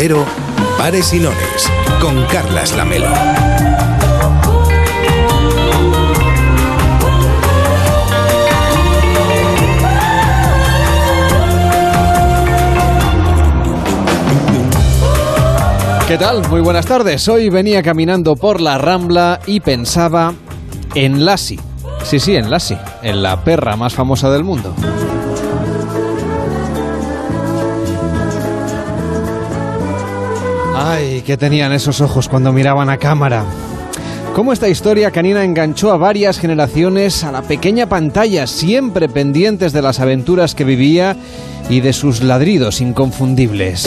Cero, Pares y Nones, con Carlas Lamelo. ¿Qué tal? Muy buenas tardes. Hoy venía caminando por la Rambla y pensaba en Lassie. Sí, sí, en Lassie, en la perra más famosa del mundo. Ay, ¿qué tenían esos ojos cuando miraban a cámara? Cómo esta historia canina enganchó a varias generaciones a la pequeña pantalla, siempre pendientes de las aventuras que vivía y de sus ladridos inconfundibles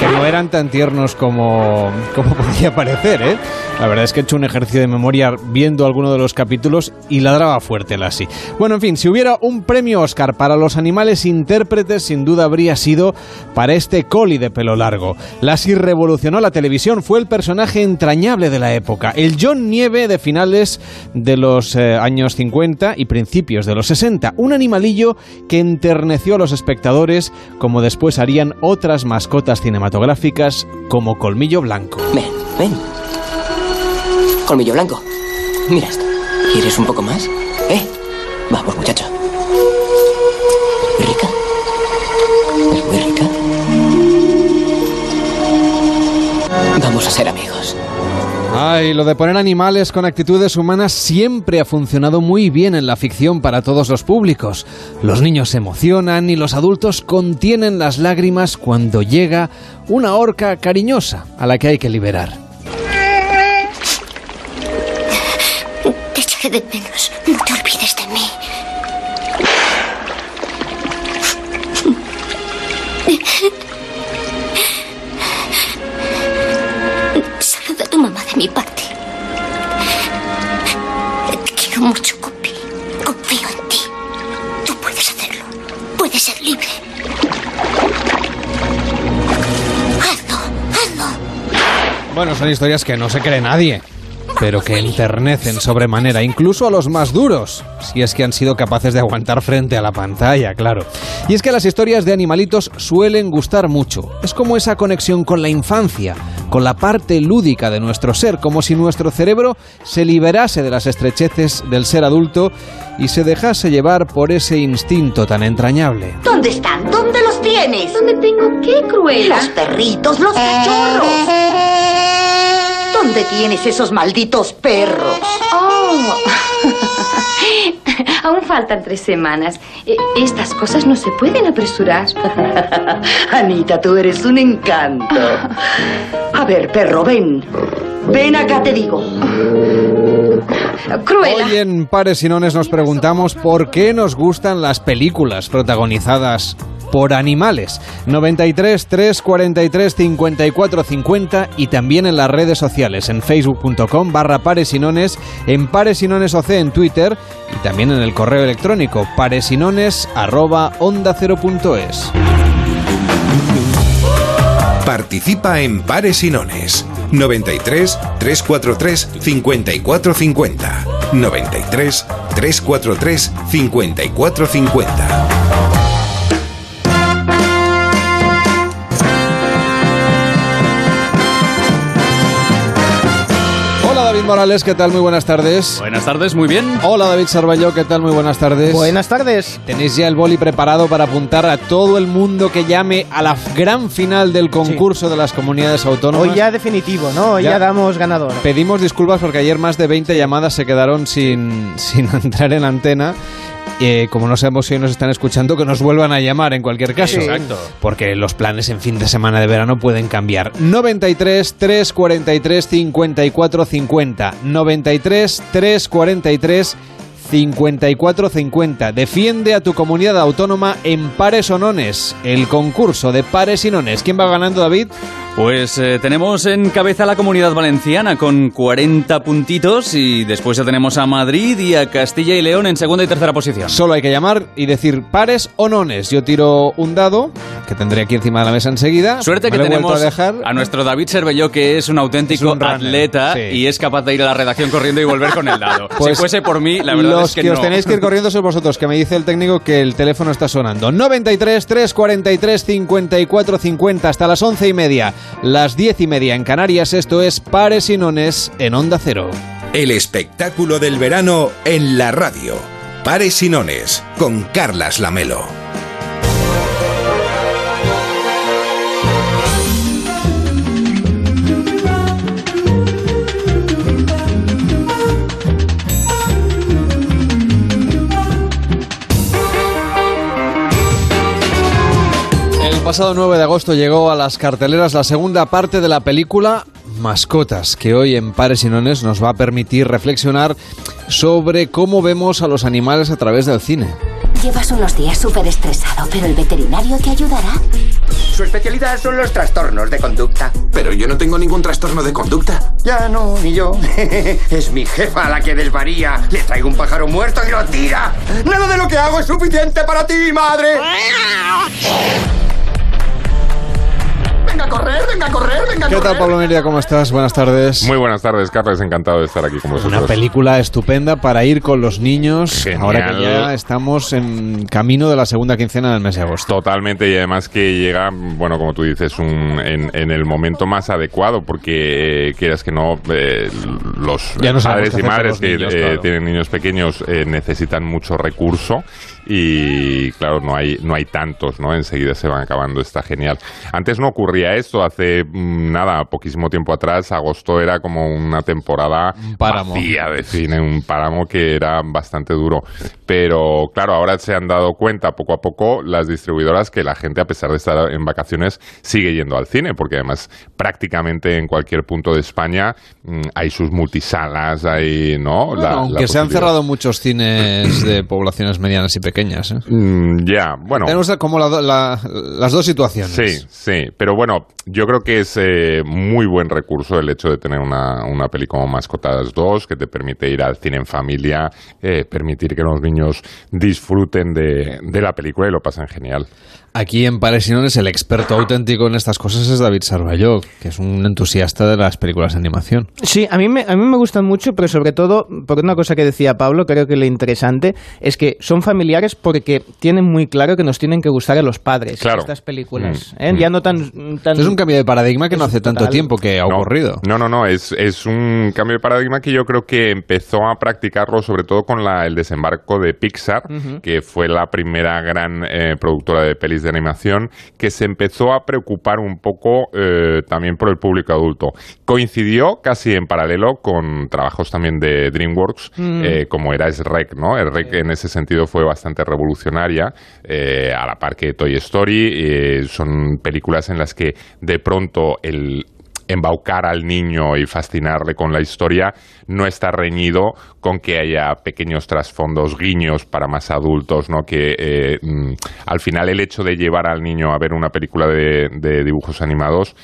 que no eran tan tiernos como, como podría parecer, ¿eh? La verdad es que he hecho un ejercicio de memoria viendo alguno de los capítulos y ladraba fuerte el así. Bueno, en fin, si hubiera un premio Oscar para los animales intérpretes, sin duda habría sido para este coli de pelo largo. Lassie revolucionó la televisión, fue el personaje entrañable de la época, el John Nieve de finales de los eh, años 50 y principios de los 60, un animalillo que enterneció a los espectadores como después harían otras mascotas cinematográficas como Colmillo Blanco. Ven, ven. Colmillo blanco. Mira esto. ¿Quieres un poco más? ¿Eh? Vamos, muchacho. ¿Es rica? ¿Es muy rica? Vamos a ser amigos. Ay, lo de poner animales con actitudes humanas siempre ha funcionado muy bien en la ficción para todos los públicos. Los niños se emocionan y los adultos contienen las lágrimas cuando llega una orca cariñosa a la que hay que liberar. De menos. No te olvides de mí. Saluda a tu mamá de mi parte. Te quiero mucho, Copi. Confío en ti. Tú puedes hacerlo. Puedes ser libre. Hazlo, hazlo. Bueno, son historias que no se cree nadie, pero que enternecen sobremanera, incluso a los más duros, si es que han sido capaces de aguantar frente a la pantalla, claro. Y es que las historias de animalitos suelen gustar mucho. Es como esa conexión con la infancia, con la parte lúdica de nuestro ser, como si nuestro cerebro se liberase de las estrecheces del ser adulto y se dejase llevar por ese instinto tan entrañable. ¿Dónde están? ¿Dónde los tienes? ¿Dónde tengo qué, Cruella? Los perritos, los cachorros. ¿Dónde tienes esos malditos perros? Oh. Aún faltan tres semanas. E- Estas cosas no se pueden apresurar. Anita, tú eres un encanto. A ver, perro, ven. Ven acá, te digo. Cruella. Hoy en Pares y Nones nos preguntamos por qué nos gustan las películas protagonizadas por animales. 93 343 54 50 y también en las redes sociales en facebook.com barra pares y nones, en pares y nones OC en Twitter y también en el correo electrónico paresinones arroba onda cero punto es. Participa en Pares y Nones. 93 343 5450. 93 343 5450. Morales, ¿qué tal? Muy buenas tardes. Buenas tardes, muy bien. Hola David Sarballó, ¿qué tal? Muy buenas tardes. Buenas tardes. Tenéis ya el boli preparado para apuntar a todo el mundo que llame a la gran final del concurso de las comunidades autónomas. Hoy ya definitivo, ¿no? Hoy Ya. ya, damos ganador. Pedimos disculpas porque ayer más de 20 llamadas se quedaron sin, sin entrar en antena. Eh, como no sabemos si hoy nos están escuchando, que nos vuelvan a llamar en cualquier caso. Exacto. Porque los planes en fin de semana de verano pueden cambiar. 93 343 54 50. 93 343 54 50. Defiende a tu comunidad autónoma en pares o nones. El concurso de pares y nones. ¿Quién va ganando, David? Pues eh, tenemos en cabeza la comunidad valenciana con 40 puntitos y después ya tenemos a Madrid y a Castilla y León en segunda y tercera posición. Solo hay que llamar y decir pares o nones. Yo tiro un dado, que tendré aquí encima de la mesa enseguida. Suerte Me que tenemos a dejar. a nuestro David Cervelló, que es un auténtico Es un runner, atleta sí. y es capaz de ir a la redacción corriendo y volver con el dado. Pues si fuese por mí, la verdad los es que, os no. tenéis que ir corriendo sois vosotros, que me dice el técnico que el teléfono está sonando. 93 343 54 50 hasta las once y media, las diez y media en Canarias. Esto es Pares y Nones en Onda Cero. El espectáculo del verano en la radio. Pares y Nones con Carlas Lamelo. Pasado 9 de agosto llegó a las carteleras la segunda parte de la película Mascotas, que hoy en Pares y Nones nos va a permitir reflexionar sobre cómo vemos a los animales a través del cine. Llevas unos días súper estresado, pero el veterinario te ayudará. Su especialidad son los trastornos de conducta. Pero yo no tengo ningún trastorno de conducta. Ya no, ni yo. es mi jefa la que desvaría. Le traigo un pájaro muerto y lo tira. Nada de lo que hago es suficiente para ti, madre. Venga a correr, venga a correr, venga a ¿Qué correr. tal, Pablo Miria? ¿Cómo estás? Buenas tardes. Muy buenas tardes, Carlos. Encantado de estar aquí con vosotros. Una película estupenda para ir con los niños Genial. ahora que ya estamos en camino de la segunda quincena del mes de agosto. Totalmente, y además que llega, bueno, como tú dices, un- en, en el momento más adecuado, porque eh, quieras que no, eh, los Ya no sabemos padres qué y madres que niños, eh, claro. tienen niños pequeños eh, necesitan mucho recurso y claro, no hay, no hay tantos, ¿no? Enseguida se van acabando, está genial. Antes no ocurría esto, hace mm, nada, poquísimo tiempo atrás, agosto era como una temporada páramo. vacía de cine, un páramo que era bastante duro. Pero claro, ahora se han dado cuenta poco a poco las distribuidoras que la gente, a pesar de estar en vacaciones, sigue yendo al cine, porque además prácticamente en cualquier punto de España mm, hay sus multisalas, hay, ¿no? Bueno, La- la aunque se han cerrado muchos cines de poblaciones medianas y pequeñas. ¿Eh? Mm, ya, bueno. Tenemos como la do- la- las dos situaciones. Sí, sí, pero bueno, yo creo que es eh, muy buen recurso el hecho de tener una, una peli como Mascotas 2 que te permite ir al cine en familia, eh, permitir que los niños disfruten de, de la película y lo pasen genial. Aquí en Pares y Nones el experto auténtico en estas cosas es David Sarvalló, que es un entusiasta de las películas de animación. Sí, a mí, me, a mí me gustan mucho, pero sobre todo por una cosa que decía Pablo, creo que lo interesante es que son familiares porque tienen muy claro que nos tienen que gustar a los padres Claro. estas películas. Mm, ¿eh? mm. Ya no tan... tan Es un cambio de paradigma que no hace tanto total. tiempo que ha No, ocurrido. No, no, no, es, es un cambio de paradigma que yo creo que empezó a practicarlo sobre todo con la- el desembarco de Pixar, Ujú. que fue la primera gran eh, productora de pelis de animación, que se empezó a preocupar un poco eh, también por el público adulto. Coincidió casi en paralelo con trabajos también de DreamWorks, Mm. eh, como era Shrek, ¿no? El Rec en ese sentido fue bastante revolucionaria, eh, a la par que Toy Story, son películas en las que de pronto el embaucar al niño y fascinarle con la historia no está reñido con que haya pequeños trasfondos, guiños para más adultos, ¿no? Que eh, mm, al final el hecho de llevar al niño a ver una película de, dibujos animados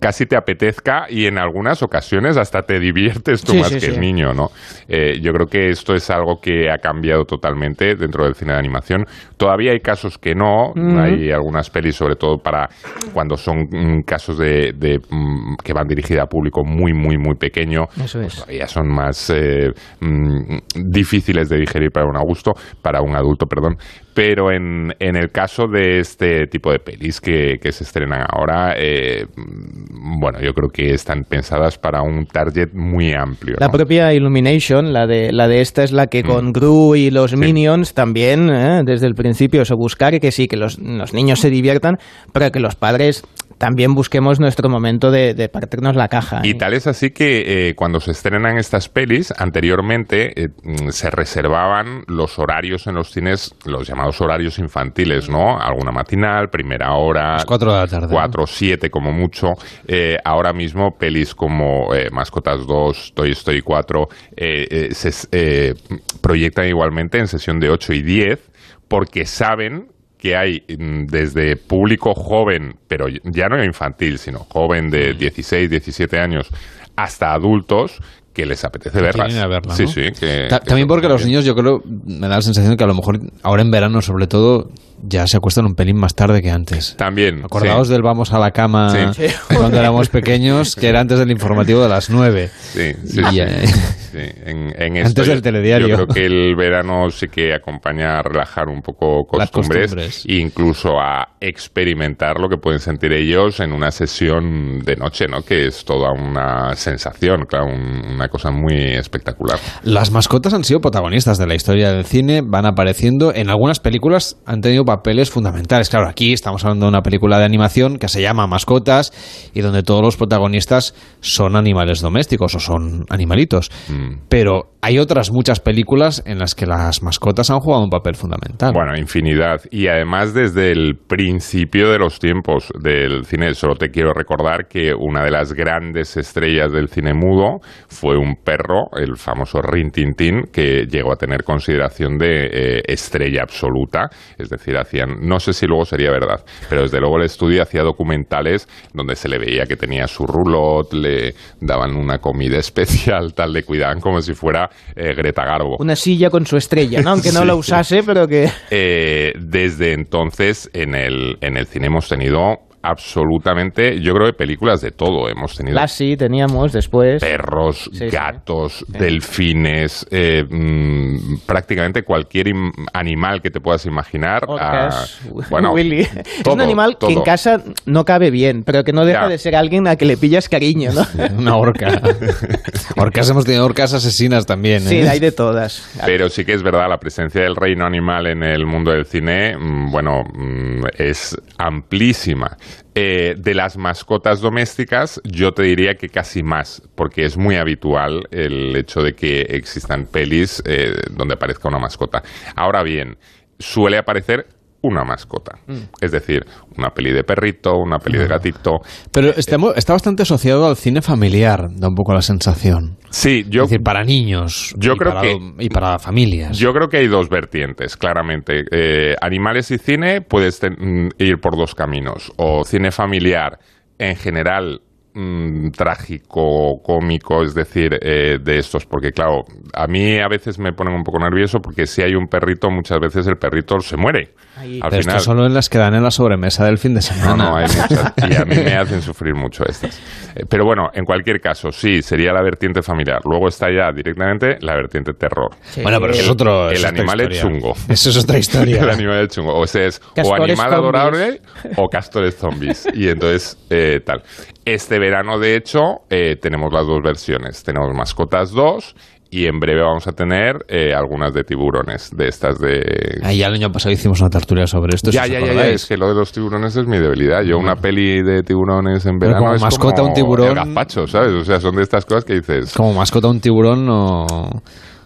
casi te apetezca y en algunas ocasiones hasta te diviertes tú Sí, más sí, que sí. el niño, ¿no? Eh, yo creo que esto es algo que ha cambiado totalmente dentro del cine de animación. Todavía hay casos que no, hay algunas pelis, sobre todo para cuando son mm, casos de, de, mm, que van dirigidas a público muy, muy, muy pequeño. Eso es. Todavía son más eh, mm, difíciles de digerir para un adulto, para un adulto, perdón. Pero en, en el caso de este tipo de pelis que, que se estrenan ahora, eh, mm, bueno, yo creo que están pensadas para un target muy amplio. La ¿no? propia Illumination, la de, la de esta es la que con Gru y los Minions también, ¿eh? desde el principio, eso, buscar que sí, que los, los niños se diviertan, pero que los padres también busquemos nuestro momento de, de partirnos la caja. Y tal es así que eh, cuando se estrenan estas pelis, anteriormente eh, se reservaban los horarios en los cines, los llamados horarios infantiles, ¿no? Alguna matinal, primera hora. Las cuatro de la tarde, ¿no? Cuatro, siete como mucho. Eh, ahora mismo pelis como eh, Mascotas 2, Toy Story 4, eh, eh, se eh, proyectan igualmente en sesión de 8 y 10 porque saben que hay mm, desde público joven, pero ya no infantil, sino joven de 16, 17 años, hasta adultos que les apetece Que verlas. quieren ir a verla, sí, ¿no? sí. Que, Ta- que También porque los bien. niños, yo creo, me da la sensación que a lo mejor ahora en verano, sobre todo, ya se acuestan un pelín más tarde que antes. También. Acordaos sí. del vamos a la cama Sí. cuando éramos pequeños, que era antes del informativo de las 9. Sí, sí, Y, sí. eh, Sí, en- en Antes del yo- telediario. Yo creo que el verano sí que acompaña a relajar un poco Las costumbres, costumbres. e incluso a experimentar lo que pueden sentir ellos en una sesión de noche, ¿no? Que es toda una sensación, claro, un- una cosa muy espectacular. Las mascotas han sido protagonistas de la historia del cine, van apareciendo en algunas películas, han tenido papeles fundamentales. Claro, aquí estamos hablando de una película de animación que se llama Mascotas y donde todos los protagonistas son animales domésticos o son animalitos. Mm. Pero hay otras muchas películas en las que las mascotas han jugado un papel fundamental. Bueno, infinidad. Y además desde el principio de los tiempos del cine, solo te quiero recordar que una de las grandes estrellas del cine mudo fue un perro, el famoso Rin Tin Tin, que llegó a tener consideración de eh, estrella absoluta. Es decir, hacían, no sé si luego sería verdad, pero desde luego el estudio hacía documentales donde se le veía que tenía su roulotte, le daban una comida especial, tal, le cuidaban como si fuera eh, Greta Garbo. Una silla con su estrella, ¿no? Aunque no Sí. la usase, pero que... Eh, desde entonces en el, en el cine hemos tenido absolutamente, yo creo que películas de todo. Hemos tenido Lassie teníamos después. perros, Sí, sí. gatos, delfines, eh, mm, prácticamente cualquier im- animal que te puedas imaginar. Orcas, ah, bueno, Willy. es un todo, animal que en casa no cabe bien, pero que no deja Ya. de ser alguien a que le pillas cariño, ¿no? Una orca. orcas hemos tenido orcas asesinas también. Sí, ¿eh? hay de todas. Pero sí que es verdad, la presencia del reino animal en el mundo del cine, mm, bueno, mm, es amplísima. Eh, de las mascotas domésticas, yo te diría que casi más, porque es muy habitual el hecho de que existan pelis eh, donde aparezca una mascota. Ahora bien, suele aparecer una mascota. Es decir, una peli de perrito, una peli de gatito. Pero está, mu- está bastante asociado al cine familiar, da un poco la sensación. Sí, yo, es decir, para niños yo y, creo para, que- y para familias. Yo creo que hay dos vertientes, claramente. Eh, animales y cine puedes ten- mm, ir por dos caminos. O cine familiar en general mm, trágico, cómico, es decir, eh, de estos, porque claro, a mí a veces me ponen un poco nervioso porque si hay un perrito, muchas veces el perrito se muere. Ahí. Al Pero final. estas solo en las que dan en la sobremesa del fin de No, semana. no, hay muchas. Y a mí me hacen sufrir mucho estas. Eh, Pero bueno, en cualquier caso, sí, sería la vertiente familiar. Luego está ya directamente la vertiente terror. Bueno, pero eso es otro. el es animal es chungo. Eso es otra historia. el animal es chungo. O sea, es o animal zombies. adorable o castores zombies. Y entonces, eh, tal. Este verano, de hecho, eh, tenemos las dos versiones. Tenemos Mascotas 2 y en breve vamos a tener eh, algunas de tiburones, de estas de... Ah, ya el año pasado hicimos una tertulia sobre esto. Ya, ya, ya, ya, es que lo de los tiburones es mi debilidad. Yo una peli de tiburones en Pero verano como es mascota como un tiburón- el gazpacho, ¿sabes? O sea, son de estas cosas que dices... Como mascota un tiburón no,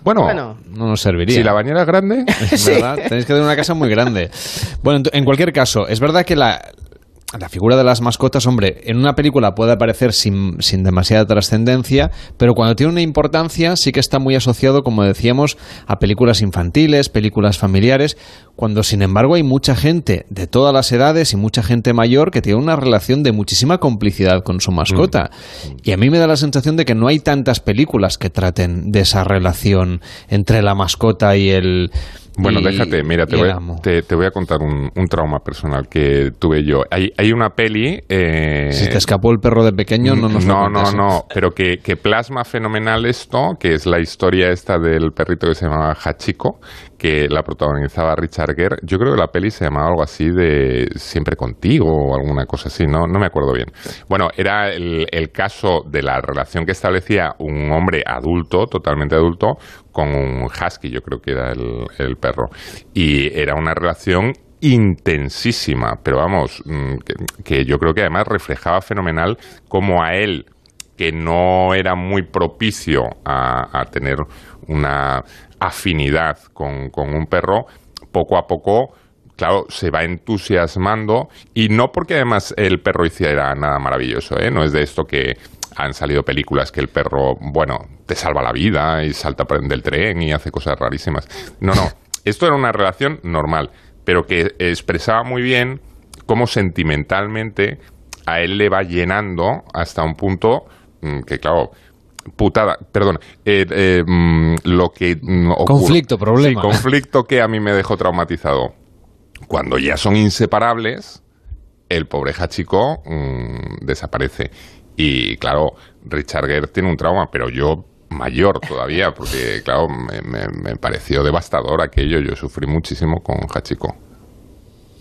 Bueno, Bueno, no nos serviría. si la bañera es grande... ¿verdad? Tenéis que tener una casa muy grande. Bueno, en cualquier caso, es verdad que la, la figura de las mascotas, hombre, en una película puede aparecer sin, sin demasiada trascendencia, pero cuando tiene una importancia sí que está muy asociado, como decíamos, a películas infantiles, películas familiares, cuando sin embargo hay mucha gente de todas las edades y mucha gente mayor que tiene una relación de muchísima complicidad con su mascota. Y a mí me da la sensación de que no hay tantas películas que traten de esa relación entre la mascota y el... Bueno, y- déjate, mira, te voy, te, te voy a contar un, un trauma personal que tuve yo. Hay, hay una peli... eh, Si te escapó el perro de pequeño, no nos no, no, no, pero que, que plasma fenomenal esto, que es la historia esta del perrito que se llamaba Hachiko, que la protagonizaba Richard Gere. Yo creo que la peli se llamaba algo así de Siempre contigo o alguna cosa así, no, no me acuerdo bien. Bueno, era el, el caso de la relación que establecía un hombre adulto, totalmente adulto, con un husky, yo creo que era el, perro. Y era una relación intensísima, pero vamos, mm, que, que yo creo que además reflejaba fenomenal cómo a él, que no era muy propicio a, a tener una afinidad con, con un perro, poco a poco claro, se va entusiasmando y no porque además el perro hiciera nada maravilloso, ¿eh? No es de esto que han salido películas que el perro, bueno, te salva la vida y salta del tren y hace cosas rarísimas. No, no, esto era una relación normal, pero que expresaba muy bien cómo sentimentalmente a él le va llenando hasta un punto mm, que, claro, putada, perdón, eh, eh, mm, lo que mm, ocurre- Conflicto, problema. Sí, conflicto que a mí me dejó traumatizado. Cuando ya son inseparables, el pobre Hachiko mm, desaparece. Y claro, Richard Gere tiene un trauma, pero yo mayor todavía, porque claro, me, me- me pareció devastador aquello. Yo sufrí muchísimo con Hachiko.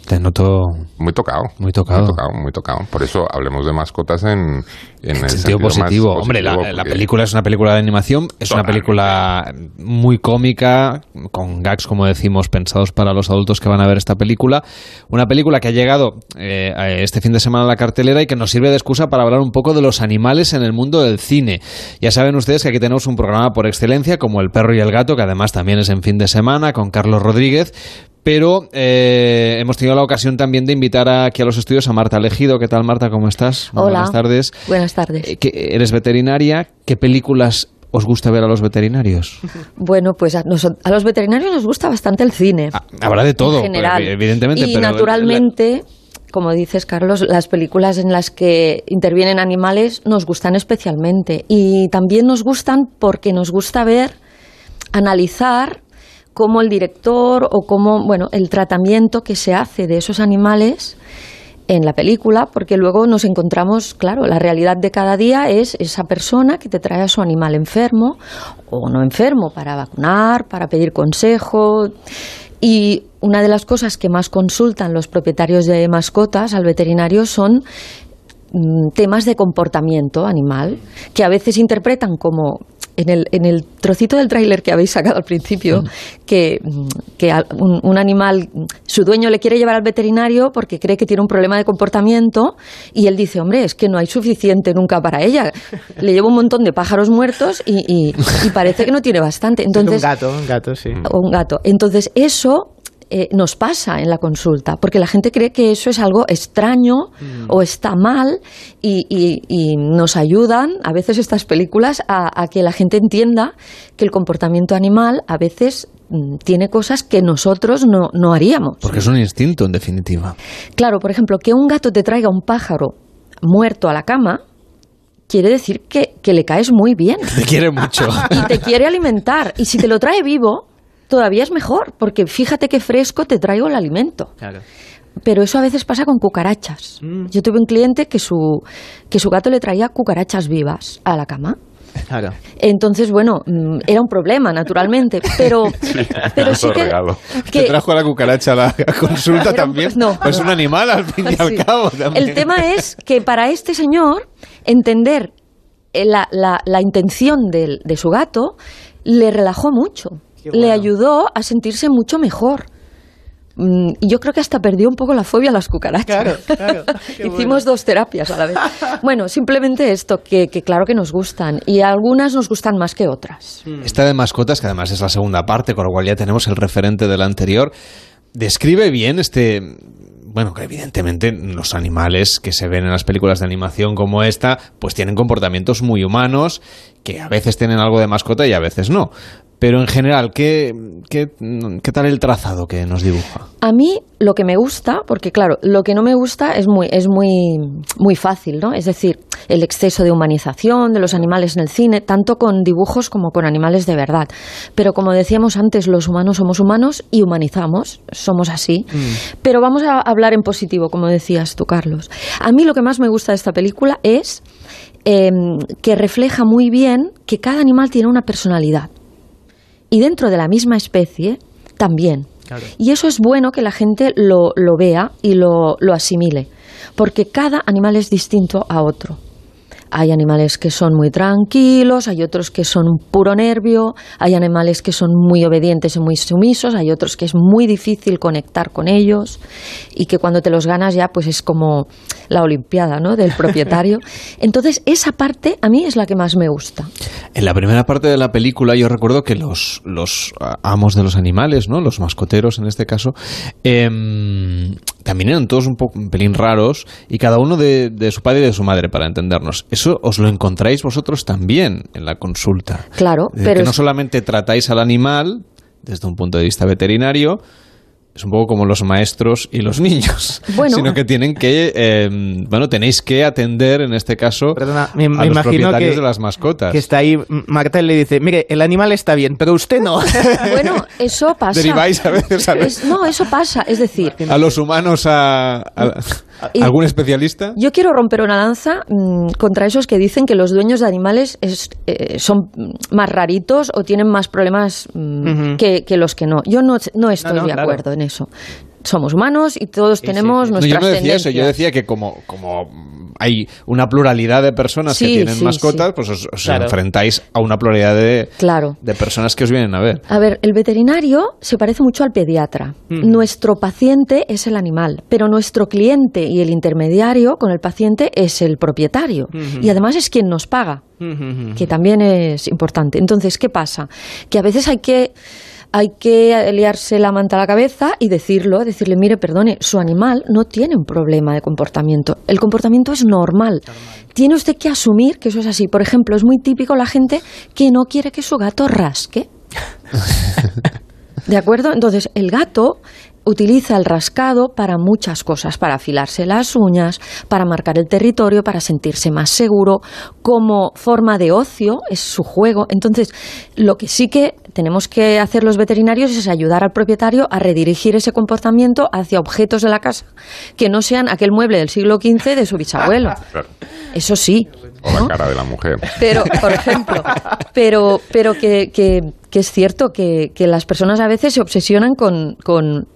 Te noto Muy tocado. Muy tocado. Muy tocado, muy tocado. Por eso hablemos de mascotas en, en el sentido más positivo. Hombre, la, película es una película de animación, es una película muy cómica, con gags, como decimos, pensados para los adultos que van a ver esta película. Una película que ha llegado eh, este fin de semana a la cartelera y que nos sirve de excusa para hablar un poco de los animales en el mundo del cine. Ya saben ustedes que aquí tenemos un programa por excelencia como El perro y el gato, que además también es en fin de semana, con Carlos Rodríguez. Pero eh, hemos tenido la ocasión también de invitar aquí a los estudios a Marta Legido. ¿Qué tal, Marta? ¿Cómo estás? Hola. Buenas tardes. Buenas tardes. Eh, que eres veterinaria. ¿Qué películas os gusta ver a los veterinarios? Bueno, pues a, nos- a los veterinarios nos gusta bastante el cine. Habrá de todo, en general. evidentemente. Y pero naturalmente, como dices, Carlos, las películas en las que intervienen animales nos gustan especialmente. Y también nos gustan porque nos gusta ver, analizar cómo el director o cómo, bueno, el tratamiento que se hace de esos animales en la película, porque luego nos encontramos, claro, la realidad de cada día es esa persona que te trae a su animal enfermo o no enfermo para vacunar, para pedir consejo. Y una de las cosas que más consultan los propietarios de mascotas al veterinario son mm, temas de comportamiento animal, que a veces interpretan como en el, en el trocito del tráiler que habéis sacado al principio, que, que un, un animal, su dueño le quiere llevar al veterinario porque cree que tiene un problema de comportamiento y él dice, hombre, es que no hay suficiente nunca para ella. Le llevo un montón de pájaros muertos y, y- y parece que no tiene bastante. Entonces, un gato, un gato, sí. un gato. Entonces, eso eh, nos pasa en la consulta, porque la gente cree que eso es algo extraño o está mal y, y- y nos ayudan a veces estas películas a, a que la gente entienda que el comportamiento animal a veces mm, tiene cosas que nosotros no, no haríamos. Porque es un instinto, en definitiva. Claro, por ejemplo, que un gato te traiga un pájaro muerto a la cama quiere decir que, que le caes muy bien Te quiere mucho. y te quiere alimentar. Y si te lo trae vivo, todavía es mejor, porque fíjate qué fresco te traigo el alimento. Claro. Pero eso a veces pasa con cucarachas. Yo tuve un cliente que su, que su gato le traía cucarachas vivas a la cama. Claro. Entonces, bueno, mm, era un problema, naturalmente, pero, pero sí que, ¿Te que- trajo la cucaracha a la consulta también? no. Pues un animal, al fin y al cabo. también. El tema es que para este señor entender eh, la, la- la intención del- de su gato le relajó mucho, le ayudó a sentirse mucho mejor. Mm, Y yo creo que hasta perdió un poco la fobia a las cucarachas. Hicimos dos terapias a la vez. Bueno, simplemente esto, que, que claro que nos gustan. Y algunas nos gustan más que otras. Esta de mascotas, que además es la segunda parte, con lo cual ya tenemos el referente del anterior, describe bien este... Bueno, que evidentemente los animales que se ven en las películas de animación como esta, pues tienen comportamientos muy humanos, que a veces tienen algo de mascota y a veces no. Pero en general, ¿qué, qué, qué tal el trazado que nos dibuja? A mí lo que me gusta, porque claro, lo que no me gusta es muy, es muy, muy fácil, ¿no? Es decir, el exceso de humanización de los animales en el cine, tanto con dibujos como con animales de verdad. Pero como decíamos antes, los humanos somos humanos y humanizamos, somos así. Pero vamos a hablar en positivo, como decías tú, Carlos. A mí lo que más me gusta de esta película es eh, que refleja muy bien que cada animal tiene una personalidad. Y dentro de la misma especie, también. Y eso es bueno que la gente lo, lo vea y lo, lo asimile, porque cada animal es distinto a otro. Hay animales que son muy tranquilos, hay otros que son puro nervio, hay animales que son muy obedientes y muy sumisos, hay otros que es muy difícil conectar con ellos y que cuando te los ganas ya pues es como la olimpiada, ¿no? del propietario. Entonces, esa parte a mí es la que más me gusta. En la primera parte de la película yo recuerdo que los, los ah, amos de los animales, ¿no? los mascoteros en este caso, em, también eran todos un, poco, un pelín raros y cada uno de, de su padre y de su madre, para entendernos. Eso os lo encontráis vosotros también en la consulta. Claro, De pero que no es- solamente tratáis al animal desde un punto de vista veterinario, es un poco como los maestros y los niños, Bueno. sino que tienen que, eh, bueno, tenéis que atender en este caso Perdona, me, a me los imagino propietarios que, de las mascotas. que está ahí Marta y le dice, mire, el animal está bien, pero usted no. Bueno, eso pasa. Deriváis a veces a, Es- no, eso pasa. Es decir, a los humanos a, a- Y- algún especialista. Yo quiero romper una lanza mm, contra esos que dicen que los dueños de animales es- eh, son más raritos o tienen más problemas mm, que, que los que no. Yo no, no estoy no, de claro. acuerdo en eso. Somos humanos y todos tenemos No, yo nuestras no decía eso, yo decía que como, como hay una pluralidad de personas que tienen sí, mascotas, sí. pues os, os Claro. enfrentáis a una pluralidad de, Claro. de personas que os vienen a ver. A ver, el veterinario se parece mucho al pediatra. Nuestro paciente es el animal, pero nuestro cliente y el intermediario con el paciente es el propietario. Y además es quien nos paga. que también es importante. Entonces, ¿qué pasa? Que a veces hay que hay que liarse la manta a la cabeza y decirlo, decirle, mire, perdone, su animal no tiene un problema de comportamiento. El comportamiento es normal. Tiene usted que asumir que eso es así. Por ejemplo, es muy típico la gente que no quiere que su gato rasque. ¿De acuerdo? Entonces, el gato utiliza el rascado para muchas cosas, para afilarse las uñas, para marcar el territorio, para sentirse más seguro, como forma de ocio, es su juego. Entonces, lo que sí que tenemos que hacer los veterinarios es ayudar al propietario a redirigir ese comportamiento hacia objetos de la casa que no sean aquel mueble del siglo XV de su bisabuelo. Claro. Eso sí. O la cara de la mujer. Pero, por ejemplo, pero, pero que, que- que es cierto que, que las personas a veces se obsesionan con, con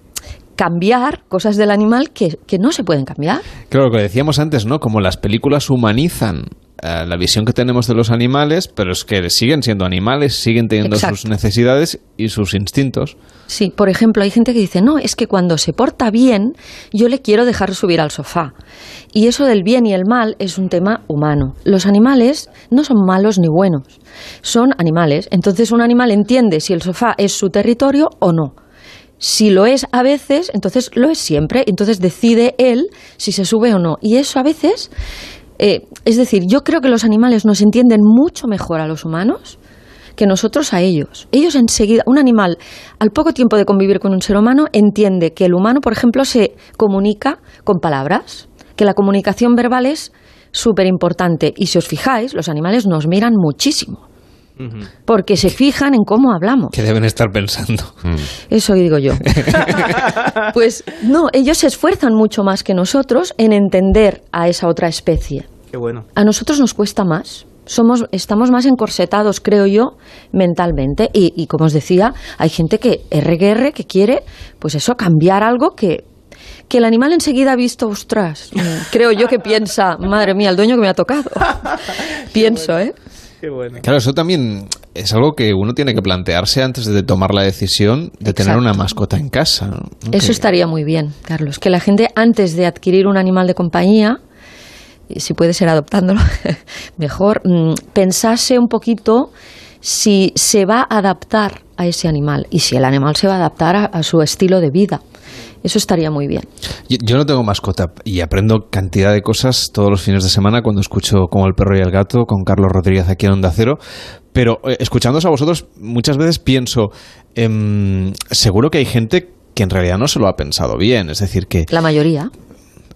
cambiar cosas del animal que, que no se pueden cambiar. Claro, lo que decíamos antes, ¿no? Como las películas humanizan eh, la visión que tenemos de los animales, pero es que siguen siendo animales, siguen teniendo Exacto. sus necesidades y sus instintos. Sí, por ejemplo, hay gente que dice, no, es que cuando se porta bien, yo le quiero dejar subir al sofá. Y eso del bien y el mal es un tema humano. Los animales no son malos ni buenos, son animales. Entonces un animal entiende si el sofá es su territorio o no. Si lo es a veces, entonces lo es siempre. Entonces decide él si se sube o no. Y eso a veces, eh, es decir, yo creo que los animales nos entienden mucho mejor a los humanos que nosotros a ellos. Ellos enseguida, un animal, al poco tiempo de convivir con un ser humano, entiende que el humano, por ejemplo, se comunica con palabras, que la comunicación verbal es súper importante. Y si os fijáis, los animales nos miran muchísimo, porque se fijan en cómo hablamos. Que deben estar pensando. Eso digo yo. pues no, ellos se esfuerzan mucho más que nosotros en entender a esa otra especie. Qué bueno. A nosotros nos cuesta más. Somos, estamos más encorsetados, creo yo, mentalmente. Y, y como os decía, hay gente que RGR que quiere, pues eso, cambiar algo que, que el animal enseguida ha visto, ostras, mm, creo yo que piensa, madre mía, el dueño que me ha tocado. Pienso, ¿eh? Qué bueno. Claro, eso también es algo que uno tiene que plantearse antes de tomar la decisión de tener una mascota en casa. ¿no? Eso estaría muy bien, Carlos. Que la gente, antes de adquirir un animal de compañía, y si puede ser adoptándolo, mejor, mm, pensase un poquito si se va a adaptar a ese animal y si el animal se va a adaptar a, a su estilo de vida. Eso estaría muy bien. Yo, yo no tengo mascota y aprendo cantidad de cosas todos los fines de semana cuando escucho como el perro y el gato con Carlos Rodríguez aquí en Onda Cero. Pero eh, escuchándoos a vosotros, muchas veces pienso, em, seguro que hay gente que en realidad no se lo ha pensado bien. Es decir, que La mayoría.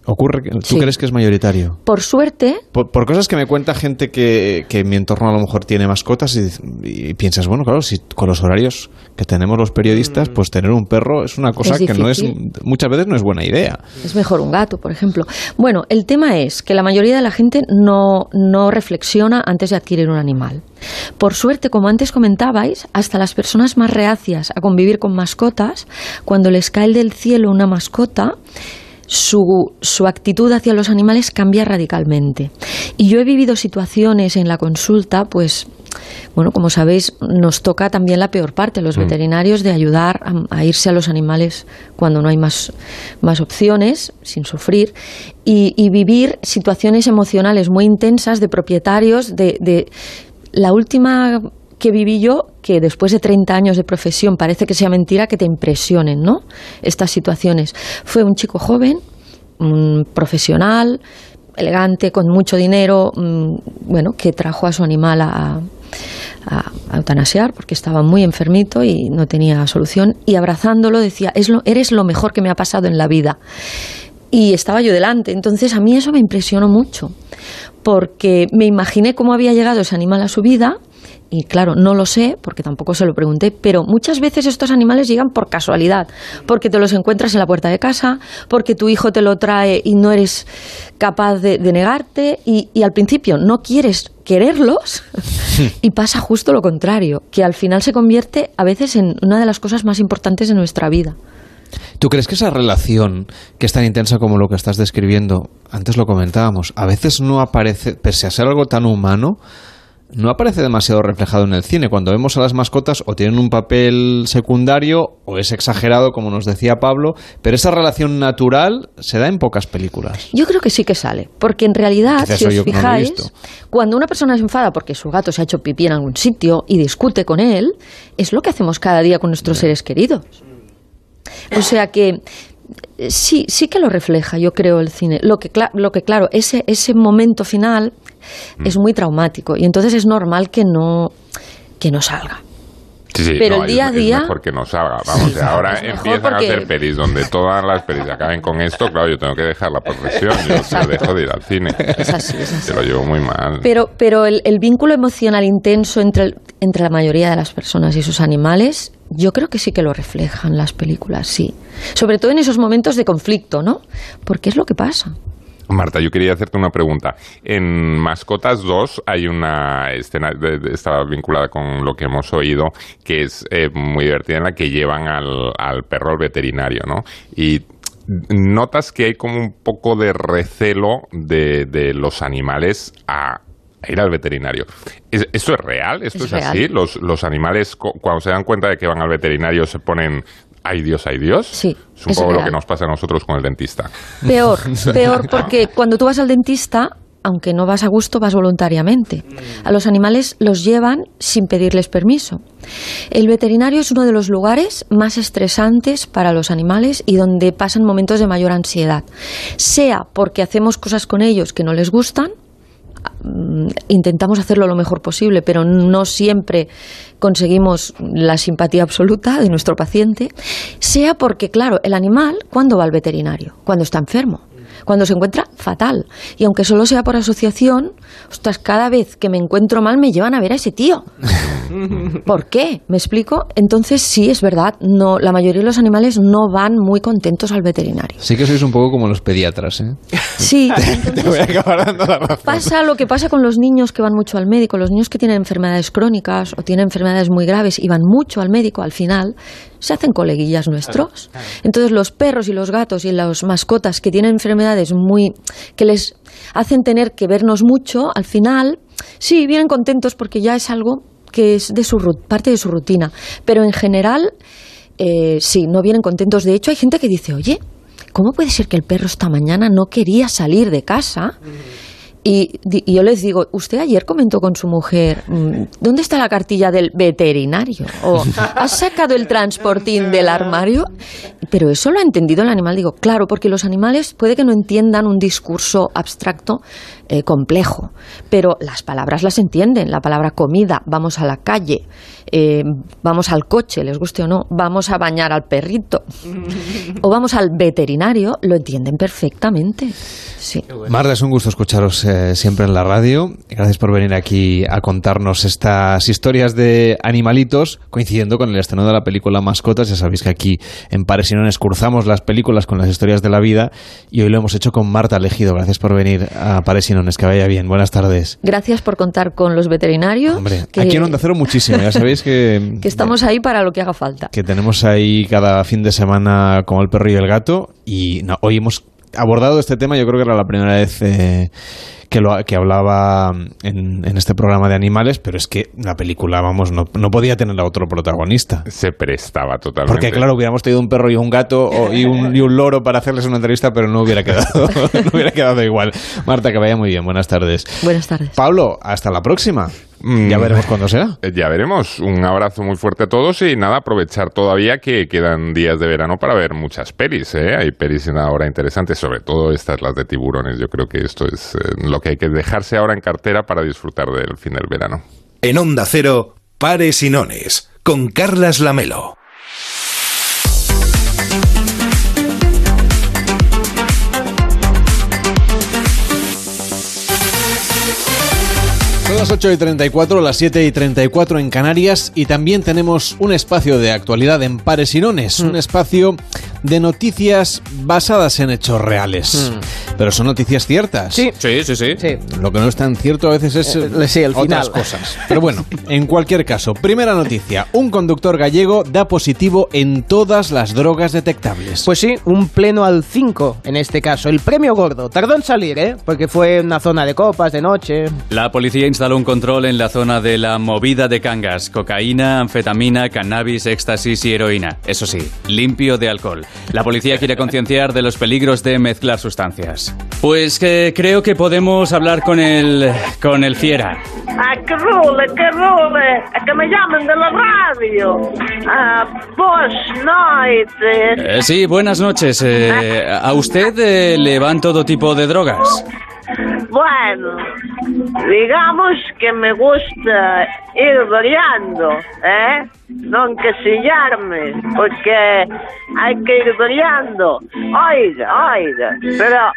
Ocurre. ¿Tú Sí. crees que es mayoritario? Por suerte, Por, por cosas que me cuenta gente que, que en mi entorno a lo mejor tiene mascotas y, y piensas, bueno, claro, si con los horarios que tenemos los periodistas, pues tener un perro es una cosa Es que no es, muchas veces no es buena idea. Es mejor un gato, por ejemplo. Bueno, el tema es que la mayoría de la gente no, no reflexiona antes de adquirir un animal. Por suerte, como antes comentabais, hasta las personas más reacias a convivir con mascotas, cuando les cae del cielo una mascota, su, su actitud hacia los animales cambia radicalmente. Y yo he vivido situaciones en la consulta, pues bueno, como sabéis, nos toca también la peor parte, los veterinarios, de ayudar a, a irse a los animales cuando no hay más, más opciones, sin sufrir, y, y vivir situaciones emocionales muy intensas de propietarios de, de la última que viví yo, que después de 30 años de profesión parece que sea mentira que te impresionen, ¿no? Estas situaciones. Fue un chico joven, profesional, elegante, con mucho dinero, mm, bueno, que trajo a su animal a, a, porque estaba muy enfermito y no tenía solución. Y abrazándolo decía, es lo, eres lo mejor que me ha pasado en la vida. Y estaba yo delante. Entonces a mí eso me impresionó mucho porque me imaginé cómo había llegado ese animal a su vida y claro, no lo sé porque tampoco se lo pregunté, pero muchas veces estos animales llegan por casualidad, porque te los encuentras en la puerta de casa, porque tu hijo te lo trae y no eres capaz de, de negarte y, y al principio no quieres quererlos y pasa justo lo contrario, que al final se convierte a veces en una de las cosas más importantes de nuestra vida. ¿Tú crees que esa relación, que es tan intensa como lo que estás describiendo, antes lo comentábamos, a veces no aparece, pese a ser algo tan humano, no aparece demasiado reflejado en el cine. Cuando vemos a las mascotas o tienen un papel secundario o es exagerado, como nos decía Pablo, pero esa relación natural se da en pocas películas. Yo creo que sí que sale, porque en realidad, si os no fijáis, cuando una persona se enfada porque su gato se ha hecho pipí en algún sitio y discute con él, es lo que hacemos cada día con nuestros seres queridos. O sea que sí, sí que lo refleja, yo creo, el cine. Lo que, lo que claro, ese, ese momento final Mm. es muy traumático y entonces es normal que no, que no salga. Sí, sí, Pero no, el día es, a día- Es mejor que no salga, vamos. Sí, ahora empiezan porque- a hacer pelis donde todas las pelis acaben con esto. Claro, yo tengo que dejar la profesión. Yo, yo dejo de ir al cine. Es así, es así. Te lo llevo muy mal. Pero, pero el, el vínculo emocional intenso entre, el- entre la mayoría de las personas y sus animales, yo creo que sí que lo reflejan las películas, sí. Sobre todo en esos momentos de conflicto, ¿no? Porque es lo que pasa. Marta, yo quería hacerte una pregunta. En Mascotas 2 hay una escena, de- de- está vinculada con lo que hemos oído, que es eh, muy divertida, en la que llevan al, al perro al veterinario, ¿no? Y notas que hay como un poco de recelo de, de los animales a a ir al veterinario. ¿Es- ¿Esto es real? ¿Esto Es es, así? ¿Los, ¿Los animales, cu- cuando se dan cuenta de que van al veterinario, se ponen, ay Dios, ay Dios? Sí, Es un poco lo que nos pasa a nosotros con el dentista. Peor, peor, porque cuando tú vas al dentista, aunque no vas a gusto, vas voluntariamente. A los animales los llevan sin pedirles permiso. El veterinario es uno de los lugares más estresantes para los animales y donde pasan momentos de mayor ansiedad. Sea porque hacemos cosas con ellos que no les gustan, intentamos hacerlo lo mejor posible, pero no siempre conseguimos la simpatía absoluta de nuestro paciente, sea porque, claro, el animal, ¿cuándo va al veterinario? Cuando está enfermo. Cuando se encuentra fatal. Y aunque solo sea por asociación, ostras, cada vez que me encuentro mal me llevan a ver a ese tío. ¿Por qué? ¿Me explico? Entonces sí, es verdad, no, la mayoría de los animales no van muy contentos al veterinario. Sí que sois un poco como los pediatras, ¿eh? Sí, Te voy a acabar dando la razón. Pasa lo que pasa con los niños que van mucho al médico, los niños que tienen enfermedades crónicas o tienen enfermedades muy graves y van mucho al médico, al final se hacen coleguillas nuestros. Entonces los perros y los gatos y las mascotas que tienen enfermedades muy que les hacen tener que vernos mucho, al final sí vienen contentos porque ya es algo que es de su parte de su rutina, pero en general eh, sí, no vienen contentos. De hecho, hay gente que dice, oye, ¿cómo puede ser que el perro esta mañana no quería salir de casa? Y, y yo les digo, usted ayer comentó con su mujer, mm, ¿dónde está la cartilla del veterinario? ¿O has sacado el transportín del armario? Pero eso lo ha entendido el animal. Digo, claro, porque los animales puede que no entiendan un discurso abstracto eh, complejo, pero las palabras las entienden. La palabra comida, vamos a la calle, eh, vamos al coche, les guste o no, vamos a bañar al perrito, o vamos al veterinario, lo entienden perfectamente. Sí. Marta, es un gusto escucharos eh, siempre en la radio. Gracias por venir aquí a contarnos estas historias de animalitos, coincidiendo con el estreno de la película Mascotas. Ya sabéis que aquí en Pares y Nones cruzamos las películas con las historias de la vida y hoy lo hemos hecho con Marta Elegido. Gracias por venir a Pares y Que vaya bien. Buenas tardes. Gracias por contar con los veterinarios. Hombre, que, aquí en Onda Cero muchísimo. Ya sabéis que, que estamos ahí para lo que haga falta. que tenemos ahí cada fin de semana como el perro y el gato y no, hoy hemos abordado este tema, yo creo que era la primera vez eh, que, lo, que hablaba en, en este programa de animales, pero es que la película, vamos, no, no podía tener a otro protagonista. Se prestaba totalmente. Porque claro, hubiéramos tenido un perro y un gato o- y, un, y un loro para hacerles una entrevista, pero no hubiera quedado, no hubiera quedado igual. Marta, que vaya muy bien. Buenas tardes. Buenas tardes. Pablo, hasta la próxima. Ya veremos cuándo será. Eh, Ya veremos. Un abrazo muy fuerte a todos y nada, aprovechar todavía que quedan días de verano para ver muchas pelis. ¿eh? Hay pelis ahora interesantes, sobre todo estas, las de tiburones. Yo creo que esto es eh, lo que hay que dejarse ahora en cartera para disfrutar del fin del verano. En Onda Cero, Pares y Nones, con Carlas Lamelo. Son las 8 y 34, las 7 y 34 en Canarias y también tenemos un espacio de actualidad en Pares y Nones, un espacio de noticias basadas en hechos reales. Pero son noticias ciertas. Sí. Sí, sí, sí. Sí. Lo que no es tan cierto a veces es Eh, sí, el otras final. cosas. Pero bueno, en cualquier caso, primera noticia. Un conductor gallego da positivo en todas las drogas detectables. Pues sí, un pleno al 5 en este caso. El premio gordo. Tardó en salir, ¿eh? Porque fue una zona de copas, de noche. La policía instaló un control en la zona de la movida de Cangas. Cocaína, anfetamina, cannabis, éxtasis y heroína. Eso sí, limpio de alcohol. La policía quiere concienciar de los peligros de mezclar sustancias. Pues que creo que podemos hablar con el... con el fiera. Ah, que rule, que rule. Que me llamen de la radio. Ah, buenas noches. Eh, sí, buenas noches. Eh, ¿A usted eh, le van todo tipo de drogas? Bueno, digamos que me gusta ir variando, ¿eh? No encasillarme, porque hay que ir variando. Oiga, oiga, pero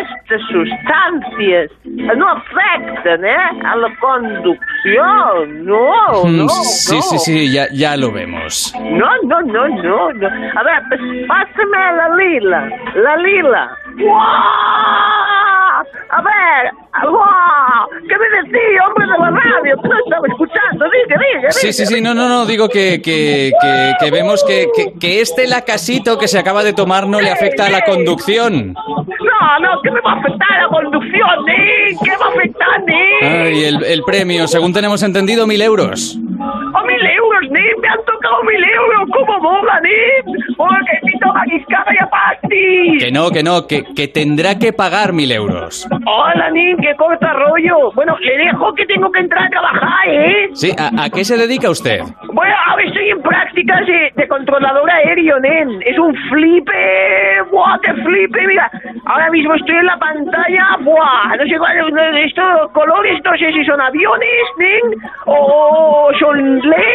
estas sustancias no afectan, ¿eh? A la conducción, no, Mm, no, sí, no. sí, sí, ya, ya lo vemos. No, no, no, no, no. A ver, pues, pásame la lila, la lila. ¡Guau! A ver, ¡guau! ¿Qué me decía, hombre de la radio? Tú no estaba escuchando, diga, diga, Sí, sí, sí, no, no, no, digo que, que, que, que vemos que, que, que este lacasito que se acaba de tomar no le afecta a la conducción. No, no, que me va a afectar la conducción, ni, ¿Qué va a afectar, ni? Ay, el, el premio, según tenemos entendido, mil euros. ¡Oh, mil euros, ni! ¡Me han tocado mil euros! ¿Cómo mola, ni? Porque mi toma guiscada y apasti. Que no, que no, que, que tendrá que pagar mil euros. Hola, Nin, qué corta rollo. Bueno, le dejo que tengo que entrar a trabajar, ¿eh? Sí, ¿a, a qué se dedica usted? Bueno, ahora estoy en prácticas de, de controlador aéreo, nen. Es un flipe. ¡Buah, qué flipe! Mira, ahora mismo estoy en la pantalla. ¡Buah! No sé cuál estos colores, no sé si son aviones, nen, o son LEDs,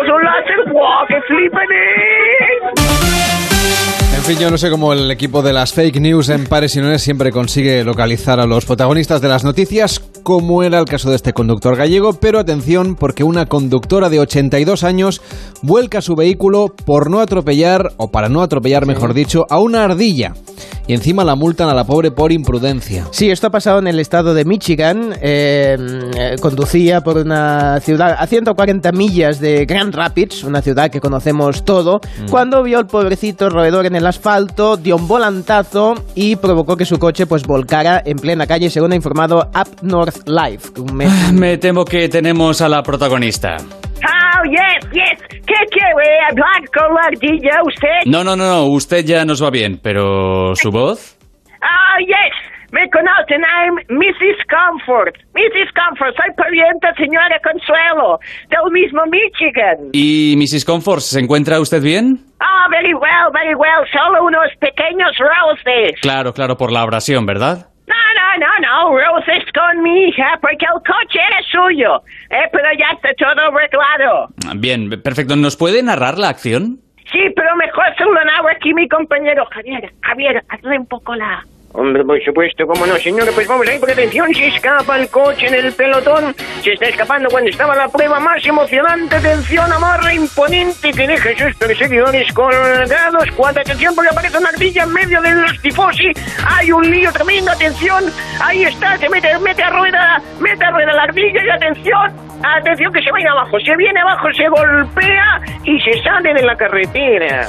o son láser. ¡Buah, qué flipe, nen! En fin, yo no sé cómo el equipo de las fake news en Pares y Nones siempre consigue localizar a los protagonistas de las noticias, como era el caso de este conductor gallego, pero atención porque una conductora de 82 años vuelca su vehículo por no atropellar, o para no atropellar, mejor dicho, a una ardilla. Y encima la multan a la pobre por imprudencia. Sí, esto ha pasado en el estado de Michigan. Eh, eh, conducía por una ciudad a 140 millas de Grand Rapids, una ciudad que conocemos todo, cuando vio el pobrecito roedor en el asfalto, dio un volantazo y provocó que su coche pues volcara en plena calle, según ha informado Up North Live. un me- Me temo que tenemos a la protagonista. Oh, yes, yes. ¿Qué quiere hablar con la ardilla usted? No, no, no, no, usted ya nos va bien, pero ¿su voz? Ah, yes. Me conocen, I'm Mrs. Comfort. Mrs. Comfort, soy pariente, señora Consuelo, del mismo Michigan. ¿Y Mrs. Comfort, se encuentra usted bien? Ah, very well, very well. Solo unos pequeños roces. Claro, claro, por la abrasión, ¿verdad? No, no, no, no, roces con mi hija, porque el coche era suyo. Eh, pero ya está todo arreglado. Bien, perfecto. ¿Nos puede narrar la acción? Sí, pero mejor se lo narra aquí mi compañero Javier. Javier, hazle un poco la... Hombre, por supuesto, cómo no, señora, pues vamos ahí, por atención, se escapa el coche en el pelotón, se está escapando cuando estaba la prueba más emocionante, atención, amarre imponente que deja a sus perseguidores colgados, cuando atención, porque aparece una ardilla en medio de los tifosi, hay un lío tremendo, atención, ahí está, se mete, mete a rueda, mete a rueda la ardilla y atención, atención que se viene abajo, se viene abajo, se golpea y se sale de la carretera.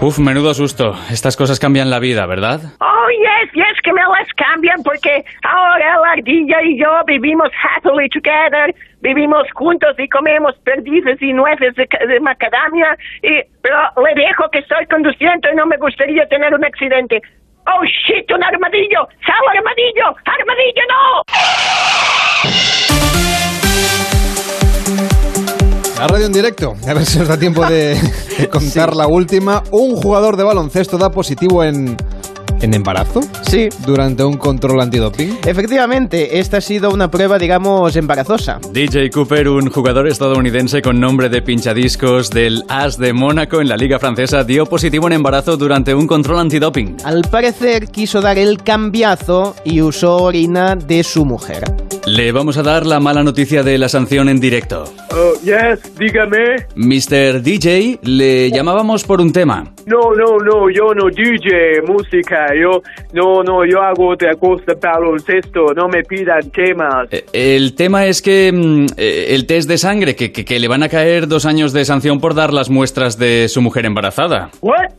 Uf, menudo susto. Estas cosas cambian la vida, ¿verdad? Oh, yes, yes, que me las cambian porque ahora la ardilla y yo vivimos happily together, vivimos juntos y comemos perdices y nueces de, de macadamia, y, pero le dejo que estoy conduciendo y no me gustaría tener un accidente. Oh, shit, un armadillo, sal armadillo, armadillo, no. La radio en directo, a ver si nos da tiempo de, de contar la última. Un jugador de baloncesto da positivo en en embarazo? Sí. ¿Durante un control antidoping? Efectivamente, esta ha sido una prueba, digamos, embarazosa. DJ Cooper, un jugador estadounidense con nombre de pinchadiscos del As de Mónaco en la Liga Francesa, dio positivo en embarazo durante un control antidoping. Al parecer quiso dar el cambiazo y usó orina de su mujer. Le vamos a dar la mala noticia de la sanción en directo. Oh, yes, dígame. Mr. DJ, le llamábamos por un tema. No, no, no, yo no DJ música, yo no, no, yo hago otra cosa baloncesto, no me pidan temas. Eh, El tema es que mm, eh, el test de sangre, que, que- que le van a caer dos años de sanción por dar las muestras de su mujer embarazada. What?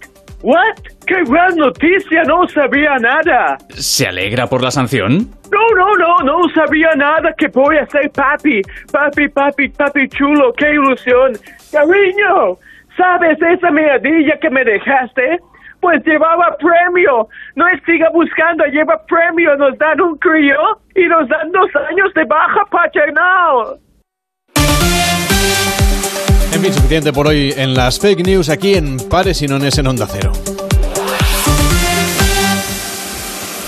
What? ¡Qué gran noticia! No sabía nada. ¿Se alegra por la sanción? No, no, no, no sabía nada que voy a ser papi. Papi, papi, papi chulo, qué ilusión. Cariño, ¿sabes esa medalla que me dejaste? Pues llevaba premio. No siga buscando, lleva premio. Nos dan un crío y nos dan dos años de baja paternal. En fin, suficiente por hoy en las fake news aquí en Pares y Nones en Onda Cero.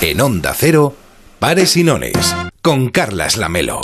En Onda Cero, Pares y Nones, con Carlas Lamelo.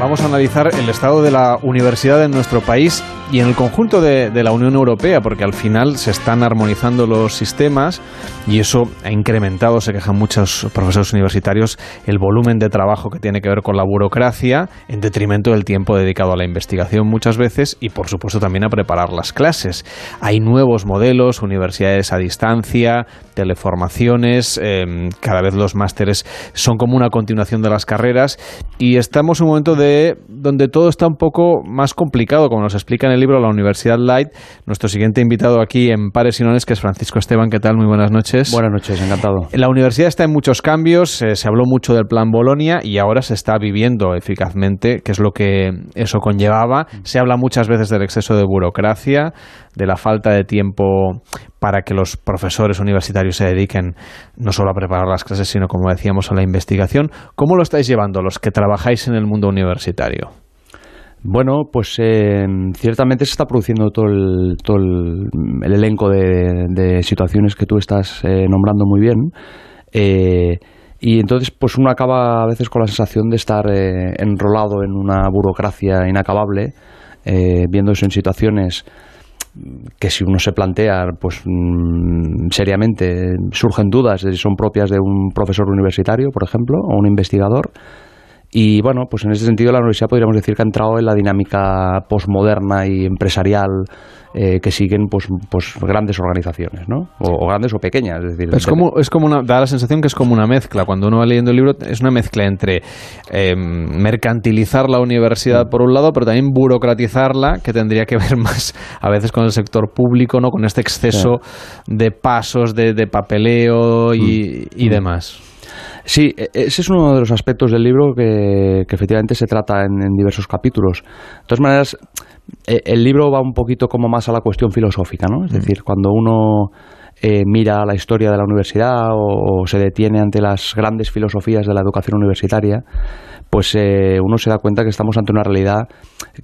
Vamos a analizar el estado de la universidad en nuestro país y en el conjunto de, la Unión Europea, porque al final se están armonizando los sistemas y eso ha incrementado, se quejan muchos profesores universitarios, el volumen de trabajo que tiene que ver con la burocracia en detrimento del tiempo dedicado a la investigación muchas veces y por supuesto también a preparar las clases. Hay nuevos modelos, universidades a distancia, teleformaciones, eh, cada vez los másteres son como una continuación de las carreras y estamos en un momento de donde todo está un poco más complicado, como nos explica en el libro La Universidad Light, nuestro siguiente invitado aquí en Pares y Nones, que es Francisco Esteban. ¿Qué tal? Muy buenas noches. Buenas noches, encantado. La universidad está en muchos cambios, eh, se habló mucho del plan Bolonia y ahora se está viviendo eficazmente, que es lo que eso conllevaba. Se habla muchas veces del exceso de burocracia, de la falta de tiempo para que los profesores universitarios se dediquen no solo a preparar las clases, sino, como decíamos, a la investigación. ¿Cómo lo estáis llevando los que trabajáis en el mundo universitario? Bueno, pues eh, ciertamente se está produciendo todo el, todo el, el elenco de, de situaciones que tú estás eh, nombrando muy bien. Eh, y entonces, pues uno acaba a veces con la sensación de estar eh, enrolado en una burocracia inacabable, eh, viéndose en situaciones que si uno se plantea pues mm, seriamente surgen dudas de si son propias de un profesor universitario, por ejemplo, o un investigador. Y bueno, pues en ese sentido la universidad podríamos decir que ha entrado en la dinámica posmoderna y empresarial eh, que siguen pues, pues grandes organizaciones, ¿no? O, o grandes o pequeñas. Es decir, Es como, es como una, da la sensación que es como una mezcla. Cuando uno va leyendo el libro, es una mezcla entre eh, mercantilizar la universidad por un lado, pero también burocratizarla, que tendría que ver más a veces con el sector público, ¿no? Con este exceso de pasos, de, de papeleo y, y demás. Sí, e- ese es uno de los aspectos del libro que, que efectivamente se trata en, en diversos capítulos. De todas maneras, eh, el libro va un poquito como más a la cuestión filosófica, ¿no? Es decir, cuando uno eh, mira la historia de la universidad o, o se detiene ante las grandes filosofías de la educación universitaria, pues eh, uno se da cuenta que estamos ante una realidad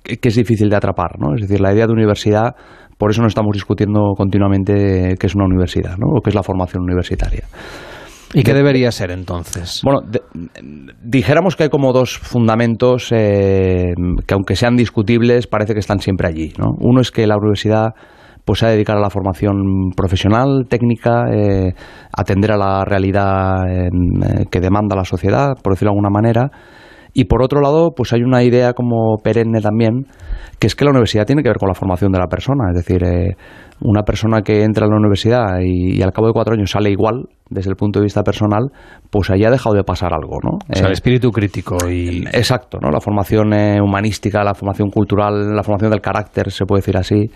que, que es difícil de atrapar, ¿no? Es decir, la idea de universidad, por eso no estamos discutiendo continuamente qué es una universidad, ¿no? O qué es la formación universitaria. ¿Y qué debería ser entonces? Bueno, de- dijéramos que hay como dos fundamentos eh, que aunque sean discutibles parece que están siempre allí. ¿no? Uno es que la universidad pues se ha de dedicar a la formación profesional, técnica, eh, atender a la realidad eh, que demanda la sociedad, por decirlo de alguna manera. Y por otro lado, pues hay una idea como perenne también, que es que la universidad tiene que ver con la formación de la persona. Es decir, eh, una persona que entra a la universidad y, y al cabo de cuatro años sale igual desde el punto de vista personal, pues ahí ha dejado de pasar algo, ¿no? O sea, el Eh, espíritu crítico y... Exacto, ¿no? La formación eh, humanística, la formación cultural, la formación del carácter, se puede decir así.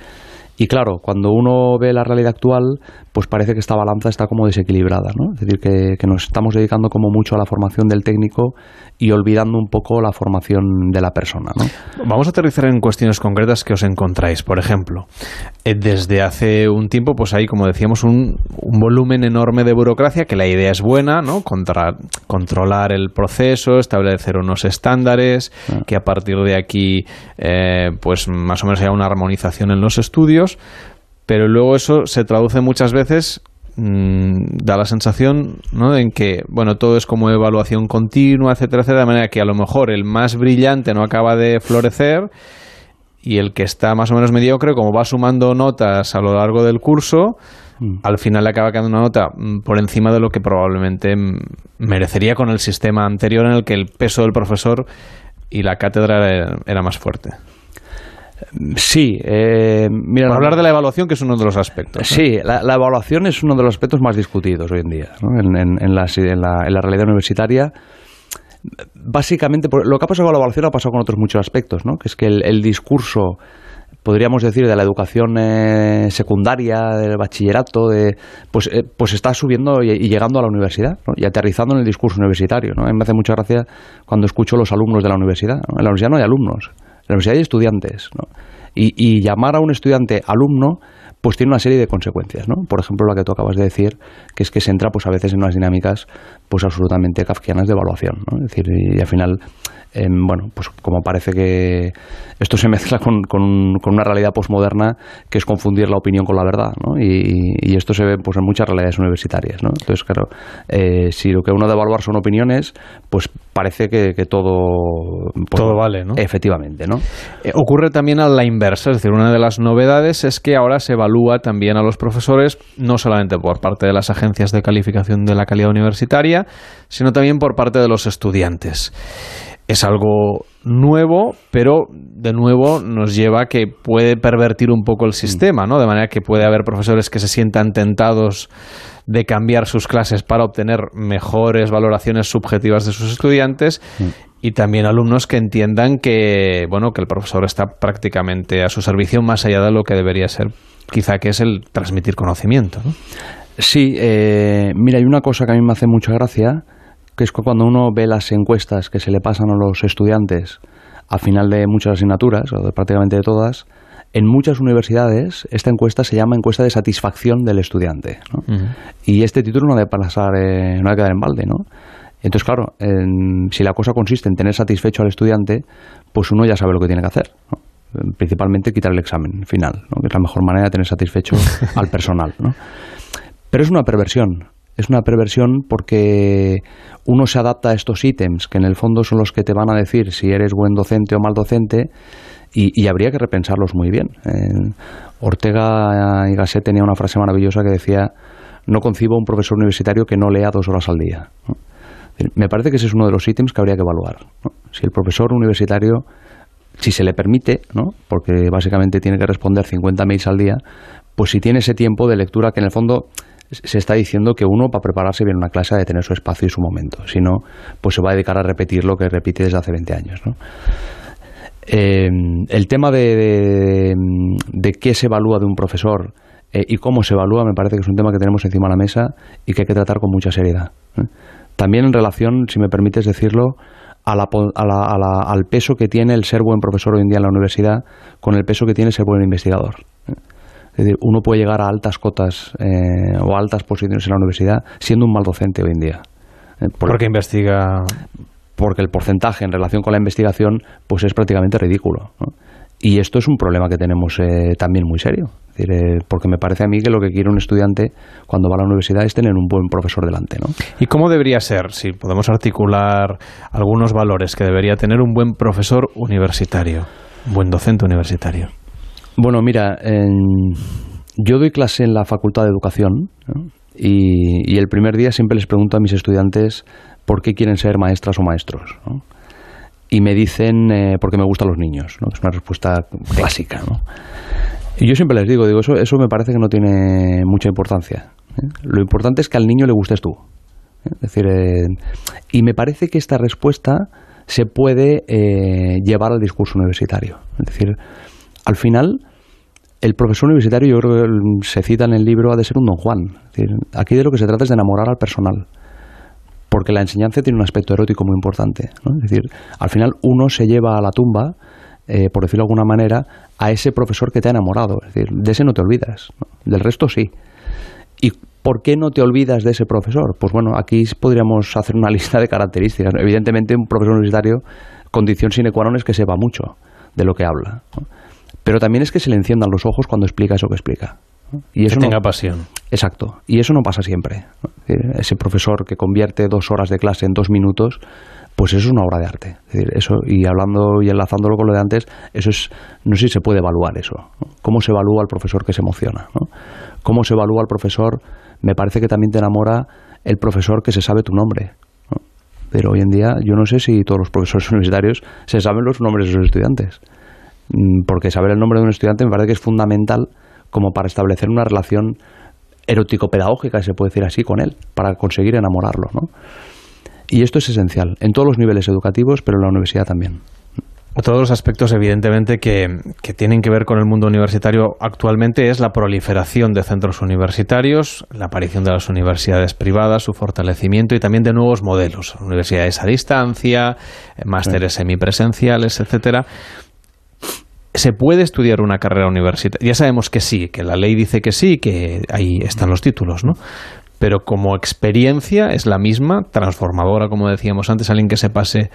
Y claro, cuando uno ve la realidad actual, pues parece que esta balanza está como desequilibrada, ¿no? Es decir, que, que, nos estamos dedicando como mucho a la formación del técnico y olvidando un poco la formación de la persona, ¿no? Vamos a aterrizar en cuestiones concretas que os encontráis. Por ejemplo, eh, desde hace un tiempo, pues hay, como decíamos, un, un volumen enorme de burocracia, que la idea es buena, ¿no? Contra, controlar el proceso, establecer unos estándares, que a partir de aquí, eh, pues más o menos haya una armonización en los estudios, pero luego eso se traduce muchas veces mm, da la sensación ¿no? en que bueno todo es como evaluación continua etcétera etcétera de manera que a lo mejor el más brillante no acaba de florecer y el que está más o menos mediocre como va sumando notas a lo largo del curso al final le acaba quedando una nota mm, por encima de lo que probablemente mm, merecería con el sistema anterior en el que el peso del profesor y la cátedra era, era más fuerte. Sí, eh, mira, hablar de la evaluación, que es uno de los aspectos. ¿no? Sí, la, la evaluación es uno de los aspectos más discutidos hoy en día ¿no? en, en, en, la, en, la, en la realidad universitaria. Básicamente, lo que ha pasado con la evaluación ha pasado con otros muchos aspectos, ¿no? que es que el, el discurso, podríamos decir, de la educación eh, secundaria, del bachillerato, de, pues, eh, pues está subiendo y, y llegando a la universidad ¿no? y aterrizando en el discurso universitario. ¿no? A mí me hace mucha gracia cuando escucho los alumnos de la universidad. ¿no? En la universidad no hay alumnos, la universidad hay estudiantes. ¿no? Y, y llamar a un estudiante alumno pues tiene una serie de consecuencias, ¿no? Por ejemplo, la que tú acabas de decir, que es que se entra pues a veces en unas dinámicas pues absolutamente kafkianas de evaluación, ¿no? Es decir, y, al final, eh, bueno, pues como parece que esto se mezcla con, con, con una realidad posmoderna que es confundir la opinión con la verdad, ¿no? Y, y esto se ve pues en muchas realidades universitarias, ¿no? Entonces, claro, eh, si lo que uno de evaluar son opiniones, pues parece que, que todo... pues, Todo vale, ¿no? Efectivamente, ¿no? Eh, ocurre también a la inversa, es decir, una de las novedades es que ahora se evalúa también a los profesores, no solamente por parte de las agencias de calificación de la calidad universitaria, sino también por parte de los estudiantes. Es algo nuevo, pero de nuevo nos lleva a que puede pervertir un poco el sistema, ¿no? De manera que puede haber profesores que se sientan tentados de cambiar sus clases para obtener mejores valoraciones subjetivas de sus estudiantes y también alumnos que entiendan que bueno que el profesor está prácticamente a su servicio más allá de lo que debería ser quizá que es el transmitir conocimiento ¿no? Sí, eh, mira, hay una cosa que a mí me hace mucha gracia, que es que cuando uno ve las encuestas que se le pasan a los estudiantes a final de muchas asignaturas, o de prácticamente de todas, en muchas universidades esta encuesta se llama encuesta de satisfacción del estudiante. ¿no? Y este título no debe pasar, eh, no debe quedar en balde, ¿no? Entonces, claro, en- si la cosa consiste en tener satisfecho al estudiante, pues uno ya sabe lo que tiene que hacer. ¿no? Principalmente quitar el examen final, ¿no? que es la mejor manera de tener satisfecho al personal. ¿no? Pero es una perversión. Es una perversión porque uno se adapta a estos ítems, que en el fondo son los que te van a decir si eres buen docente o mal docente, y, y habría que repensarlos muy bien. Eh, Ortega y Gasset tenía una frase maravillosa que decía, no concibo un profesor universitario que no lea dos horas al día. Me parece que ese es uno de los ítems que habría que evaluar. Si el profesor universitario, si se le permite, ¿no? porque básicamente tiene que responder 50 mails al día, pues si tiene ese tiempo de lectura que en el fondo se está diciendo que uno para prepararse bien una clase ha de tener su espacio y su momento. Si no, pues se va a dedicar a repetir lo que repite desde hace 20 años. Eh, el tema de, de, de qué se evalúa de un profesor eh, y cómo se evalúa me parece que es un tema que tenemos encima de la mesa y que hay que tratar con mucha seriedad. ¿eh? También en relación, si me permites decirlo, a la, a la, a la, al peso que tiene el ser buen profesor hoy en día en la universidad con el peso que tiene ser buen investigador. Es decir, uno puede llegar a altas cotas eh, o a altas posiciones en la universidad siendo un mal docente hoy en día. Eh, por, porque investiga. Porque el porcentaje en relación con la investigación pues es prácticamente ridículo. ¿no? Y esto es un problema que tenemos eh, también muy serio. Es decir, eh, porque me parece a mí que lo que quiere un estudiante cuando va a la universidad es tener un buen profesor delante. ¿no? ¿Y cómo debería ser? Si podemos articular algunos valores que debería tener un buen profesor universitario, un buen docente universitario. Bueno, mira, yo doy clase en la Facultad de Educación y, el primer día siempre les pregunto a mis estudiantes por qué quieren ser maestras o maestros. ¿no? Y me dicen eh, porque me gustan los niños. ¿no? Es una respuesta clásica. Y yo siempre les digo, digo eso, eso me parece que no tiene mucha importancia. ¿eh? Lo importante es que al niño le gustes tú. ¿eh? Es decir, y me parece que esta respuesta se puede llevar al discurso universitario. Es decir, al final, el profesor universitario, yo creo que se cita en el libro, ha de ser un don Juan. Es decir, aquí de lo que se trata es de enamorar al personal. Porque la enseñanza tiene un aspecto erótico muy importante. Es decir, al final uno se lleva a la tumba, eh, por decirlo de alguna manera, a ese profesor que te ha enamorado. Es decir, de ese no te olvidas. ¿no? Del resto sí. ¿Y por qué no te olvidas de ese profesor? Pues bueno, aquí podríamos hacer una lista de características. Evidentemente, un profesor universitario, condición sine qua non es que sepa mucho de lo que habla. Pero también es que se le enciendan los ojos cuando explica eso que explica. Y eso que no- tenga pasión. Exacto. Y eso no pasa siempre. Ese profesor que convierte dos horas de clase en dos minutos, pues eso es una obra de arte. Es decir, eso, y hablando y enlazándolo con lo de antes, eso es, no sé si se puede evaluar eso. ¿Cómo se evalúa al profesor que se emociona? ¿no? ¿Cómo se evalúa al profesor? Me parece que también te enamora el profesor que se sabe tu nombre. ¿no? Pero hoy en día yo no sé si todos los profesores universitarios se saben los nombres de sus estudiantes. Mm, Porque saber el nombre de un estudiante me parece que es fundamental como para establecer una relación erótico-pedagógica, si se puede decir así, con él, para conseguir enamorarlo. ¿no? Y esto es esencial en todos los niveles educativos, pero en la universidad también. Otro de los aspectos, evidentemente, que, que tienen que ver con el mundo universitario actualmente es la proliferación de centros universitarios, la aparición de las universidades privadas, su fortalecimiento y también de nuevos modelos, universidades a distancia, eh, másteres semipresenciales, etcétera. ¿Se puede estudiar una carrera universitaria? Ya sabemos que sí, que la ley dice que sí, que ahí están los títulos, ¿no? Pero como experiencia es la misma, transformadora, como decíamos antes, alguien que se pase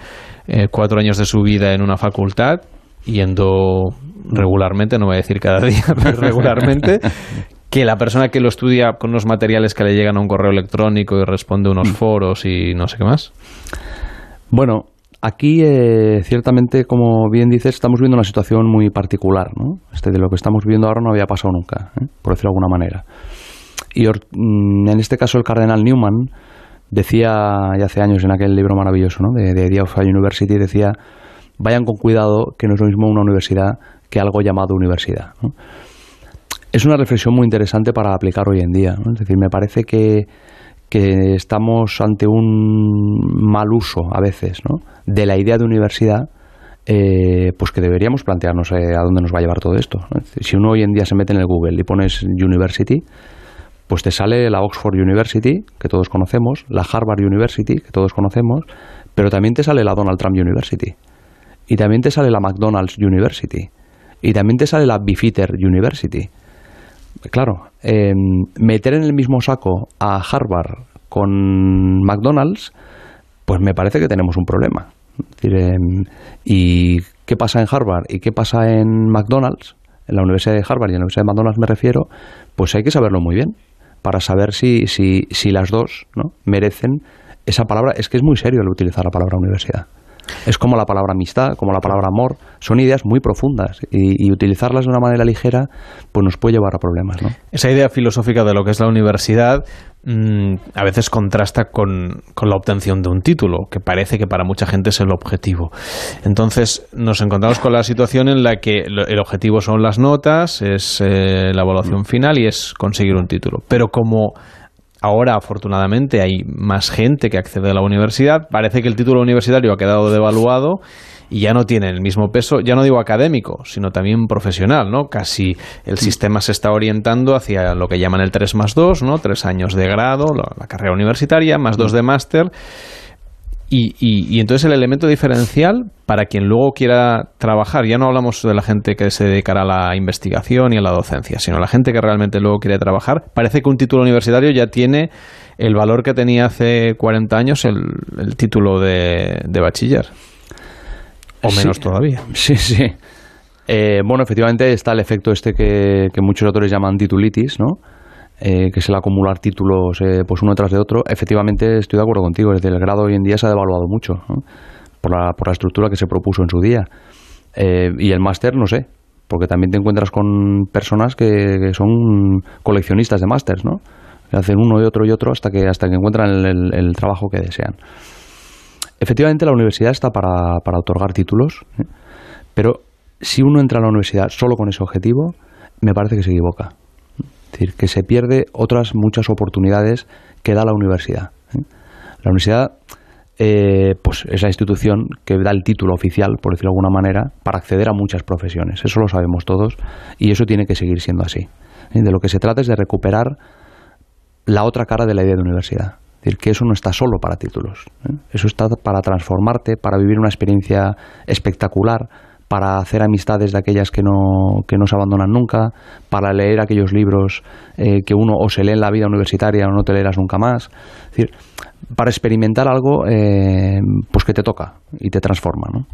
eh, cuatro años de su vida en una facultad, yendo regularmente, no voy a decir cada día, pero regularmente, que la persona que lo estudia con unos materiales que le llegan a un correo electrónico y responde a unos foros y no sé qué más. Bueno, aquí eh, ciertamente, como bien dices, estamos viendo una situación muy particular. ¿no? Este, de lo que estamos viviendo ahora no había pasado nunca, ¿eh? por decirlo de alguna manera. Y mm, en este caso el cardenal Newman decía ya hace años en aquel libro maravilloso ¿no? de, de of University, decía, vayan con cuidado que no es lo mismo una universidad que algo llamado universidad. Es una reflexión muy interesante para aplicar hoy en día. Es decir, me parece que, que estamos ante un mal uso a veces ¿no? de la idea de universidad eh, pues que deberíamos plantearnos eh, a dónde nos va a llevar todo esto. Si uno hoy en día se mete en el Google y pones University, pues te sale la Oxford University, que todos conocemos, la Harvard University, que todos conocemos, pero también te sale la Donald Trump University, y también te sale la McDonald's University, y también te sale la Bifitter University. Claro, eh, meter en el mismo saco a Harvard con McDonald's, pues me parece que tenemos un problema. Em, ¿Y qué pasa en Harvard y qué pasa en McDonald's? En la Universidad de Harvard y en la Universidad de McDonald's me refiero, pues hay que saberlo muy bien para saber si, si, si las dos ¿no? merecen esa palabra. Es que es muy serio el utilizar la palabra universidad. Es como la palabra amistad, como la palabra amor. Son ideas muy profundas y, y utilizarlas de una manera ligera pues nos puede llevar a problemas. Esa idea filosófica de lo que es la universidad mm, a veces contrasta con, con la obtención de un título, que parece que para mucha gente es el objetivo. Entonces nos encontramos con la situación en la que el objetivo son las notas, es eh, la evaluación final y es conseguir un título. Pero como Ahora, afortunadamente, hay más gente que accede a la universidad. Parece que el título universitario ha quedado devaluado y ya no tiene el mismo peso, ya no digo académico, sino también profesional, ¿no? Casi el sistema se está orientando hacia lo que llaman el 3 más 2, ¿no? Tres años de grado, la, la carrera universitaria, más dos de máster. Y, y- y entonces el elemento diferencial para quien luego quiera trabajar, ya no hablamos de la gente que se dedicará a la investigación y a la docencia, sino la gente que realmente luego quiere trabajar, parece que un título universitario ya tiene el valor que tenía hace 40 años el, el título de, de bachiller. O menos Sí. todavía. Sí, sí. Eh, bueno, efectivamente está el efecto este que, que muchos autores llaman titulitis, ¿no? Eh, que es el acumular títulos eh, pues uno tras de otro. Efectivamente estoy de acuerdo contigo, desde el grado hoy en día se ha devaluado mucho por, la, por la estructura que se propuso en su día. Eh, y el máster, no sé, porque también te encuentras con personas que, son coleccionistas de másters, ¿no? Que hacen uno y otro y otro hasta que, hasta que encuentran el- el- el trabajo que desean. Efectivamente, la universidad está para, para otorgar títulos, ¿eh? pero si uno entra a la universidad solo con ese objetivo, me parece que se equivoca. Es decir, que se pierde otras muchas oportunidades que da la universidad. ¿eh? La universidad eh, pues es la institución que da el título oficial, por decirlo de alguna manera, para acceder a muchas profesiones. Eso lo sabemos todos y eso tiene que seguir siendo así. Y de lo que se trata es de recuperar la otra cara de la idea de universidad. Es decir, que eso no está solo para títulos. ¿eh? Eso está para transformarte, para vivir una experiencia espectacular, para hacer amistades de aquellas que no, que no se abandonan nunca, para leer aquellos libros eh, que uno o se lee en la vida universitaria o no te leerás nunca más. Es decir, para experimentar algo eh, pues que te toca y te transforma. ¿no?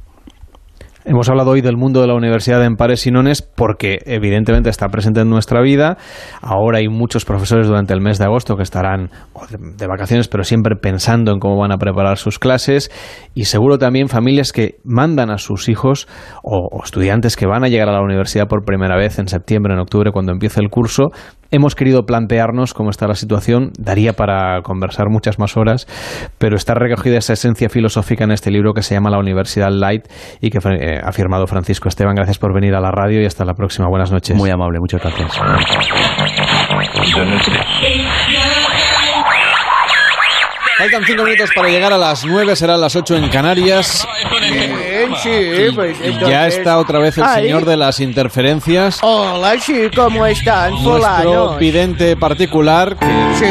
Hemos hablado hoy del mundo de la universidad en pares y nones porque evidentemente está presente en nuestra vida. Ahora hay muchos profesores durante el mes de agosto que estarán de vacaciones, pero siempre pensando en cómo van a preparar sus clases. Y seguro también familias que mandan a sus hijos o, o estudiantes que van a llegar a la universidad por primera vez en septiembre, en octubre, cuando empiece el curso, hemos querido plantearnos cómo está la situación. Daría para conversar muchas más horas, pero está recogida esa esencia filosófica en este libro que se llama La Universidad Light y que eh, ha firmado Francisco Esteban. Gracias por venir a la radio y hasta la próxima. Buenas noches. Muy amable, muchas gracias. Faltan cinco minutos para llegar a las nueve, serán las ocho en Canarias. Sí, pues entonces- Ya está otra vez el señor de las interferencias. Hola, sí, ¿cómo están, Nuestro vidente particular, que Sí.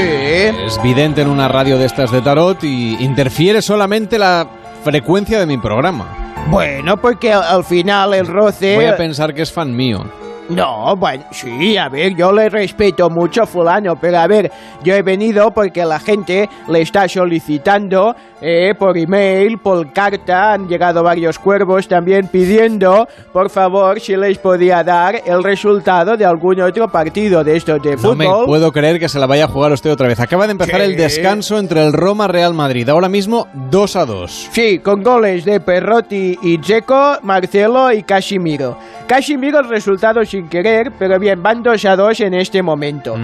es vidente en una radio de estas de tarot y interfiere solamente la frecuencia de mi programa. Bueno, porque al, al final el roce... Voy a pensar que es fan mío. No, bueno, sí, a ver, yo le respeto mucho, fulano, pero a ver, yo he venido porque la gente le está solicitando eh, por email, por carta, han llegado varios cuervos también pidiendo, por favor, si les podía dar el resultado de algún otro partido de estos de No me fútbol. puedo creer que se la vaya a jugar usted otra vez. Acaba de empezar ¿Qué? el descanso entre el Roma Real Madrid. Ahora mismo 2 a 2. Sí, con goles de Perrotti y Dzeko, Marcelo y Casimiro. Casimiro el resultado sin querer, pero bien, van 2 a 2 en este momento.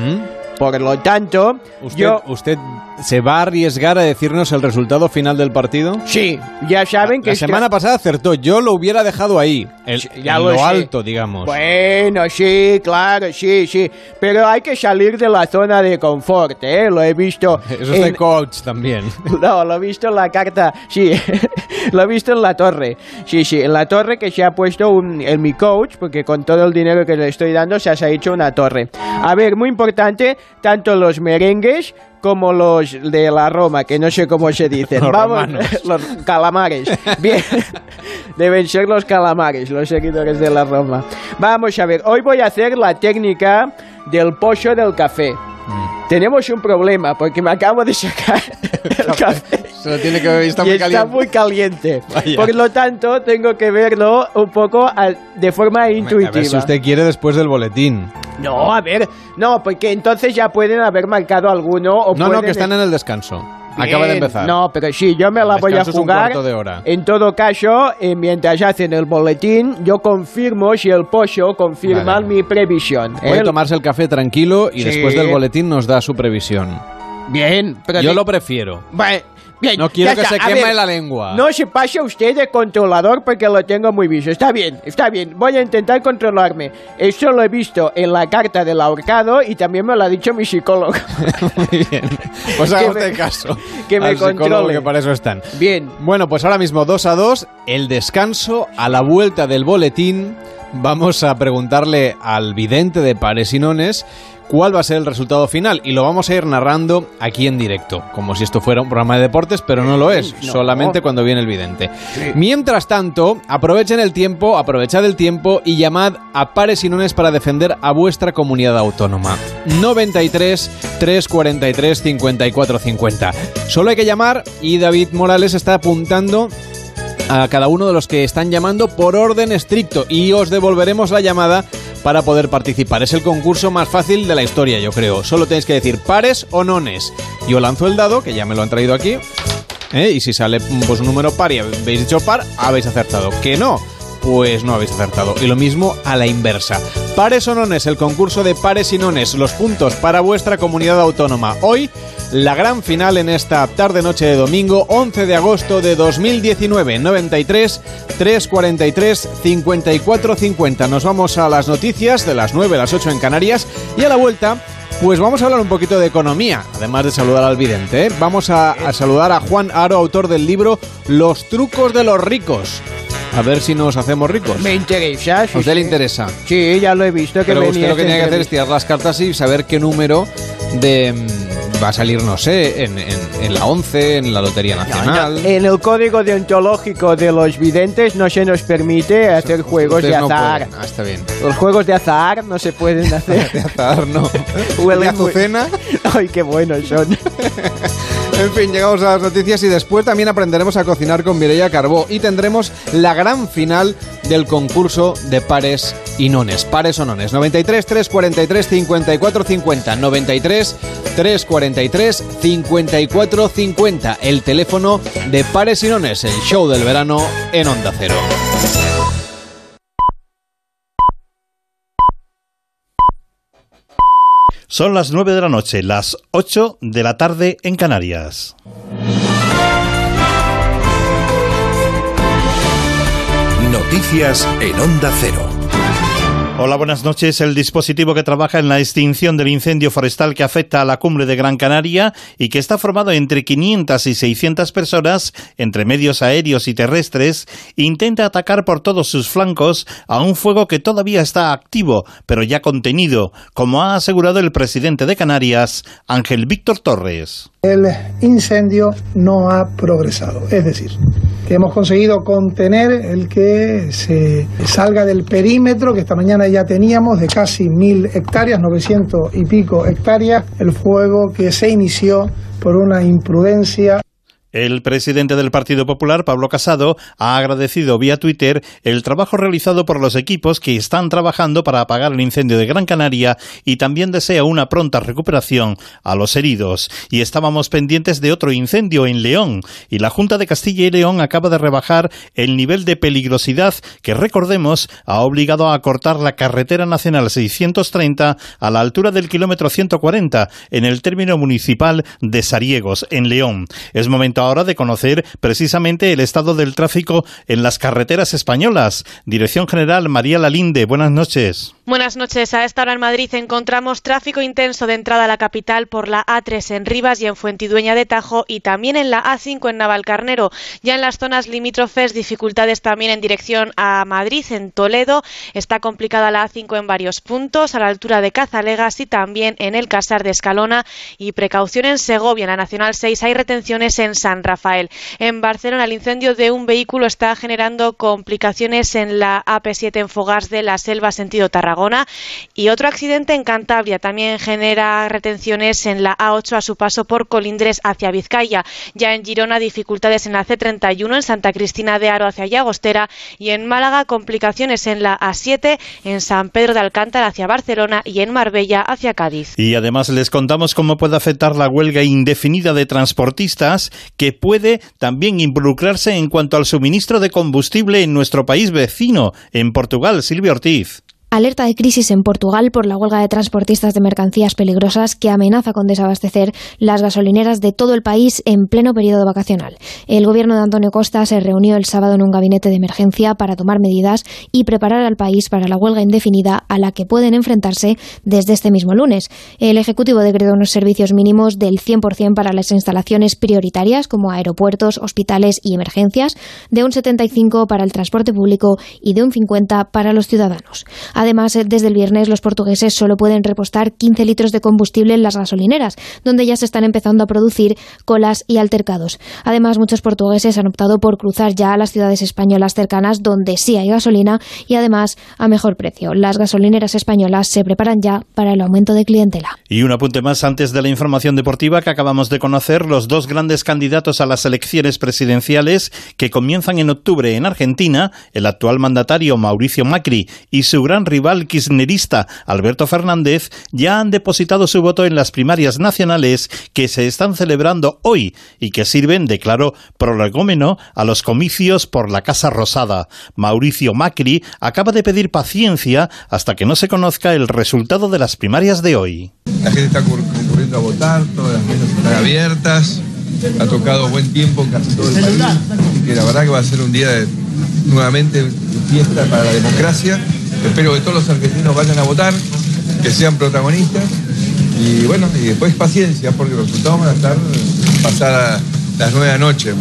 Por lo tanto. ¿Usted, yo... ¿Usted se va a arriesgar a decirnos el resultado final del partido? Sí, ya saben que... La este- semana pasada acertó. Yo lo hubiera dejado ahí. El, ya en lo lo, alto, digamos. Bueno, sí, claro, sí, sí. Pero hay que salir de la zona de confort, ¿eh? Lo he visto... Eso es de en- coach también. No, lo he visto en la carta, sí, lo he visto en la torre, sí, sí, en la torre que se ha puesto un, en mi coach, porque con todo el dinero que le estoy dando se ha hecho una torre. A ver, muy importante, tanto los merengues como los de la Roma, que no sé cómo se dicen. Los Vamos, romanos. los calamares. Bien, deben ser los calamares, los seguidores de la Roma. Vamos a ver, hoy voy a hacer la técnica del pollo del café. Mm. Tenemos un problema porque me acabo de sacar el café Se lo tiene que beber, está y muy está caliente. muy caliente. Vaya. Por lo tanto, tengo que verlo un poco al- de forma A ver intuitiva. si usted quiere después del boletín. No, a ver, no, porque entonces ya pueden haber marcado alguno o No, no, que están en el descanso. Bien, Acaba de empezar. No, pero sí, yo me la voy a descanso es un jugar. de hora. En todo caso, eh, mientras hacen el boletín, yo confirmo si el pollo confirma Vale. mi previsión. ¿eh? Puede tomarse el café tranquilo y Sí. después del boletín nos da su previsión. Bien, pero Yo de- lo prefiero. Bueno, bien, No quiero que se queme ver, la lengua. No se pase usted de controlador porque lo tengo muy visto. Está bien, está bien. Voy a intentar controlarme. Eso lo he visto en la carta del ahorcado y también me lo ha dicho mi psicólogo. Muy bien. Pues haga usted caso. que me al controle. que para eso están. Bien. Bueno, pues ahora mismo 2 a 2, el descanso a la vuelta del boletín. Vamos a preguntarle al vidente de Pares y Nones cuál va a ser el resultado final y lo vamos a ir narrando aquí en directo, como si esto fuera un programa de deportes, pero no lo es, No. solamente cuando viene el vidente. Mientras tanto, aprovechen el tiempo, aprovechad el tiempo y llamad a Pares y Nones para defender a vuestra comunidad autónoma. 93 343 54 50. Solo hay que llamar y David Morales está apuntando a cada uno de los que están llamando por orden estricto y os devolveremos la llamada para poder participar. Es el concurso más fácil de la historia, yo creo. Solo tenéis que decir pares o nones. Yo lanzo el dado, que ya me lo han traído aquí, ¿eh? y si sale pues, un número par y habéis dicho par, habéis acertado. Que no, pues no habéis acertado. Y lo mismo a la inversa. Pares o nones, el concurso de pares y nones, los puntos para vuestra comunidad autónoma. Hoy, la gran final en esta tarde-noche de domingo, 11 de agosto de 2019, 93 343 54 50. Nos vamos a las noticias de las 9 a las 8 en Canarias y a la vuelta Pues vamos a hablar un poquito de economía, además de saludar al vidente. ¿eh? Vamos a, a saludar a Juan Aro, autor del libro Los trucos de los ricos. A ver si nos hacemos ricos. Me interesa. sí, ¿A usted le interesa? Sí, ya lo he visto que Pero venía usted lo que tiene que hacer es tirar las cartas y saber qué número de mm, va a salir, no sé, en, en- en la 11, en la Lotería Nacional. No, en el código deontológico de los videntes no se nos permite hacer juegos de Ustedes no azar. pueden. Ah, está bien. Los juegos de azar no se pueden hacer. de azar, no. ¿De azucena? Ay, qué buenos son. En fin, llegamos a las noticias y después también aprenderemos a cocinar con Mireia Carbó y tendremos la gran final del concurso de pares y nones. Pares o nones. 93 343 54 50. 93 343 54 50. El teléfono de pares y nones. El show del verano en Onda Cero. Son las 9 de la noche, las 8 de la tarde en Canarias. Noticias en Onda Cero. Hola, buenas noches. El dispositivo que trabaja en la extinción del incendio forestal que afecta a la cumbre de Gran Canaria y que está formado entre 500 y 600 personas, entre medios aéreos y terrestres, intenta atacar por todos sus flancos a un fuego que todavía está activo, pero ya contenido, como ha asegurado el presidente de Canarias, Ángel Víctor Torres. El incendio no ha progresado, es decir, que hemos conseguido contener el que se salga del perímetro que esta mañana ya teníamos de casi mil hectáreas, 900 y pico hectáreas, el fuego que se inició por una imprudencia El presidente del Partido Popular, Pablo Casado, ha agradecido vía Twitter el trabajo realizado por los equipos que están trabajando para apagar el incendio de Gran Canaria y también desea una pronta recuperación a los heridos. Y estábamos pendientes de otro incendio en León y la Junta de Castilla y León acaba de rebajar el nivel de peligrosidad que, recordemos, ha obligado a cortar la carretera nacional 630 a la altura del kilómetro 140 en el término municipal de Sariegos, en León. Es momento ahora de conocer precisamente el estado del tráfico en las carreteras españolas. Dirección General María Lalinde, buenas noches. Buenas noches. A esta hora en Madrid encontramos tráfico intenso de entrada a la capital por la A3 en Rivas y en Fuentidueña de Tajo y también en la A5 en Navalcarnero. Ya en las zonas limítrofes, dificultades también en dirección a Madrid, en Toledo. Está complicada la A5 en varios puntos, a la altura de Cazalegas y también en el Casar de Escalona. Y precaución en Segovia, en la Nacional 6, hay retenciones en San Rafael. En Barcelona, el incendio de un vehículo está generando complicaciones en la AP7 en Fogars de la Selva, sentido Tarragona. Y otro accidente en Cantabria también genera retenciones en la A8 a su paso por Colindres hacia Vizcaya. Ya en Girona, dificultades en la C31 en Santa Cristina de Aro hacia Llagostera. Y en Málaga, complicaciones en la A7 en San Pedro de Alcántara hacia Barcelona y en Marbella hacia Cádiz. Y además les contamos cómo puede afectar la huelga indefinida de transportistas, que puede también involucrarse en cuanto al suministro de combustible en nuestro país vecino, en Portugal. Silvia Ortiz. Alerta de crisis en Portugal por la huelga de transportistas de mercancías peligrosas que amenaza con desabastecer las gasolineras de todo el país en pleno periodo vacacional. El gobierno de Antonio Costa se reunió el sábado en un gabinete de emergencia para tomar medidas y preparar al país para la huelga indefinida a la que pueden enfrentarse desde este mismo lunes. El Ejecutivo decretó unos servicios mínimos del 100% para las instalaciones prioritarias como aeropuertos, hospitales y emergencias, de un 75% para el transporte público y de un 50% para los ciudadanos. Además, eh, desde el viernes los portugueses solo pueden repostar 15 litros de combustible en las gasolineras, donde ya se están empezando a producir colas y altercados. Además, muchos portugueses han optado por cruzar ya a las ciudades españolas cercanas donde sí hay gasolina y además a mejor precio. Las gasolineras españolas se preparan ya para el aumento de clientela. Y un apunte más antes de la información deportiva que acabamos de conocer, los dos grandes candidatos a las elecciones presidenciales que comienzan en octubre en Argentina, el actual mandatario Mauricio Macri y su gran rival kirchnerista Alberto Fernández, ya han depositado su voto en las primarias nacionales que se están celebrando hoy y que sirven de claro prolegómeno a los comicios por la Casa Rosada. Mauricio Macri acaba de pedir paciencia hasta que no se conozca el resultado de las primarias de hoy. La gente está cur- concurriendo a votar, todas las mesas están abiertas, ha tocado buen tiempo en casi todo el país, así que la verdad que va a ser un día de, nuevamente de fiesta para la democracia. Espero que todos los argentinos vayan a votar, que sean protagonistas Y bueno, y después paciencia, porque los resultados van a estar pasar a las nueve de la noche.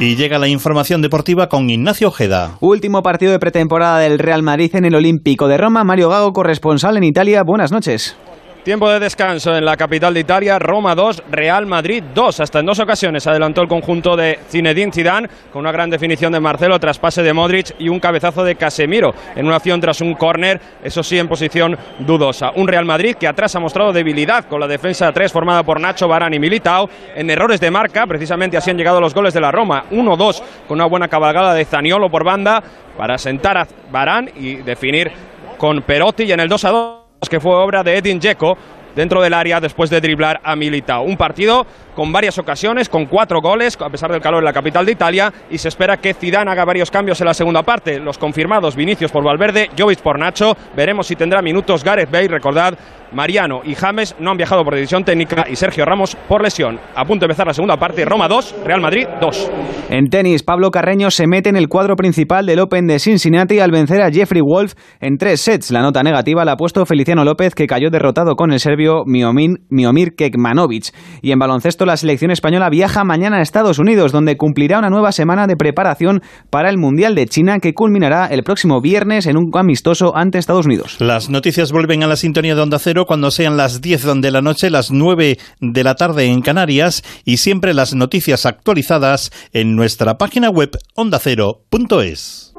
Y llega la información deportiva con Ignacio Ojeda. Último partido de pretemporada del Real Madrid en el Olímpico de Roma. Mario Gago, corresponsal en Italia. Buenas noches. Tiempo de descanso en la capital de Italia, Roma 2, Real Madrid 2. Hasta en dos ocasiones adelantó el conjunto de Zinedine Zidane con una gran definición de Marcelo tras pase de Modric y un cabezazo de Casemiro en una acción tras un córner, eso sí en posición dudosa. Un Real Madrid que atrás ha mostrado debilidad con la defensa de tres formada por Nacho, Barán y Militao en errores de marca, precisamente así han llegado los goles de la Roma, 1-2 con una buena cabalgada de Zaniolo por banda para sentar a Barán y definir con Perotti y en el 2-2 que fue obra de Edin Dzeko dentro del área después de driblar a Militao. Un partido con varias ocasiones, con cuatro goles, a pesar del calor en la capital de Italia, y se espera que Zidane haga varios cambios en la segunda parte. Los confirmados Vinicius por Valverde, Jovic por Nacho, veremos si tendrá minutos Gareth Bale, recordad, Mariano y James no han viajado por decisión técnica y Sergio Ramos por lesión. A punto de empezar la segunda parte, Roma 2, Real Madrid 2. En tenis, Pablo Carreño se mete en el cuadro principal del Open de Cincinnati al vencer a Jeffrey Wolf en tres sets. La nota negativa la ha puesto Feliciano López, que cayó derrotado con el serbio Miomir, Miomir Kekmanovic. Y en baloncesto, la selección española viaja mañana a Estados Unidos, donde cumplirá una nueva semana de preparación para el Mundial de China, que culminará el próximo viernes en un amistoso ante Estados Unidos. Las noticias vuelven a la sintonía de Onda Cero cuando sean las 10 de la noche, las 9 de la tarde en Canarias y siempre las noticias actualizadas en nuestra página web ondacero.es.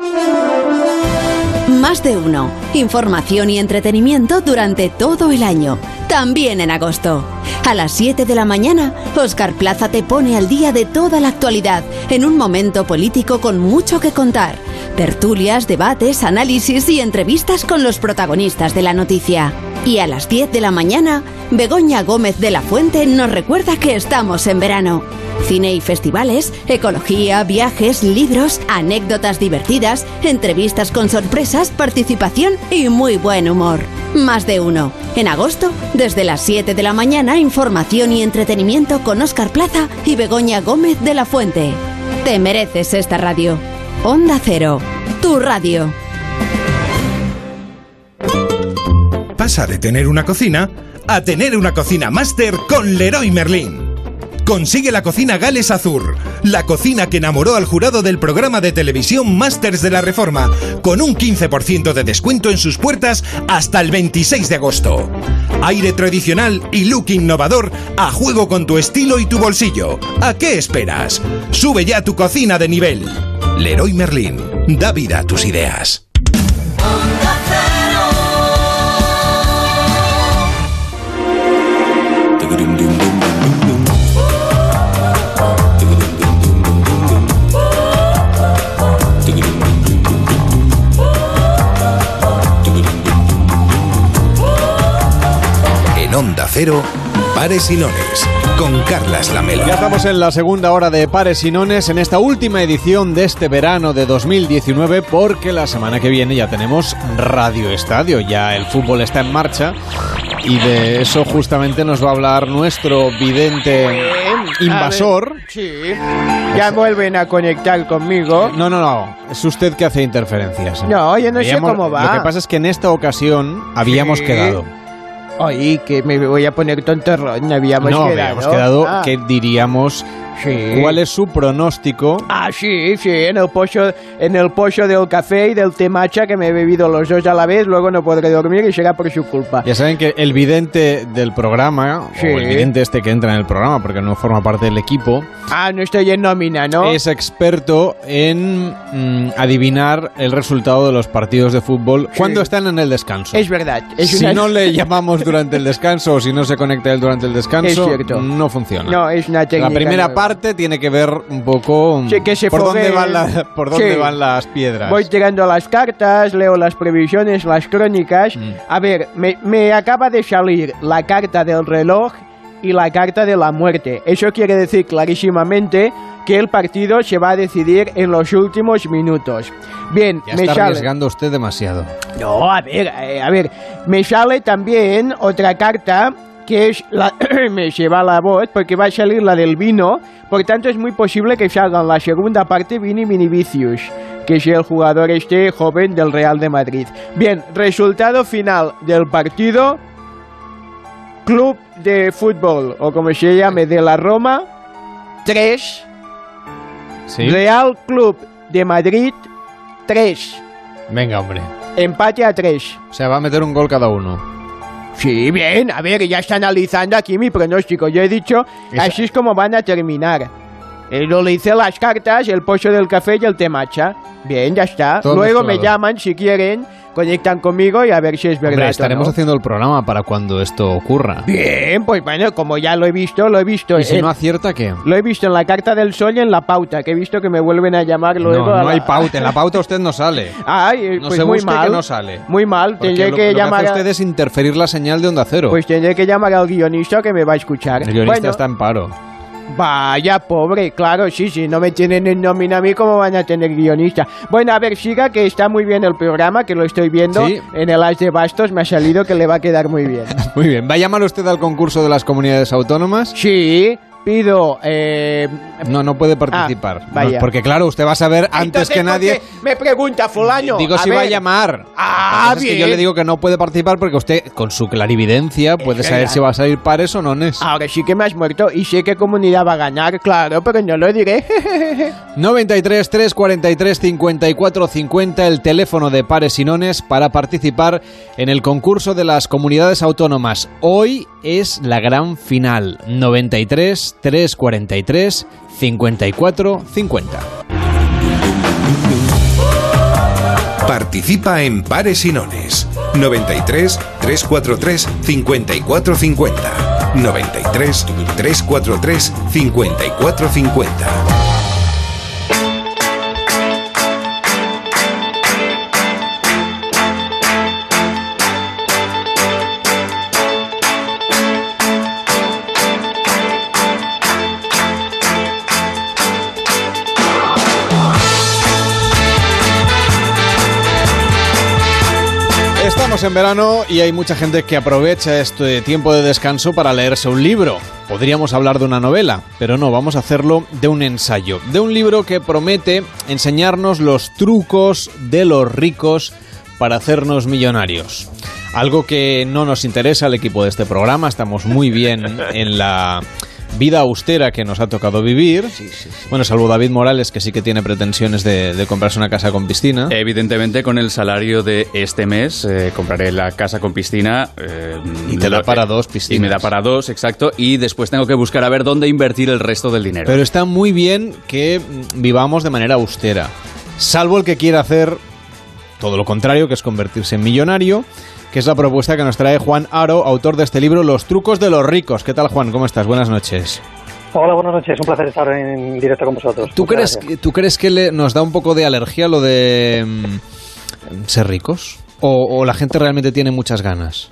Más de uno. Información y entretenimiento durante todo el año. También en agosto. A las 7 de la mañana, Oscar Plaza te pone al día de toda la actualidad en un momento político con mucho que contar. Tertulias, debates, análisis y entrevistas con los protagonistas de la noticia. Y a las 10 de la mañana, Begoña Gómez de la Fuente nos recuerda que estamos en verano. Cine y festivales, ecología, viajes, libros, anécdotas divertidas, entrevistas con sorpresas, participación y muy buen humor. Más de uno. En agosto, desde las 7 de la mañana, información y entretenimiento con Oscar Plaza y Begoña Gómez de la Fuente. Te mereces esta radio. Onda Cero, tu radio. Pasa de tener una cocina a tener una cocina máster con Leroy Merlin. Consigue la cocina Gales Azur, la cocina que enamoró al jurado del programa de televisión Masters de la Reforma, con un 15% de descuento en sus puertas hasta el 26 de agosto. Aire tradicional y look innovador a juego con tu estilo y tu bolsillo. ¿A qué esperas? Sube ya tu cocina de nivel. Leroy Merlin, da vida a tus ideas. Onda Cero, Pares y Nones, con Carlas Lamelo. Ya estamos en la segunda hora de Pares y Nones en esta última edición de este verano de 2019 porque la semana que viene ya tenemos Radio Estadio, ya el fútbol está en marcha y de eso justamente nos va a hablar nuestro vidente invasor. Ver, sí. Ya vuelven a conectar conmigo. No, no, no. Es usted que hace interferencias. ¿eh? No, yo no sé Habíamos- cómo va. Lo que pasa es que en esta ocasión habíamos Sí. quedado. Oye, que me voy a poner tontorrón. Habíamos no, quedado. habíamos quedado Ah. que diríamos Sí. cuál es su pronóstico. Ah, sí, sí, en el pollo, en el pollo del café y del té matcha que me he bebido los dos a la vez, luego no podré dormir y será por su culpa. Ya saben que el vidente del programa, Sí. o el vidente este que entra en el programa porque no forma parte del equipo, Ah, no estoy en nómina, ¿no? es experto en mm, adivinar el resultado de los partidos de fútbol cuando están en el descanso. Es verdad. Es si una- no le llamamos durante el descanso o si no se conecta él durante el descanso, no funciona. No, es una técnica. La primera nueva. Parte tiene que ver un poco mm, Sí, que se por dónde van la- por dónde Sí. van las piedras. Voy tirando las cartas, leo las previsiones, las crónicas. Mm. A ver, me, me acaba de salir la carta del reloj y la carta de la muerte. Eso quiere decir clarísimamente que el partido se va a decidir en los últimos minutos. Bien, ya me está sale. arriesgando usted demasiado. No, a ver, eh, a ver, me sale también otra carta que es la... me lleva la voz porque va a salir la del vino, por tanto es muy posible que salga en la segunda parte Vini Vinivicius, que es el jugador este joven del Real de Madrid. Bien, resultado final del partido Club de Fútbol, o como se llame, de la Roma, 3. Sí. Real Club de Madrid, 3. Venga, hombre. Empate a 3. O sea, va a meter un gol cada uno. Sí, bien, a ver, ya está analizando aquí mi pronóstico. Yo he dicho, así es como van a terminar. Eh, lo le hice las cartas, el pollo del café y el temacha. Bien, ya está. Todo Luego me mezclado. llaman si quieren, conectan conmigo y a ver si es verdad. Hombre, o estaremos no. haciendo el programa para cuando esto ocurra. Bien, pues bueno, como ya lo he visto, lo he visto. ¿Y si en- no acierta qué? Lo he visto en la carta del sol y en la pauta, que he visto que me vuelven a llamar luego. No, no la- hay pauta. En la pauta usted no sale. Ay, No pues se muy mal. que no sale. Muy mal, Porque tendré lo, que lo llamar que hace usted es interferir la señal de onda cero. Pues tendré que llamar al guionista que me va a escuchar. el guionista bueno, está en paro. Vaya, pobre, claro, sí, sí, no me tienen en nómina a mí, ¿cómo van a tener guionista? Bueno, a ver, siga, que está muy bien el programa, que lo estoy viendo Sí. en el As de Bastos, me ha salido que le va a quedar muy bien. Muy bien. ¿Va a llamar usted al concurso de las comunidades autónomas? Sí, pido... Eh... No, no puede participar. Ah, vaya. No, porque claro, usted va a saber antes Entonces, que ¿por nadie... Me pregunta fulano. Digo si va a llamar. Ah, pasa es que bien. yo le digo que no puede participar porque usted, con su clarividencia, puede saber verdad. si va a salir pares o nones. Ahora sí que me has muerto y sé qué comunidad va a ganar, claro, pero no lo diré. 93 343 54 50 el teléfono de pares y nones para participar en el concurso de las comunidades autónomas. Hoy es la gran final. 93 343 54 50. Participa en Pares y Nones. 93 343 54 50. 93 343 54 50. Estamos en verano y hay mucha gente que aprovecha este tiempo de descanso para leerse un libro. Podríamos hablar de una novela, pero no, vamos a hacerlo de un ensayo, de un libro que promete enseñarnos los trucos de los ricos para hacernos millonarios. Algo que no nos interesa al equipo de este programa, estamos muy bien en la vida austera que nos ha tocado vivir. Bueno, salvo David Morales, que sí que tiene pretensiones de, de comprarse una casa con piscina. Evidentemente, con el salario de este mes, eh, compraré la casa con piscina. eh, Y te da para dos Y me piscinas. da para dos, exacto. Y después tengo que buscar a ver dónde invertir el resto del dinero. Pero está muy bien que vivamos de manera austera. Salvo el que quiera hacer todo lo contrario, que es convertirse en millonario, que es la propuesta que nos trae Juan Aro, autor de este libro Los trucos de los ricos. ¿Qué tal, Juan? ¿Cómo estás? Buenas noches. Hola, buenas noches. Un placer estar en directo con vosotros. ¿Tú Muchas crees, gracias. ¿Tú crees que le- nos da un poco de alergia lo de mm, ser ricos? ¿O, o la gente realmente tiene muchas ganas?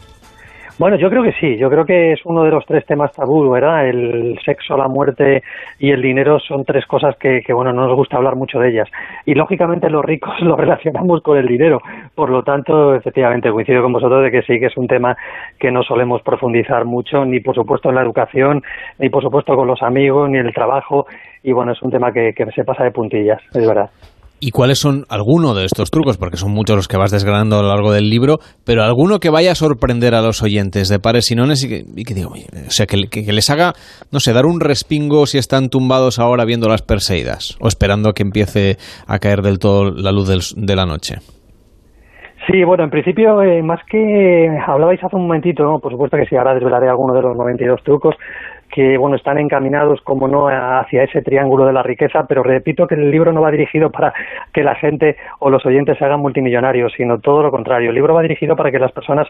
Bueno, yo creo que sí. Yo creo que es uno de los tres temas tabú, ¿verdad? El sexo, la muerte y el dinero son tres cosas que, que, bueno, no nos gusta hablar mucho de ellas. Y lógicamente los ricos lo relacionamos con el dinero. Por lo tanto, efectivamente, coincido con vosotros de que sí que es un tema que no solemos profundizar mucho, ni por supuesto en la educación, ni por supuesto con los amigos, ni en el trabajo. Y bueno, es un tema que, que se pasa de puntillas, es verdad. ¿Y cuáles son algunos de estos trucos? Porque son muchos los que vas desgranando a lo largo del libro, pero alguno que vaya a sorprender a los oyentes de pares y que, y que digo, o sea, que, que- les haga, no sé, dar un respingo si están tumbados ahora viendo las Perseidas o esperando a que empiece a caer del todo la luz de la noche. Sí, bueno, en principio, eh, más que hablabais hace un momentito, ¿no? por supuesto que sí, ahora desvelaré algunos de los 92 trucos que, bueno, están encaminados, como no, hacia ese triángulo de la riqueza, pero repito que el libro no va dirigido para que la gente o los oyentes se hagan multimillonarios, sino todo lo contrario. El libro va dirigido para que las personas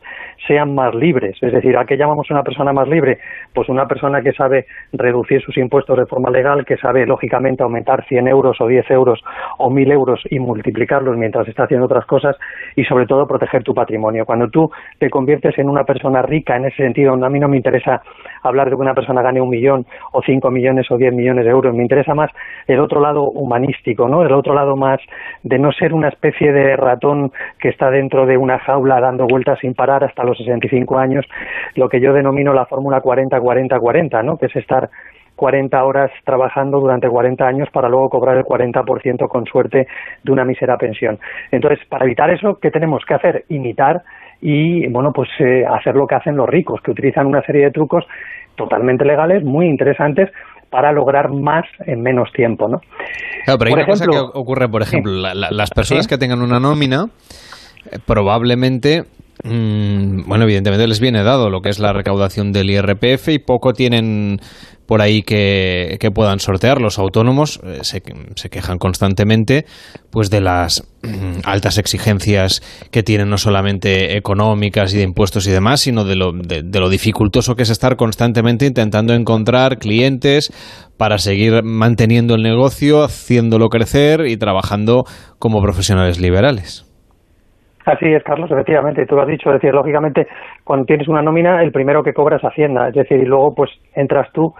sean más libres, es decir, ¿a qué llamamos una persona más libre? Pues una persona que sabe reducir sus impuestos de forma legal, que sabe, lógicamente, aumentar 100 euros o 10 euros o 1000 euros y multiplicarlos mientras está haciendo otras cosas y, sobre todo, proteger tu patrimonio. Cuando tú te conviertes en una persona rica en ese sentido, a mí no me interesa hablar de que una persona gane un millón o cinco millones o diez millones de euros, me interesa más el otro lado humanístico, ¿no? El otro lado más de no ser una especie de ratón que está dentro de una jaula dando vueltas sin parar hasta los 65 años, lo que yo denomino la fórmula 40-40-40, ¿no? Que es estar 40 horas trabajando durante 40 años para luego cobrar el 40% con suerte de una mísera pensión. Entonces, para evitar eso, ¿qué tenemos que hacer? Imitar y, bueno, pues eh, hacer lo que hacen los ricos, que utilizan una serie de trucos totalmente legales, muy interesantes, para lograr más en menos tiempo, ¿no? Claro, pero hay Por una cosa ejemplo- que ocurre, por ejemplo, Sí. la- la- las personas Sí. que tengan una nómina, eh, probablemente, mm, bueno, evidentemente les viene dado lo que es la recaudación del IRPF y poco tienen por ahí que, puedan sortear. Los autónomos eh, se, se quejan constantemente pues de las mm, altas exigencias que tienen no solamente económicas y de impuestos y demás, sino de lo, de lo dificultoso que es estar constantemente intentando encontrar clientes para seguir manteniendo el negocio, haciéndolo crecer y trabajando como profesionales liberales. Así es, Carlos, efectivamente, tú lo has dicho, es decir, lógicamente, cuando tienes una nómina, el primero que cobras es Hacienda, es decir, y luego pues entras tú,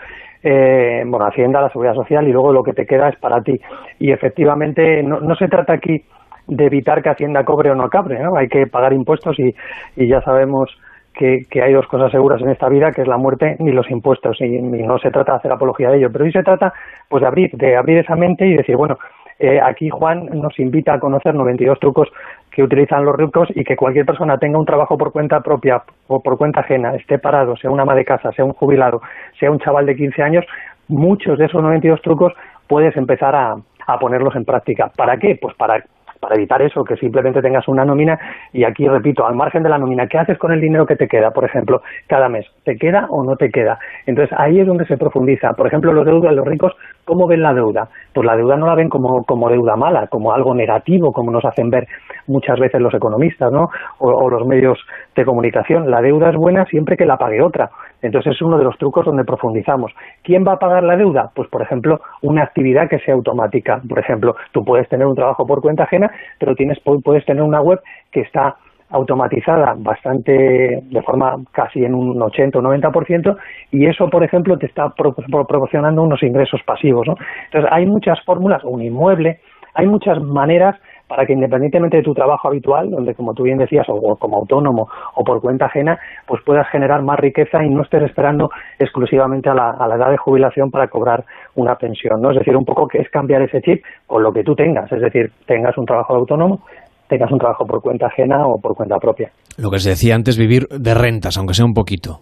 eh, bueno, Hacienda, la Seguridad Social, y luego lo que te queda es para ti. Y efectivamente, no, no se trata aquí de evitar que Hacienda cobre o no cobre, ¿no? Hay que pagar impuestos y, ya sabemos que, que hay dos cosas seguras en esta vida, que es la muerte ni los impuestos, y, y no se trata de hacer apología de ello, pero sí se trata pues de abrir, de abrir esa mente y decir, bueno, eh, aquí Juan nos invita a conocer 92 trucos que utilizan los ricos y que cualquier persona tenga un trabajo por cuenta propia o por cuenta ajena, esté parado, sea una ama de casa, sea un jubilado, sea un chaval de 15 años, muchos de esos 92 trucos puedes empezar a, a ponerlos en práctica. ¿Para qué? Pues para para evitar eso, que simplemente tengas una nómina y aquí repito, al margen de la nómina, ¿qué haces con el dinero que te queda, por ejemplo, cada mes? ¿Te queda o no te queda? Entonces ahí es donde se profundiza. Por ejemplo, los deudas, los ricos, ¿cómo ven la deuda? Pues la deuda no la ven como, como deuda mala, como algo negativo, como nos hacen ver muchas veces los economistas, ¿no? O, o los medios de comunicación. La deuda es buena siempre que la pague otra. Entonces es uno de los trucos donde profundizamos. ¿Quién va a pagar la deuda? Pues por ejemplo, una actividad que sea automática. Por ejemplo, tú puedes tener un trabajo por cuenta ajena, pero tienes puedes tener una web que está automatizada bastante de forma casi en un 80 o 90% y eso por ejemplo te está pro- pro- proporcionando unos ingresos pasivos ¿no? entonces hay muchas fórmulas un inmueble hay muchas maneras para que independientemente de tu trabajo habitual, donde como tú bien decías, o, como autónomo o por cuenta ajena, pues puedas generar más riqueza y no estés esperando exclusivamente a la, a la edad de jubilación para cobrar una pensión, ¿no? Es decir, un poco que es cambiar ese chip con lo que tú tengas, es decir, tengas un trabajo autónomo, tengas un trabajo por cuenta ajena o por cuenta propia. Lo que se decía antes, vivir de rentas, aunque sea un poquito,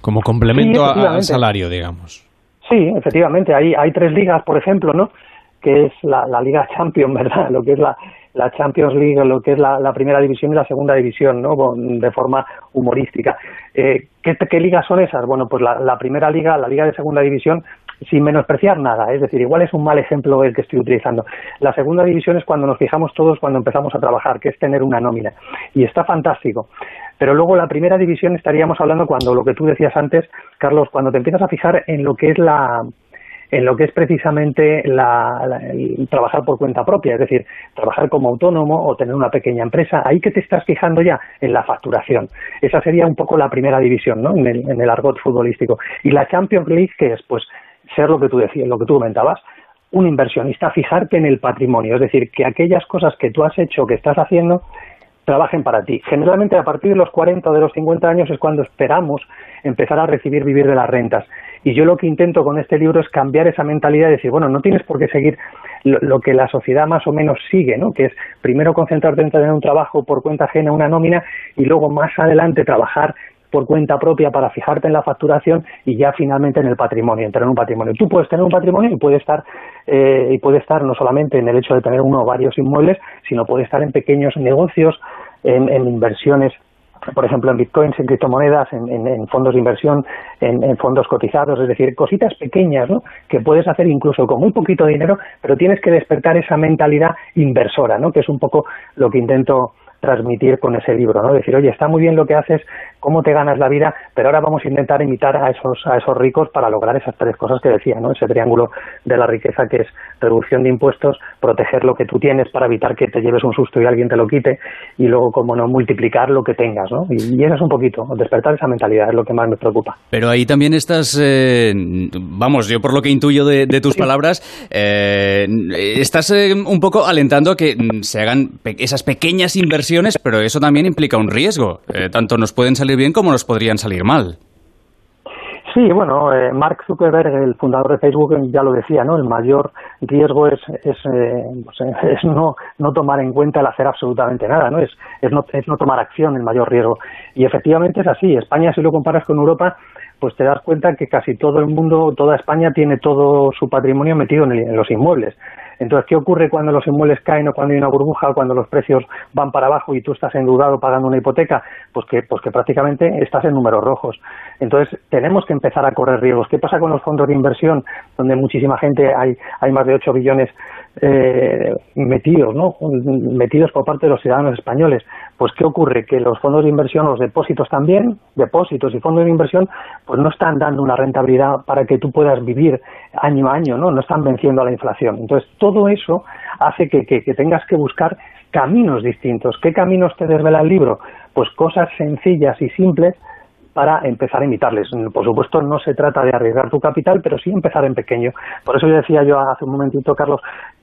como complemento Sí, al salario, digamos. Sí, efectivamente, hay, hay tres ligas, por ejemplo, ¿no? Que es la, la Liga Champions, ¿verdad? Lo que es la, la Champions League, lo que es la, primera división y la segunda división, ¿no? De forma humorística. Eh, ¿qué, ¿Qué ligas son esas? Bueno, pues la, la primera liga, la Liga de Segunda División, sin menospreciar nada, es decir, igual es un mal ejemplo el que estoy utilizando. La segunda división es cuando nos fijamos todos cuando empezamos a trabajar, que es tener una nómina. Y está fantástico. Pero luego la primera división estaríamos hablando cuando lo que tú decías antes, Carlos, cuando te empiezas a fijar en lo que es la en lo que es precisamente la- trabajar por cuenta propia, es decir, trabajar como autónomo o tener una pequeña empresa, ahí que te estás fijando ya en la facturación. Esa sería un poco la primera división, ¿no? En el, en el argot futbolístico. Y la Champions League, que es, pues, ser lo que tú decías, lo que tú comentabas, un inversionista, fijarte en el patrimonio, es decir, que aquellas cosas que tú has hecho, que estás haciendo, trabajen para ti. Generalmente a partir de los 40 o de los 50 años es cuando esperamos empezar a recibir vivir de las rentas. Y yo lo que intento con este libro es cambiar esa mentalidad de decir, bueno, no tienes por qué seguir lo, que la sociedad más o menos sigue, ¿no? Que es primero concentrarte en tener un trabajo por cuenta ajena, una nómina, y luego más adelante trabajar por cuenta propia para fijarte en la facturación y ya finalmente en el patrimonio, en tener un patrimonio. Tú puedes tener un patrimonio y puede estar eh, y puede estar no solamente en el hecho de tener uno o varios inmuebles, sino puede estar en pequeños negocios, en, en inversiones por ejemplo, en bitcoins, en criptomonedas, en, fondos de inversión, en, en fondos cotizados, es decir, cositas pequeñas, ¿no? Que puedes hacer incluso con muy poquito dinero, pero tienes que despertar esa mentalidad inversora, ¿no? Que es un poco lo que intento transmitir con ese libro, ¿no? Decir, oye, está muy bien lo que haces, cómo te ganas la vida, pero ahora vamos a intentar imitar a esos a esos ricos para lograr esas tres cosas que decía, ¿no? Ese triángulo de la riqueza que es reducción de impuestos, proteger lo que tú tienes para evitar que te lleves un susto y alguien te lo quite y luego, como no, multiplicar lo que tengas, ¿no? Y, y eso es un poquito, despertar esa mentalidad es lo que más me preocupa. Pero ahí también estás, eh, vamos, yo por lo que intuyo de, de tus palabras, eh, estás eh, un poco alentando a que mm, se hagan pe- esas pequeñas inversiones, pero eso también implica un riesgo. Eh, tanto nos pueden salir bien como nos podrían salir mal. Sí, bueno, eh, Mark Zuckerberg, el fundador de Facebook, ya lo decía, ¿no? El mayor riesgo es, es, eh, pues, eh, es no, no tomar en cuenta el hacer absolutamente nada, ¿no? Es, es, no, es no tomar acción el mayor riesgo. Y efectivamente es así. España, si lo comparas con Europa, pues te das cuenta que casi todo el mundo, toda España tiene todo su patrimonio metido en, el- en los inmuebles. Entonces, ¿qué ocurre cuando los inmuebles caen o cuando hay una burbuja o cuando los precios van para abajo y tú estás endeudado pagando una hipoteca? Pues que, pues que prácticamente estás en números rojos. Entonces, tenemos que empezar a correr riesgos. ¿Qué pasa con los fondos de inversión, donde muchísima gente, hay, hay más de 8 billones eh, metidos, ¿no? metidos por parte de los ciudadanos españoles? Pues, ¿qué ocurre? Que los fondos de inversión, los depósitos también, depósitos y fondos de inversión, pues no están dando una rentabilidad para que tú puedas vivir año a año, ¿no? No están venciendo a la inflación. Entonces, todo eso hace que, que- que tengas que buscar caminos distintos. ¿Qué caminos te desvela el libro? Pues cosas sencillas y simples para empezar a imitarles. Por supuesto, no se trata de arriesgar tu capital, pero sí empezar en pequeño. Por eso yo decía yo hace un momentito, Carlos,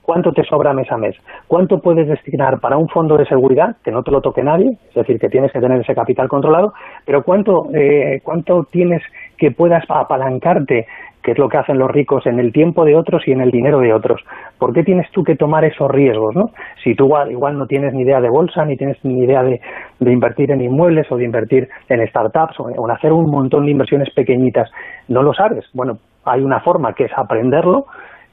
¿cuánto te sobra mes a mes? ¿Cuánto puedes destinar para un fondo de seguridad, que no te lo toque nadie? Es decir, que tienes que tener ese capital controlado, pero ¿cuánto, eh, cuánto tienes que puedas apalancarte que es lo que hacen los ricos en el tiempo de otros y en el dinero de otros. ¿Por qué tienes tú que tomar esos riesgos? ¿no? Si tú igual, no tienes ni idea de bolsa, ni tienes ni idea de, de invertir en inmuebles o de invertir en startups o en hacer un montón de inversiones pequeñitas, no lo sabes. Bueno, hay una forma que es aprenderlo,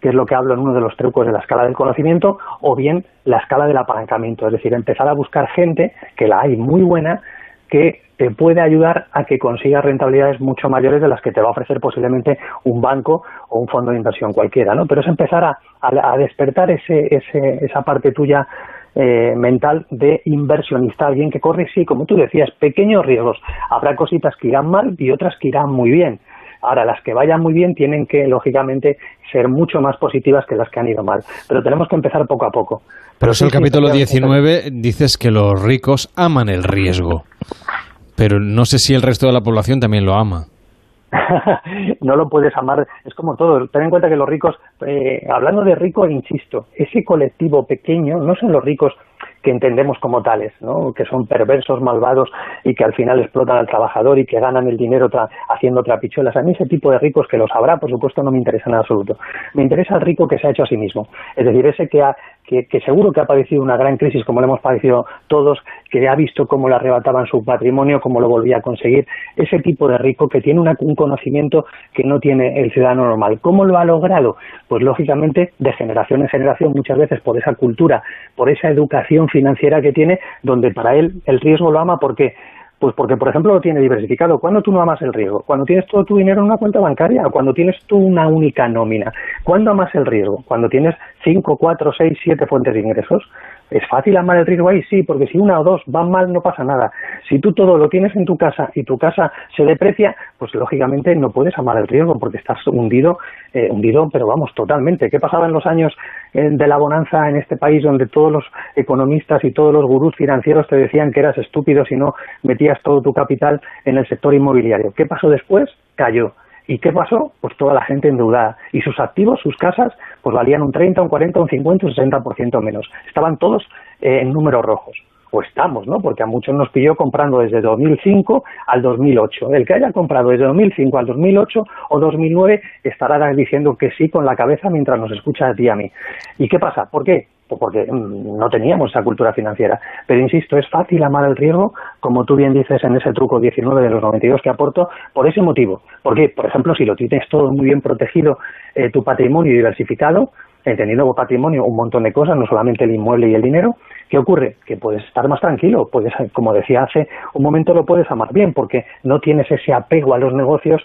que es lo que hablo en uno de los trucos de la escala del conocimiento, o bien la escala del apalancamiento, es decir, empezar a buscar gente, que la hay muy buena, que te puede ayudar a que consigas rentabilidades mucho mayores de las que te va a ofrecer posiblemente un banco o un fondo de inversión cualquiera, ¿no? Pero es empezar a, a- despertar ese, ese, esa parte tuya eh, mental de inversionista, alguien que corre, sí, como tú decías, pequeños riesgos. Habrá cositas que irán mal y otras que irán muy bien. Ahora, las que vayan muy bien tienen que, lógicamente, ser mucho más positivas que las que han ido mal. Pero tenemos que empezar poco a poco. Pero es sí, el sí, capítulo efectivamente, 19, dices que los ricos aman el riesgo. Pero no sé si el resto de la población también lo ama. no lo puedes amar, es como todo. Ten en cuenta que los ricos, eh, hablando de ricos, insisto, ese colectivo pequeño no son los ricos que entendemos como tales, ¿no? que son perversos, malvados y que al final explotan al trabajador y que ganan el dinero tra- haciendo trapichuelas. A mí ese tipo de ricos que los habrá, por supuesto, no me interesa en absoluto. Me interesa el rico que se ha hecho a sí mismo. Es decir, ese que, ha, que, seguro que ha padecido una gran crisis, como lo hemos padecido todos, que ha visto cómo le arrebataban su patrimonio, cómo lo volvía a conseguir. Ese tipo de rico que tiene una- un conocimiento que no tiene el ciudadano normal. ¿Cómo lo ha logrado? Pues lógicamente de generación en generación, muchas veces por esa cultura, por esa educación financiera que tiene, donde para él el riesgo lo ama. ¿Por qué? Pues porque, por ejemplo, lo tiene diversificado. ¿Cuándo tú no amas el riesgo? Cuando tienes todo tu dinero en una cuenta bancaria, cuando tienes tú una única nómina. ¿Cuándo amas el riesgo? Cuando tienes cinco, cuatro, seis, siete fuentes de ingresos. ¿Es fácil amar el riesgo ahí? Sí, porque si una o dos van mal no pasa nada. Si tú todo lo tienes en tu casa y tu casa se deprecia, pues lógicamente no puedes amar el riesgo porque estás hundido, eh, hundido, pero vamos, totalmente. ¿Qué pasaba en los años eh, de la bonanza en este país donde todos los economistas y todos los gurús financieros te decían que eras estúpido si no metías todo tu capital en el sector inmobiliario? ¿Qué pasó después? Cayó. ¿Y qué pasó? Pues toda la gente endeudada. Y sus activos, sus casas, pues valían un 30, un 40, un 50, un 60% menos. Estaban todos eh, en números rojos. O estamos, ¿no? Porque a muchos nos pilló comprando desde 2005 al 2008. El que haya comprado desde 2005 al 2008 o 2009 estará diciendo que sí con la cabeza mientras nos escucha a ti a mí. ¿Y qué pasa? ¿Por qué? Pues porque mm, no teníamos esa cultura financiera. Pero insisto, es fácil amar el riesgo, como tú bien dices en ese truco 19 de los 92 que aporto, por ese motivo. Porque, por ejemplo, si lo tienes todo muy bien protegido, eh, tu patrimonio diversificado, entendiendo por patrimonio un montón de cosas, no solamente el inmueble y el dinero, ¿qué ocurre? Que puedes estar más tranquilo, puedes, como decía hace un momento, lo puedes amar bien, porque no tienes ese apego a los negocios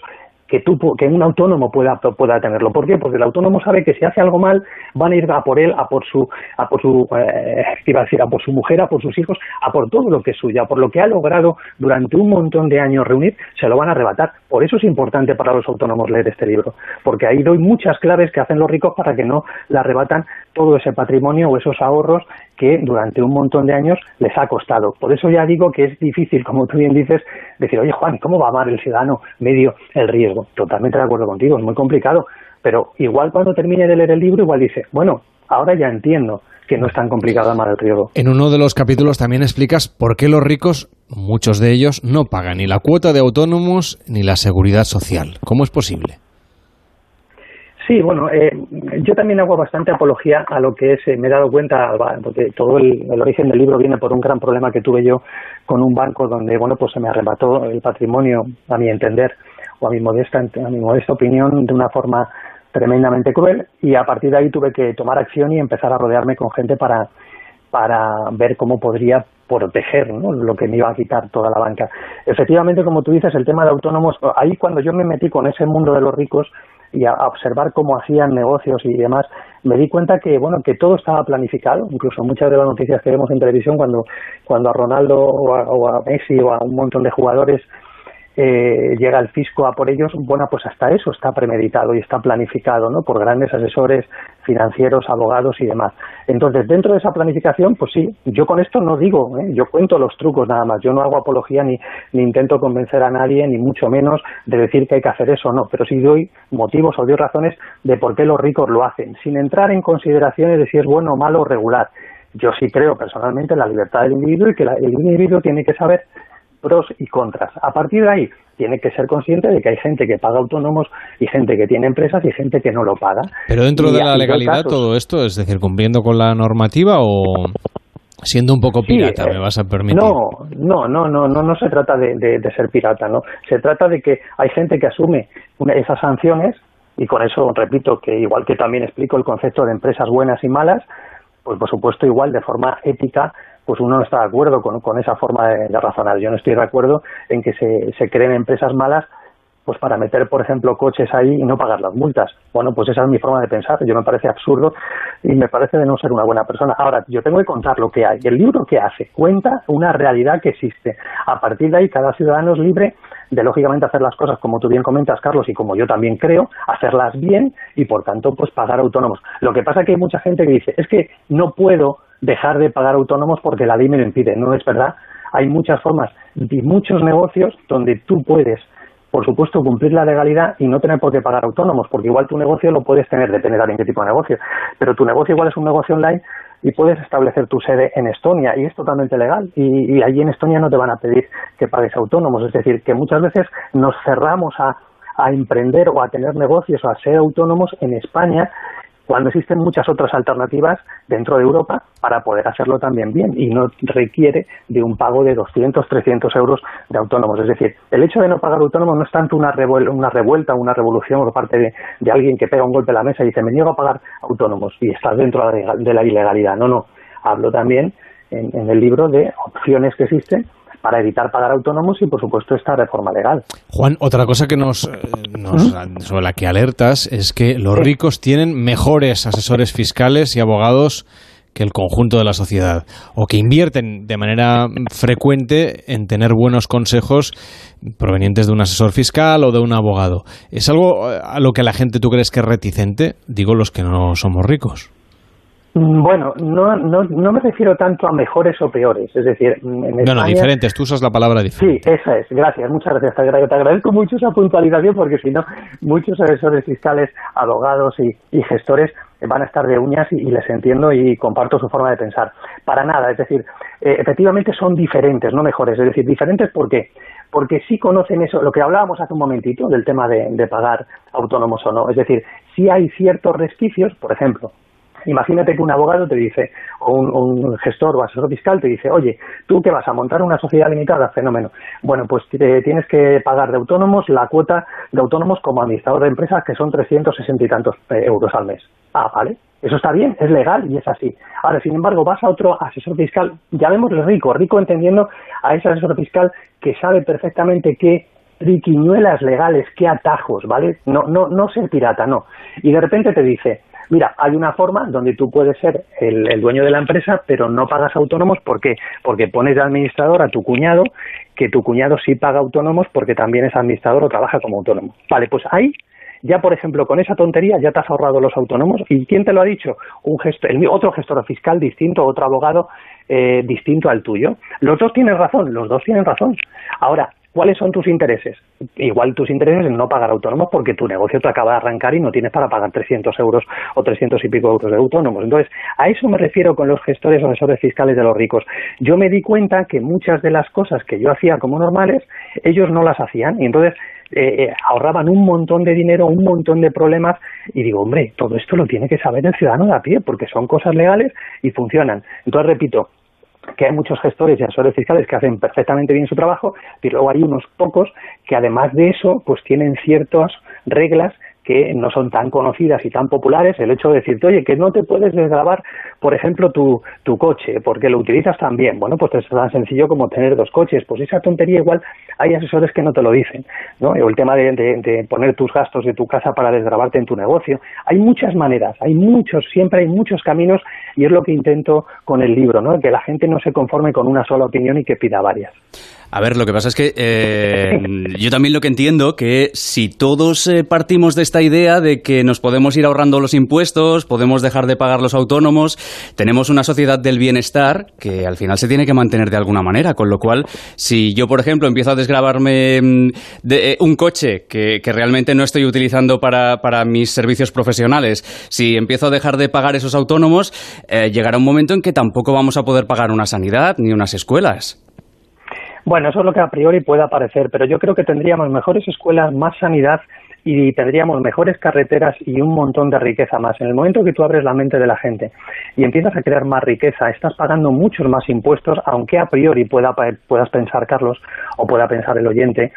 que tú que un autónomo pueda tenerlo. ¿Por qué? Porque el autónomo sabe que si hace algo mal van a ir a por él, a por su a por su eh, ¿qué iba a decir, a por su mujer, a por sus hijos, a por todo lo que es suya, por lo que ha logrado durante un montón de años reunir, se lo van a arrebatar. Por eso es importante para los autónomos leer este libro, porque ahí doy muchas claves que hacen los ricos para que no le arrebatan todo ese patrimonio o esos ahorros que durante un montón de años les ha costado. Por eso ya digo que es difícil, como tú bien dices, decir, oye Juan, ¿cómo va a amar el ciudadano medio el riesgo? Totalmente de acuerdo contigo, es muy complicado, pero igual cuando termine de leer el libro, igual dice, bueno, ahora ya entiendo que no es tan complicado además del riesgo. En uno de los capítulos también explicas por qué los ricos, muchos de ellos, no pagan ni la cuota de autónomos ni la seguridad social. ¿Cómo es posible? Sí, bueno, eh, yo también hago bastante apología a lo que es, eh, me he dado cuenta, porque todo el, origen del libro viene por un gran problema que tuve yo con un banco donde, bueno, pues se me arrebató el patrimonio, a mi entender, o a mi modesta, a mi modesta opinión, de una forma tremendamente cruel, y a partir de ahí tuve que tomar acción y empezar a rodearme con gente para, para ver cómo podría proteger lo que me iba a quitar toda la banca. Efectivamente, como tú dices, el tema de autónomos, ahí cuando yo me metí con ese mundo de los ricos, y a, observar cómo hacían negocios y demás, me di cuenta que bueno que todo estaba planificado, incluso muchas de las noticias que vemos en televisión cuando cuando a Ronaldo o a, o a Messi o a un montón de jugadores eh, llega el fisco a por ellos, bueno, pues hasta eso está premeditado y está planificado, ¿no? Por grandes asesores financieros, abogados y demás. Entonces, dentro de esa planificación, pues sí, yo con esto no digo, ¿eh? yo cuento los trucos nada más, yo no hago apología ni, intento convencer a nadie, ni mucho menos de decir que hay que hacer eso o no, pero sí doy motivos o doy razones de por qué los ricos lo hacen, sin entrar en consideraciones de si es bueno, malo o regular. Yo sí creo personalmente en la libertad del individuo y que la, el individuo tiene que saber pros y contras. A partir de ahí, tiene que ser consciente de que hay gente que paga autónomos y gente que tiene empresas y gente que no lo paga. Pero dentro y de la legalidad casos- todo esto, es decir, cumpliendo con la normativa o siendo un poco pirata, Sí, me vas a permitir. No, no, no, no, no, no se trata de, de- de ser pirata, no. Se trata de que hay gente que asume una- esas sanciones y con eso repito que igual que también explico el concepto de empresas buenas y malas, pues por supuesto igual de forma ética pues uno no está de acuerdo con, con esa forma de, razonar. Yo no estoy de acuerdo en que se, se creen empresas malas pues para meter, por ejemplo, coches ahí y no pagar las multas. Bueno, pues esa es mi forma de pensar. Yo me parece absurdo y me parece de no ser una buena persona. Ahora, yo tengo que contar lo que hay. El libro que hace cuenta una realidad que existe. A partir de ahí, cada ciudadano es libre de, lógicamente, hacer las cosas como tú bien comentas, Carlos, y como yo también creo, hacerlas bien y, por tanto, pues pagar autónomos. Lo que pasa es que hay mucha gente que dice, es que no puedo dejar de pagar autónomos porque la ley me lo impide. No es verdad. Hay muchas formas y muchos negocios donde tú puedes por supuesto, cumplir la legalidad y no tener por qué pagar autónomos, porque igual tu negocio lo puedes tener, depende también qué tipo de negocio, pero tu negocio igual es un negocio online y puedes establecer tu sede en Estonia y es totalmente legal y, y allí en Estonia no te van a pedir que pagues autónomos, es decir, que muchas veces nos cerramos a, a emprender o a tener negocios o a ser autónomos en España cuando existen muchas otras alternativas dentro de Europa para poder hacerlo también bien y no requiere de un pago de 200, 300 euros de autónomos. Es decir, el hecho de no pagar autónomos no es tanto una, revuel- una revuelta, una revolución por parte de, alguien que pega un golpe a la mesa y dice me niego a pagar autónomos y estás dentro de la- de la ilegalidad. No, no. Hablo también en, en el libro de opciones que existen para evitar pagar autónomos y, por supuesto, esta reforma legal. Juan, otra cosa que nos, eh, nos- sobre la que alertas es que los ricos tienen mejores asesores fiscales y abogados que el conjunto de la sociedad o que invierten de manera frecuente en tener buenos consejos provenientes de un asesor fiscal o de un abogado. ¿Es algo eh, a lo que la gente tú crees que es reticente? Digo los que no somos ricos. Mm, Bueno, no, no, no me refiero tanto a mejores o peores. Es decir, mm, en No, no, España- diferentes. Tú usas la palabra diferente. Sí, esa es. Gracias, muchas gracias. Te, agra- te agradezco mucho esa puntualización porque si no, muchos asesores fiscales, abogados y, y gestores van a estar de uñas y, y les entiendo y comparto su forma de pensar. Para nada, es decir, eh, efectivamente son diferentes, no mejores. Es decir, diferentes ¿por qué? Porque sí conocen eso, lo que hablábamos hace un momentito del tema de, de pagar autónomos o no. Es decir, sí hay ciertos resquicios, por ejemplo, Imagínate que un abogado te dice, o un, gestor o asesor fiscal te dice, oye, tú que vas a montar una sociedad limitada, fenómeno. Bueno, pues te- tienes que pagar de autónomos la cuota de autónomos como administrador de empresas, que son 360 y tantos eh, euros al mes. Ah, vale. Eso está bien, es legal y es así. Ahora, sin embargo, vas a otro asesor fiscal, llamémosle rico, rico entendiendo a ese asesor fiscal que sabe perfectamente qué triquiñuelas legales, qué atajos, ¿vale? No, no, no ser pirata, no. Y de repente te dice, mira, hay una forma donde tú puedes ser el, dueño de la empresa, pero no pagas autónomos, ¿por qué? Porque pones de administrador a tu cuñado, que tu cuñado sí paga autónomos porque también es administrador o trabaja como autónomo. Vale, pues ahí ya por ejemplo con esa tontería ya te has ahorrado los autónomos y quién te lo ha dicho un gestor, el, otro gestor fiscal distinto otro abogado eh, distinto al tuyo los dos tienen razón los dos tienen razón ahora ¿cuáles son tus intereses? Igual tus intereses en no pagar autónomos porque tu negocio te acaba de arrancar y no tienes para pagar 300 euros o 300 y pico euros de autónomos. Entonces, a eso me refiero con los gestores o asesores fiscales de los ricos. Yo me di cuenta que muchas de las cosas que yo hacía como normales, ellos no las hacían y entonces eh, eh, ahorraban un montón de dinero, un montón de problemas y digo, hombre, todo esto lo tiene que saber el ciudadano de a pie porque son cosas legales y funcionan. Entonces, repito, que hay muchos gestores y asesores fiscales que hacen perfectamente bien su trabajo, pero luego hay unos pocos que además de eso, pues tienen ciertas reglas que no son tan conocidas y tan populares, el hecho de decirte, oye, que no te puedes desgravar, por ejemplo, tu, tu coche, porque lo utilizas también. Bueno, pues es tan sencillo como tener dos coches. Pues esa tontería igual hay asesores que no te lo dicen, ¿no? O el tema de, de, de poner tus gastos de tu casa para desgrabarte en tu negocio. Hay muchas maneras, hay muchos, siempre hay muchos caminos y es lo que intento con el libro, ¿no? Que la gente no se conforme con una sola opinión y que pida varias. A ver, lo que pasa es que eh, yo también lo que entiendo que si todos eh, partimos de esta idea de que nos podemos ir ahorrando los impuestos, podemos dejar de pagar los autónomos, tenemos una sociedad del bienestar que al final se tiene que mantener de alguna manera, con lo cual si yo, por ejemplo, empiezo a desgrabarme mm, de eh, un coche que, que, realmente no estoy utilizando para, para, mis servicios profesionales, si empiezo a dejar de pagar esos autónomos, llegará un momento en que tampoco vamos a poder pagar una sanidad ni unas escuelas. Bueno, eso es lo que a priori puede parecer, pero yo creo que tendríamos mejores escuelas, más sanidad y tendríamos mejores carreteras y un montón de riqueza más. En el momento que tú abres la mente de la gente y empiezas a crear más riqueza, estás pagando muchos más impuestos, aunque a priori pueda, puedas pensar, Carlos, o pueda pensar el oyente,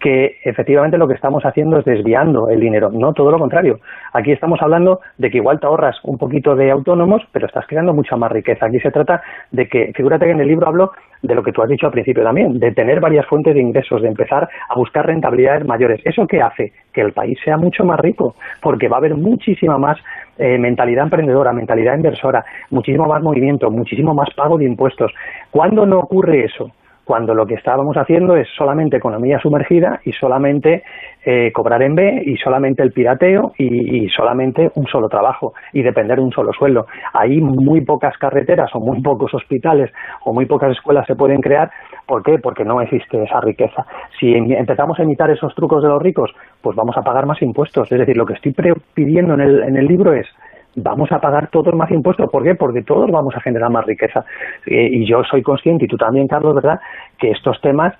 que efectivamente lo que estamos haciendo es desviando el dinero, no todo lo contrario. Aquí estamos hablando de que igual te ahorras un poquito de autónomos, pero estás creando mucha más riqueza. Aquí se trata de que, figúrate que en el libro hablo de lo que tú has dicho al principio también, de tener varias fuentes de ingresos, de empezar a buscar rentabilidades mayores. ¿Eso qué hace? Que el país sea mucho más rico, porque va a haber muchísima más eh, mentalidad emprendedora, mentalidad inversora, muchísimo más movimiento, muchísimo más pago de impuestos. ¿Cuándo no ocurre eso? Cuando lo que estábamos haciendo es solamente economía sumergida y solamente eh, cobrar en B y solamente el pirateo y, solamente un solo trabajo y depender de un solo sueldo. Ahí muy pocas carreteras o muy pocos hospitales o muy pocas escuelas se pueden crear. ¿Por qué? Porque no existe esa riqueza. Si empezamos a imitar esos trucos de los ricos, pues vamos a pagar más impuestos. Es decir, lo que estoy pidiendo en el, en el libro es vamos a pagar todos más impuestos. ¿Por qué? Porque todos vamos a generar más riqueza. Eh, y yo soy consciente, y tú también, Carlos, ¿verdad?, que estos temas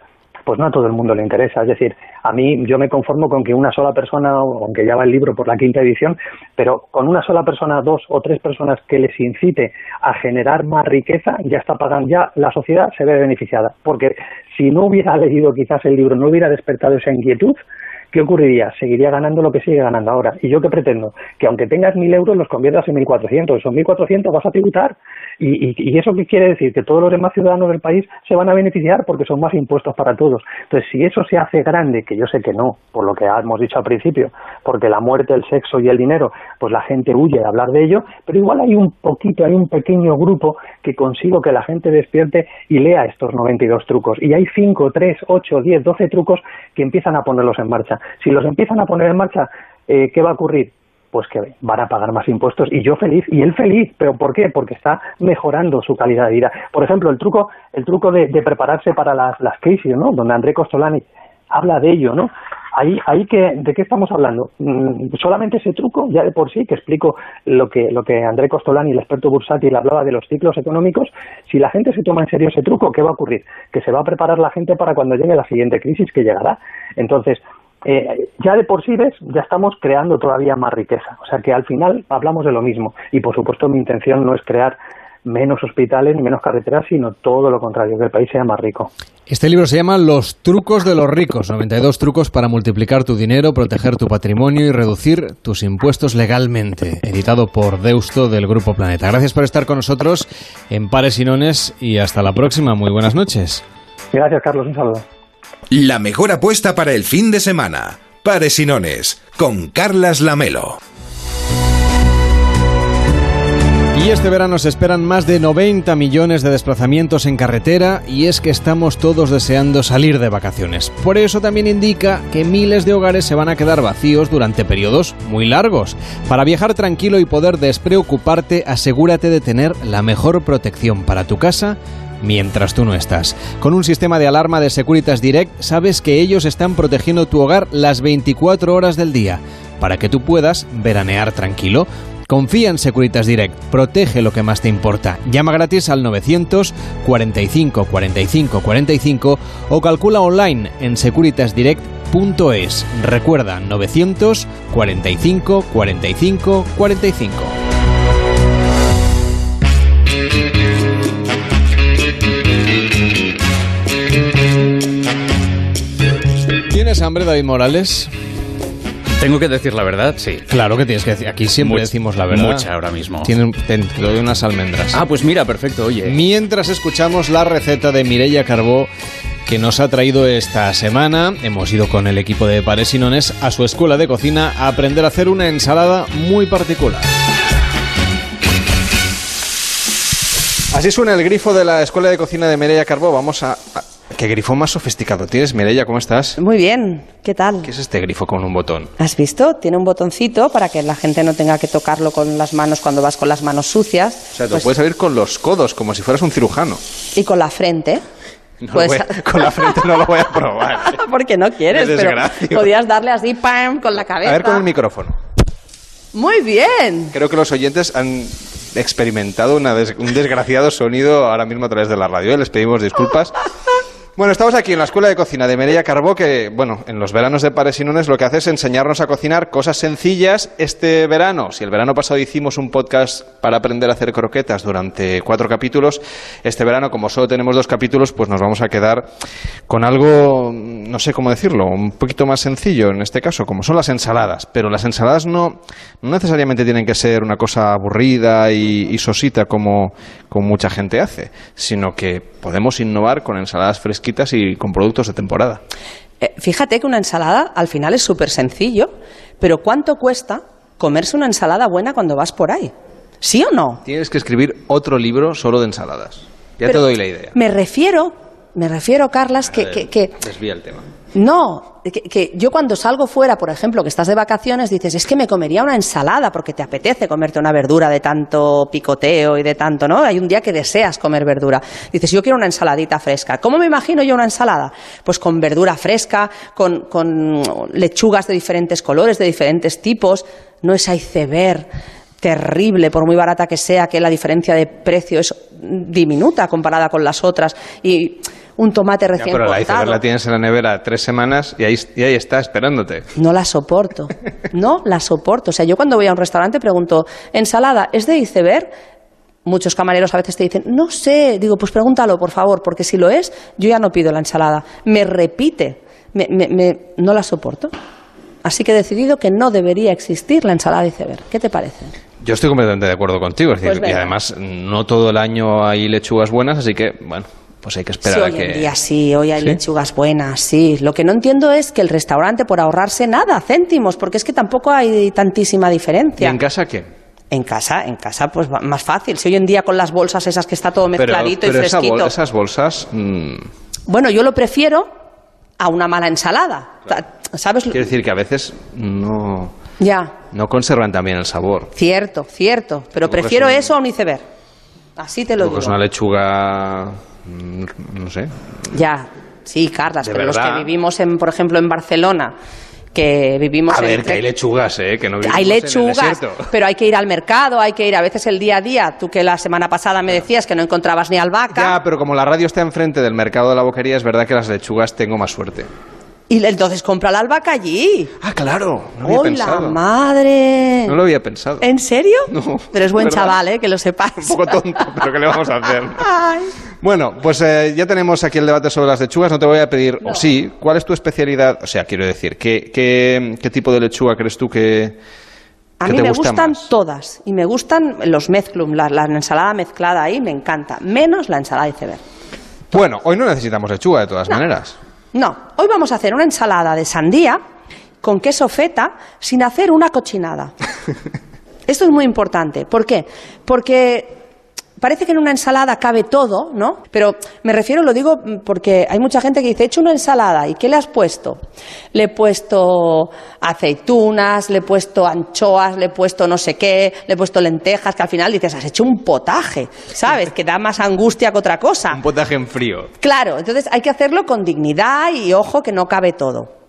pues no a todo el mundo le interesa. Es decir, a mí yo me conformo con que una sola persona, aunque ya va el libro por la quinta edición, pero con una sola persona, dos o tres personas que les incite a generar más riqueza, ya está pagando, ya la sociedad se ve beneficiada. Porque si no hubiera leído quizás el libro, no hubiera despertado esa inquietud, ¿qué ocurriría? Seguiría ganando lo que sigue ganando ahora. ¿Y yo qué pretendo? Que aunque tengas mil euros los conviertas en 1.400. Esos 1.400 vas a tributar. ¿Y, y, ¿Y eso qué quiere decir? Que todos los demás ciudadanos del país se van a beneficiar porque son más impuestos para todos. Entonces, si eso se hace grande, que yo sé que no, por lo que hemos dicho al principio, porque la muerte, el sexo y el dinero, pues la gente huye de hablar de ello, pero igual hay un poquito, hay un pequeño grupo que consigo que la gente despierte y lea estos 92 trucos. Y hay 5, 3, 8, 10, 12 trucos que empiezan a ponerlos en marcha. Si los empiezan a poner en marcha, eh, ¿qué va a ocurrir? Pues que van a pagar más impuestos y yo feliz y él feliz, pero ¿por qué? Porque está mejorando su calidad de vida. Por ejemplo, el truco, el truco de, prepararse para las, las crisis, ¿no? Donde André Costolani habla de ello, ¿no? Ahí, ahí que, ¿de qué estamos hablando? Mm, solamente ese truco, ya de por sí, que explico lo que, lo que André Costolani, el experto bursátil, hablaba de los ciclos económicos, si la gente se toma en serio ese truco, ¿qué va a ocurrir? Que se va a preparar la gente para cuando llegue la siguiente crisis que llegará. Entonces, eh, ya de por sí ves, ya estamos creando todavía más riqueza. O sea que al final hablamos de lo mismo. Y por supuesto mi intención no es crear menos hospitales ni menos carreteras, sino todo lo contrario, que el país sea más rico. Este libro se llama Los trucos de los ricos, 92 trucos para multiplicar tu dinero, proteger tu patrimonio y reducir tus impuestos legalmente, editado por Deusto del Grupo Planeta. Gracias por estar con nosotros en Pares y Nones y hasta la próxima. Muy buenas noches. Gracias, Carlos. Un saludo. La mejor apuesta para el fin de semana. Pares y Nones, con Carlas Lamelo. Y este verano se esperan más de 90 millones de desplazamientos en carretera y es que estamos todos deseando salir de vacaciones. Por eso también indica que miles de hogares se van a quedar vacíos durante periodos muy largos. Para viajar tranquilo y poder despreocuparte, asegúrate de tener la mejor protección para tu casa mientras tú no estás. Con un sistema de alarma de Securitas Direct sabes que ellos están protegiendo tu hogar las 24 horas del día para que tú puedas veranear tranquilo. Confía en Securitas Direct, protege lo que más te importa. Llama gratis al 900 45 45 45 o calcula online en securitasdirect.es. Recuerda 900 45 45 45. ¿Tienes hambre, David Morales? Tengo que decir la verdad, sí. Claro que tienes que decir. Aquí siempre Much- decimos la verdad. mucha ahora mismo. Tiene un- te, te doy unas almendras. Ah, pues mira, perfecto, oye. Mientras escuchamos la receta de Mireia Carbó que nos ha traído esta semana, hemos ido con el equipo de Pares y Nones a su escuela de cocina a aprender a hacer una ensalada muy particular. Así suena el grifo de la escuela de cocina de Mireia Carbó. Vamos a... a- ¿Qué grifo más sofisticado tienes, Mireia? ¿Cómo estás? Muy bien, ¿qué tal? ¿Qué es este grifo con un botón? ¿Has visto? Tiene un botoncito para que la gente no tenga que tocarlo con las manos cuando vas con las manos sucias. O sea, te Pues- puedes abrir con los codos, como si fueras un cirujano. Y con la frente. No lo Pues- voy a- con la frente no lo voy a probar. Porque no quieres, pero podías darle así, ¡pam! con la A cabeza. ver con el micrófono. Muy bien. Creo que los oyentes han experimentado una des- un desgraciado sonido ahora mismo a través de la radio. Les pedimos disculpas. Bueno, estamos aquí en la Escuela de Cocina de Mireia Carbó, que, bueno, en los veranos de Pares y Nunes lo que hace es enseñarnos a cocinar cosas sencillas. Este verano, si el verano pasado hicimos un podcast para aprender a hacer croquetas durante cuatro capítulos, este verano, como solo tenemos dos capítulos, pues nos vamos a quedar con algo, no sé cómo decirlo, un poquito más sencillo en este caso, como son las ensaladas. Pero las ensaladas no, necesariamente tienen que ser una cosa aburrida y, y sosita como, como mucha gente hace, sino que podemos innovar con ensaladas fresquitas y con productos de temporada. Eh, fíjate que una ensalada al final es súper sencillo, pero ¿cuánto cuesta comerse una ensalada buena cuando vas por ahí? ¿Sí o no? Tienes que escribir otro libro solo de ensaladas. Ya Pero- te doy la idea. Me refiero, me refiero, Carlas, que, que, que Desvía el tema. No, que, yo cuando salgo fuera, por ejemplo, que estás de vacaciones, dices, es que me comería una ensalada porque te apetece comerte una verdura de tanto picoteo y de tanto, ¿no? Hay un día que deseas comer verdura. Dices, yo quiero una ensaladita fresca. ¿Cómo me imagino yo una ensalada? Pues con verdura fresca, con, con lechugas de diferentes colores, de diferentes tipos, no es iceberg terrible, por muy barata que sea, que la diferencia de precio es diminuta comparada con las otras. Y un tomate Ya, recién pero la cortado. iceberg la tienes en la nevera tres semanas y ahí, y ahí está esperándote. No la soporto. No la soporto. O sea, yo cuando voy a un restaurante pregunto, ¿ensalada es de iceberg? Muchos camareros a veces te dicen, no sé. Digo, pues pregúntalo, por favor, porque si lo es, yo ya no pido la ensalada. Me repite. Me- me- me- no la soporto. Así que he decidido que no debería existir la ensalada de iceberg. ¿Qué te parece? Yo estoy completamente de acuerdo contigo. Es decir, Pues y además, no todo el año hay lechugas buenas, así que, bueno, pues hay que Sí, esperar a hoy en día sí, hoy hay ¿Sí? lechugas buenas, sí. Lo que no entiendo es que el restaurante, por ahorrarse nada, céntimos, porque es que tampoco hay tantísima ¿Y diferencia. en casa qué? En casa, en casa, pues más fácil. Si hoy en día con las bolsas esas que está todo Pero, mezcladito pero y esa fresquito. bol- esas bolsas. mm, Bueno, yo lo prefiero a una mala ensalada. Ta- ¿Sabes? quiere decir que a veces no, Ya, no conservan también el sabor. cierto, cierto. Pero prefiero eso a un iceberg. Así te lo digo. es una lechuga. Mm, No sé. Ya, sí, Carlas, pero los verdad. que vivimos, en, por ejemplo, en Barcelona, que vivimos A en... ver, que hay lechugas, ¿eh? Que no vivimos Hay en el lechugas, pero hay que ir al mercado, hay que ir a veces el día a día. Tú que la semana pasada me decías que no encontrabas ni albahaca. Ya, pero como la radio está enfrente del mercado de la boquería, es verdad que las lechugas tengo más suerte. Y entonces compra la albahaca allí. Ah, claro. No había ¡Hola, pensado. madre! No lo había pensado. ¿En serio? No. Pero es buen ¿verdad? chaval, ¿eh? Que lo sepas. Un poco tonto, pero ¿qué le vamos a hacer? Ay. Bueno, pues eh, ya tenemos aquí el debate sobre las lechugas. No te voy a pedir, o sí, ¿cuál es tu especialidad? O sea, quiero decir, ¿qué, qué, qué tipo de lechuga crees tú que, A mí me gusta gustan más? todas. Y me gustan los mezclum, la, la ensalada mezclada ahí, me encanta. Menos la ensalada de iceberg. Bueno, hoy no necesitamos lechuga de todas maneras. No, hoy vamos a hacer una ensalada de sandía con queso feta sin hacer una cochinada. Esto es muy importante. ¿Por qué? Porque Parece que en una ensalada cabe todo, ¿no? Pero me refiero, lo digo porque hay mucha gente que dice, he hecho una ensalada, ¿y qué le has puesto? Le he puesto aceitunas, le he puesto anchoas, le he puesto no sé qué, le he puesto lentejas, que al final dices, has hecho un potaje, ¿sabes? Que da más angustia que otra cosa. Un potaje en frío. Claro, entonces hay que hacerlo con dignidad y ojo que no cabe todo.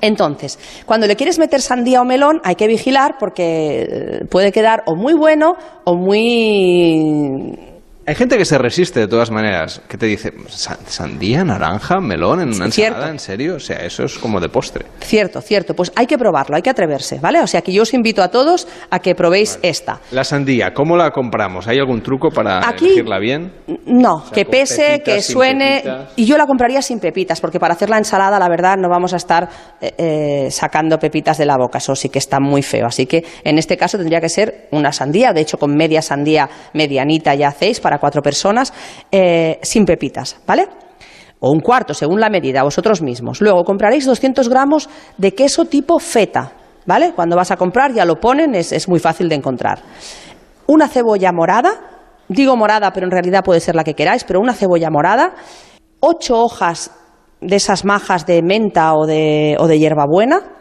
Entonces, cuando le quieres meter sandía o melón, hay que vigilar porque eh, puede quedar o muy bueno o muy Hay gente que se resiste de todas maneras, que te dice, "Sa- sandía, naranja, melón en una ensalada. ¿en serio? O sea, eso es como de postre. Cierto, cierto. Pues hay que probarlo, hay que atreverse, ¿vale? O sea que yo os invito a todos a que probéis esta. La sandía, ¿cómo la compramos? ¿Hay algún truco para Aquí- elegirla bien? No, sea, que pese, pepitas, que suene. Y yo la compraría sin pepitas, porque para hacer la ensalada, la verdad, no vamos a estar eh, eh, sacando pepitas de la boca. Eso sí que está muy feo. Así que en este caso tendría que ser una sandía. De hecho, con media sandía medianita ya hacéis para cuatro personas, eh, sin pepitas, ¿vale? o un cuarto, según la medida, vosotros mismos. Luego compraréis 200 gramos de queso tipo feta, ¿vale? Cuando vas a comprar ya lo ponen, es, es muy fácil de encontrar. Una cebolla morada, digo morada, pero en realidad puede ser la que queráis, pero una cebolla morada, ocho hojas de esas majas de menta o de, o de hierbabuena,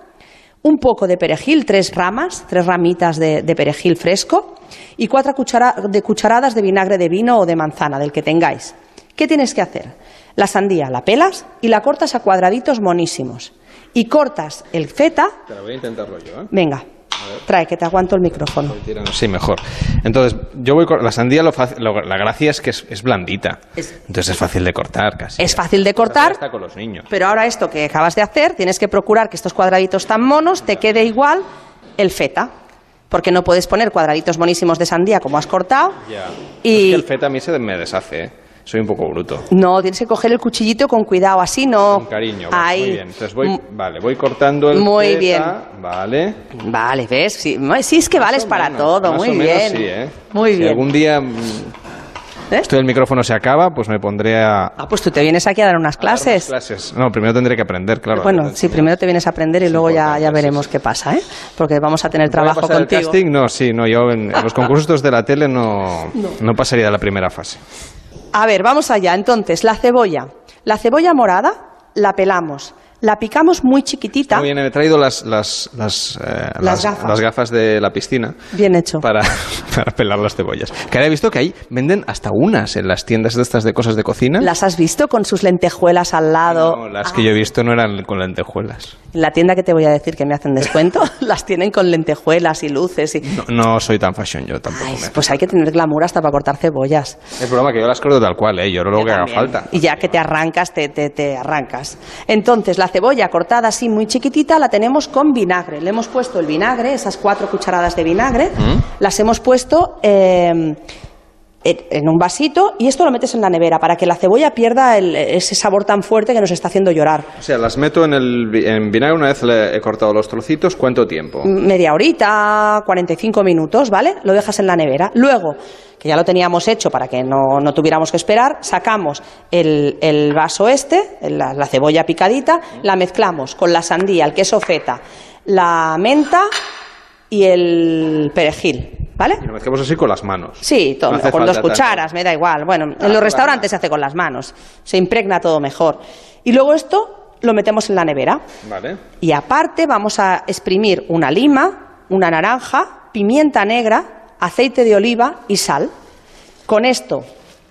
un poco de perejil, tres ramas, tres ramitas de, de perejil fresco y cuatro cuchara- de cucharadas de vinagre de vino o de manzana, del que tengáis. ¿Qué tienes que hacer? La sandía la pelas y la cortas a cuadraditos monísimos. Y cortas el feta. Pero voy a intentarlo yo, ¿eh? Venga, trae, que te aguanto el micrófono. Sí, mejor. Entonces, yo voy con la sandía, lo lo- la gracia es que es, es blandita. Entonces es fácil de cortar casi. Es fácil de cortar, Está con los niños. pero ahora esto que acabas de hacer, tienes que procurar que estos cuadraditos tan monos te quede igual el feta. Porque no puedes poner cuadraditos monísimos de sandía como has cortado. Ya. Y- Es que el feta a mí se me deshace, ¿eh? Soy un poco bruto. No, tienes que coger el cuchillito con cuidado, así no. Con cariño, Ahí. muy bien. Entonces voy, vale, voy cortando el Muy feta, bien. Vale. Vale, ¿ves? Sí, sí, es que vales para todo, Más muy o menos bien. sí, ¿eh? Muy si bien. algún día mm, esto del micrófono se acaba, pues me pondré a... Ah, pues tú te vienes aquí a dar unas clases. clases. No, primero tendré que aprender, claro. Bueno, sí, primero te vienes a aprender y luego ya, ya veremos qué pasa, ¿eh? Porque vamos a tener ¿Voy a trabajo pasar el contigo. casting? No, sí, no, yo en, en los concursos de la tele no, No. no pasaría de la primera fase. A ver, vamos allá. Entonces, la cebolla. La cebolla morada la pelamos. La picamos muy chiquitita. Muy bien, he traído las, las, las, eh, Las gafas. las gafas de la piscina Bien hecho. para, para pelar las cebollas. Que ahora he visto que ahí venden hasta unas en las tiendas de estas de cosas de cocina. ¿Las has visto con sus lentejuelas al lado? No, las que yo he visto no eran con lentejuelas. En la tienda que te voy a decir que me hacen descuento, las tienen con lentejuelas y luces. Y... No, no soy tan fashion yo tampoco. me- Pues hay que tener glamour hasta para cortar cebollas. El problema es que yo las corto tal cual, ¿eh? Yo no lo que haga También. falta. Y ya que te arrancas, te, te, te arrancas. Entonces, la cebolla cortada así muy chiquitita la tenemos con vinagre. Le hemos puesto el vinagre, esas cuatro cucharadas de vinagre, ¿Mm? las hemos puesto eh, en un vasito y esto lo metes en la nevera para que la cebolla pierda el- ese sabor tan fuerte que nos está haciendo llorar. O sea, las meto en, el, en vinagre una vez le he cortado los trocitos. ¿Cuánto tiempo? media horita, 45 minutos, ¿vale? Lo dejas en la nevera. Luego, que ya lo teníamos hecho para que no, no tuviéramos que esperar, sacamos el, el vaso este, la, la cebolla picadita, la mezclamos con la sandía, el queso feta, la menta y el perejil, ¿vale? Y lo mezclamos así con las manos. Sí, todo, No hace o con dos tanto. cucharas, me da igual. Bueno, en los restaurantes se hace con las manos, se impregna todo mejor. Y luego esto lo metemos en la nevera. Vale. Y aparte vamos a exprimir una lima, una naranja, pimienta negra, aceite de oliva y sal. Con esto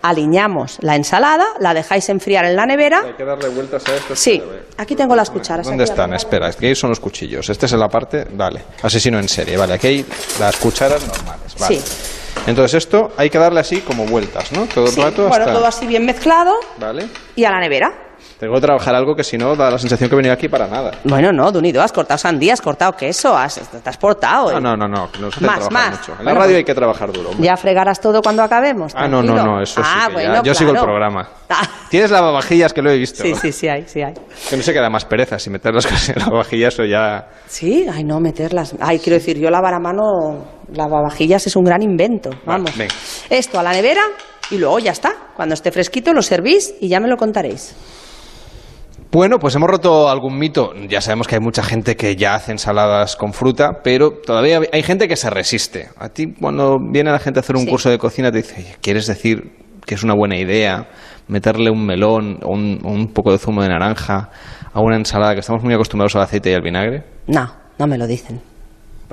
aliñamos la ensalada, la dejáis enfriar en la nevera. Hay que darle vueltas a esto. Sí, aquí tengo las cucharas. ¿Dónde aquí están? Espera, es que ahí son los cuchillos. Este es en la parte. Vale. Asesino en serie. Vale, aquí hay las cucharas normales. Vale. Sí. Entonces esto hay que darle así como vueltas, ¿no? Todo el Sí, rato bueno, hasta. todo así bien mezclado Vale. y a la nevera. Tengo que trabajar algo que si no da la sensación que he venido aquí para nada. Bueno, no, Dunido, has cortado sandía, has cortado queso, has, te has portado. No, ¿eh? no, no, no. Nos hace Más, mucho. En la Bueno, radio pues- hay que trabajar duro. hombre. Ya fregarás todo cuando acabemos. Ah, no, no, no, eso sí. Ah, que ya- bueno, Yo sigo el programa. Ah. Tienes lavavajillas que lo he visto. Sí, sí, sí hay, sí hay. Que no se queda más pereza si meter las cosas en lavavajillas o ya. Sí, ay, no, meterlas. Ay, quiero decir, yo lavar a mano lavavajillas es un gran invento. Vamos. Esto a la nevera y luego ya está. Cuando esté fresquito lo servís y ya me lo contaréis. Bueno, pues hemos roto algún mito. Ya sabemos que hay mucha gente que ya hace ensaladas con fruta, pero todavía hay gente que se resiste. A ti, cuando viene la gente a hacer un Sí. curso de cocina, te dice, "Oye, ¿quieres decir que es una buena idea meterle un melón o un, o un poco de zumo de naranja a una ensalada que estamos muy acostumbrados al aceite y al vinagre? No, no me lo dicen.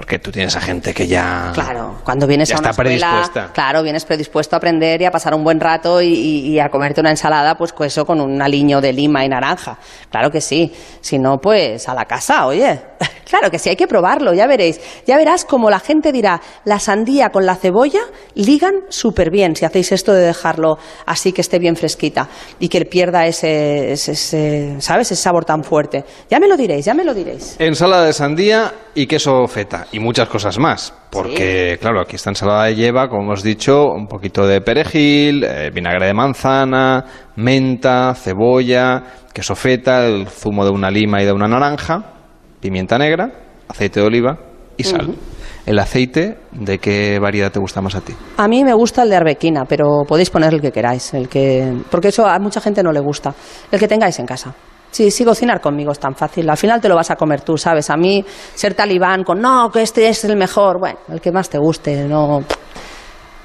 Porque tú tienes a gente que ya... Claro, cuando vienes Ya a una está escuela, predispuesta. claro, vienes predispuesto a aprender y a pasar un buen rato y, y- y a comerte una ensalada, pues con eso con un aliño de lima y naranja. Claro que sí. Si no, pues a la casa, oye. Claro que sí, hay que probarlo, ya veréis. Ya verás como la gente dirá, la sandía con la cebolla ligan súper bien si hacéis esto de dejarlo así que esté bien fresquita y que pierda ese, ese- ese, ¿sabes? Ese sabor tan fuerte. Ya me lo diréis, ya me lo diréis. Ensalada de sandía y queso feta y muchas cosas más. Porque, claro, aquí esta ensalada lleva, como hemos dicho, un poquito de perejil, eh, vinagre de manzana, menta, cebolla, queso feta, el zumo de una lima y de una naranja, pimienta negra, aceite de oliva y sal. ¿El aceite de qué variedad te gusta más a ti? A mí me gusta el de arbequina, pero podéis poner el que queráis, el que porque eso a mucha gente no le gusta. El que tengáis en casa. Sí, sí, cocinar conmigo es tan fácil. Al final te lo vas a comer tú, ¿sabes? A mí ser talibán con no, que este es el mejor, bueno, el que más te guste, no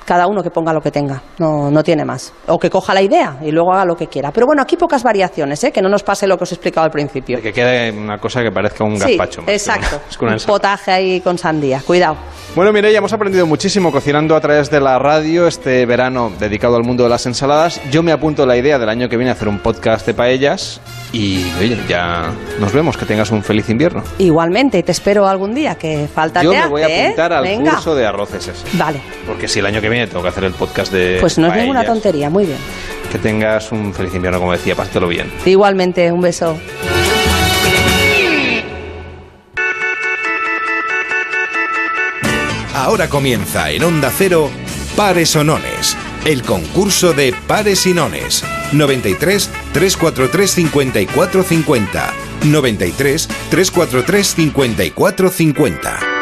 cada uno que ponga lo que tenga, no, no tiene más. O que coja la idea y luego haga lo que quiera. Pero bueno, aquí pocas variaciones, ¿eh? que no nos pase lo que os he explicado al principio. Que quede una cosa que parezca un Sí, gazpacho. más que una- exacto. que Un potaje ahí con sandía, cuidado. Bueno, Mireia, hemos aprendido muchísimo cocinando a través de la radio este verano dedicado al mundo de las ensaladas. Yo me apunto la idea del año que viene hacer un podcast de paellas y, oye, ya nos vemos. Que tengas un feliz invierno. Igualmente, te espero algún día, que falta Yo te me voy a hace, ¿eh? apuntar al Venga. curso de arroces ese. Vale, Porque si el año que viene tengo que hacer el podcast de pues no es ninguna tontería, muy bien. Que tengas un feliz invierno, como decía, pásatelo bien. Igualmente, un beso. Ahora comienza en Onda Cero Pares o Nones, el concurso de pares y nones. 93 343 54 50. 93 343 54 50.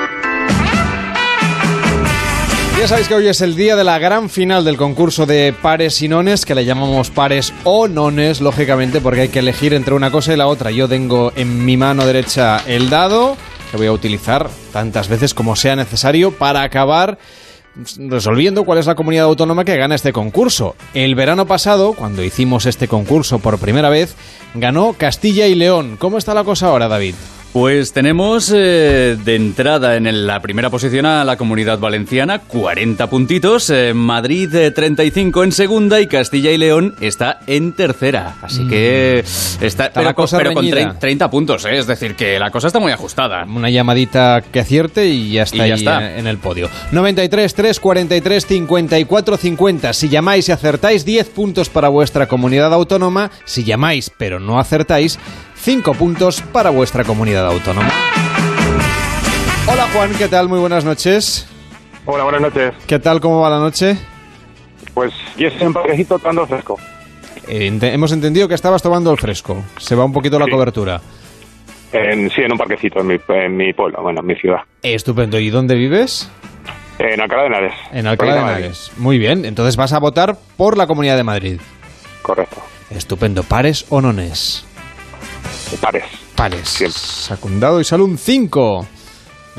Ya sabéis que hoy es el día de la gran final del concurso de pares y nones, que le llamamos pares o nones, lógicamente, porque hay que elegir entre una cosa y la otra. Yo tengo en mi mano derecha el dado, que voy a utilizar tantas veces como sea necesario para acabar resolviendo cuál es la comunidad autónoma que gana este concurso. El verano pasado, cuando hicimos este concurso por primera vez, ganó Castilla y León. ¿Cómo está la cosa ahora, David? Pues tenemos eh, de entrada en la primera posición a la comunidad valenciana, 40 puntitos, eh, Madrid eh, 35 en segunda y Castilla y León está en tercera. Así que está, Mm. la pero, con- cosa pero con reñida. trein- 30 puntos, eh, es decir, que la cosa está muy ajustada. Una llamadita que acierte y ya está Y ya ahí está. en el podio. 93 3 43 54 50. Si llamáis y acertáis, 10 puntos para vuestra comunidad autónoma. Si llamáis pero no acertáis, 5 puntos para vuestra comunidad autónoma. Hola Juan, ¿qué tal? Muy buenas noches. Hola, buenas noches. ¿Qué tal? ¿Cómo va la noche? Pues yo estoy en parquecito tomando fresco. Eh, hemos entendido que estabas tomando el fresco. Se va un poquito la cobertura. En, sí, en un parquecito, en mi, en mi pueblo, bueno, en mi ciudad. Estupendo. ¿Y dónde vives? En Alcalá de Henares. En Alcalá de Henares. Muy bien. Entonces vas a votar por la Comunidad de Madrid. Correcto. Estupendo. ¿Pares o nones? Pares. Pares. Sacundado y sale un 5.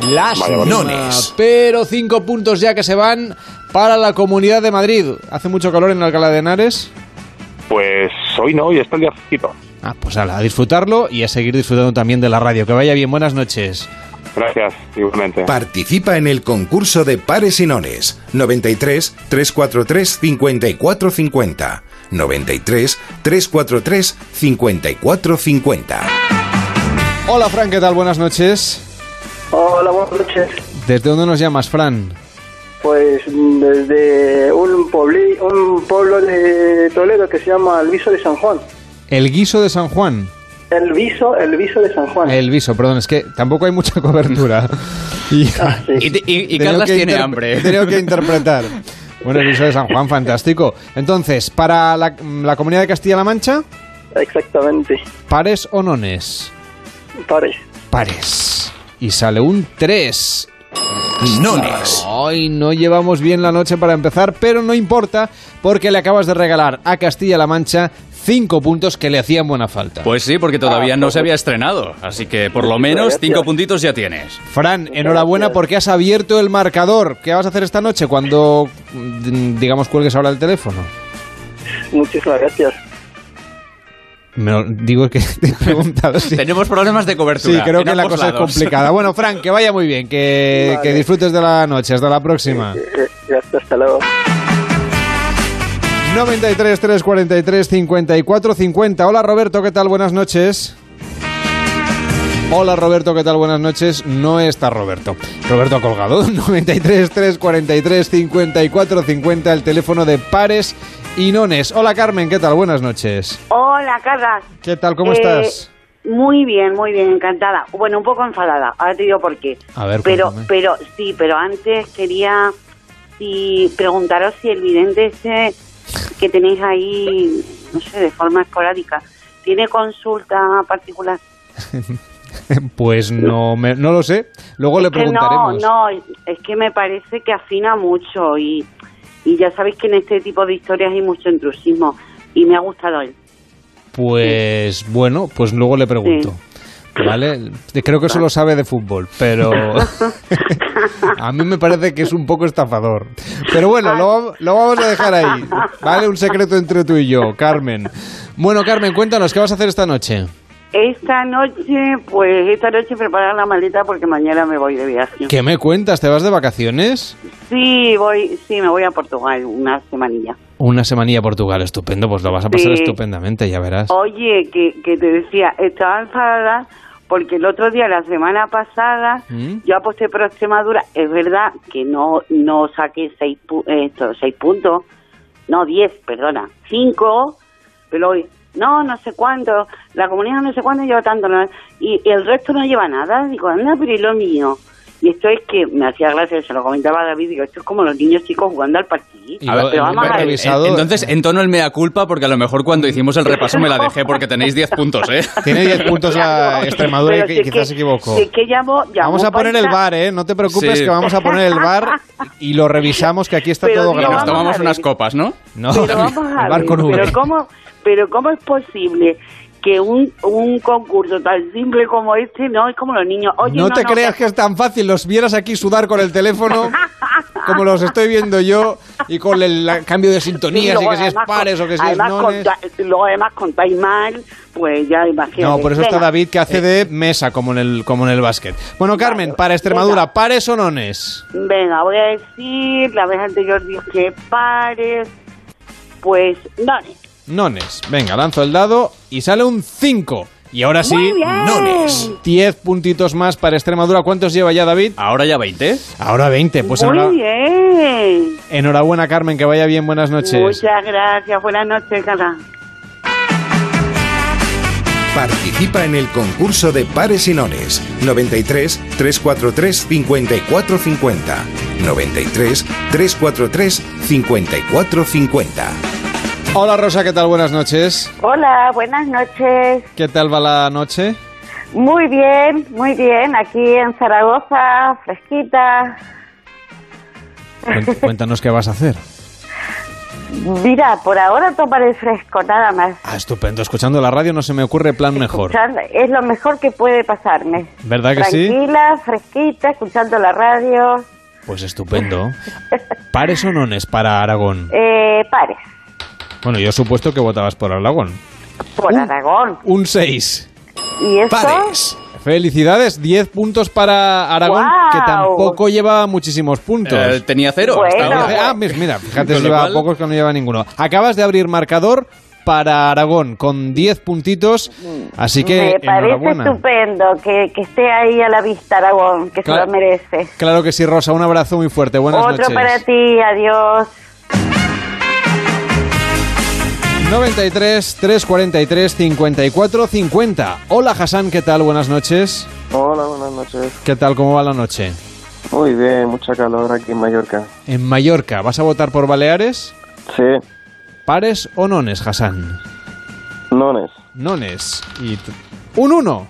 Lástima. Vaya, nones. Pero 5 puntos ya que se van para la Comunidad de Madrid. ¿Hace mucho calor en Alcalá de Henares? Pues hoy no, hoy está el día fresquito. Ah, pues ala, a disfrutarlo y a seguir disfrutando también de la radio. Que vaya bien. Buenas noches. Gracias, igualmente. Participa en el concurso de pares y nones. 93 343 54 50. 93 343 54 50. Hola, Fran. ¿Qué tal? Buenas noches. Hola, buenas noches. ¿Desde dónde nos llamas, Fran? Pues mm, desde un, puebli- un pueblo de Toledo que se llama El Viso de San Juan. El guiso de San Juan. El Viso, el Viso de San Juan. El viso, perdón, es que tampoco hay mucha cobertura. Y, Ah, Y, y- y que tiene hambre. Tengo que interpretar. Bueno, el viso de San Juan, fantástico. Entonces, para la, la comunidad de Castilla-La Mancha, Exactamente. pares o nones. Pares. Pares. Y sale un 3. Nones. Hoy no llevamos bien la noche para empezar, pero no importa porque le acabas de regalar a Castilla-La Mancha cinco puntos que le hacían buena falta. Pues sí, porque todavía no se había estrenado. Así que por lo menos cinco puntitos ya tienes. Fran, enhorabuena porque has abierto el marcador. ¿Qué vas a hacer esta noche cuando, mm, digamos, cuelgues ahora el teléfono? Muchísimas gracias. Me lo- digo que te he preguntado si... Tenemos problemas de cobertura. Sí, creo que la cosa es lados. complicada. Bueno, Fran, que vaya muy bien, que, Vale. que disfrutes de la noche. Hasta la próxima. Gracias, hasta luego. 93 343 54 50. Hola Roberto, ¿qué tal? Buenas noches. Hola Roberto, ¿qué tal? Buenas noches. No está Roberto. Roberto ha colgado. 93 343 54 50. El teléfono de pares y nones. Hola Carmen, ¿qué tal? Buenas noches. Hola, Carla. ¿Qué tal? ¿Cómo Eh, estás? Muy bien, muy bien, encantada. Bueno, un poco enfadada, ahora te digo por qué. A ver, pero, cuéntame. pero sí, pero antes quería si preguntaros si el vidente ese que tenéis ahí, no sé, de forma esporádica, ¿tiene consulta particular? Pues no, me- no lo sé. Luego le Es que no, preguntaremos. no, es que me parece que afina mucho y, y ya sabéis que en este tipo de historias hay mucho intrusismo y me ha gustado él. Pues bueno, pues luego le pregunto. ¿Vale? Creo que solo sabe de fútbol, pero a mí me parece que es un poco estafador. Pero bueno, lo, lo vamos a dejar ahí. ¿Vale? Un secreto entre tú y yo, Carmen. Bueno, Carmen, cuéntanos, ¿qué vas a hacer esta noche? Esta noche, pues esta noche preparar la maleta porque mañana me voy de viaje. ¿Qué me cuentas? ¿Te vas de vacaciones? Sí, voy, sí, me voy a Portugal una semanilla. Una semanilla a Portugal, estupendo, pues lo vas a pasar Sí. estupendamente, ya verás. Oye, que, que te decía, estaba enfadada porque el otro día, la semana pasada, ¿Mm? yo aposté por Extremadura. Es verdad que no, no saqué seis, pu- eh, esto, seis puntos, no, diez, perdona, cinco, pero hoy, no, no sé cuánto, la comunidad no sé cuánto lleva tanto, no, y, y el resto no lleva nada. Digo, anda, pero ¿y lo mío? Y esto es que me hacía gracia, se lo comentaba a David, digo, esto es como los niños chicos jugando al partido. A ver, pero vamos a ver. en- Entonces, en tono el mea culpa, porque a lo mejor cuando hicimos el repaso me la dejé porque tenéis 10 puntos, ¿eh? Tiene 10 puntos la Extremadura y Pero si es quizás que- se equivocó. si que llamo, llamo Vamos a poner el bar, ¿eh? No te preocupes Sí. que vamos a poner el bar y lo revisamos que aquí está Pero todo grabado. Tomamos unas copas, ¿no? No, Pero vamos a el bar con pero cómo, pero cómo es posible que un, un concurso tan simple como este no es como los niños. Oye, no te creas que es tan fácil, los vieras aquí sudar con el teléfono, como los estoy viendo yo, y con el la- cambio de sintonías, y luego que si es pares con- o que si es nones. conta- luego además contáis mal, pues ya imagínate. No, por eso está Venga. David que hace de mesa, como en el, como en el básquet. Bueno, Carmen, para Extremadura, ¿pares o nones? Venga, voy a decir, la vez anterior dije pares, pues no. Nones. Venga, lanzo el dado y sale un 5. Y ahora sí, nones. 10 puntitos más para Extremadura. ¿Cuántos lleva ya David? Ahora ya 20. Ahora 20. Pues Muy enhora- bien. enhorabuena, Carmen, que vaya bien. Buenas noches. Muchas gracias. Buenas noches, Carla. Participa en el concurso de pares y nones 93 343 5450 93 343 5450 Hola Rosa, ¿qué tal? Buenas noches. Hola, buenas noches. ¿Qué tal va la noche? Muy bien, muy bien. Aquí en Zaragoza, fresquita. Cuént- Cuéntanos qué vas a hacer. Mira, por ahora tomar el fresco, nada más. Ah, estupendo. Escuchando la radio no se me ocurre plan mejor. Es lo mejor que puede pasarme. ¿Verdad que sí? Tranquila, fresquita, escuchando la radio. Pues estupendo. ¿Pares o nones para Aragón? Eh, pares, Bueno, yo supuesto que votabas por Aragón. por Aragón. Un 6. ¿Y eso? Felicidades, 10 puntos para Aragón, que tampoco lleva muchísimos puntos. Eh, tenía cero hasta Bueno. ahora. Ah, mira, fíjate lleva cual- pocos que no lleva ninguno. Acabas de abrir marcador para Aragón con 10 puntitos, así que Me parece estupendo que, que esté ahí a la vista Aragón, que Claro. se lo merece. Claro que sí, Rosa, un abrazo muy fuerte. Buenas Otro noches. para ti, adiós. 93 343 54 50. Hola Hassan, ¿qué tal? Buenas noches. Hola, buenas noches. ¿Qué tal? ¿Cómo va la noche? Muy bien, mucha calor aquí en Mallorca. En Mallorca, ¿vas a votar por Baleares? Sí. ¿Pares o nones, Hassan? Nones. Nones. Y un 1.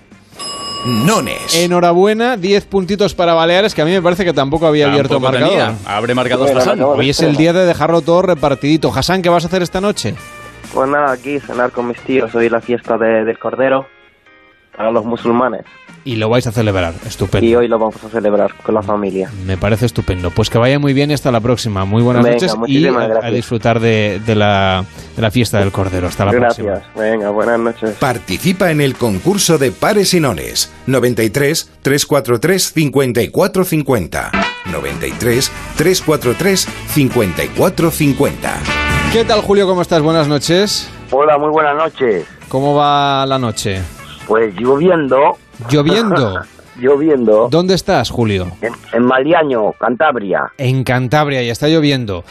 Nones. Enhorabuena, 10 puntitos para Baleares, que a mí me parece que tampoco había abierto marcador. tenía. Abre Hassan. Hoy es el día de dejarlo todo repartidito. Hassan, ¿qué vas a hacer esta noche? Pues nada, aquí cenar con mis tíos, hoy la fiesta de- del Cordero para los musulmanes. Y lo vais a celebrar, estupendo. Y hoy lo vamos a celebrar con la familia. Me parece estupendo. Pues que vaya muy bien y hasta la próxima. Muy buenas Venga, noches y a, a disfrutar de, de la, de la fiesta del Cordero. Hasta la Gracias. próxima. Venga, buenas noches. Participa en el concurso de pares y nones 93 343 5450. 93 343 5450. ¿Qué tal, Julio? ¿Cómo estás? Buenas noches. Hola, muy buenas noches. ¿Cómo va la noche? Pues lloviendo. ¿Lloviendo? lloviendo. ¿Dónde estás, Julio? En, en Maliaño, Cantabria. En Cantabria y está lloviendo.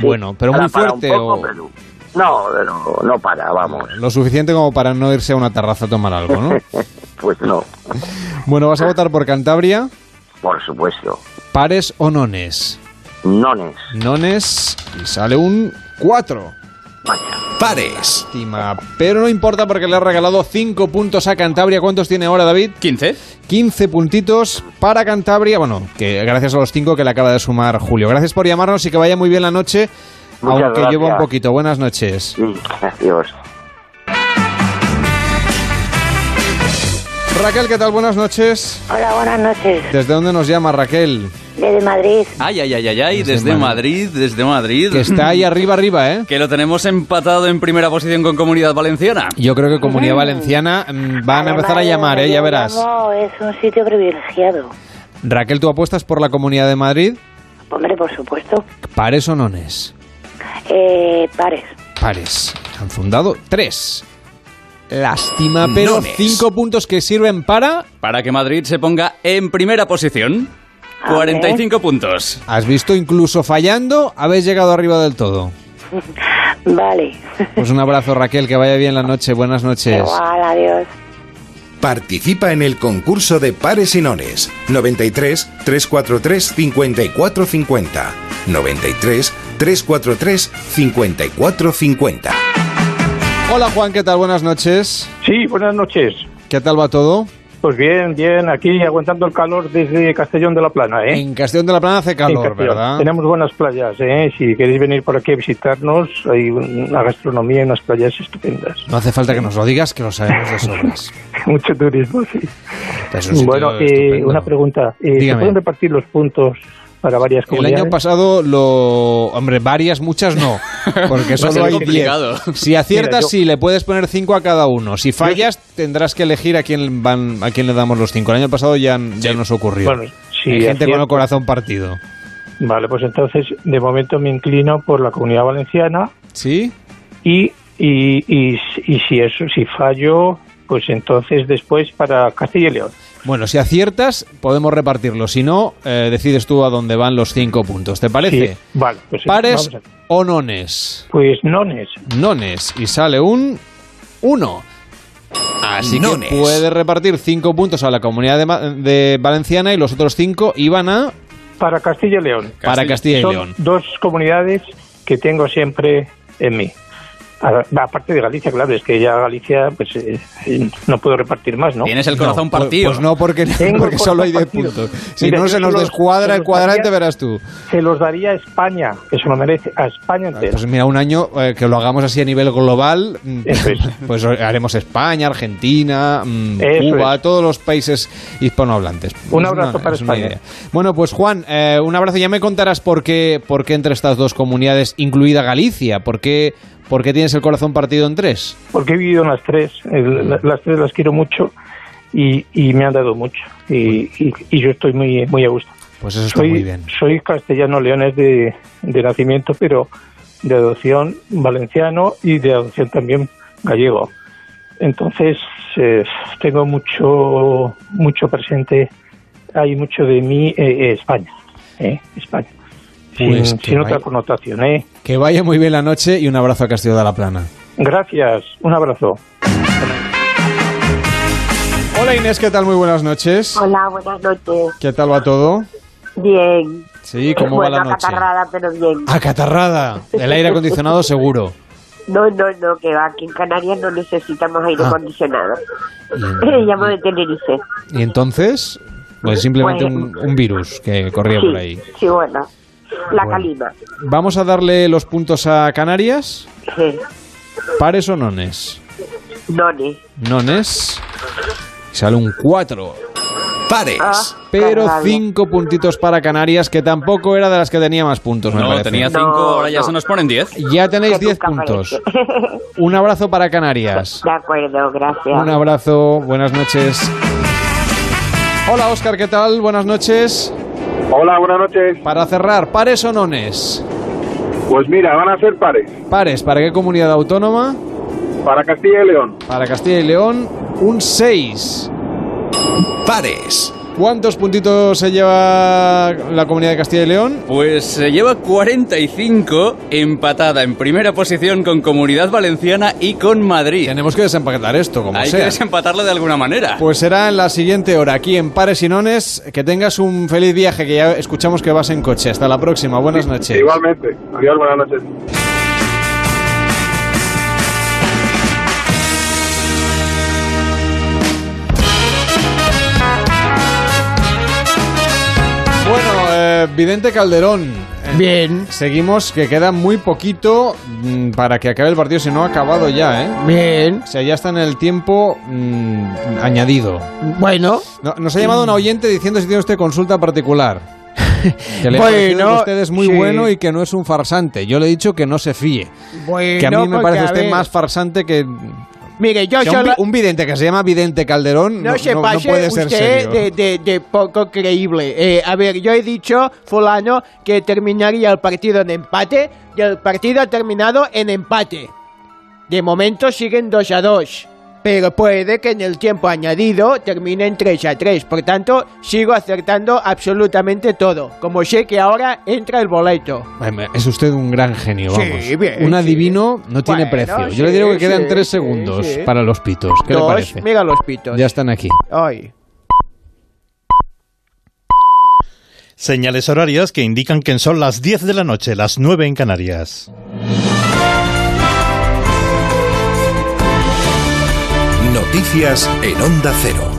Bueno, pero muy fuerte poco, o pero- No, pero no para, vamos. lo suficiente como para no irse a una terraza a tomar algo, ¿no? pues no, bueno, ¿vas a votar por Cantabria? por supuesto. ¿Pares o nones? Nones. Nones y sale un 4. Pares. Estima, pero no importa porque le ha regalado 5 puntos a Cantabria. ¿Cuántos tiene ahora, David? 15. 15 puntitos para Cantabria. Bueno, que gracias a los 5 que le acaba de sumar Julio. Gracias por llamarnos y que vaya muy bien la noche, Muchas aunque gracias. lleva un poquito. Buenas noches. Adiós. Raquel, ¿qué tal? Buenas noches. Hola, buenas noches. ¿Desde dónde nos llama Raquel? Desde Madrid. Ay, ay, ay, ay, ay, Desde desde Madrid. Madrid, desde Madrid. Que está ahí arriba, arriba, ¿eh? Que lo tenemos empatado en primera posición con Comunidad Valenciana. Yo creo que Comunidad Valenciana mm, van a empezar a llamar, ¿eh? Ya verás. es un sitio privilegiado. Raquel, ¿tú apuestas por la Comunidad de Madrid? Hombre, por supuesto. ¿Pares o nones? Eh, pares. Pares. Han fundado tres. Lástima, pero Nones. cinco puntos que sirven para... Para que Madrid se ponga en primera posición. 45 puntos. ¿Has visto? Incluso fallando, habéis llegado arriba del todo. Vale. Pues un abrazo, Raquel, que vaya bien la noche. Buenas noches. Igual, adiós. Participa en el concurso de pares y nones 93 343 5450. 93 343 5450. Hola, Juan, ¿qué tal? Buenas noches. Sí, buenas noches. ¿Qué tal va todo? Pues bien, bien, aquí aguantando el calor desde Castellón de la Plana, ¿eh? En Castellón de la Plana hace calor. ¿verdad? Tenemos buenas playas, ¿eh? Si queréis venir por aquí a visitarnos, hay una gastronomía y unas playas estupendas. No hace falta que nos lo digas, que lo sabemos de sobras. Mucho turismo, sí. Es un sitio Bueno, eh, una pregunta. Eh, ¿Se pueden repartir los puntos para varias El comunidades? año pasado lo... Hombre, varias, muchas no. Porque solo hay 10. complicado. Si aciertas, Mira, yo- sí, le puedes poner 5 a cada uno. Si fallas, tendrás que elegir a quién, van, a quién le damos los 5. El año pasado ya, ya nos ocurrió. Bueno, si hay gente con el corazón partido. Vale, pues entonces de momento me inclino por la comunidad valenciana. ¿Sí? Y, y, y, y si eso, si fallo, pues entonces después para Castilla y León. Bueno, si aciertas, podemos repartirlo. Si no, eh, decides tú a dónde van los 5 puntos. ¿Te parece? Sí, vale, pues ¿Pares vamos a- o nones? Pues nones. Nones. Y sale un 1. Así Nones. que puede repartir 5 puntos a la comunidad de, Ma- de Valenciana y los otros 5 iban a... Para Castilla y León. Para Castilla y Son León. Dos comunidades que tengo siempre en mí. Aparte de Galicia, claro, es que ya Galicia, pues eh, eh, no puedo repartir más, ¿no? Tienes el corazón No, pues- partido. Pues no, porque, porque solo hay corazón 10 partido. puntos. Si Mira, no se nos los- descuadra se el cuadrante, daría- verás tú. Se los daría a España, que se lo merece, a España entera. Pues mira, un año eh, que lo hagamos así a nivel global, mm, Eso es. pues haremos España, Argentina, mm, Eso Cuba, es. todos los países hispanohablantes. Un abrazo una- para es una España. idea. Bueno, pues Juan, eh, un abrazo. Ya me contarás por qué, por qué entre estas dos comunidades, incluida Galicia, por qué, por qué tienes el corazón partido en tres. Porque he vivido en las tres, el- la- las tres las quiero mucho y, y me han dado mucho. Y, y- y yo estoy muy, muy a gusto. Pues eso está soy, muy bien. Soy castellano leones de, de nacimiento, pero de adopción valenciano y de adopción también gallego. Entonces, eh, tengo mucho, mucho presente, hay mucho de mí eh, eh, España, eh, España. Pues sin sin otra connotación, ¿eh? Que vaya muy bien la noche y un abrazo a Castillo de la Plana. Gracias, un abrazo. Hola Inés, ¿qué tal? Muy buenas noches. Hola, buenas noches. ¿Qué tal va todo? Bien. Sí, ¿cómo bueno, va la noche? acatarrada, pero bien. Acatarrada. El aire acondicionado seguro. No, no, no, que va. Aquí en Canarias no necesitamos aire Ah. acondicionado. Llamo de Tenerife. Y entonces, pues simplemente Pues- un, un virus que corría sí, por ahí. Sí, bueno. La Bueno. calima. Vamos a darle los puntos a Canarias. Sí. ¿Pares o nones? Noni. Nones. Sale un 4. Pares. Ah, Pero qué rabia. 5 puntitos para Canarias, que tampoco era de las que tenía más puntos, No, tenía 5, ahora ya se nos ponen 10. Ya tenéis Que 10 nunca puntos. Un abrazo para Canarias. De acuerdo, gracias. Un abrazo, buenas noches. Hola Oscar, ¿qué tal? Buenas noches. Hola, buenas noches. Para cerrar, ¿pares o nones? Pues mira, van a ser pares. Pares, ¿para qué comunidad autónoma? Para Castilla y León. Para Castilla y León, un 6. Pares. ¿Cuántos puntitos se lleva la comunidad de Castilla y León? Pues se lleva 45 empatada en primera posición con Comunidad Valenciana y con Madrid. Tenemos que desempatar esto, como Hay sea. que desempatarlo de alguna manera. Pues será en la siguiente hora, aquí en Pares y Nones. Que tengas un feliz viaje, que ya escuchamos que vas en coche. Hasta la próxima, buenas noches. Igualmente. Adiós, buenas noches. Eh, Vidente Calderón. eh, Bien. Seguimos, que queda muy poquito mm, para que acabe el partido, si no ha acabado ya, ¿eh? Bien. O sea, ya está en el tiempo mm, añadido. Bueno. No- nos ha llamado un oyente diciendo si tiene usted consulta particular. Que le Bueno, que usted es muy sí. bueno y que no es un farsante. Yo le he dicho que no se fíe. Bueno, que a mí me porque, parece usted más farsante que... Mire, yo que un, solo... vi- un vidente que se llama Vidente Calderón no, No se no- no pase puede ser usted serio. de, de- de poco creíble. Eh, a ver, yo he dicho, fulano, que terminaría el partido en empate y el partido ha terminado en empate. De momento siguen 2 a 2. Pero puede que en el tiempo añadido terminen 3 a 3. Por tanto, sigo acertando absolutamente todo. Como sé que ahora entra el boleto. Es usted un gran genio, Sí, vamos. bien, un sí. adivino no tiene Bueno, precio. Yo sí, le digo que quedan sí, tres sí, segundos sí. para los pitos. ¿Qué le Dos, parece? mira los pitos. Ya están aquí. Ay. Señales horarias que indican que son las 10 de la noche, las 9 en Canarias. Noticias en Onda Cero.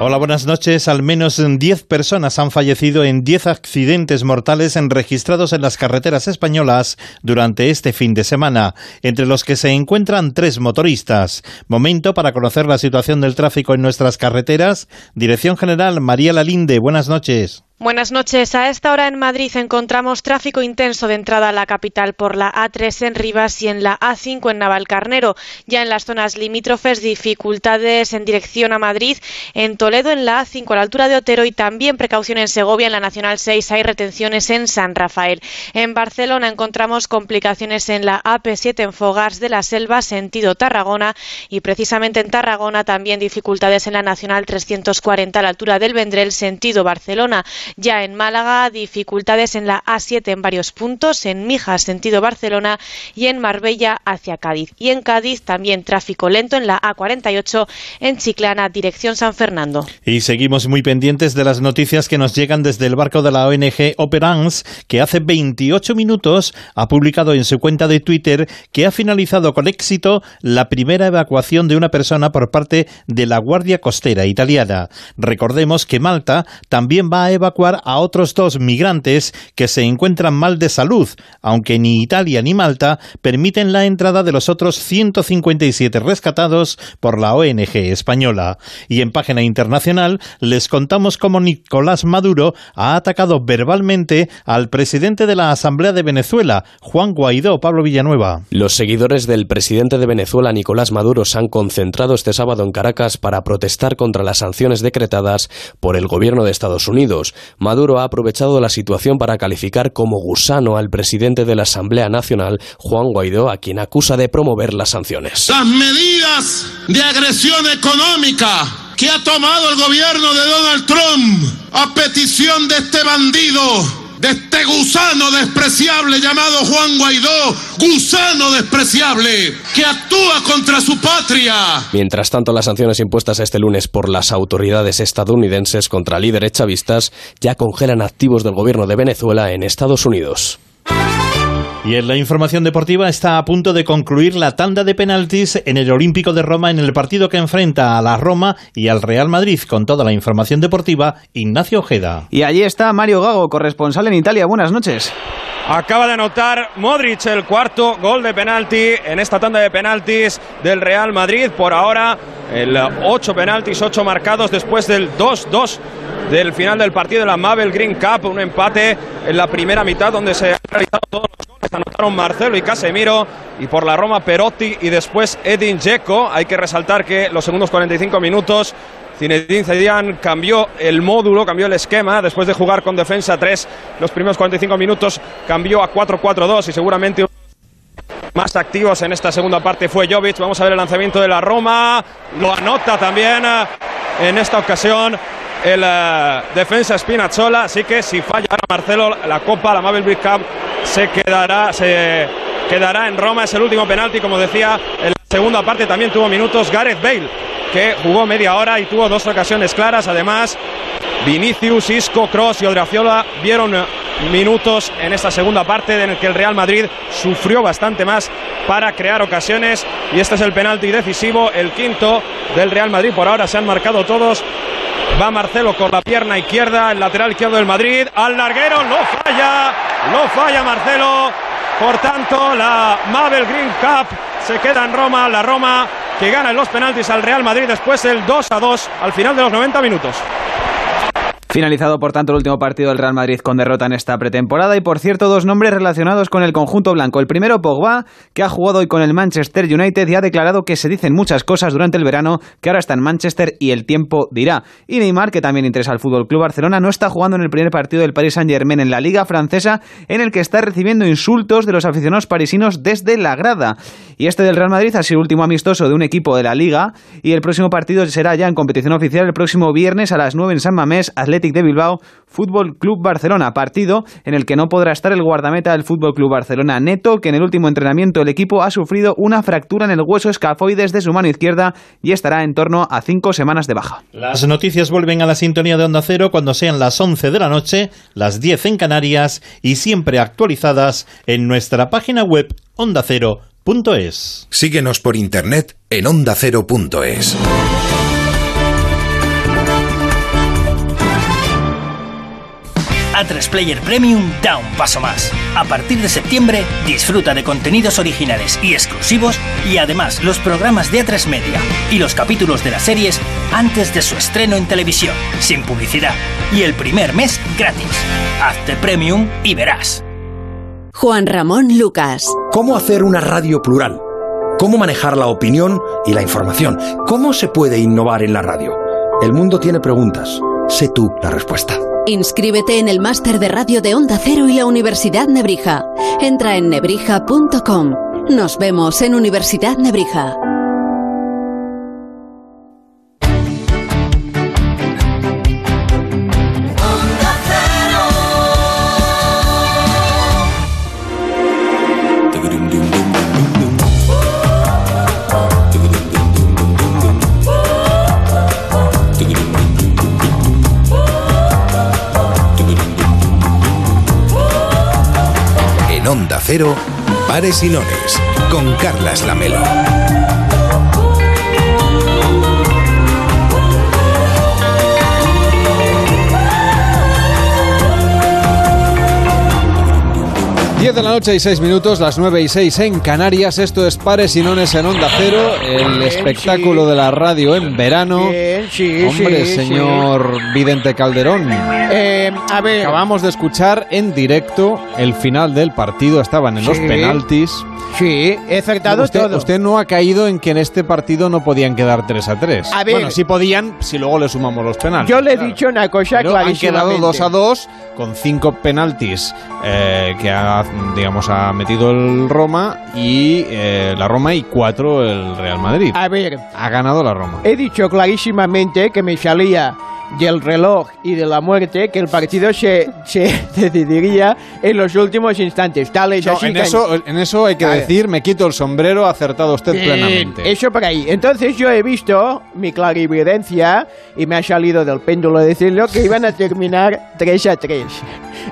Hola, buenas noches. Al menos 10 personas han fallecido en 10 accidentes mortales registrados en las carreteras españolas durante este fin de semana, entre los que se encuentran tres motoristas. Momento para conocer la situación del tráfico en nuestras carreteras. Dirección General María Lalinde, buenas noches. Buenas noches. A esta hora en Madrid encontramos tráfico intenso de entrada a la capital por la A3 en Rivas y en la A5 en Navalcarnero. Ya en las zonas limítrofes, dificultades en dirección a Madrid. En Toledo, en la A5 a la altura de Otero y también precaución en Segovia. En la Nacional 6 hay retenciones en San Rafael. En Barcelona encontramos complicaciones en la AP7 en Fogars de la Selva, sentido Tarragona. Y precisamente en Tarragona también dificultades en la Nacional 340 a la altura del Vendrell, sentido Barcelona. Ya en Málaga, dificultades en la A7 en varios puntos, en Mijas, sentido Barcelona, y en Marbella hacia Cádiz. Y en Cádiz también tráfico lento en la A48 en Chiclana, dirección San Fernando. Y seguimos muy pendientes de las noticias que nos llegan desde el barco de la ONG Operance, que hace 28 minutos ha publicado en su cuenta de Twitter que ha finalizado con éxito la primera evacuación de una persona por parte de la Guardia Costera italiana. Recordemos que Malta también va a evacuar a otros dos migrantes que se encuentran mal de salud, aunque ni Italia ni Malta permiten la entrada de los otros 157 rescatados por la ONG española. Y en página internacional les contamos cómo Nicolás Maduro ha atacado verbalmente al presidente de la Asamblea de Venezuela, Juan Guaidó, Pablo Villanueva. Los seguidores del presidente de Venezuela, Nicolás Maduro, se han concentrado este sábado en Caracas para protestar contra las sanciones decretadas por el gobierno de Estados Unidos. Maduro ha aprovechado la situación para calificar como gusano al presidente de la Asamblea Nacional, Juan Guaidó, a quien acusa de promover las sanciones. Las medidas de agresión económica que ha tomado el gobierno de Donald Trump a petición de este bandido, de este gusano despreciable llamado Juan Guaidó, gusano despreciable que actúa contra su patria. Mientras tanto, las sanciones impuestas este lunes por las autoridades estadounidenses contra líderes chavistas ya congelan activos del gobierno de Venezuela en Estados Unidos. Y en la información deportiva está a punto de concluir la tanda de penaltis en el Olímpico de Roma en el partido que enfrenta a la Roma y al Real Madrid. Con toda la información deportiva, Ignacio Ojeda. Y allí está Mario Gago, corresponsal en Italia. Buenas noches. Acaba de anotar Modric el cuarto gol de penalti en esta tanda de penaltis del Real Madrid. Por ahora, el 8 penaltis, 8 marcados después del 2-2 del final del partido de la Mabel Green Cup. Un empate en la primera mitad donde se han realizado todos los goles. Anotaron Marcelo y Casemiro y por la Roma Perotti y después Edin Dzeko. Hay que resaltar que los segundos 45 minutos Zinedine Zidane cambió el módulo, cambió el esquema, después de jugar con defensa 3 los primeros 45 minutos, cambió a 4-4-2 y seguramente más activos en esta segunda parte fue Jovic. Vamos a ver el lanzamiento de la Roma, lo anota también eh, en esta ocasión el eh, defensa Spinazzola, así que si falla Marcelo la Copa, la Mabel Big Cup se quedará, se quedará en Roma, es el último penalti, como decía, en la segunda parte también tuvo minutos Gareth Bale que jugó media hora y tuvo dos ocasiones claras. Además, Vinicius, Isco, Cross y Odriozola vieron minutos en esta segunda parte en el que el Real Madrid sufrió bastante más para crear ocasiones y este es el penalti decisivo, el quinto del Real Madrid. Por ahora se han marcado todos. Va Marcelo con la pierna izquierda, el lateral izquierdo del Madrid, al larguero, lo falla, lo falla Marcelo. Por tanto, la Mabel Green Cup se queda en Roma, la Roma que gana los penaltis al Real Madrid después del 2 a 2 al final de los 90 minutos. Finalizado, por tanto, el último partido del Real Madrid con derrota en esta pretemporada y, por cierto, dos nombres relacionados con el conjunto blanco. El primero, Pogba, que ha jugado hoy con el Manchester United y ha declarado que se dicen muchas cosas durante el verano, que ahora está en Manchester y el tiempo dirá. Y Neymar, que también interesa al Fútbol Club Barcelona, no está jugando en el primer partido del Paris Saint-Germain en la Liga Francesa, en el que está recibiendo insultos de los aficionados parisinos desde la grada. Y este del Real Madrid ha sido el último amistoso de un equipo de la Liga y el próximo partido será ya en competición oficial el próximo viernes a las 9 en San Mamés, Athletic de Bilbao, Fútbol Club Barcelona, partido en el que no podrá estar el guardameta del Fútbol Club Barcelona Neto, que en el último entrenamiento el equipo ha sufrido una fractura en el hueso escafoides de su mano izquierda y estará en torno a cinco semanas de baja. Las noticias vuelven a la sintonía de Onda Cero cuando sean las 11 de la noche, las 10 en Canarias y siempre actualizadas en nuestra página web ondacero.es. Síguenos por internet en ondacero.es. A3 Player Premium da un paso más. A partir de septiembre, disfruta de contenidos originales y exclusivos y además los programas de A3 Media y los capítulos de las series antes de su estreno en televisión, sin publicidad y el primer mes gratis. Hazte Premium y verás. Juan Ramón Lucas. ¿Cómo hacer una radio plural? ¿Cómo manejar la opinión y la información? ¿Cómo se puede innovar en la radio? El mundo tiene preguntas. Sé tú la respuesta. Inscríbete en el máster de radio de Onda Cero y la Universidad Nebrija. Entra en nebrija.com. Nos vemos en Universidad Nebrija. Cero, Pares y Nones, con Carlas Lamelo. Diez de la noche y 6 minutos, las 9 y 6 en Canarias. Esto es Pares y Nones en Onda Cero, el espectáculo de la radio en verano. Hombre, señor Vidente Calderón. Eh, a ver. Acabamos de escuchar en directo el final del partido. Estaban en los Sí. penaltis. Sí, he acertado usted, todo. usted no ha caído en que en este partido no podían quedar 3 a 3. A ver. bueno, sí podían si luego le sumamos los penaltis. Yo le he dicho una cosa Pero han quedado 2 a 2 con 5 penaltis eh, que ha, digamos, ha metido el Roma y eh, la Roma y 4 el Real Madrid. A ver, Ha ganado la Roma. he dicho clarísimamente que me salía del reloj y de la muerte que el partido se, se decidiría en los últimos instantes. No, así en, eso, en eso hay que decir, me quito el sombrero, acertado usted Bien, plenamente. Eso por ahí. Entonces yo he visto mi clarividencia y me ha salido del péndulo decirlo que iban a terminar 3 a 3.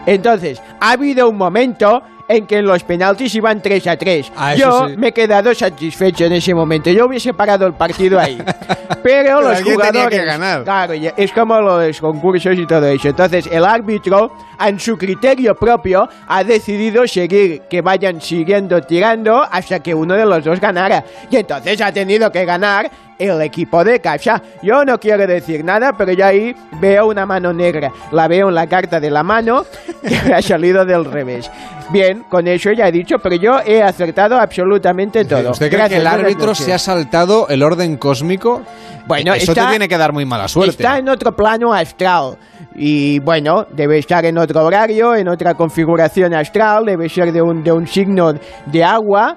Entonces, ha habido un momento en que los penaltis iban 3 a 3. Ah, Yo sí. me he quedado satisfecho en ese momento. Yo hubiese parado el partido ahí. Pero, los alguien tenía jugadores. que ganar. Claro, es como los concursos y todo eso. Entonces, el árbitro, en su criterio propio, ha decidido seguir que vayan siguiendo tirando hasta que uno de los dos ganara. Y entonces ha tenido que ganar el equipo de casa. Yo no quiero decir nada, pero yo ahí veo una mano negra. La veo en la carta de la mano que ha salido del revés. Bien, con eso ya he dicho, pero yo he acertado absolutamente todo. ¿Usted cree Gracias, que el árbitro se ha saltado el orden cósmico? Bueno, Eso está- te tiene que dar muy mala suerte. Está en otro plano astral. Y bueno, debe estar en otro horario, en otra configuración astral, debe ser de un, de un signo de agua,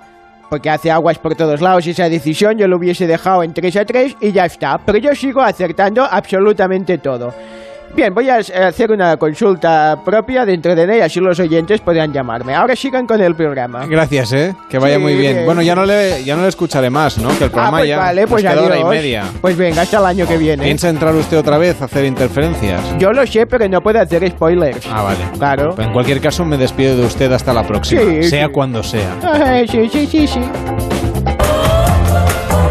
porque hace aguas por todos lados esa decisión, yo lo hubiese dejado en 3 a 3 y ya está. Pero yo sigo acertando absolutamente todo. Bien, voy a hacer una consulta propia dentro de ella, así los oyentes podrán llamarme. Ahora sigan con el programa. Gracias, ¿eh? Que vaya Sí, muy bien. Bueno, ya no le, ya no le escucharé más, ¿no? Que el Ah, programa pues ya vale, pues nos queda hora y media. Pues venga, hasta el año que viene. ¿Piensa entrar usted otra vez a hacer interferencias? Yo lo sé, pero no puedo hacer spoilers. Ah, vale. Claro. En cualquier caso, me despido de usted hasta la próxima. Sí, sea sí. cuando sea. Sí, sí, sí, sí.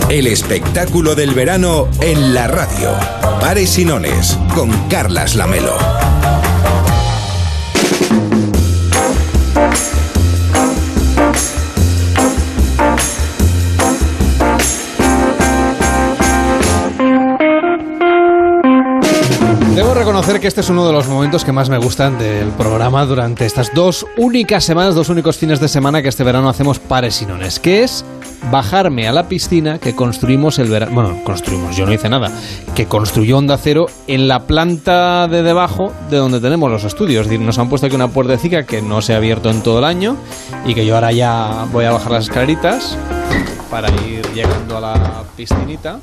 El espectáculo del verano en la radio. Pares y con Carlas Lamelo. Debo reconocer que este es uno de los momentos que más me gustan del programa durante estas dos únicas semanas, dos únicos fines de semana que este verano hacemos pares y que es bajarme a la piscina que construimos el verano. Bueno, construimos, yo no hice nada, que construyó Onda Cero en la planta de debajo de donde tenemos los estudios. Es decir, nos han puesto aquí una puertecica que no se ha abierto en todo el año y que yo ahora ya voy a bajar las escaleritas para ir llegando a la piscinita.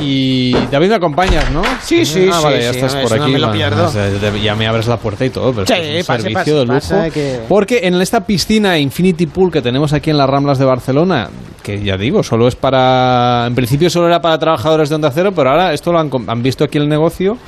Y David me acompañas, ¿no? Sí, sí, ah, sí, vale, ya sí, estás no, por eso no aquí. me lo bueno, pierdo. o sea, te- ya me abres la puerta y todo, pero Sí, es un pase, servicio pase, de lujo. pasa que- Porque en esta piscina Infinity Pool que tenemos aquí en las Ramblas de Barcelona, que ya digo, solo es para. En principio solo era para trabajadores de Onda Cero, pero ahora esto lo han visto aquí el negocio.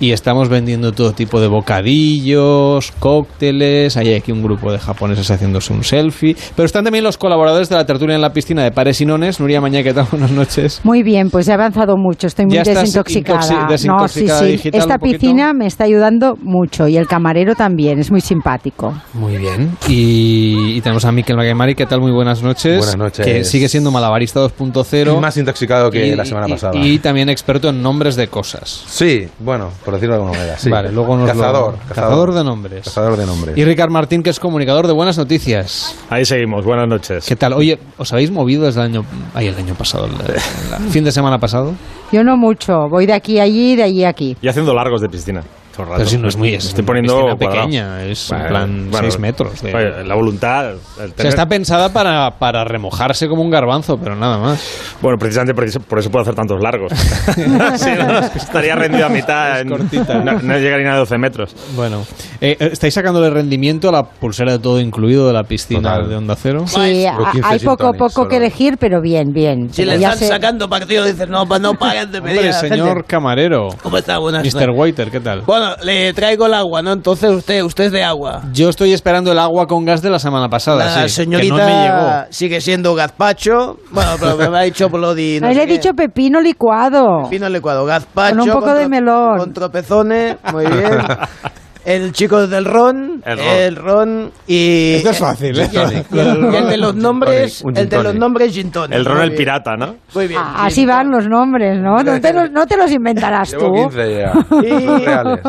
Y estamos vendiendo todo tipo de bocadillos, cócteles. Hay aquí un grupo de japoneses haciéndose un selfie. Pero están también los colaboradores de la tertulia en la piscina de Pares y Nones. Nuria Maña, ¿qué tal? Buenas noches. Muy bien, pues he avanzado mucho, estoy muy ¿Ya estás desintoxicada. intoxi- no, desintoxicada sí, sí. digital Esta piscina me está ayudando mucho y el camarero también, es muy simpático. Muy bien. Y, y tenemos a Miquel Maguemari, ¿qué tal? Muy buenas noches. Buenas noches. Que sigue siendo malabarista 2.0. Más intoxicado que la semana y- pasada. Y también experto en nombres de cosas. Sí, bueno, por decirlo de alguna manera. sí. Vale, luego nos lo- cazador, cazador de nombres. Cazador de nombres. Y Ricard Martín, que es comunicador de Buenas Noticias. Ahí seguimos, buenas noches. ¿Qué tal? Oye, ¿os habéis movido desde el año... Ay, el año pasado, el, el fin de semana pasado? Yo no mucho, voy de aquí a allí, de allí a aquí. Y haciendo largos de piscina. Todo el rato. Pero si no es muy- es Estoy poniendo pequeña, es en plan seis metros de- la voluntad. el O sea, tener- está pensada para, para remojarse como un garbanzo, pero nada más. Bueno, precisamente por eso, por eso puedo hacer tantos largos. Si no, estaría rendido a mitad. en- No, no llegaría ni a 12 metros. Bueno, eh, ¿estáis sacándole rendimiento a la pulsera de todo incluido de la piscina Total. de Onda Cero? Sí, a- hay poco poco que elegir, pero bien, bien. Si Pero le están sé- sacando partido, dices, no, no pagan de pedir. Hombre, señor gente. camarero. ¿Cómo está? Buenas Mr. Waiter, ¿qué tal? Bueno, le traigo el agua, ¿no? Entonces usted, usted es de agua. Yo estoy esperando el agua con gas de la semana pasada, La sí, señorita que no me llegó. sigue siendo gazpacho. Bueno, pero me ha dicho Bloody. No le he dicho pepino licuado. Pepino licuado, gazpacho. Con un poco con de melón. Con tropezones, muy bien. El chico del ron, El el ron. y... Esto es fácil, ¿eh? Y el, y de los nombres, el de los nombres gin tonic. El ron el pirata, ¿no? Muy bien. Ah, Así van los nombres, ¿no? No te los, no te los inventarás tú.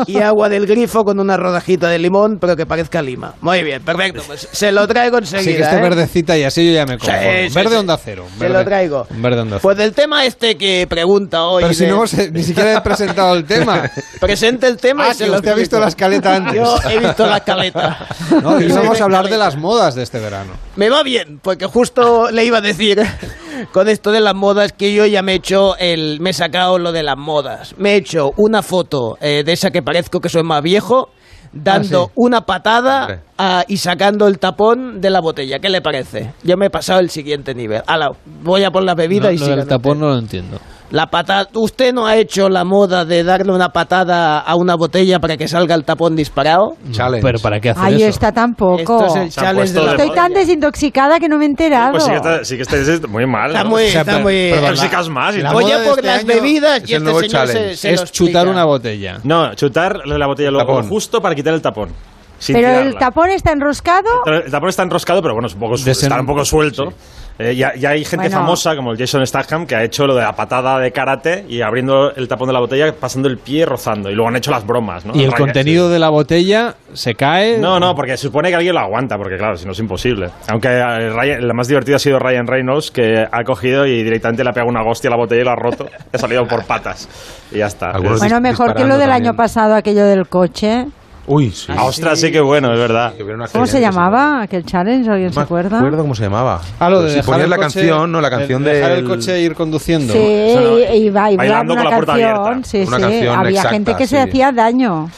Y, y agua del grifo con una rodajita de limón, pero que parezca lima. Muy bien, perfecto. Pues se lo traigo enseguida. Sí, que esté ¿eh? verdecita y así yo ya me conformo. Sí, sí, verde sí. onda cero. Se lo traigo. Verde onda cero. Pues del tema este que pregunta hoy. Pero si no hemos, ni siquiera he presentado el tema. Presente el tema Ah, y se que lo usted ha visto la escaleta antes. Yo he visto la escaleta. No, y vamos a hablar de las modas de este verano. Me va bien, porque justo le iba a decir con esto de las modas que yo ya me he hecho el. Me he sacado lo de las modas. Me he hecho una foto eh, de esa que parezco que soy más viejo, dando Ah, sí. una patada ah, y sacando el tapón de la botella. ¿Qué le parece? Yo me he pasado el siguiente nivel. Ala, voy a por la bebida No, y lo del tapón no lo entiendo. La patada. ¿Usted no ha hecho la moda de darle una patada a una botella para que salga el tapón disparado? Challenge. Pero ¿para qué hacer eso? yo esta tampoco. Esto es el Se han challenge de puesto la de Estoy tan desintoxicada que no me he enterado. Pues sí que, está, sí que estáis muy mal. Está ¿no? muy- O sea, está pero- muy- pero la- tóxicas más. y la todo. Voy a moda de por este las año bebidas es y el este nuevo señor challenge. se, se Es chutar explica. una botella. No, chutar la botella Tapón. lo justo para quitar el tapón. Sin Pero el tirarla. tapón está enroscado. El tapón está enroscado, pero bueno, es un poco, Desen- está un poco suelto. Eh, ya, ya hay gente Bueno. famosa como el Jason Statham que ha hecho lo de la patada de karate y abriendo el tapón de la botella, pasando el pie rozando. Y luego han hecho las bromas, ¿no? Y el Raya- contenido de la botella se cae. No, no, porque se supone que alguien lo aguanta, porque claro, si no es imposible. Aunque eh, Ryan- la más divertida ha sido Ryan Reynolds, que ha cogido y directamente le ha pegado una hostia a la botella y la ha roto. ha salido por patas. Y ya está. Algunos Bueno, mejor que lo del año pasado, aquello del coche. Uy, sí. Ah, ostras, sí que bueno, es verdad. ¿Cómo se llamaba aquel challenge? ¿Alguien se acuerda? No recuerdo cómo se llamaba. Ah, lo de si ponías la coche- canción, no, la canción de de. dejar el coche e ir conduciendo. Sí, y va y Bailando una con la puerta canción. abierta. Sí, Una sí. canción Había exacta, gente que se sí. hacía daño.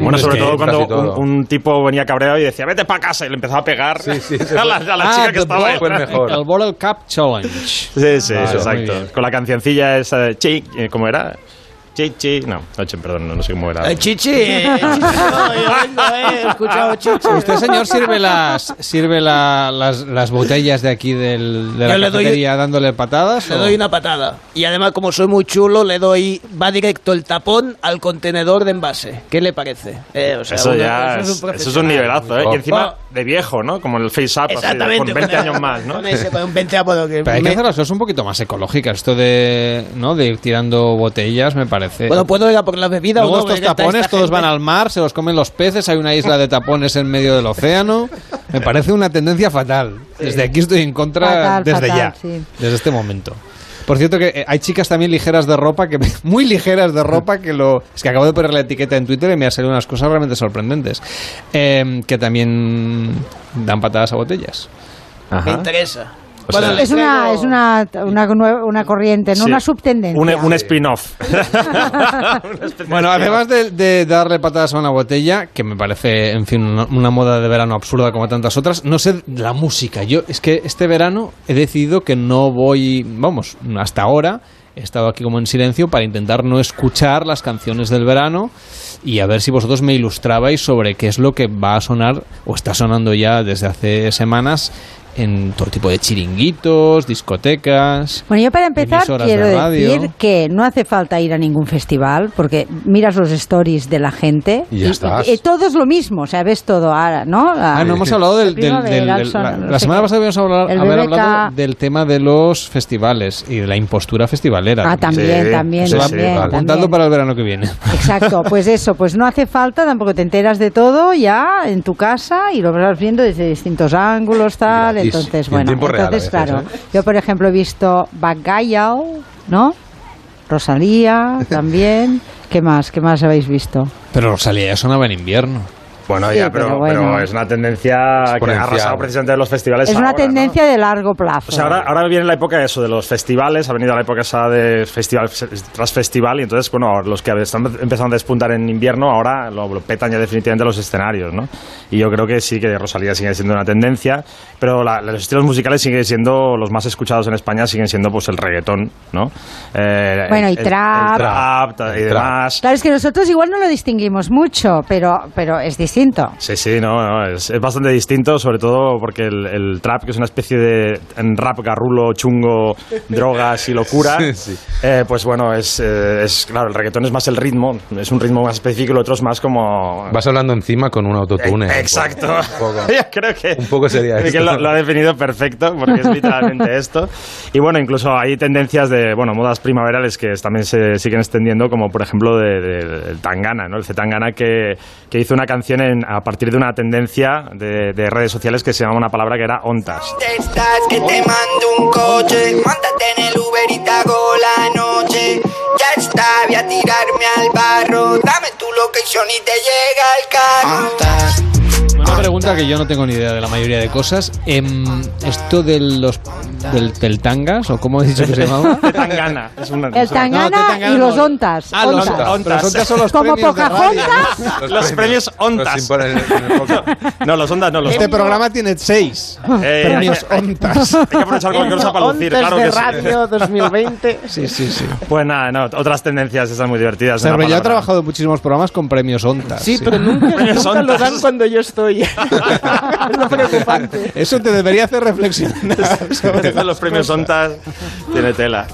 Bueno, Es sobre que todo cuando todo. un, un tipo venía cabreado y decía, vete para casa, y le empezaba a pegar a la, a la Ah, chica que estaba ahí. Mejor. El Bottle Cup Challenge. Sí, sí, muy exacto. Con la cancioncilla esa, chi, eh, ¿cómo era? Chi, chi, no, no, chi, perdón, no, no sé cómo era. Eh, chichi, eh, chichi, no, yo vengo, eh, he escuchado chichi. ¿Usted, señor, sirve las sirve la- las, las botellas de aquí del, de la Yo doy- cafetería dándole patadas? Le o- doy una patada. Y además, como soy muy chulo, le doy. Va directo el tapón al contenedor de envase. ¿Qué le parece? Eh, o sea, Eso uno- ya eso es, un eso es un nivelazo, ¿eh? Y encima de viejo, ¿no? Como el face up, así, con 20 años más, ¿no? Con ese, con un 20 apodo que Pero hay que hacer las cosas un poquito más ecológicas. Esto de, ¿no? de ir tirando botellas me parece. Bueno, puedo ir a por la bebida Luego o no. estos tapones todos gente- van al mar, se los comen los peces, hay una isla de tapones en medio del océano. Me parece una tendencia fatal. Desde aquí estoy en contra Fatal, desde fatal, ya, sí. desde este momento. Por cierto que eh, hay chicas también ligeras de ropa, que muy ligeras de ropa, que lo... Es que acabo de poner la etiqueta en Twitter y me ha salido unas cosas realmente sorprendentes. Eh, que también dan patadas a botellas. Me interesa. O sea, es una, es una, una, una corriente, no Sí. una subtendencia. Un, un spin-off. Bueno, además de, de darle patadas a una botella, que me parece, en fin, una, una moda de verano absurda como tantas otras, no sé la música. Yo es que este verano he decidido que no voy, vamos, hasta ahora he estado aquí como en silencio para intentar no escuchar las canciones del verano y a ver si vosotros me ilustrabais sobre qué es lo que va a sonar o está sonando ya desde hace semanas en todo tipo de chiringuitos, discotecas. Bueno, yo para empezar quiero de decir que no hace falta ir a ningún festival porque miras los stories de la gente Y ya estás. y todo es lo mismo, o sea, ves todo ahora, ¿no? La- Ah, no hemos hablado del, del- del- del- la, no la sé semana qué. pasada habíamos hablado, haber hablado del tema de los festivales y de la impostura festivalera. Ah, también, también, va- también, también. para el verano que viene. Exacto, pues eso, pues no hace falta, tampoco te enteras de todo ya en tu casa y lo vas viendo desde distintos ángulos, tal. Entonces, en bueno, a entonces, veces, claro, ¿eh? yo por ejemplo he visto Bagayao, ¿no? Rosalía también, ¿qué más? ¿Qué más habéis visto? Pero Rosalía ya sonaba en invierno. Bueno, Sí, ya, pero, pero bueno. pero es una tendencia que ha arrasado precisamente de los festivales Es una ahora, ¿no? tendencia de largo plazo. O sea, ahora, ahora viene la época de eso, de los festivales, ha venido la época esa de festival tras festival, y entonces, bueno, los que están empezando a despuntar en invierno, ahora lo, lo petan ya definitivamente los escenarios, ¿no? Y yo creo que sí, que Rosalía sigue siendo una tendencia, pero la- los estilos musicales siguen siendo, los más escuchados en España siguen siendo pues el reggaetón, ¿no? Eh, Bueno, y el- trap. el trap y El demás. Claro, es que nosotros igual no lo distinguimos mucho, pero, pero es distinto. Sí, sí, no, no, es, es bastante distinto, sobre todo porque el, el trap, que es una especie de rap garrulo, chungo, drogas y locura, Sí, sí. eh, pues bueno, es, eh, es claro, el reggaetón es más el ritmo, es un ritmo más específico, el otro es más como... Vas hablando encima con un autotune. Eh, Exacto. Un poco, Yo creo que, un poco sería que lo, lo ha definido perfecto, porque es literalmente esto. Y bueno, incluso hay tendencias de, bueno, modas primaverales que también se siguen extendiendo, como por ejemplo de- de- del Tangana, ¿no? El Zetangana que, que hizo una canción en- a partir de una tendencia de, de redes sociales que se llama una palabra que era ontas. estás que te mando un coche. Montate en el Uber y te hago la noche. Ya está, voy a tirarme al barro. Dame tu location y te llega el carro. Una pregunta que yo no tengo ni idea de la mayoría de cosas. Em, esto de los del, del Tangas, o cómo he dicho que se llamaba. Tangana. Es una, El Tangana y los Ontas. Ah, los Ontas. Los Ontas son los Como premios de Pocahontas. Los, premios Ontas. no, los Ondas no. Los Este programa tiene seis Eh, premios hay- Ontas. Hay que aprovechar cualquier cosa para lucir, claro de que sí. radio 2020. Sí, sí, sí. Pues nada, no, otras tendencias están muy divertidas. Cervelló ha palabra. trabajado en muchísimos programas con premios Ontas. Sí, pero nunca, nunca lo dan cuando yo estoy. es lo preocupante. Eso te debería hacer reflexionar. sobre De los premios Ontas tiene tela.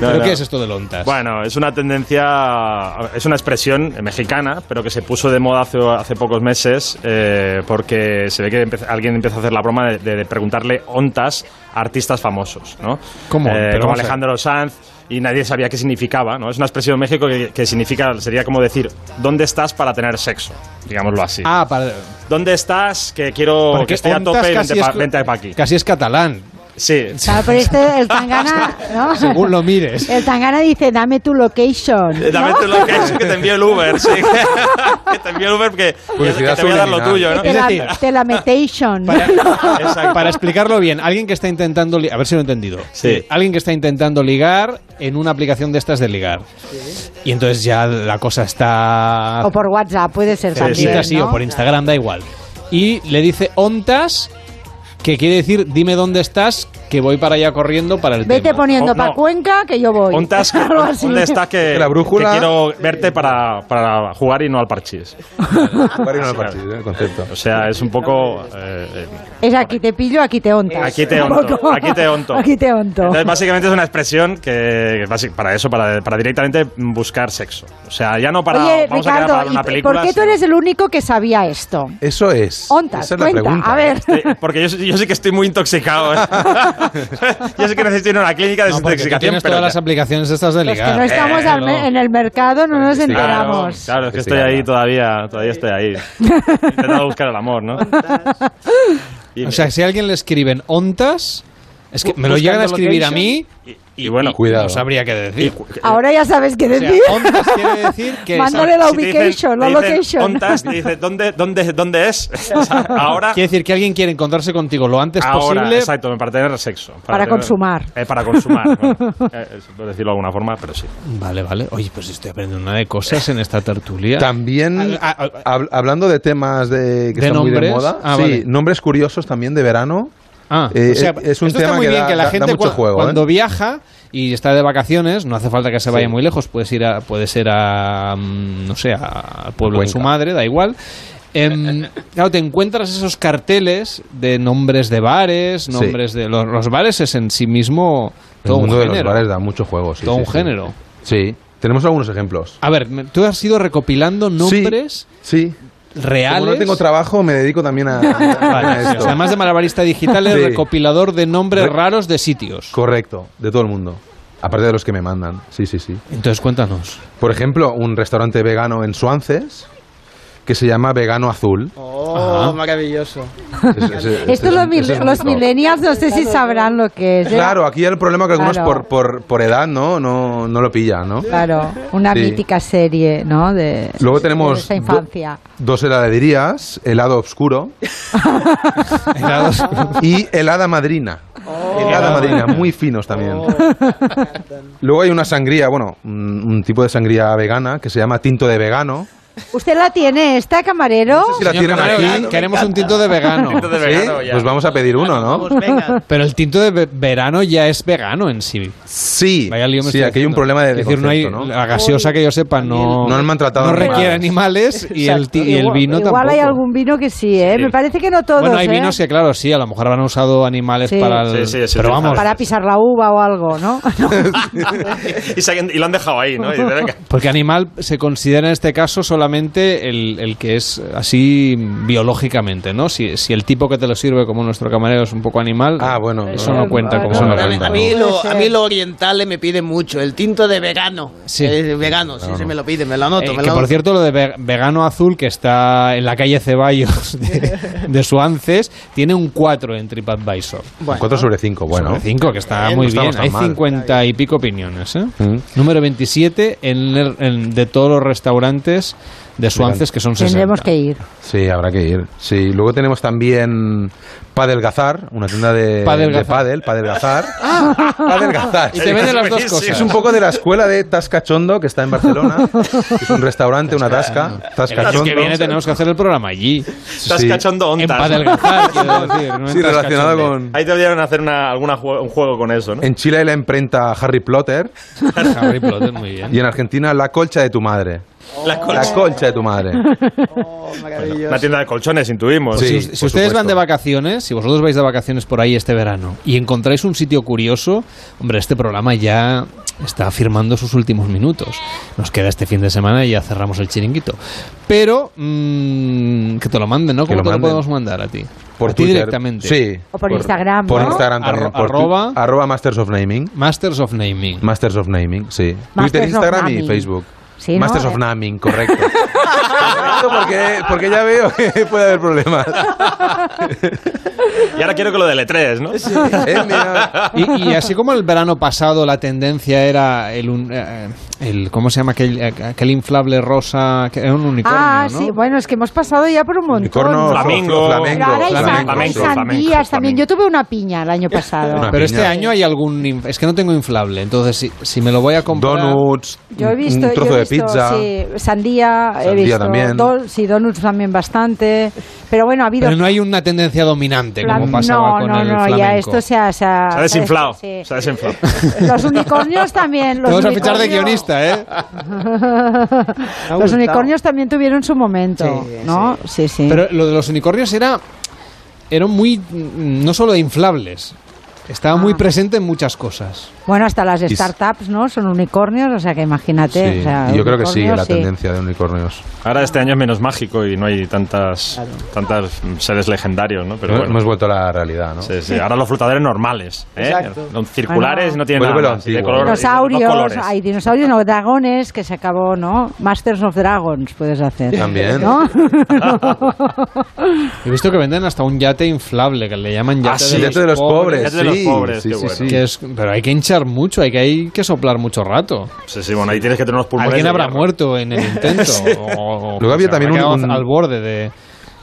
No, ¿Pero no. qué es esto del Ontas? Bueno, es una tendencia, es una expresión mexicana, pero que se puso de moda hace, hace pocos meses eh, porque se ve que empe- alguien empieza a hacer la broma de, de preguntarle ontas a artistas famosos, ¿no? ¿Cómo? Eh, como Alejandro Sanz y nadie sabía qué significaba, ¿no? Es una expresión en México que, que significa, sería como decir, ¿dónde estás para tener sexo? Digámoslo así. Ah, para, ¿Dónde estás? Que quiero porque que estoy a tope vente pa- para aquí. casi es catalán, Sí. Claro, pero este, el Tangana, ¿no? según lo mires. El Tangana dice, dame tu location. Eh, Dame ¿no? tu location que te envío el Uber, sí. que te envío el Uber porque que te voy a dar lo tuyo, ¿no? Te la, decir- te la metation. Exacto. Para explicarlo bien, alguien que está intentando, a ver si lo he entendido. Sí. Alguien que está intentando ligar en una aplicación de estas de ligar. Y entonces ya la cosa está O por WhatsApp, puede ser también, sí, ¿no? o por Instagram, da igual. Y le dice ontas, que quiere decir dime dónde estás, que voy para allá corriendo para el Vete tema. poniendo Oh, para no. Cuenca que yo voy. Ontas, Algo así. ¿dónde está que, La brújula- que quiero verte para, para jugar y no al parchís? Jugar y no al partido, el concepto. O sea, es un poco... eh, eh, Es aquí te pillo, aquí te ontas. Aquí te Un onto, poco. aquí te onto. Aquí te onto. Entonces, básicamente es una expresión que, que basi- para eso, para, para directamente buscar sexo. O sea, ya no para... Oye, vamos a quedar Ricardo, para una ¿y película. ¿por qué tú sino- eres el único que sabía esto? Eso es. Ontas, Esa es la cuenta, pregunta. a ver. Sí, porque yo, yo sí que estoy muy intoxicado. ¿eh? yo sí que necesito ir a una clínica de No, desintoxicación. tienes pero todas ya- las aplicaciones estas de Los que ligar. no estamos Eh, al no. me- en el mercado no nos enteramos. claro, es que estoy ahí todavía, todavía estoy ahí. Intentando buscar el amor, ¿no? O sea, si a alguien le escriben ontas, es que me lo llegan a escribir a mí y, y bueno, Cuidado. no sabría qué decir. Ahora ya sabes qué O sea, decir. ontas quiere decir que Mándale la ubication, la location. Ontas, dice, ¿dónde, dónde, ¿dónde es? O sea, ahora, quiere decir que alguien quiere encontrarse contigo lo antes ahora, posible. exacto, para tener sexo. Para tener- consumar. eh, para consumar. bueno, eh, puedo decirlo de alguna forma, pero sí. Vale, vale. Oye, pues estoy aprendiendo una de cosas en esta tertulia. También, hab- hablando de temas de, que ¿De están muy de nombres? moda, Ah, sí, vale. nombres curiosos también de verano. Ah, Eh, o sea, es un esto tema está muy que bien da- que la gente cua- juego, cuando ¿eh? viaja y está de vacaciones, no hace falta que se vaya muy lejos, puedes ir a, puede ser a, mm, no sé, a- al pueblo de su Cuenca. madre, da igual. Em, claro, te encuentras esos carteles de nombres de bares, Sí. nombres de los, los bares es en sí mismo El todo un mundo de los género. bares da mucho juego, sí, todo un género. Sí, tenemos algunos ejemplos. A ver, tú has ido recopilando nombres Sí. Reales. Como no tengo trabajo, me dedico también a, Vale, esto. o sea, además de malabarista digital, es Sí. recopilador de nombres Re- raros de sitios. Correcto, de todo el mundo. Aparte de los que me mandan. Sí, sí, sí. Entonces cuéntanos. Por ejemplo, un restaurante vegano en Suances que se llama Vegano Azul. Oh, Ajá. maravilloso. Ese- ese- Esto ese- los, es los millennials no sé si sabrán lo que es. ¿eh? Claro, aquí el problema es que algunos Claro. por, por, por edad no, no, no lo pillan, ¿no? Claro, una Sí. mítica serie, ¿no? De, Luego de tenemos do- infancia. dos heladerías, helado oscuro y helada madrina. helada madrina, muy finos también. Luego hay una sangría, bueno, un, un tipo de sangría vegana que se llama tinto de vegano. ¿Usted la tiene esta, camarero? Si la tienen Camarero, aquí, queremos un tinto de vegano. Tinto de ¿sí? vegano, ya. pues vamos a pedir uno, ¿no? Pero el tinto de ve- verano ya es vegano en sí. Sí, Vaya lío me sí, aquí hay un problema de, decir, no hay, concepto, ¿no? la gaseosa que yo sepa no, No han maltratado no requiere animales y el, y el Igual- vino Igual tampoco. hay algún vino que sí, ¿eh? Me parece que no todos, bueno, hay ¿eh? vinos que, claro, sí, a lo mejor habrán usado animales Sí. para el... Sí, sí, sí, pero sí, vamos, Para pisar la uva o algo, ¿no? y, se- y lo han dejado ahí, ¿no? Venga. porque animal se considera en este caso solamente el, el que es así biológicamente, ¿no? Si, si el tipo que te lo sirve como nuestro camarero es un poco animal, Ah, bueno, eso no, no, cuenta como eso no cuenta, A mí, lo, a mí lo oriental me pide mucho, el tinto de vegano. Sí. Eh, vegano, sí, se me lo pide, me lo anoto. Eh, me que lo por cierto, lo de ve- vegano azul, que está en la calle Ceballos de, de Suances, tiene un 4 en TripAdvisor. Bueno. 4 sobre 5, bueno. Sobre 5, que está Bien, muy no bien. Hay mal. 50 y pico opiniones. ¿eh? Mm. Número 27 en el- en- de todos los restaurantes de Suances, que son 60. Tendremos que ir. Sí, habrá que ir. Sí, luego tenemos también Padelgazar, una tienda de Padelgazar. de Padel, Padelgazar. Ah. Padelgazar. Y te venden las dos cosas. Es un poco de la escuela de Tascachondo, que está en Barcelona. Es un restaurante, una tasca. El año Tascachondo. que viene tenemos que hacer el programa allí. Sí. cachondo En. Padelgazar, quiero decir. no en Sí, relacionado con... Ahí deberían hacer una, alguna un juego con eso, ¿no? En Chile hay la imprenta Harry Potter Harry Potter, muy bien. y en Argentina La Colcha de tu madre. La La colcha de tu madre. Una tienda de colchones, intuimos. Sí. si, ustedes van de vacaciones, si vosotros vais de vacaciones por ahí este verano y encontráis un sitio curioso, hombre, este programa ya está firmando sus últimos minutos. Nos queda este fin de semana y ya cerramos el chiringuito. Pero mm, que te lo manden, ¿no? Que ¿Cómo lo te lo podemos mandar a ti? Por a ti directamente. Sí. O por Instagram, Por ¿no? Instagram también. Arro- por arroba- arroba Masters of Naming. Masters of Naming. Masters of Naming, sí. Masters Twitter, Instagram y Naming. Facebook. Sí, ¿no? Masters of Eh. Naming, correcto. Porque, porque ya veo que puede haber problemas. Y ahora quiero que lo de L3, ¿no? Eh, mira. Y, y así como el verano pasado la tendencia era el, un- eh, el ¿cómo se llama aquel, aquel inflable rosa que era un unicornio, Ah, ¿no? sí, bueno, es que hemos pasado ya por un montón. Unicornio, Flamingo. flamenco, ahora hay, flamenco, hay sí. flamenco, sandías flamenco. también. Yo tuve una piña el año pasado. Una Pero piña. este año hay algún es que no tengo inflable, entonces si, si me lo voy a comprar Donuts, Yo he visto, un trozo yo he de visto, pizza. sí, sandía, he Sandía visto, también. do- sí, donuts también bastante, pero bueno, ha habido... Pero no hay una tendencia dominante como pasaba no, con no, el no, flamenco. ya esto se ha... Se ha, Se ha desinflado. sí. Se ha desinflado. Los unicornios también. Los Te vamos a fichar de guionista, ¿eh? los unicornios también tuvieron su momento, Sí, ¿no? Sí, sí. Pero lo de los unicornios era eran muy no solo de inflables, estaba muy Ah. presente en muchas cosas. Bueno, hasta las startups, ¿no? Son unicornios, o sea que imagínate. Sí, o sea, yo creo que sigue la sí. tendencia de unicornios. Ahora este año es menos mágico y no hay tantas, tantas seres legendarios, ¿no? Pero Hemos- bueno. Hemos vuelto a la realidad, ¿no? Sí, sí. Ahora los flotadores normales, ¿eh? Los circulares Bueno. no tienen Vuelve nada más. de color- Dinosaurios, hay dinosaurios, no, dragones, que se acabó, ¿no? Masters of Dragons puedes hacer. También. ¿No? He visto que venden hasta un yate inflable que le llaman yate, Ah, sí, de, Yate de los pobres. Yate de los sí, pobres, sí, qué sí, bueno. sí. que es- pero hay que hinchar mucho, hay que hay que soplar mucho rato. Sí, sí, bueno, ahí tienes que tener unos pulmones. Alguien habrá muerto en el intento. o- o- Luego había también un- al borde de,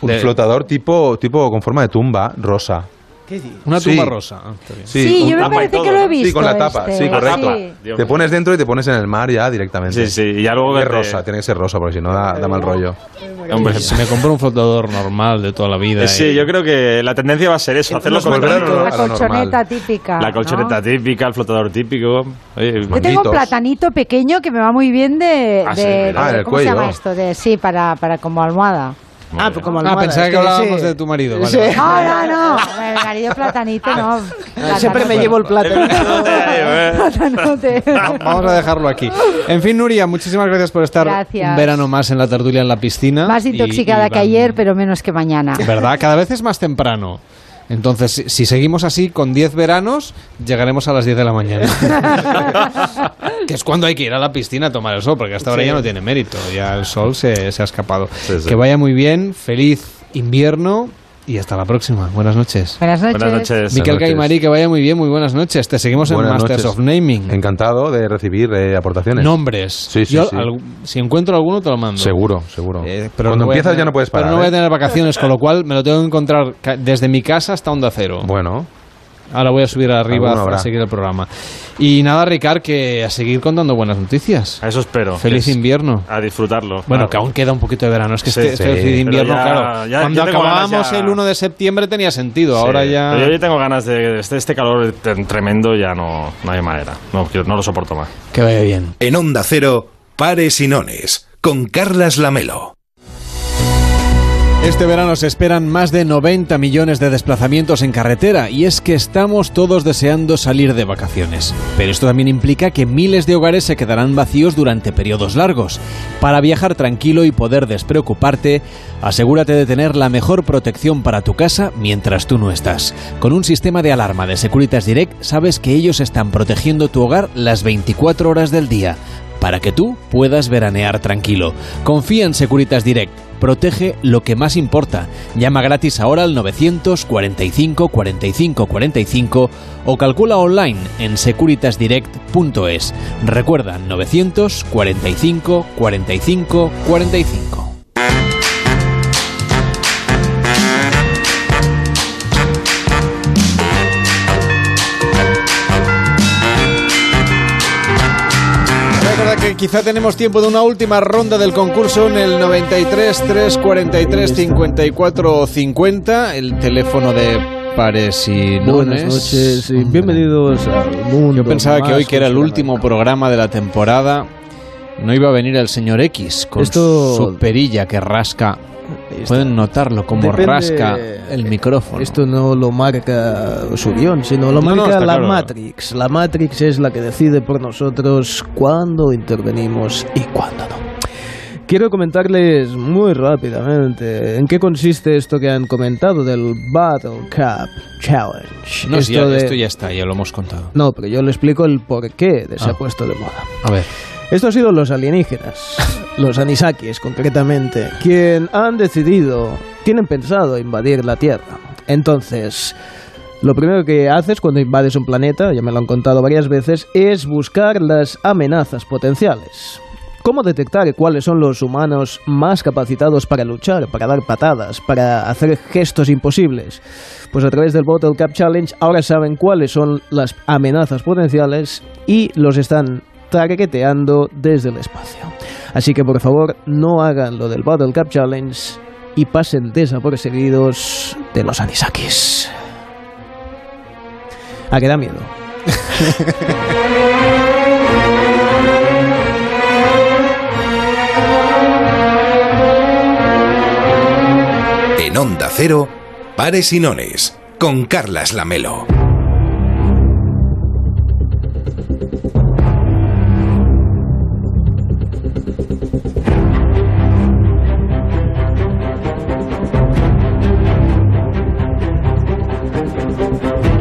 Un de- flotador tipo, tipo con forma de tumba, rosa. Una Sí. tumba rosa. Ah, está bien. Sí, un- yo me parece todo, que lo he visto. Sí, con la tapa, este, sí, correcto. sí. Te pones dentro y te pones en el mar ya directamente. Sí, sí, y ya luego que es te- rosa, tiene que ser rosa, porque si no da, da mal rollo. Hombre, Si me compro un flotador normal de toda la vida. Sí, y- yo creo que la tendencia va a ser eso, hacerlo con La colchoneta típica. la colchoneta ¿no? típica, el flotador típico. Oye, Yo tengo un platanito pequeño que me va muy bien de, Ah, sí, de-. Ah, de- el ¿cómo se llama cuello. esto? De sí, para, para como almohada. Ah, pues como Ah, almohada, pensaba es que hablábamos sí. de tu marido. Vale, Sí. vale. No, no, no. El marido platanito, no. Ah, Siempre me llevo el plátano. Platanote. Va- Vamos a dejarlo aquí. En fin, Nuria, muchísimas gracias por estar Gracias. un verano más en la tertulia en la piscina. Más intoxicada y que van- ayer, pero menos que mañana. ¿Verdad? Cada vez es más temprano. Entonces, si, si seguimos así con 10 veranos, llegaremos a las 10 de la mañana. que es cuando hay que ir a la piscina a tomar el sol, porque hasta ahora Sí. ya no tiene mérito. Ya el sol se, se ha escapado. Sí, sí. Que vaya muy bien, feliz invierno y hasta la próxima. Buenas noches. Buenas noches. Buenas noches. Miquel. Gaimarí, que vaya muy bien, muy buenas noches. Te seguimos en Masters noches. of Naming. Encantado de recibir eh, aportaciones. Nombres. Sí, sí, Yo, sí. al- si encuentro alguno, te lo mando. Seguro, seguro. Eh, pero Cuando no empiezas tener- ya no puedes parar. Pero no voy a ¿eh? tener vacaciones, con lo cual me lo tengo que encontrar ca- desde mi casa hasta Onda Cero. Bueno, Ahora voy a subir arriba a, seguir el programa. Y nada, Ricard, que a seguir contando buenas noticias. A eso espero. Feliz es- invierno. A disfrutarlo. Bueno, claro. que aún queda un poquito de verano. Es que Sí, este, este sí. invierno, ya- claro. ya- cuando acabábamos ya- el 1 de septiembre tenía sentido. Sí, Ahora ya. pero Yo ya tengo ganas de. Este, este calor tremendo ya no, no hay manera. No, no lo soporto más. Que vaya bien. En Onda Cero, Pares y Nones, con Carlas Lamelo. Este verano se esperan más de 90 millones de desplazamientos en carretera y es que estamos todos deseando salir de vacaciones. Pero esto también implica que miles de hogares se quedarán vacíos durante periodos largos. Para viajar tranquilo y poder despreocuparte, asegúrate de tener la mejor protección para tu casa mientras tú no estás. Con un sistema de alarma de Securitas Direct sabes que ellos están protegiendo tu hogar las 24 horas del día. para que tú puedas veranear tranquilo. Confía en Securitas Direct. Protege lo que más importa. Llama gratis ahora al 945 45 45 o calcula online en securitasdirect.es. Recuerda 945 45 45. Quizá tenemos tiempo de una última ronda del concurso en el 93 343 54 50, el teléfono de Pares y Nunes. Buenas noches y bienvenidos al mundo. Yo pensaba que hoy, que era el último programa de la temporada, no iba a venir el señor X con Esto- su perilla que rasca. Pueden notarlo como Depende- rasca el micrófono. Esto no lo marca su guion, sino lo No, no, marca está la claro. Matrix. La Matrix es la que decide por nosotros cuándo intervenimos y cuándo no. Quiero comentarles muy rápidamente en qué consiste esto que han comentado del Battle Cup Challenge. No, Esto ya- de- esto ya está, ya lo hemos contado. No, pero yo le explico el porqué de se Ah. puesto de moda. A ver. Esto ha sido los alienígenas, los anisakis concretamente, quien han decidido, tienen pensado invadir la Tierra. Entonces, lo primero que haces cuando invades un planeta, ya me lo han contado varias veces, es buscar las amenazas potenciales. ¿Cómo detectar cuáles son los humanos más capacitados para luchar, para dar patadas, para hacer gestos imposibles? Pues a través del Bottle Cap Challenge ahora saben cuáles son las amenazas potenciales y los están targeteando desde el espacio. Así que por favor no hagan lo del Bottle Cap Challenge y pasen desapercibidos de los anisakis. ¿A que da miedo? En Onda Cero, Pares y Nones, con Carlas Lamelo.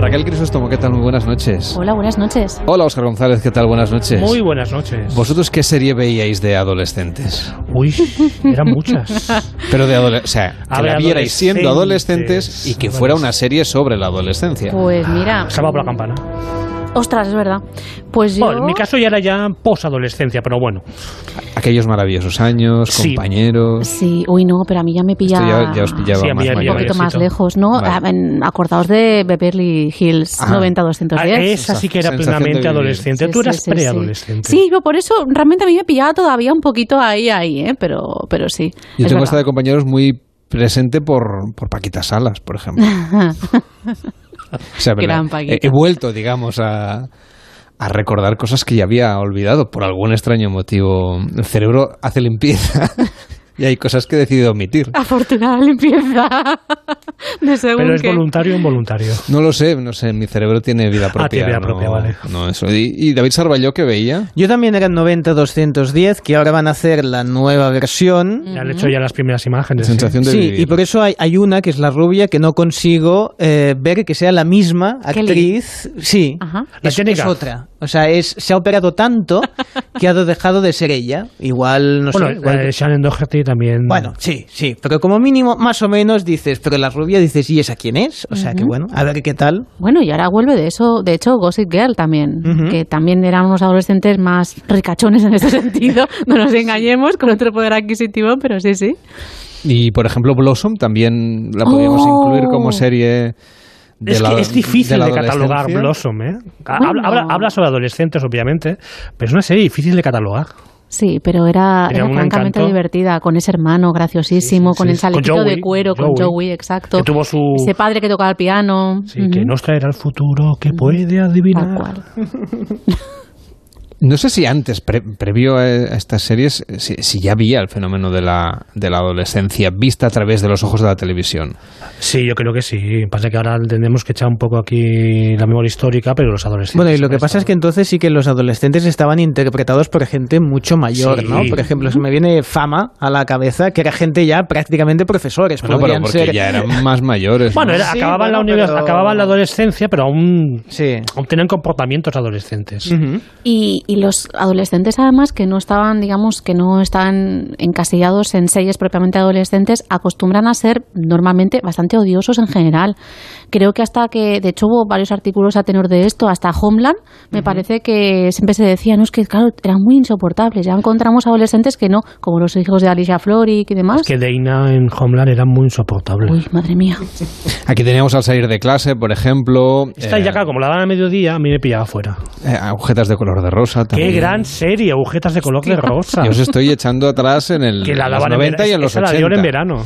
Raquel Crisóstomo, ¿qué tal? Muy buenas noches. Hola, buenas noches. Hola, Oscar González, ¿qué tal? Buenas noches. Muy buenas noches. ¿Vosotros qué serie veíais de adolescentes? Uy, eran muchas. Pero de adolescentes, o sea, que A ver, la vierais siendo adolescentes, adolescentes y que fuera una serie sobre la adolescencia. Pues mira. Se va por la campana. Ostras, es verdad. Pues yo. Bueno, en mi caso ya era ya posadolescencia, pero bueno. Aquellos maravillosos años, Sí. compañeros. Sí, uy, no, pero a mí ya me pilla. Esto ya, ya os pillaba Sí, más ya me un pillaba poquito más lejos, ¿no? Vale. Ah, Acordaos de Beverly Hills Ajá. 90-210. Ah, esa sí que era Sensación plenamente adolescente. Sí, Tú sí, eras sí, sí. preadolescente. Sí, yo por eso realmente a mí me pillaba todavía un poquito ahí, ahí, ¿eh? Pero, pero sí. Yo es tengo esta de verdad. compañeros muy presente por, por Paquita Salas, por ejemplo. O sea, Gran he vuelto, digamos, a, a recordar cosas que ya había olvidado por algún extraño motivo. El cerebro hace limpieza y hay cosas que he decidido omitir. Afortunada limpieza. de según Pero es qué. voluntario o involuntario. No lo sé, no sé, mi cerebro tiene vida propia. Ah, tiene vida no- propia, vale. No, eso. Y, y David Sarballó, que veía? Yo también era 90-210, que ahora van a hacer la nueva versión. Ya han hecho ya las primeras imágenes. sí. Sensación de Sí, vivir. y por eso hay, hay una que es la rubia que no consigo eh, ver que sea la misma Kelly. actriz. Sí, Ajá. La es otra. O sea, es, se ha operado tanto que ha dejado de ser ella. Igual, no Bueno, sé. igual que- Shannon Doherty también. Bueno, sí, sí, pero como mínimo, más o menos dices, pero la rubia dices, ¿y esa quién es? O sea, que bueno, a ver qué tal. Bueno, y ahora vuelve de eso, de hecho, Gossip Girl también, que también eran unos adolescentes más ricachones en ese sentido, no nos engañemos, con otro poder adquisitivo, pero sí, sí. Y por ejemplo, Blossom también la podríamos Oh. incluir como serie. De Es la- que es difícil la de, catalogar. Blossom, ¿eh? Bueno. Habla, habla- sobre adolescentes, obviamente, pero es una serie difícil de catalogar. Sí, pero era, era francamente encanto. divertida, con ese hermano graciosísimo, con sí, el sí. Con chalequito de Joey, cuero, con Joey, Joey, exacto. que tuvo su- Ese padre que tocaba el piano. Sí, que Ujú. nos traerá el futuro que puede adivinar. Tal cual. No sé si antes, pre- previo a estas series, si, si ya había el fenómeno de la, de la adolescencia vista a través de los ojos de la televisión. Sí, yo creo que sí. Pasa que ahora tenemos que echar un poco aquí la memoria histórica, pero los adolescentes. Bueno, y lo que pasa es que entonces sí que los adolescentes estaban interpretados por gente mucho mayor, Sí. ¿no? Por ejemplo, se me viene fama a la cabeza que era gente ya prácticamente profesores. Bueno, pero podrían porque ser... ya eran más mayores. Bueno, ¿no? era- Sí, acababan, la univers- pero- acababan la adolescencia, pero aún, Sí. aún tenían comportamientos adolescentes. Ujú. Y, y los adolescentes además que no estaban, digamos, que no están encasillados en series propiamente adolescentes, acostumbran a ser normalmente bastante odiosos en general. Creo que hasta que, de hecho hubo varios artículos a tenor de esto, hasta Homeland, me parece que siempre se decía, no, es que claro, eran muy insoportables. Ya encontramos adolescentes que no, como los hijos de Alicia Florrick y demás. Es que Dana en Homeland era muy insoportable. Uy, madre mía. Aquí teníamos al salir de clase, por ejemplo. Esta eh, ya, claro, como la daban a mediodía, a mí me pillaba fuera. eh, agujetas de color de rosa también. Qué gran serie, agujetas de color de rosa. Yo os estoy echando atrás en el que la en los daban en 90 y en los esa la 80. dieron en verano.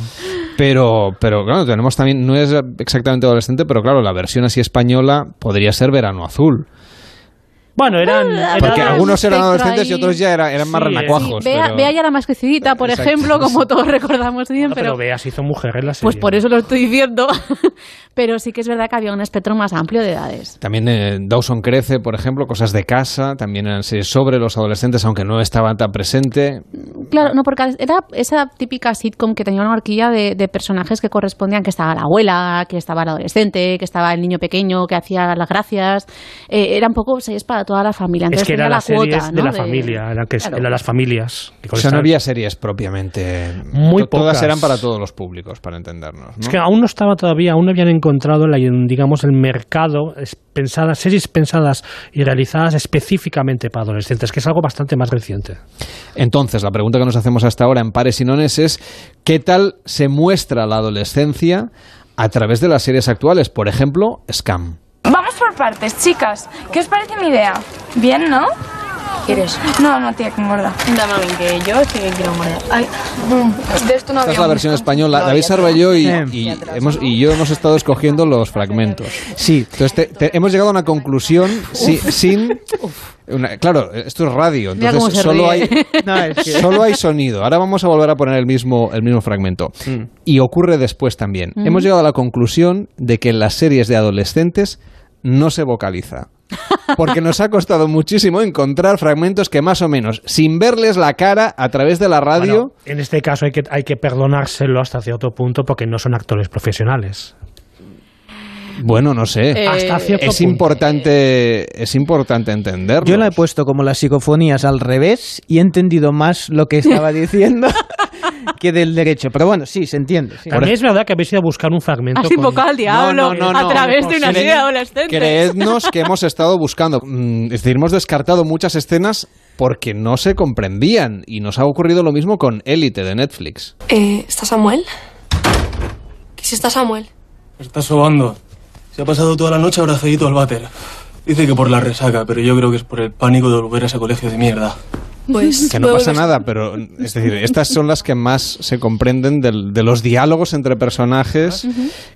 Pero, pero claro, tenemos también, no es exactamente adolescente, pero claro, la versión así española podría ser verano azul. Bueno, eran... Porque eran algunos eran adolescentes y ahí. otros ya era- eran más Sí, renacuajos. Bea, pero- Bea ya era más crecidita, por Exacto. ejemplo, como todos recordamos bien, Bueno, pero pero, Bea se hizo mujer en la serie. pues por eso lo estoy diciendo. pero sí que es verdad que había un espectro más amplio de edades. También eh, Dawson Crece, por ejemplo, cosas de casa, también eran series sobre los adolescentes, aunque no estaba tan presente. Claro, no, porque era esa típica sitcom que tenía una horquilla de, de personajes que correspondían, que estaba la abuela, que estaba el adolescente, que estaba el niño pequeño, que hacía las gracias. Eh, era un poco series para toda la familia. Es Entonces que tenía eran la cuota, de la familia, eran, que, Claro. eran las familias. que O sea, no había series propiamente. Muy To- Todas eran para todos los públicos, para entendernos. ¿no? Es que aún no estaba todavía, aún no habían encontrado la, digamos, el mercado es- pensadas, series pensadas y realizadas específicamente para adolescentes, que es algo bastante más reciente. Entonces, la pregunta que nos hacemos hasta ahora en Pares y Nones es: ¿qué tal se muestra la adolescencia a través de las series actuales? Por ejemplo, Scam. Vamos por partes, chicas. ¿Qué os parece mi idea? Bien, ¿no? ¿Quieres? No, no, tía, que engorda. Dame a mí, que yo sí que quiero morder. Ay, de esto no Esta es la versión española. No, David ya Sarballo y, y hemos, y yo hemos estado escogiendo los fragmentos. Sí. Entonces, te- te- hemos llegado a una conclusión si- sin. una- claro, esto es radio, entonces solo ríe. hay, No, es que- solo hay sonido. Ahora vamos a volver a poner el mismo, el mismo fragmento. Y ocurre después también. Mm. Hemos llegado a la conclusión de que en las series de adolescentes no se vocaliza. Porque nos ha costado muchísimo encontrar fragmentos que más o menos, sin verles la cara a través de la radio, Bueno, en este caso hay que, hay que perdonárselo hasta cierto punto porque no son actores profesionales. Bueno, no sé. Eh, Hasta cierto es punto. importante, es importante entenderlo. Yo la he puesto como las psicofonías al revés y he entendido más lo que estaba diciendo que del derecho. Pero bueno, sí, se entiende. sí. También es verdad que habéis ido a buscar un fragmento. Has con- invocado al diablo no, no, a no. través de una serie adolescente. Creednos que hemos estado buscando. Mm, Es decir, hemos descartado muchas escenas porque no se comprendían. Y nos ha ocurrido lo mismo con Élite de Netflix. Eh, ¿Está Samuel? ¿Qué si está Samuel? Está sobando. Se ha pasado toda la noche abrazadito al váter. Dice que por la resaca, pero yo creo que es por el pánico de volver a ese colegio de mierda. Pues Que no pasa nada, pero es decir, estas son las que más se comprenden del- de los diálogos entre personajes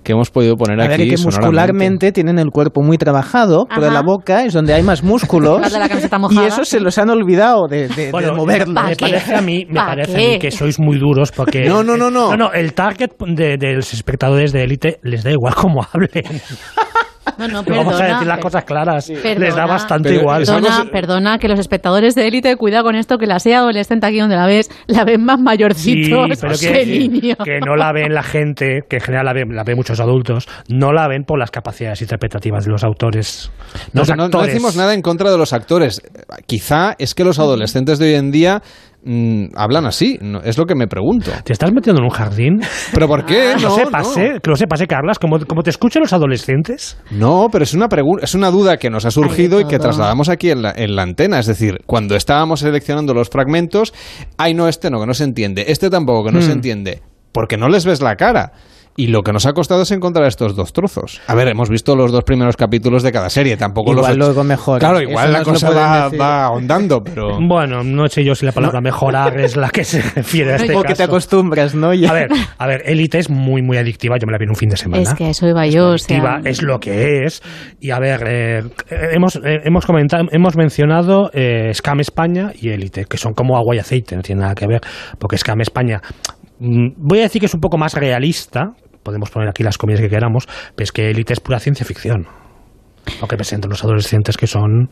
que hemos podido poner A ver, aquí. que muscularmente tienen el cuerpo muy trabajado, pero la boca es donde hay más músculos. La de la camiseta y eso se los han olvidado de, de- de Bueno, moverlos. me parece a mí, me ¿Pa parece a mí que sois muy duros porque No, no, no, no. no, no, el target de, de los espectadores de élite les da igual cómo hablen. No, no, Vamos a perdona. decir las cosas claras. Perdona. les da bastante Pero igual. Perdona, se- perdona, que los espectadores de élite, cuidado con esto, que la serie adolescente aquí donde la ves, la ven más Sí, mayorcitos pero que, que, niños. que no la ven la gente, que en general la ven, la ven muchos adultos, no la ven por las capacidades interpretativas de los autores. No, Los no- no decimos nada en contra de los actores. Quizá es que los adolescentes de hoy en día mm, hablan así. no- es lo que me pregunto. ¿Te estás metiendo en un jardín? ¿Pero por qué? que lo No, sepas, no. ¿eh? Que lo sepas, ¿eh, Carlas? Como, como te escuchan los adolescentes. No, pero es una pregunta, es una duda que nos ha surgido y que trasladamos aquí en la, en la antena. Es decir, cuando estábamos seleccionando los fragmentos, ay no, este no, que no se entiende, este tampoco, que no se Hmm. entiende, porque no les ves la cara. Y lo que nos ha costado es encontrar estos dos trozos. A ver, hemos visto los dos primeros capítulos de cada serie, tampoco Igual los luego mejor. Claro, igual Eso la cosa va, va ahondando, pero Bueno, no sé yo si la palabra mejorar es la que se refiere a este Como que te caso. acostumbras, ¿no? Ya. A ver, a ver, Élite es muy, muy adictiva. Yo me la vi en un fin de semana. Es que eso iba yo, o sea... adictiva, es lo que es. Y a ver, eh, hemos, eh, hemos comentado, hemos mencionado eh, Scam España y Élite, que son como agua y aceite, no tiene nada que ver, porque Scam España, mm, voy a decir que es un poco más realista, podemos poner aquí las comillas que queramos, pero es que Élite es pura ciencia ficción. Lo que presentan los adolescentes que son...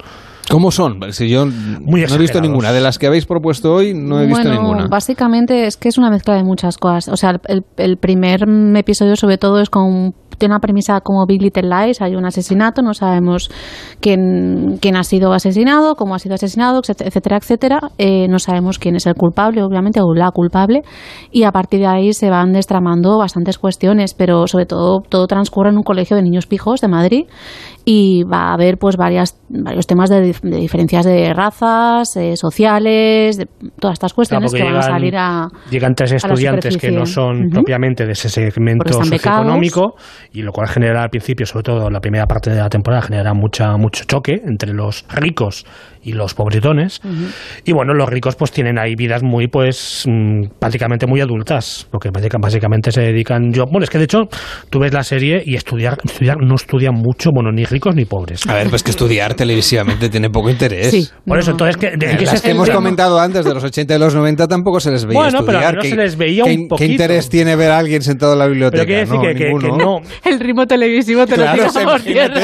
¿cómo son? Si yo no he visto ninguna. De las que habéis propuesto hoy, no he visto ninguna. básicamente es que es una mezcla de muchas cosas. O sea, el, el primer episodio sobre todo es con tiene una premisa como Big Little Lies, hay un asesinato, no sabemos quién, quién ha sido asesinado, cómo ha sido asesinado, etcétera, etcétera. Eh, no sabemos quién es el culpable, obviamente, o la culpable, y a partir de ahí se van destramando bastantes cuestiones, pero sobre todo todo transcurre en un colegio de niños pijos de Madrid y va a haber pues varias varios temas de, dif- de diferencias de razas, eh, sociales, de todas estas cuestiones que van a llegan- salir a Llegan tres estudiantes que no son propiamente de ese segmento socioeconómico y lo cual genera al principio, sobre todo la primera parte de la temporada, genera mucha mucho choque entre los ricos y los pobretones. Y bueno, los ricos pues tienen ahí vidas muy pues mm, prácticamente muy adultas, porque básica- básicamente se dedican yo, bueno, es que de hecho tú ves la serie y estudiar estudiar no estudian mucho, bueno, ni ricos ni pobres. A ver, pues que estudiar televisivamente tiene poco interés. Por eso, entonces, ¿qué- de- qué las que hemos comentado antes, de los 80 y los 90, tampoco se les veía Bueno, pero estudiar. menos ¿Qué- se les veía qué- un ¿Qué poquito. interés tiene ver a alguien sentado en la biblioteca? Pero No, que, que- que no, El ritmo televisivo te Claro, lo tira por tierra.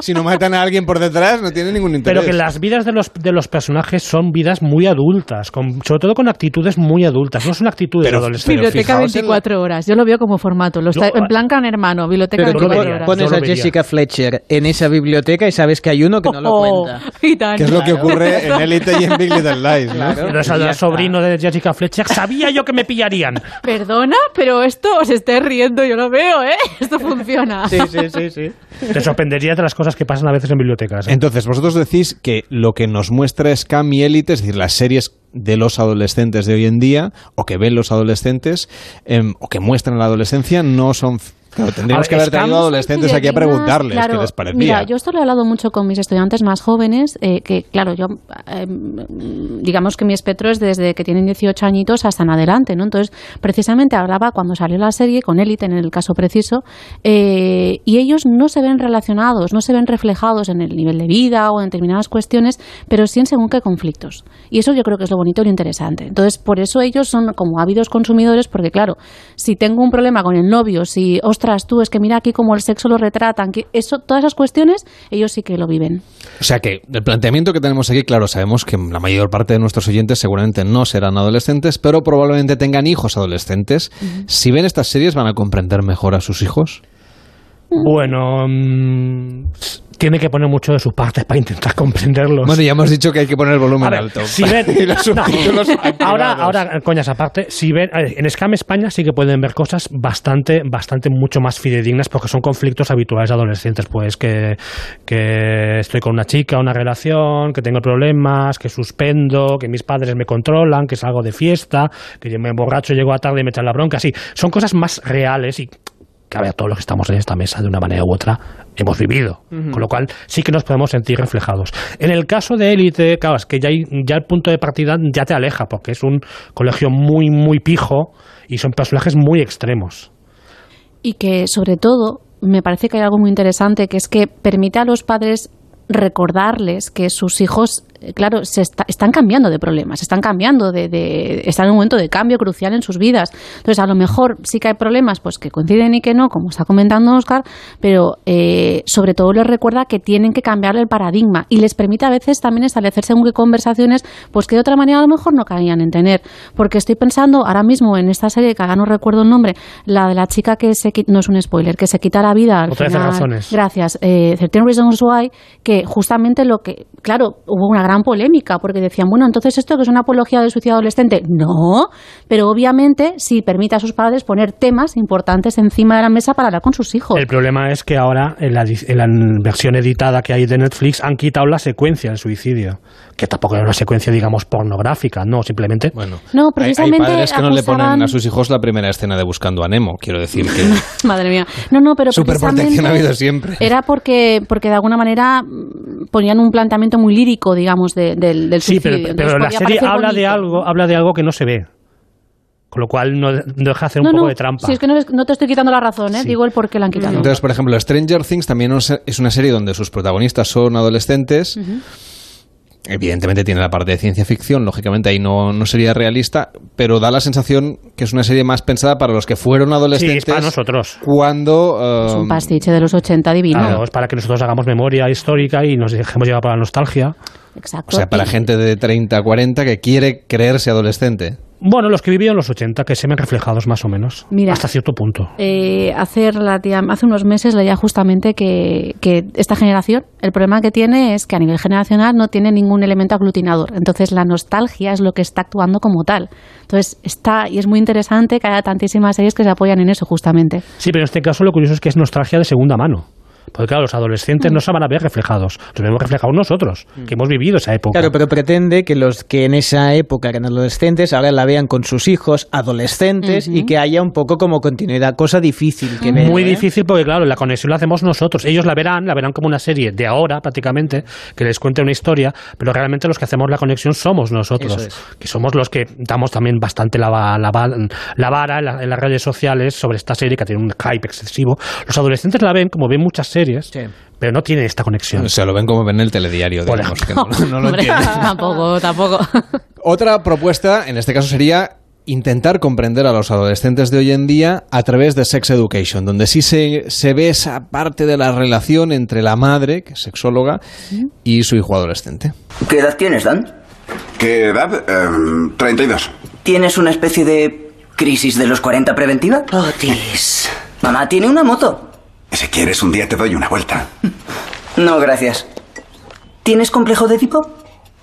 Si no matan a alguien por detrás, no tiene ningún interés. Pero que las vidas de los, de los personajes son vidas muy adultas, con, sobre todo con actitudes muy adultas. No son actitudes de adolescentes. Biblioteca 24 horas. Yo lo veo como formato. Lo está, en plan can hermano, biblioteca Pero tú 24 horas. pones a Jessica Fletcher en esa biblioteca y sabes que hay uno que no lo Oh, cuenta. y tan. Que es lo que ocurre en Elite y en Big Little Lies, ¿no? Claro. Pero es el sobrino de Jessica Fletcher. Sabía yo que me pillarían. Perdona, pero esto os esté riendo, yo lo veo, ¿eh? Esto funciona. sí, sí, sí. Te sorprendería de las cosas que pasan a veces en bibliotecas. ¿eh? Entonces, vosotros decís que lo que nos muestra Scam y Elite, es decir, las series de los adolescentes de hoy en día, o que ven los adolescentes, em, o que muestran la adolescencia, no son... Claro, tendríamos que haber traído Scam- adolescentes aquí a preguntarles claro, qué les parecía. Mira, yo esto lo he hablado mucho con mis estudiantes más jóvenes, eh, que claro, yo eh, digamos que mi espectro es desde que tienen 18 añitos hasta en adelante, ¿no? Entonces, precisamente hablaba cuando salió la serie con Elite, en el caso preciso, eh, y ellos no se ven relacionados, no se ven reflejados en el nivel de vida o en determinadas cuestiones, pero sí en según qué conflictos. Y eso yo creo que es lo bonito y lo interesante. Entonces, por eso ellos son como ávidos consumidores, porque claro, si tengo un problema con el novio, si, ostras, tú, es que mira aquí como el sexo lo retratan, que eso, todas esas cuestiones, ellos sí que lo viven. O sea que el planteamiento que tenemos aquí, claro, sabemos que la mayor parte de nuestros oyentes seguramente no serán adolescentes, pero probablemente tengan hijos adolescentes. Si ven estas series, ¿van a comprender mejor a sus hijos? Bueno, mm, tiene que poner mucho de su parte para intentar comprenderlos. Bueno, ya hemos dicho que hay que poner el volumen ver, alto. si ven- No, ahora, ahora, coñas aparte, si ven, en Scam España sí que pueden ver cosas bastante, bastante mucho más fidedignas porque son conflictos habituales de adolescentes, pues que, que estoy con una chica, una relación, que tengo problemas, que suspendo, que mis padres me controlan, que salgo de fiesta, que yo me emborracho, llego a tarde y me echan la bronca, sí, son cosas más reales y que a ver, todos los que estamos en esta mesa de una manera u otra hemos vivido, con lo cual sí que nos podemos sentir reflejados. En el caso de Élite, claro, es que ya, hay- ya el punto de partida ya te aleja, porque es un colegio muy, muy pijo y son personajes muy extremos. Y que sobre todo me parece que hay algo muy interesante, que es que permite a los padres recordarles que sus hijos, claro, se está- están cambiando de problemas, están cambiando, de, de- están en un momento de cambio crucial en sus vidas. Entonces, a lo mejor sí que hay problemas pues que coinciden y que no, como está comentando Oscar, pero eh, sobre todo les recuerda que tienen que cambiar el paradigma y les permite a veces también establecer según qué conversaciones pues que de otra manera a lo mejor no cabían en tener. Porque estoy pensando ahora mismo en esta serie, que ahora no recuerdo el nombre, la de la chica que se no es un spoiler, que se quita la vida al O 13 final. razones. Gracias. Eh, 13 Reasons Why, que justamente lo que, claro, hubo una gran polémica porque decían, bueno, entonces esto que es una apología del suicidio adolescente. No, pero obviamente sí permite a sus padres poner temas importantes encima de la mesa para hablar con sus hijos. El problema es que ahora en la, en la versión editada que hay de Netflix han quitado la secuencia del suicidio, que tampoco era una secuencia, digamos, pornográfica, no, simplemente... Bueno, No, Hay, hay precisamente padres que no le ponen a sus hijos la primera escena de Buscando a Nemo, quiero decir que Madre mía. No, no, pero superprotección precisamente ha habido siempre. Era porque, porque de alguna manera ponían un planteamiento muy lírico, digamos, de- del, del Sí, pero, suicidio. pero Entonces la serie habla de algo, habla de algo que no se ve. Con lo cual no, no deja hacer un no, poco no, de trampa. Si es que no, no te estoy quitando la razón, ¿eh? Sí. digo el por qué la han quitado. Entonces, por ejemplo, Stranger Things también es una serie donde sus protagonistas son adolescentes. Evidentemente tiene la parte de ciencia ficción, lógicamente ahí no, no sería realista, pero da la sensación que es una serie más pensada para los que fueron adolescentes. Sí, es para nosotros. Cuando... Es un um, pastiche de los 80 divino. Claro, es para que nosotros hagamos memoria histórica y nos dejemos llevar por la nostalgia. Exacto. O sea, para Y- gente de 30 a 40 que quiere creerse adolescente. Bueno, los que vivían los 80, que se ven reflejados más o menos. Mira. hasta cierto punto. Eh, hace, hace unos meses leía justamente que, que esta generación, el problema que tiene es que a nivel generacional no tiene ningún elemento aglutinador. Entonces la nostalgia es lo que está actuando como tal. Entonces está, y es muy interesante que haya tantísimas series que se apoyan en eso justamente. Sí, pero en este caso lo curioso es que es nostalgia de segunda mano. Porque claro, los adolescentes no se van a ver reflejados. Los vemos reflejados nosotros, que hemos vivido esa época. Claro, pero pretende que los que en esa época eran adolescentes ahora la vean con sus hijos adolescentes y que haya un poco como continuidad, cosa difícil que ver. Muy ¿eh? difícil porque, claro, la conexión la hacemos nosotros. Ellos la verán, la verán como una serie de ahora prácticamente, que les cuente una historia, pero realmente los que hacemos la conexión somos nosotros, es. que somos los que damos también bastante la, la, la vara en, la- en las redes sociales sobre esta serie que tiene un hype excesivo. Los adolescentes la ven como ven muchas series, pero no tienen esta conexión. Se lo ven como ven el telediario, Por digamos, que no, no lo Hombre, tampoco, tampoco. Otra propuesta, en este caso, sería intentar comprender a los adolescentes de hoy en día a través de Sex Education, donde sí se, se ve esa parte de la relación entre la madre, que es sexóloga, y su hijo adolescente. ¿Qué edad tienes, Dan? ¿Qué edad? Em, 32. ¿Tienes una especie de crisis de los 40 preventiva? Otis. Mamá tiene una moto. Si quieres, un día te doy una vuelta. No, gracias. ¿Tienes complejo de tipo?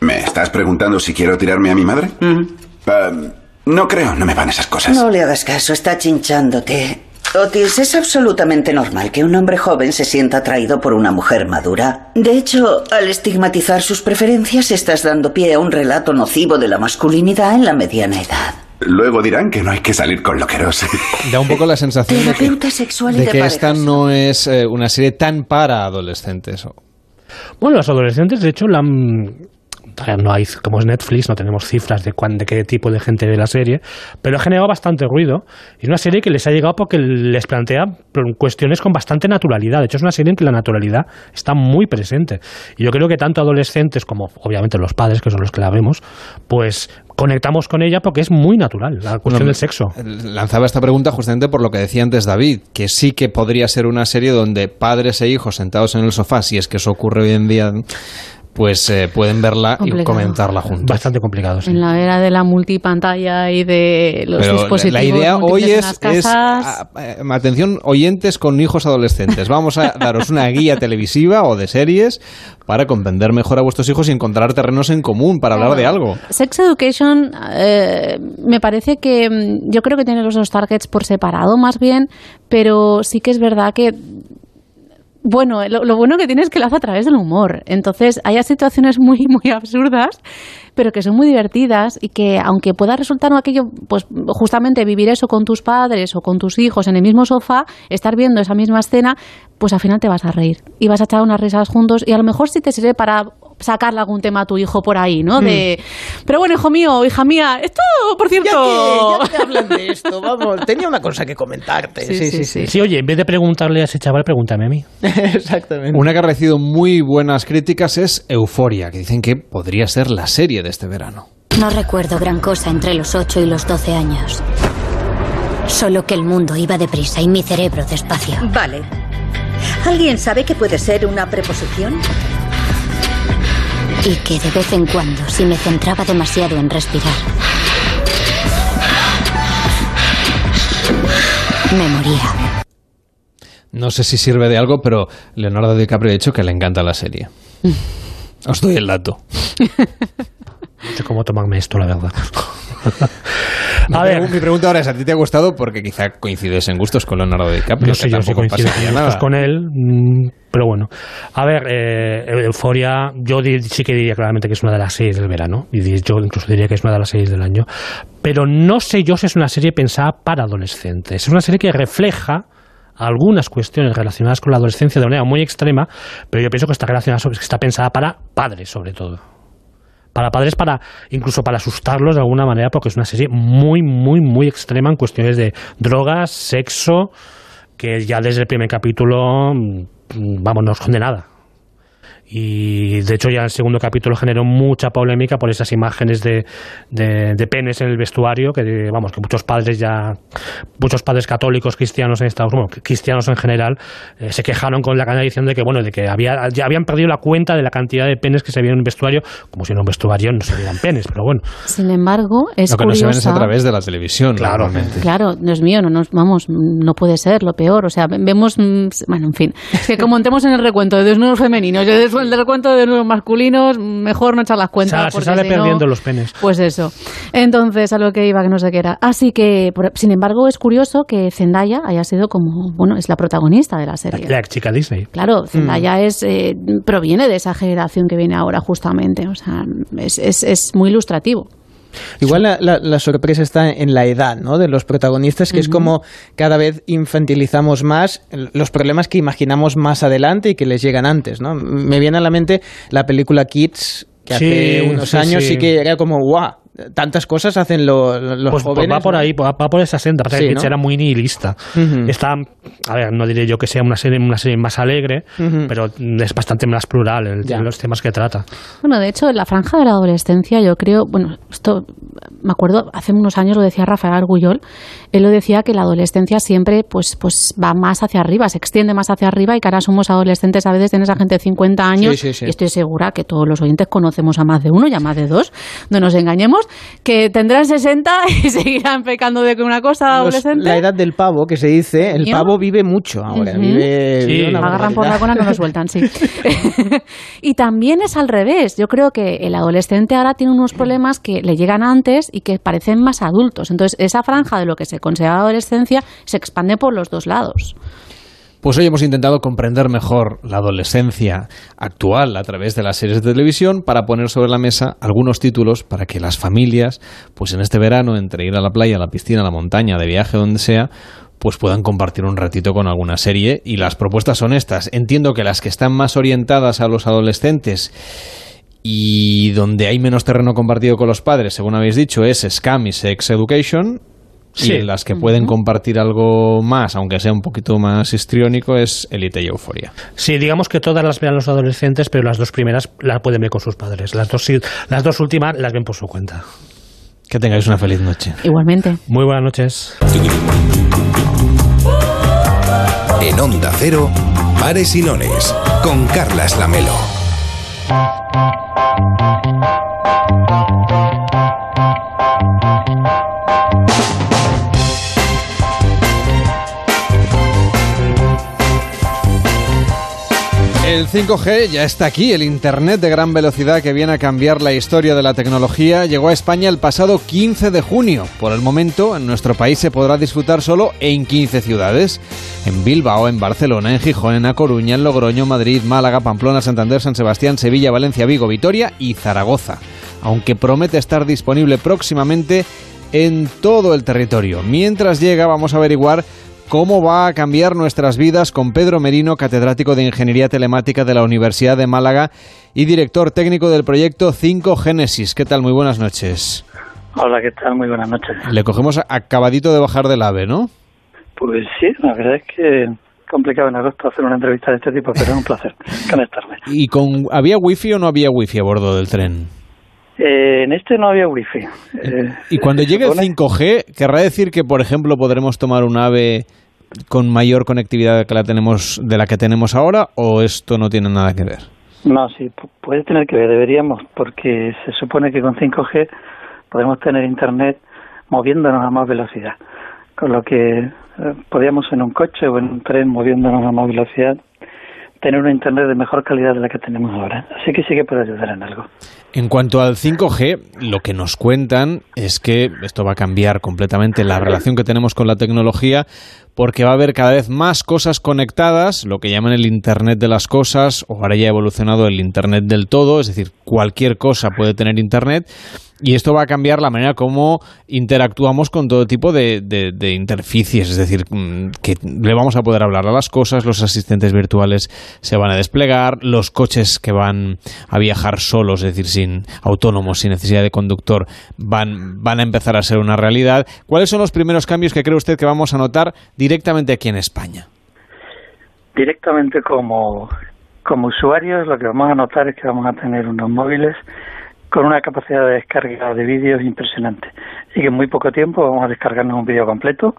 ¿Me estás preguntando si quiero tirarme a mi madre? Em, no creo, no me van esas cosas. No le hagas caso, está chinchándote. Otis, es absolutamente normal que un hombre joven se sienta atraído por una mujer madura. De hecho, al estigmatizar sus preferencias, estás dando pie a un relato nocivo de la masculinidad en la mediana edad. Luego dirán que no hay que salir con loqueros. Da un poco la sensación de que, Terapeuta sexual y de de que parejas. esta no es eh, una serie tan para adolescentes. Bueno, los adolescentes, de hecho, la han- no hay, como es Netflix, no tenemos cifras de, cuán, de qué tipo de gente ve la serie, pero ha generado bastante ruido. Y es una serie que les ha llegado porque les plantea cuestiones con bastante naturalidad. De hecho, es una serie en que la naturalidad está muy presente. Y yo creo que tanto adolescentes como, obviamente, los padres, que son los que la vemos, pues conectamos con ella porque es muy natural, la cuestión del sexo. Lanzaba esta pregunta justamente por lo que decía antes David, que sí que podría ser una serie donde padres e hijos sentados en el sofá, si es que eso ocurre hoy en día, pues eh, pueden verla y comentarla juntos. Bastante complicado, En la era de la multipantalla y de los Pero dispositivos la idea hoy en es, las es, casas. a- a- atención oyentes con hijos adolescentes, vamos a daros una guía televisiva o de series para comprender mejor a vuestros hijos y encontrar terrenos en común para hablar de algo. Sex Education eh, me parece que mm, yo creo que tiene los dos targets por separado más bien, pero sí que es verdad que bueno, lo, lo bueno que tiene es que lo hace a través del humor. Entonces, hay situaciones muy, muy absurdas, pero que son muy divertidas y que, aunque pueda resultar aquello, pues justamente vivir eso con tus padres o con tus hijos en el mismo sofá, estar viendo esa misma escena, pues al final te vas a reír y vas a echar unas risas juntos y a lo mejor sí te sirve para sacarle algún tema a tu hijo por ahí, ¿no? De, pero bueno, hijo mío, hija mía, esto, por cierto... Ya que, ya que hablan de esto, vamos, tenía una cosa que comentarte. Sí, sí, sí. Sí, oye, en vez de preguntarle a ese chaval, pregúntame a mí. Exactamente. Una que ha recibido muy buenas críticas es Euforia, que dicen que podría ser la serie de este verano. No recuerdo gran cosa entre los 8 y los 12 años. Solo que el mundo iba deprisa y mi cerebro despacio. Vale. ¿Alguien sabe qué puede ser una preposición? Y que de vez en cuando, si me centraba demasiado en respirar, me moría. No sé si sirve de algo, pero Leonardo DiCaprio ha dicho que le encanta la serie. Os doy el dato. No sé cómo tomarme esto, la verdad. Mi, A ver. mi pregunta ahora es, ¿a ti te ha gustado? Porque quizá coincides en gustos con Leonardo DiCaprio. No que sé yo si tampoco coincido con nada. gustos con él, mm, pero bueno. A ver, eh, Euforia, yo sí que diría claramente que es una de las series del verano, y yo incluso diría que es una de las series del año, pero no sé yo si es una serie pensada para adolescentes. Es una serie que refleja algunas cuestiones relacionadas con la adolescencia de manera muy extrema, pero yo pienso que está relacionada, que está pensada para padres sobre todo. Para padres, para incluso para asustarlos de alguna manera, porque es una serie muy, muy, muy extrema en cuestiones de drogas, sexo, que ya desde el primer capítulo, mm, vamos, no esconde nada. Y de hecho ya el segundo capítulo generó mucha polémica por esas imágenes de, de, de penes en el vestuario que vamos que muchos padres ya muchos padres católicos cristianos en Estados Unidos bueno, cristianos en general eh, se quejaron con la cadena diciendo de que bueno de que había ya habían perdido la cuenta de la cantidad de penes que se vieron en el vestuario como si en un vestuario no se vieran penes pero bueno Sin embargo, es Lo que no se ven es curiosa- a través de la televisión, Claro. normalmente. Claro, Dios mío, no nos vamos, no puede ser lo peor. O sea, ve- vemos, mm, bueno, en fin, es que como entremos en el recuento de desnudos femeninos y el del recuento de desnudos masculinos, mejor no echar las O cuentas. sea, se sale si no- perdiendo los penes Pues eso. Entonces, a lo que iba, que no sé qué era. Así que, por- sin embargo, es curioso que Zendaya haya sido como, bueno, es la protagonista de la serie. la chica Disney Claro, Zendaya es, eh, proviene de esa generación que viene ahora, justamente. O sea, es, es, es muy ilustrativo. Igual la, la- la sorpresa está en la edad ¿no? de los protagonistas, que es como cada vez infantilizamos más los problemas que imaginamos más adelante y que les llegan antes. ¿no? Me viene a la mente la película Kids, que hace unos sí, años sí. sí. que era como, guau, tantas cosas hacen lo- los pues, pues jóvenes. va por ahí, va, va por esa senda. Pasa Sí, que ¿no? Era muy nihilista. Ujú. Está, a ver, no diré yo que sea una serie, una serie más alegre, Ujú. pero es bastante más plural en, en los temas que trata. Bueno, de hecho, en la franja de la adolescencia, yo creo, bueno, esto me acuerdo, hace unos años lo decía Rafael Argullol, él lo decía que la adolescencia siempre pues, pues va más hacia arriba, se extiende más hacia arriba y que ahora somos adolescentes, a veces tienes a gente de 50 años Sí, sí, sí. y estoy segura que todos los oyentes conocemos a más de uno y a más de dos, no nos engañemos, que tendrán 60 y seguirán pecando de que una cosa Los- adolescente... la edad del pavo, que se dice, el ¿Mío? pavo vive mucho ahora. Ujú. vive, vive una agarran por la cola no lo sueltan, sí. y también es al revés. Yo creo que el adolescente ahora tiene unos problemas que le llegan antes y que parecen más adultos. Entonces, esa franja de lo que se considera adolescencia se expande por los dos lados. Pues hoy hemos intentado comprender mejor la adolescencia actual a través de las series de televisión para poner sobre la mesa algunos títulos para que las familias, pues en este verano, entre ir a la playa, a la piscina, a la montaña, de viaje, donde sea, pues puedan compartir un ratito con alguna serie. Y las propuestas son estas. Entiendo que las que están más orientadas a los adolescentes y donde hay menos terreno compartido con los padres, según habéis dicho, es Scam y Sex Education. Sí. Y en las que pueden compartir algo más, aunque sea un poquito más histriónico, es Elite y Euforia. Sí, digamos que todas las vean los adolescentes, pero las dos primeras las pueden ver con sus padres. Las dos, las dos últimas las ven por su cuenta. Que tengáis una feliz noche. Igualmente. Muy buenas noches. En Onda Cero, Pares y Nones, con Carlas Lamelo. 5G ya está aquí, el Internet de gran velocidad que viene a cambiar la historia de la tecnología llegó a España el pasado 15 de junio. Por el momento, en nuestro país se podrá disfrutar solo en 15 ciudades. En Bilbao, en Barcelona, en Gijón, en A Coruña, en Logroño, Madrid, Málaga, Pamplona, Santander, San Sebastián, Sevilla, Valencia, Vigo, Vitoria y Zaragoza. Aunque promete estar disponible próximamente en todo el territorio. Mientras llega, vamos a averiguar cómo va a cambiar nuestras vidas con Pedro Merino, catedrático de Ingeniería Telemática de la Universidad de Málaga y director técnico del proyecto 5 Génesis. ¿Qué tal? Muy buenas noches. Hola, ¿qué tal? Muy buenas noches. Le cogemos acabadito de bajar del AVE, ¿no? Pues sí, la verdad es que complicado en agosto hacer una entrevista de este tipo, pero es un placer conectarme. ¿Y con había wifi o no había wifi a bordo del tren? Eh, en este no había wifi. Eh, Y cuando llegue el 5G, ¿querrá decir que, por ejemplo, podremos tomar un AVE con mayor conectividad que la tenemos de la que tenemos ahora o esto no tiene nada que ver? no, sí, pu- puede tener que ver, deberíamos, porque se supone que con 5G podemos tener internet moviéndonos a más velocidad. Con lo que eh, podríamos en un coche o en un tren moviéndonos a más velocidad tener un internet de mejor calidad de la que tenemos ahora. Así que sí que puede ayudar en algo. En cuanto al 5G, lo que nos cuentan es que esto va a cambiar completamente la relación que tenemos con la tecnología porque va a haber cada vez más cosas conectadas, lo que llaman el Internet de las cosas, o ahora ya ha evolucionado el Internet del todo, es decir, cualquier cosa puede tener Internet, y esto va a cambiar la manera como interactuamos con todo tipo de, de, de interficies, es decir, mm, que le vamos a poder hablar a las cosas, los asistentes virtuales se van a desplegar, los coches que van a viajar solos, es decir, sin autónomos, sin necesidad de conductor, van, van a empezar a ser una realidad. ¿Cuáles son los primeros cambios que cree usted que vamos a notar directamente aquí en España? directamente como como usuarios lo que vamos a notar es que vamos a tener unos móviles con una capacidad de descarga de vídeos impresionante y que en muy poco tiempo vamos a descargarnos un vídeo completo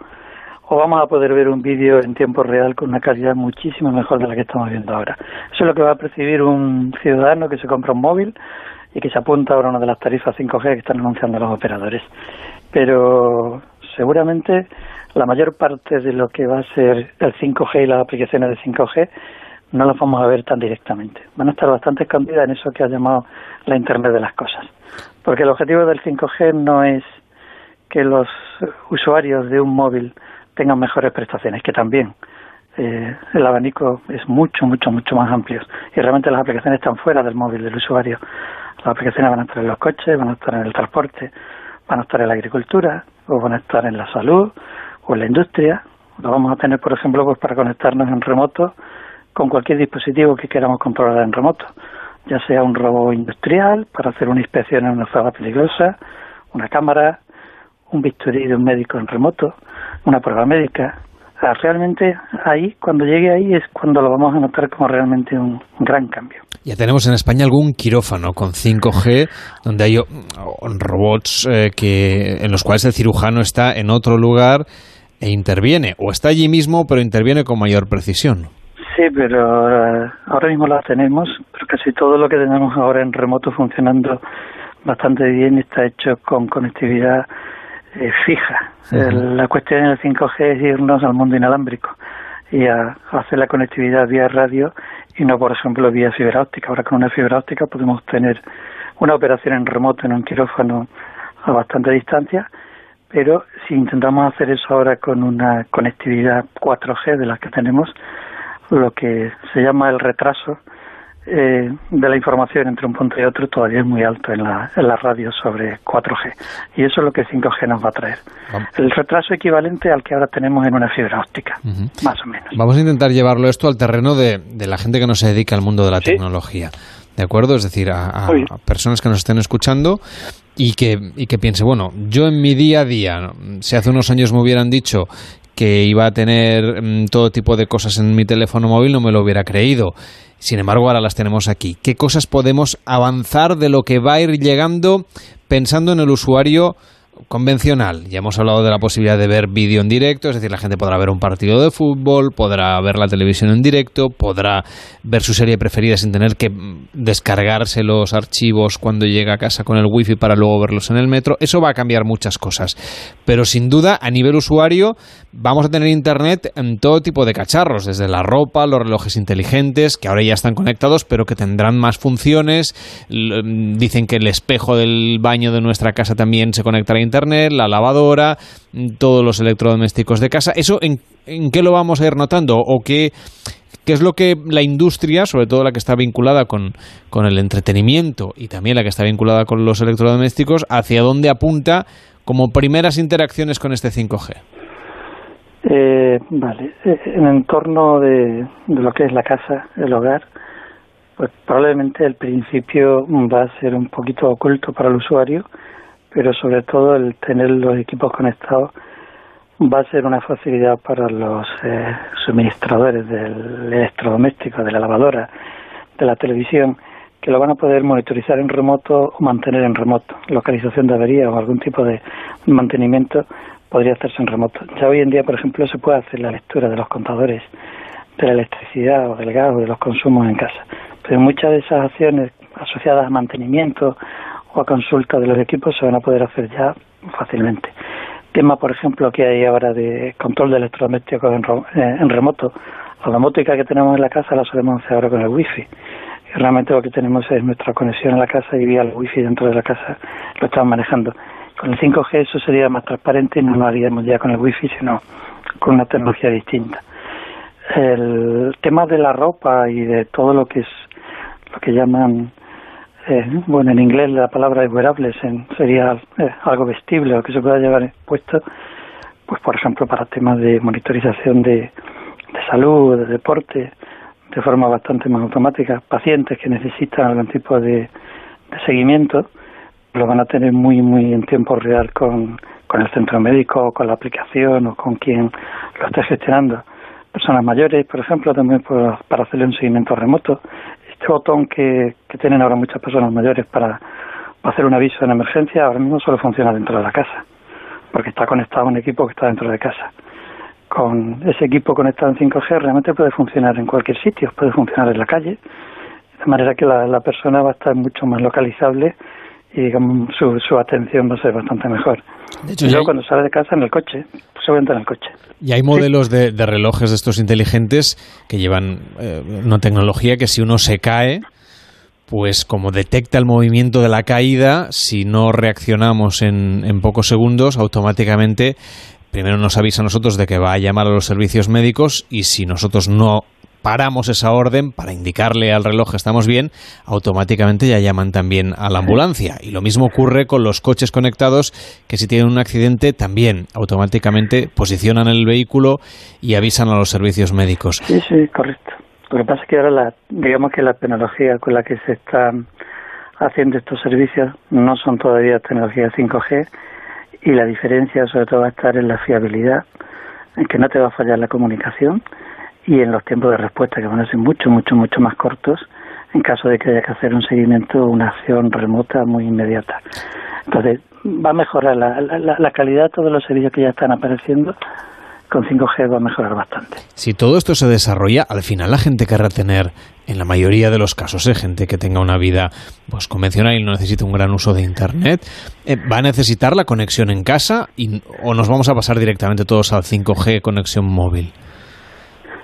o vamos a poder ver un vídeo en tiempo real con una calidad muchísimo mejor de la que estamos viendo ahora. Eso es lo que va a percibir un ciudadano que se compra un móvil y que se apunta ahora a una de las tarifas 5G que están anunciando los operadores. Pero seguramente la mayor parte de lo que va a ser el 5G y las aplicaciones de 5G no las vamos a ver tan directamente. Van a estar bastante escondidas en eso que ha llamado la Internet de las Cosas. Porque el objetivo del 5G no es que los usuarios de un móvil tengan mejores prestaciones, que también eh, el abanico es mucho, mucho, mucho más amplio y realmente las aplicaciones están fuera del móvil del usuario. Las aplicaciones van a estar en los coches, van a estar en el transporte, van a estar en la agricultura, o van a estar en la salud, o en la industria. Lo vamos a tener, por ejemplo, pues para conectarnos en remoto con cualquier dispositivo que queramos controlar en remoto, ya sea un robot industrial para hacer una inspección en una zona peligrosa, una cámara, un bisturí de un médico en remoto, una prueba médica. realmente ahí, cuando llegue ahí, es cuando lo vamos a notar como realmente un gran cambio. Ya tenemos en España algún quirófano con 5G, donde hay robots eh, que, en los cuales el cirujano está en otro lugar e interviene, o está allí mismo, pero interviene con mayor precisión. Sí, pero eh, ahora mismo la tenemos, pero casi todo lo que tenemos ahora en remoto funcionando bastante bien está hecho con conectividad eh, fija. la cuestión del 5G es irnos al mundo inalámbrico y a, hacer la conectividad vía radio y no, por ejemplo, vía fibra óptica. Ahora con una fibra óptica podemos tener una operación en remoto en un quirófano a bastante distancia, pero si intentamos hacer eso ahora con una conectividad 4G de las que tenemos, lo que se llama el retraso eh, de la información entre un punto y otro todavía es muy alto en la, en la radio sobre 4G. Y eso es lo que 5G nos va a traer. El retraso equivalente al que ahora tenemos en una fibra óptica, más o menos. Vamos a intentar llevarlo esto al terreno de, de la gente que no se dedica al mundo de la tecnología. ¿De acuerdo? Es decir, a, personas que nos estén escuchando y que, y que piense, bueno, yo en mi día a día, si hace unos años me hubieran dicho que iba a tener mm, todo tipo de cosas en mi teléfono móvil, no me lo hubiera creído. Sin embargo, ahora las tenemos aquí. ¿Qué cosas podemos avanzar de lo que va a ir llegando pensando en el usuario convencional. Ya hemos hablado de la posibilidad de ver vídeo en directo, es decir, la gente podrá ver un partido de fútbol, podrá ver la televisión en directo, podrá ver su serie preferida sin tener que descargarse los archivos cuando llega a casa con el wifi para luego verlos en el metro. Eso va a cambiar muchas cosas. Pero sin duda, a nivel usuario, vamos a tener internet en todo tipo de cacharros, desde la ropa, los relojes inteligentes, que ahora ya están conectados, pero que tendrán más funciones. Dicen que el espejo del baño de nuestra casa también se conectará a internet, la lavadora, todos los electrodomésticos de casa. ¿Eso en, qué lo vamos a ir notando? ¿O qué, qué es lo que la industria, sobre todo la que está vinculada con, con el entretenimiento y también la que está vinculada con los electrodomésticos, hacia dónde apunta como primeras interacciones con este 5G? Eh, vale, eh, en el entorno de, lo que es la casa, el hogar, pues probablemente el principio va a ser un poquito oculto para el usuario pero sobre todo el tener los equipos conectados va a ser una facilidad para los eh, suministradores del electrodoméstico, de la lavadora, de la televisión, que lo van a poder monitorizar en remoto o mantener en remoto. Localización de avería o algún tipo de mantenimiento podría hacerse en remoto. Ya hoy en día, por ejemplo, se puede hacer la lectura de los contadores de la electricidad o del gas o de los consumos en casa. Pero muchas de esas acciones asociadas a mantenimiento o a consulta de los equipos se van a poder hacer ya fácilmente. Tema, por ejemplo, que hay ahora de control de electrodomésticos en, eh, en remoto. La domótica que tenemos en la casa la solemos hacer ahora con el wifi. Y realmente lo que tenemos es nuestra conexión en la casa y vía el wifi dentro de la casa lo estamos manejando. Con el 5G eso sería más transparente y no lo haríamos ya con el wifi, sino con una tecnología distinta. El tema de la ropa y de todo lo que es lo que llaman eh, bueno, en inglés la palabra es wearables, sería eh, algo vestible o que se pueda llevar puesto, pues por ejemplo para temas de monitorización de, de salud, de deporte, de forma bastante más automática, pacientes que necesitan algún tipo de, de seguimiento, lo van a tener muy, muy en tiempo real con, con el centro médico con la aplicación o con quien lo esté gestionando. personas mayores, por ejemplo, también para hacerle un seguimiento remoto. Este botón que, que tienen ahora muchas personas mayores para, hacer un aviso en emergencia ahora mismo solo funciona dentro de la casa, porque está conectado a un equipo que está dentro de casa. Con ese equipo conectado en 5G realmente puede funcionar en cualquier sitio, puede funcionar en la calle, de manera que la, la persona va a estar mucho más localizable y digamos, su, su atención va a ser bastante mejor. De hecho, Yo cuando sale de casa en el coche, en el coche. Y hay modelos de, de, relojes de estos inteligentes que llevan eh, una tecnología que si uno se cae, pues como detecta el movimiento de la caída, si no reaccionamos en, en pocos segundos, automáticamente primero nos avisa a nosotros de que va a llamar a los servicios médicos y si nosotros no paramos esa orden para indicarle al reloj que estamos bien, automáticamente ya llaman también a la ambulancia. Y lo mismo ocurre con los coches conectados, que si tienen un accidente también automáticamente posicionan el vehículo y avisan a los servicios médicos. Sí, sí, correcto. Lo que pasa es que ahora, la, digamos que la tecnología con la que se están haciendo estos servicios no son todavía tecnologías 5G y la diferencia sobre todo va a estar en la fiabilidad, en que no te va a fallar la comunicación y en los tiempos de respuesta que van a ser mucho, mucho, mucho más cortos en caso de que haya que hacer un seguimiento una acción remota muy inmediata. Entonces, va a mejorar la, la, la calidad de todos los servicios que ya están apareciendo con 5G va a mejorar bastante. Si todo esto se desarrolla, al final la gente querrá tener, en la mayoría de los casos, ¿eh? gente que tenga una vida pues, convencional y no necesita un gran uso de Internet, eh, ¿va a necesitar la conexión en casa y, o nos vamos a pasar directamente todos al 5G conexión móvil?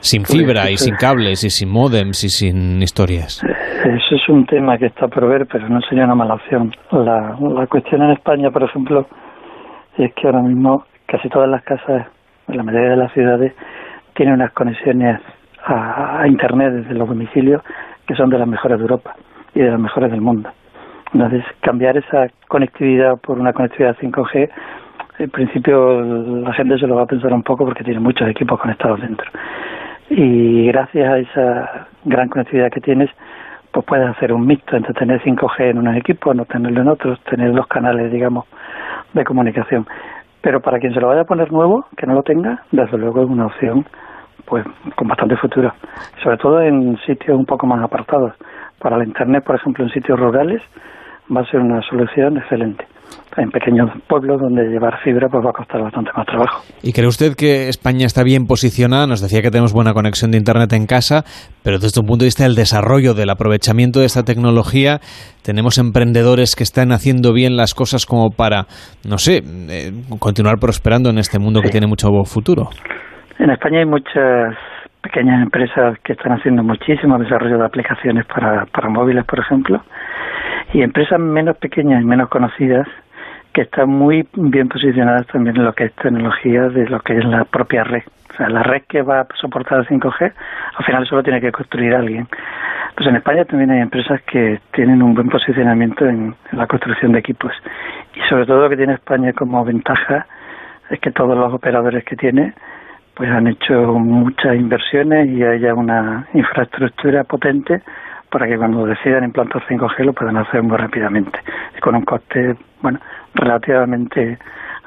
Sin pues fibra y sin cables y sin modems y sin historias. Eso es un tema que está por ver, pero no sería una mala opción. La, la cuestión en España, por ejemplo, es que ahora mismo casi todas las casas en la mayoría de las ciudades, tiene unas conexiones a, Internet desde los domicilios que son de las mejores de Europa y de las mejores del mundo. Entonces, cambiar esa conectividad por una conectividad 5G, en principio la gente se lo va a pensar un poco porque tiene muchos equipos conectados dentro. Y gracias a esa gran conectividad que tienes, pues puedes hacer un mixto entre tener 5G en unos equipos, no tenerlo en otros, tener los canales, digamos, de comunicación. Pero para quien se lo vaya a poner nuevo, que no lo tenga, desde luego es una opción pues con bastante futuro. Sobre todo en sitios un poco más apartados. Para la Internet, por ejemplo, en sitios rurales, va a ser una solución excelente en pequeños pueblos donde llevar fibra pues va a costar bastante más trabajo. ¿Y cree usted que España está bien posicionada? Nos decía que tenemos buena conexión de Internet en casa, pero desde un punto de vista del desarrollo, del aprovechamiento de esta tecnología, tenemos emprendedores que están haciendo bien las cosas como para, no sé, eh, continuar prosperando en este mundo que tiene mucho futuro. En España hay muchas pequeñas empresas que están haciendo muchísimo desarrollo de aplicaciones para, para móviles, por ejemplo, y empresas menos pequeñas y menos conocidas que están muy bien posicionadas también en lo que es tecnología de lo que es la propia red. O sea, la red que va a soportar el 5G, al final solo tiene que construir alguien. Pues en España también hay empresas que tienen un buen posicionamiento en, la construcción de equipos. Y sobre todo lo que tiene España como ventaja es que todos los operadores que tiene pues han hecho muchas inversiones y haya una infraestructura potente para que cuando decidan implantar 5G lo puedan hacer muy rápidamente y con un coste, bueno, relativamente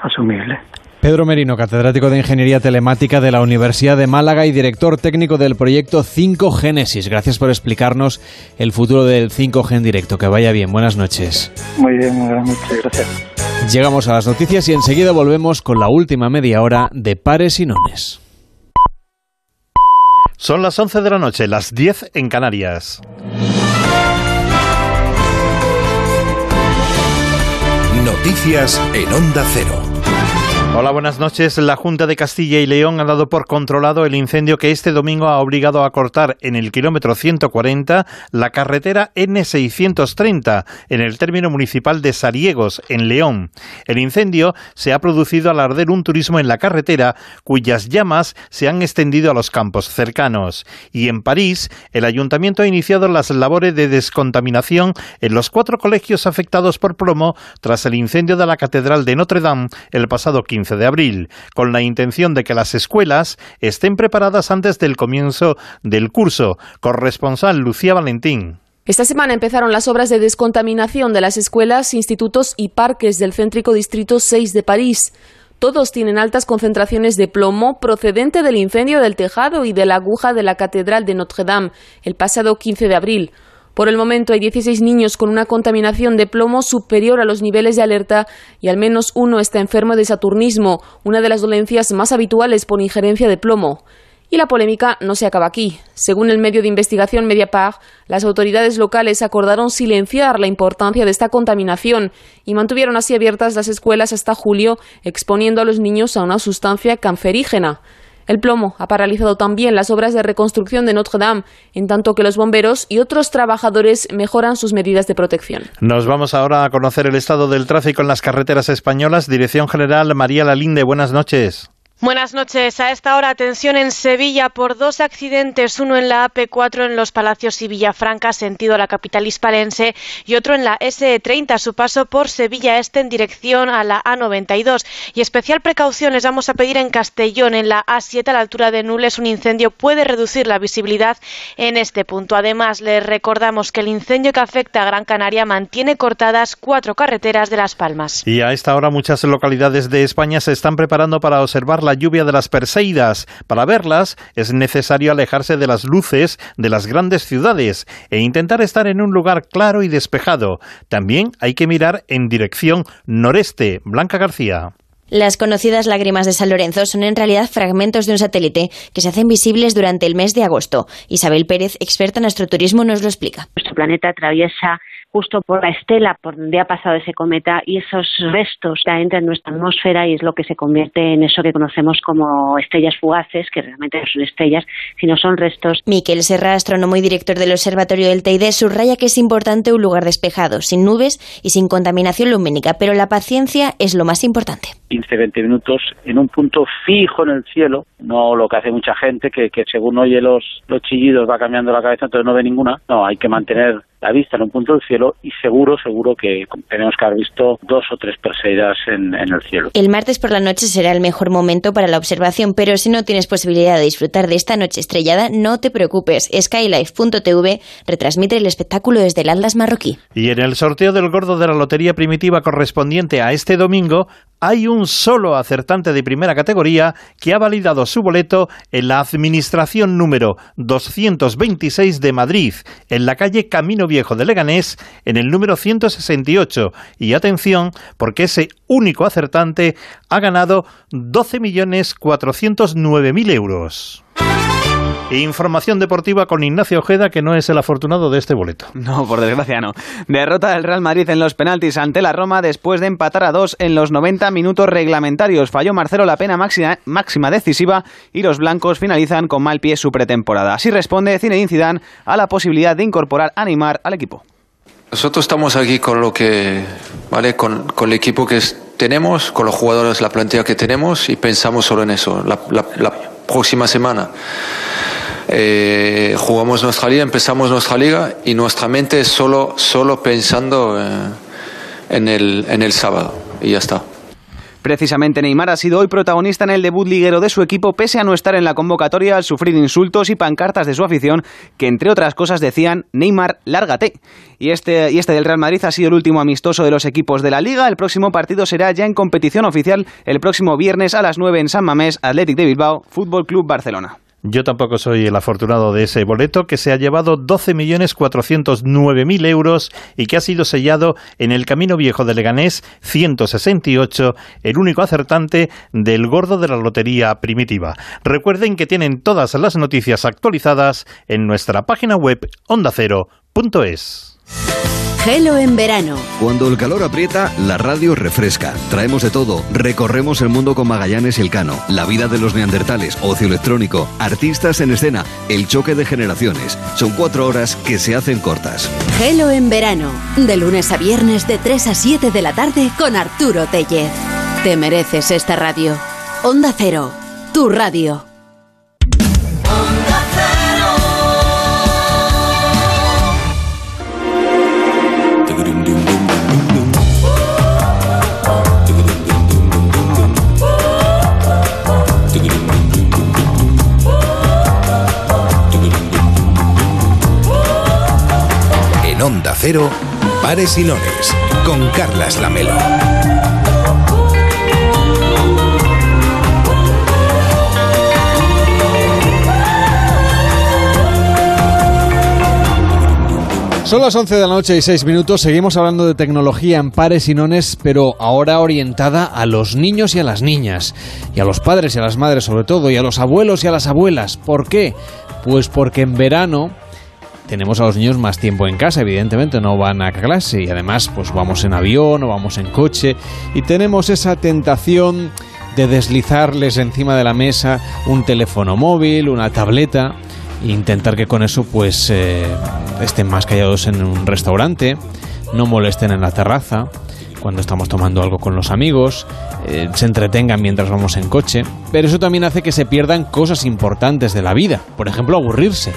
asumible. Pedro Merino, catedrático de Ingeniería Telemática de la Universidad de Málaga y director técnico del proyecto 5 Génesis. Gracias por explicarnos el futuro del 5G en directo. Que vaya bien. Buenas noches. Muy bien, buenas noches. Gracias. Llegamos a las noticias y enseguida volvemos con la última media hora de Pares y Nones. Son las 11 de la noche, las 10 en Canarias. Noticias en Onda Cero. Hola, buenas noches. La Junta de Castilla y León ha dado por controlado el incendio que este domingo ha obligado a cortar en el kilómetro 140 la carretera N630 en el término municipal de Sariegos, en León. El incendio se ha producido al arder un turismo en la carretera cuyas llamas se han extendido a los campos cercanos. Y en París, el ayuntamiento ha iniciado las labores de descontaminación en los cuatro colegios afectados por plomo tras el incendio de la Catedral de Notre Dame el pasado 15 de abril, con la intención de que las escuelas estén preparadas antes del comienzo del curso. Corresponsal Lucía Valentín. Esta semana empezaron las obras de descontaminación de las escuelas, institutos y parques del céntrico distrito 6 de París. Todos tienen altas concentraciones de plomo procedente del incendio del tejado y de la aguja de la Catedral de Notre-Dame el pasado 15 de abril. Por el momento hay 16 niños con una contaminación de plomo superior a los niveles de alerta y al menos uno está enfermo de saturnismo, una de las dolencias más habituales por injerencia de plomo. Y la polémica no se acaba aquí. Según el medio de investigación Mediapart, las autoridades locales acordaron silenciar la importancia de esta contaminación y mantuvieron así abiertas las escuelas hasta julio, exponiendo a los niños a una sustancia cancerígena. El plomo ha paralizado también las obras de reconstrucción de Notre Dame, en tanto que los bomberos y otros trabajadores mejoran sus medidas de protección. Nos vamos ahora a conocer el estado del tráfico en las carreteras españolas. Dirección General María Lalinde, buenas noches. Buenas noches. A esta hora, atención en Sevilla por dos accidentes, uno en la AP4 en Los Palacios y Villafranca, sentido a la capital hispalense, y otro en la SE30, su paso por Sevilla Este en dirección a la A92. Y especial precaución les vamos a pedir en Castellón, en la A7 a la altura de Nules, un incendio puede reducir la visibilidad en este punto. Además, les recordamos que el incendio que afecta a Gran Canaria mantiene cortadas cuatro carreteras de Las Palmas. Y a esta hora muchas localidades de España se están preparando para observar la lluvia de las Perseidas. Para verlas es necesario alejarse de las luces de las grandes ciudades e intentar estar en un lugar claro y despejado. También hay que mirar en dirección noreste. Blanca García. Las conocidas lágrimas de San Lorenzo son en realidad fragmentos de un satélite que se hacen visibles durante el mes de agosto. Isabel Pérez, experta en astroturismo, nos lo explica. Nuestro planeta atraviesa justo por la estela por donde ha pasado ese cometa y esos restos entran en nuestra atmósfera y es lo que se convierte en eso que conocemos como estrellas fugaces, que realmente no son estrellas, sino son restos. Miquel Serra, astrónomo y director del Observatorio del Teide, subraya que es importante un lugar despejado, sin nubes y sin contaminación lumínica, pero la paciencia es lo más importante. 15-20 minutos en un punto fijo en el cielo, no lo que hace mucha gente, que, que según oye los, los chillidos va cambiando la cabeza, entonces no ve ninguna. No, hay que mantener la vista en un punto del cielo y seguro, seguro que tenemos que haber visto dos o tres Perseidas en, en, el cielo. El martes por la noche será el mejor momento para la observación, pero si no tienes posibilidad de disfrutar de esta noche estrellada, no te preocupes. Skylife.tv retransmite el espectáculo desde el Aldas marroquí. Y en el sorteo del gordo de la Lotería Primitiva correspondiente a este domingo, hay un solo acertante de primera categoría que ha validado su boleto en la administración número 226 de Madrid, en la calle Camino Viejo de Leganés, en el número 168. Y atención, porque ese único acertante ha ganado 12.409.000 euros. Información deportiva con Ignacio Ojeda, que no es el afortunado de este boleto. No, por desgracia no. Derrota del Real Madrid en los penaltis ante la Roma después de empatar a dos en los 90 minutos reglamentarios. Falló Marcelo la pena máxima, máxima decisiva y los blancos finalizan con mal pie su pretemporada. Así responde Zinedine Zidane a la posibilidad de incorporar a Neymar al equipo. Nosotros estamos aquí con lo que, ¿vale? Con, con el equipo que tenemos, con los jugadores, la plantilla que tenemos y pensamos solo en eso. La, la, la próxima semana eh, jugamos nuestra liga, empezamos nuestra liga y nuestra mente es solo, solo pensando eh, en, el, en el sábado y ya está. Precisamente Neymar ha sido hoy protagonista en el debut liguero de su equipo, pese a no estar en la convocatoria al sufrir insultos y pancartas de su afición, que entre otras cosas decían Neymar, lárgate. Y este, y este del Real Madrid ha sido el último amistoso de los equipos de la liga. El próximo partido será ya en competición oficial el próximo viernes a las 9 en San Mamés, Athletic de Bilbao, Fútbol Club Barcelona. Yo tampoco soy el afortunado de ese boleto que se ha llevado 12.409.000 euros y que ha sido sellado en el Camino Viejo de Leganés 168, el único acertante del gordo de la Lotería Primitiva. Recuerden que tienen todas las noticias actualizadas en nuestra página web ondacero.es. Gelo en verano. Cuando el calor aprieta, la radio refresca. Traemos de todo. Recorremos el mundo con Magallanes y Elcano. La vida de los neandertales, ocio electrónico, artistas en escena, el choque de generaciones. Son cuatro horas que se hacen cortas. Gelo en verano. De lunes a viernes de 3 a 7 de la tarde con Arturo Tellez. Te mereces esta radio. Onda Cero. Tu radio. Onda Cero, Bares y con Carlas Lamelo. Son las 11 de la noche y 6 minutos. Seguimos hablando de tecnología en pares y nones, pero ahora orientada a los niños y a las niñas. Y a los padres y a las madres sobre todo, y a los abuelos y a las abuelas. ¿Por qué? Pues porque en verano tenemos a los niños más tiempo en casa, evidentemente no van a clase. Y además pues vamos en avión o vamos en coche. Y tenemos esa tentación de deslizarles encima de la mesa un teléfono móvil, una tableta e intentar que con eso pues eh, estén más callados en un restaurante, no molesten en la terraza cuando estamos tomando algo con los amigos, eh, se entretengan mientras vamos en coche, pero eso también hace que se pierdan cosas importantes de la vida, por ejemplo aburrirse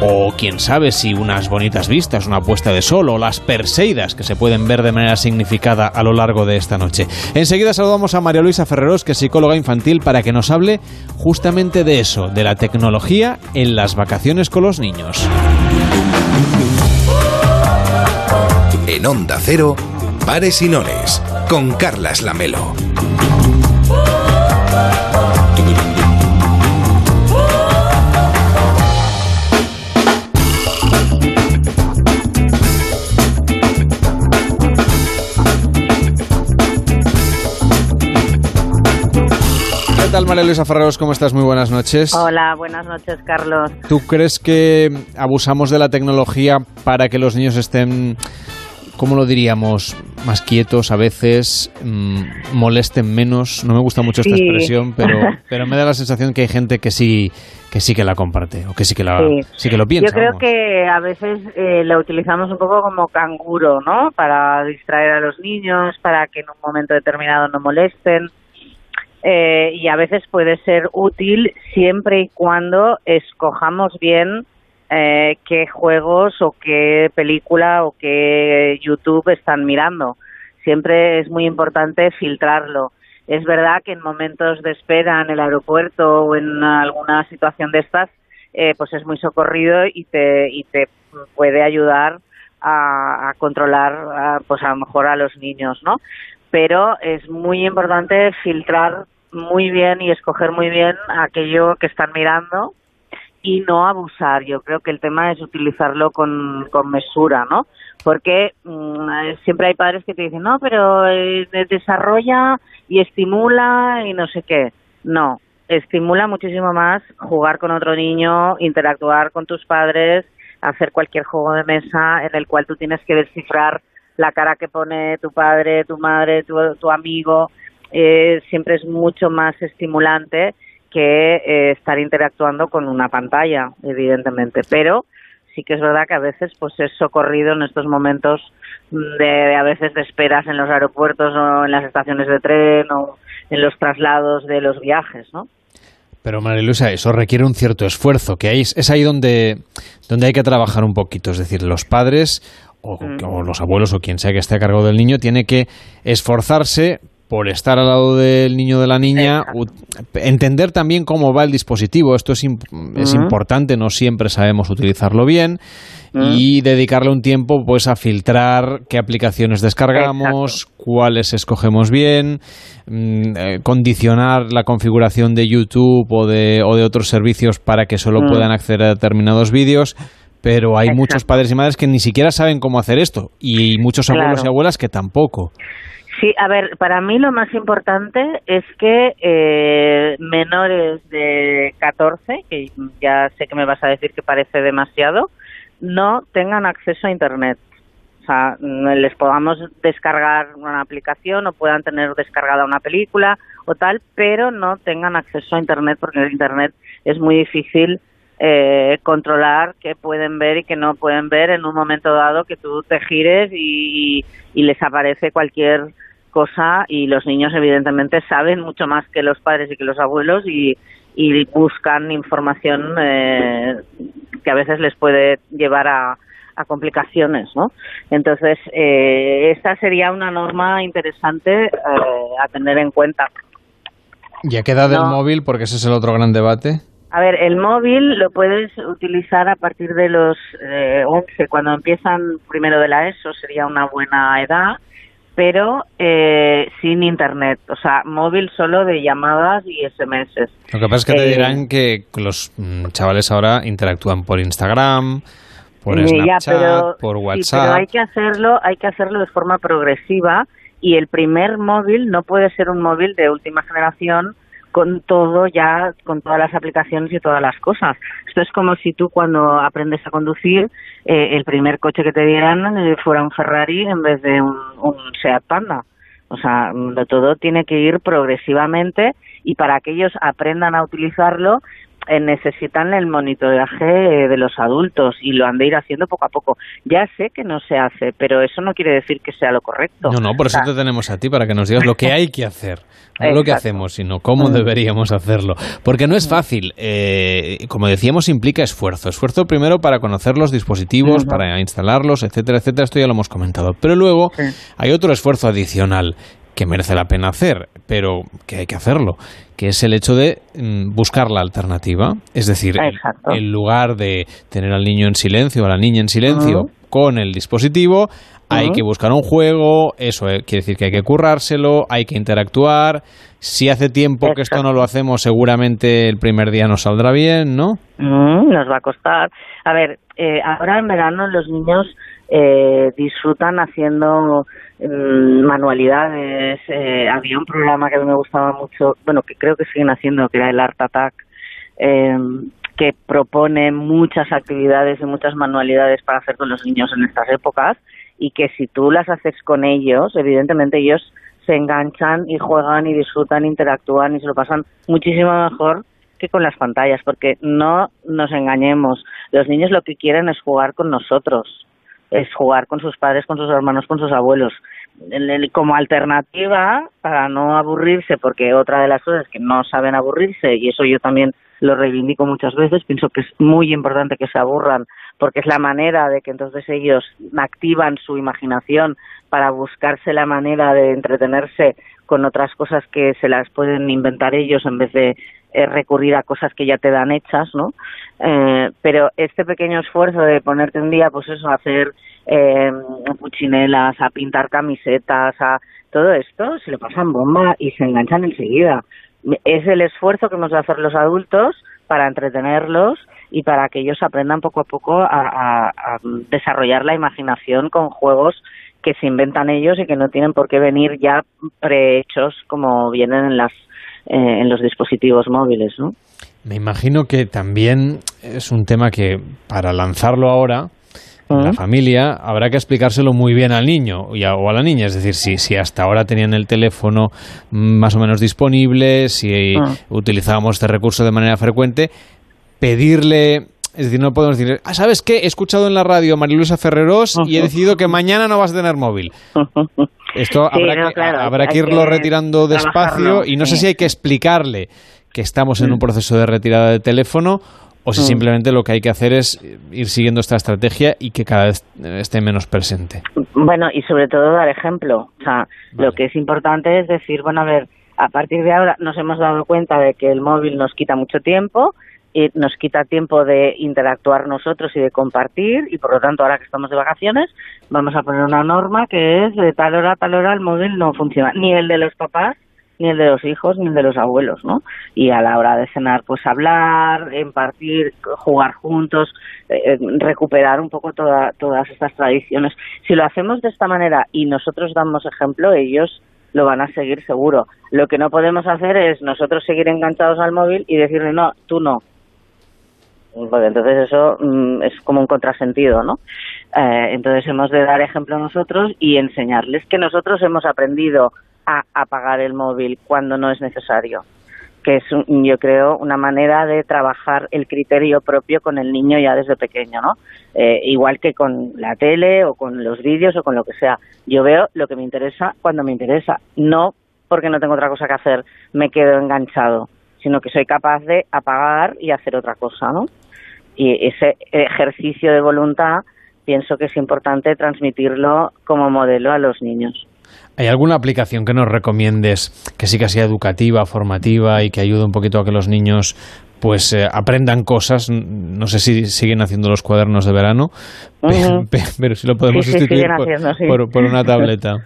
o quién sabe si unas bonitas vistas, una puesta de sol o las Perseidas que se pueden ver de manera significada a lo largo de esta noche. Enseguida saludamos a María Luisa Ferreros, que es psicóloga infantil, para que nos hable justamente de eso, de la tecnología en las vacaciones con los niños. En Onda Cero, Pares y Nones, con Carlas Lamelo. Tal, María Luisa Ferreros? ¿Cómo estás? Muy buenas noches. Hola, buenas noches, Carlos. ¿Tú crees que abusamos de la tecnología para que los niños estén, ¿cómo lo diríamos? Más quietos a veces, mmm, molesten menos. No me gusta mucho esta Sí. expresión, pero, pero me da la sensación que hay gente que sí que sí que la comparte o que sí que la Sí. sí, que lo piensa. Yo creo vamos. que a veces eh, lo utilizamos un poco como canguro, ¿no? Para distraer a los niños, para que en un momento determinado no molesten. Eh, y a veces puede ser útil siempre y cuando escojamos bien eh, qué juegos o qué película o qué YouTube están mirando. Siempre es muy importante filtrarlo. Es verdad que en momentos de espera en el aeropuerto o en alguna situación de estas, eh, pues es muy socorrido y te, y te puede ayudar a, controlar, pues a lo mejor a los niños, ¿no? Pero es muy importante filtrar muy bien y escoger muy bien aquello que están mirando y no abusar. Yo creo que el tema es utilizarlo con, con mesura, ¿no? Porque mm, eh, siempre hay padres que te dicen, no, pero eh, desarrolla y estimula y no sé qué. No, estimula muchísimo más jugar con otro niño, interactuar con tus padres, hacer cualquier juego de mesa en el cual tú tienes que descifrar la cara que pone tu padre, tu madre, tu, tu amigo. Eh, siempre es mucho más estimulante que eh, estar interactuando con una pantalla, evidentemente. Pero sí que es verdad que a veces pues es socorrido en estos momentos de a veces de esperas en los aeropuertos o en las estaciones de tren o en los traslados de los viajes, ¿no? Pero María Luisa, eso requiere un cierto esfuerzo, que ahí, es ahí donde, donde hay que trabajar un poquito. Es decir, los padres o, o los abuelos o quien sea que esté a cargo del niño tiene que esforzarse por estar al lado del niño o de la niña, entender también cómo va el dispositivo. Esto es, imp- es Ujú. importante, no siempre sabemos utilizarlo bien. Y dedicarle un tiempo pues a filtrar qué aplicaciones descargamos, cuáles escogemos bien, mm, eh, condicionar la configuración de YouTube o de, o de otros servicios para que solo puedan acceder a determinados vídeos. Pero hay muchos padres y madres que ni siquiera saben cómo hacer esto y muchos abuelos y abuelas que tampoco. Sí, a ver, para mí lo más importante es que eh, menores de 14, que ya sé que me vas a decir que parece demasiado, no tengan acceso a Internet. O sea, les podamos descargar una aplicación o puedan tener descargada una película o tal, pero no tengan acceso a Internet porque el Internet es muy difícil eh, controlar qué pueden ver y qué no pueden ver en un momento dado que tú te gires y, y les aparece cualquier cosa y los niños evidentemente saben mucho más que los padres y que los abuelos y, y buscan información eh, que a veces les puede llevar a, a complicaciones, ¿no? Entonces, eh, esta sería una norma interesante eh, a tener en cuenta. Ya queda del No. móvil, porque ese es el otro gran debate. A ver, el móvil lo puedes utilizar a partir de los eh, 11, cuando empiezan primero de la ESO sería una buena edad, pero eh, sin internet, o sea, móvil solo de llamadas y SMS. Lo que pasa es que te Eh, dirán que los mm, chavales ahora interactúan por Instagram, por ya, Snapchat, pero- por sí, WhatsApp. pero hay que hacerlo, hay que hacerlo de forma progresiva y el primer móvil no puede ser un móvil de última generación con todo ya, con todas las aplicaciones y todas las cosas. Esto es como si tú cuando aprendes a conducir, eh, el primer coche que te dieran eh, fuera un Ferrari en vez de un, un Seat Panda. O sea, todo tiene que ir progresivamente y para que ellos aprendan a utilizarlo necesitan el monitoraje eh, de los adultos y lo han de ir haciendo poco a poco. Ya sé que no se hace, pero eso no quiere decir que sea lo correcto. No, no, por O eso te tenemos a ti, para que nos digas lo que hay que hacer. No lo que hacemos, sino cómo Mm. deberíamos hacerlo. Porque no es fácil. eh, como decíamos, implica esfuerzo. Esfuerzo primero para conocer los dispositivos, para instalarlos, etcétera, etcétera. Esto ya lo hemos comentado. Pero luego hay otro esfuerzo adicional que merece la pena hacer, pero que hay que hacerlo, que es el hecho de mm, buscar la alternativa. Es decir, en- Exacto. en lugar de tener al niño en silencio, a la niña en silencio, con el dispositivo, hay que buscar un juego, eso eh, quiere decir que hay que currárselo, hay que interactuar. Si hace tiempo que esto no lo hacemos, seguramente el primer día nos saldrá bien, ¿no? Mm, nos va a costar. A ver, eh, ahora en verano los niños eh, disfrutan haciendo manualidades. eh, había un programa que a mí me gustaba mucho, bueno, que creo que siguen haciendo, que era el Art Attack, eh, que propone muchas actividades y muchas manualidades para hacer con los niños en estas épocas y que si tú las haces con ellos, evidentemente ellos se enganchan y juegan y disfrutan, interactúan y se lo pasan muchísimo mejor que con las pantallas, porque no nos engañemos, los niños lo que quieren es jugar con nosotros, es jugar con sus padres, con sus hermanos, con sus abuelos. El- el- Como alternativa, para no aburrirse, porque otra de las cosas es que no saben aburrirse, y eso yo también lo reivindico muchas veces, pienso que es muy importante que se aburran, porque es la manera de que entonces ellos activan su imaginación para buscarse la manera de entretenerse con otras cosas que se las pueden inventar ellos en vez de eh, recurrir a cosas que ya te dan hechas, ¿no? Eh, pero este pequeño esfuerzo de ponerte un día, pues eso, a hacer eh, puchinelas, a pintar camisetas, a todo esto, se lo pasan bomba y se enganchan enseguida. Es el esfuerzo que hemos de hacer los adultos para entretenerlos y para que ellos aprendan poco a poco a, a- a desarrollar la imaginación con juegos que se inventan ellos y que no tienen por qué venir ya prehechos como vienen en las eh, en los dispositivos móviles, ¿no? Me imagino que también es un tema que para lanzarlo ahora en la familia habrá que explicárselo muy bien al niño y a- o a la niña. Es decir, si, si hasta ahora tenían el teléfono mm, más o menos disponible, si Ah. utilizábamos este recurso de manera frecuente, pedirle... Es decir, no podemos decir, ah, ¿sabes qué? He escuchado en la radio a Mariluisa Ferreros y he decidido que mañana no vas a tener móvil. Esto Sí, habrá, no, que, claro, habrá hay que irlo que retirando despacio y no sé si hay que explicarle que estamos en Mm. un proceso de retirada de teléfono o si Mm. simplemente lo que hay que hacer es ir siguiendo esta estrategia y que cada vez eh, esté menos presente. Bueno, y sobre todo dar ejemplo. O sea, lo que es importante es decir, bueno, a ver, a partir de ahora nos hemos dado cuenta de que el móvil nos quita mucho tiempo y nos quita tiempo de interactuar nosotros y de compartir y por lo tanto ahora que estamos de vacaciones vamos a poner una norma que es de tal hora a tal hora el móvil no funciona, ni el de los papás ni el de los hijos ni el de los abuelos, ¿no? Y a la hora de cenar, pues hablar, impartir, jugar juntos, eh, eh, recuperar un poco toda- todas estas tradiciones. Si lo hacemos de esta manera y nosotros damos ejemplo, ellos lo van a seguir seguro. Lo que no podemos hacer es nosotros seguir enganchados al móvil y decirle, no, tú no. Entonces eso mm, es como un contrasentido, ¿no? Eh, entonces hemos de dar ejemplo nosotros y enseñarles que nosotros hemos aprendido a apagar el móvil cuando no es necesario que es, un- yo creo, una manera de trabajar el criterio propio con el niño ya desde pequeño, ¿no? Eh, igual que con la tele o con los vídeos o con lo que sea. Yo veo lo que me interesa cuando me interesa, no porque no tengo otra cosa que hacer, me quedo enganchado, sino que soy capaz de apagar y hacer otra cosa, ¿no? Y ese ejercicio de voluntad pienso que es importante transmitirlo como modelo a los niños. ¿Hay alguna aplicación que nos recomiendes que sí que sea educativa, formativa y que ayude un poquito a que los niños pues eh, aprendan cosas? No sé si siguen haciendo los cuadernos de verano, pero, pero si lo podemos Sí, sí, sustituir siguen por, haciendo, sí. por- por una tableta.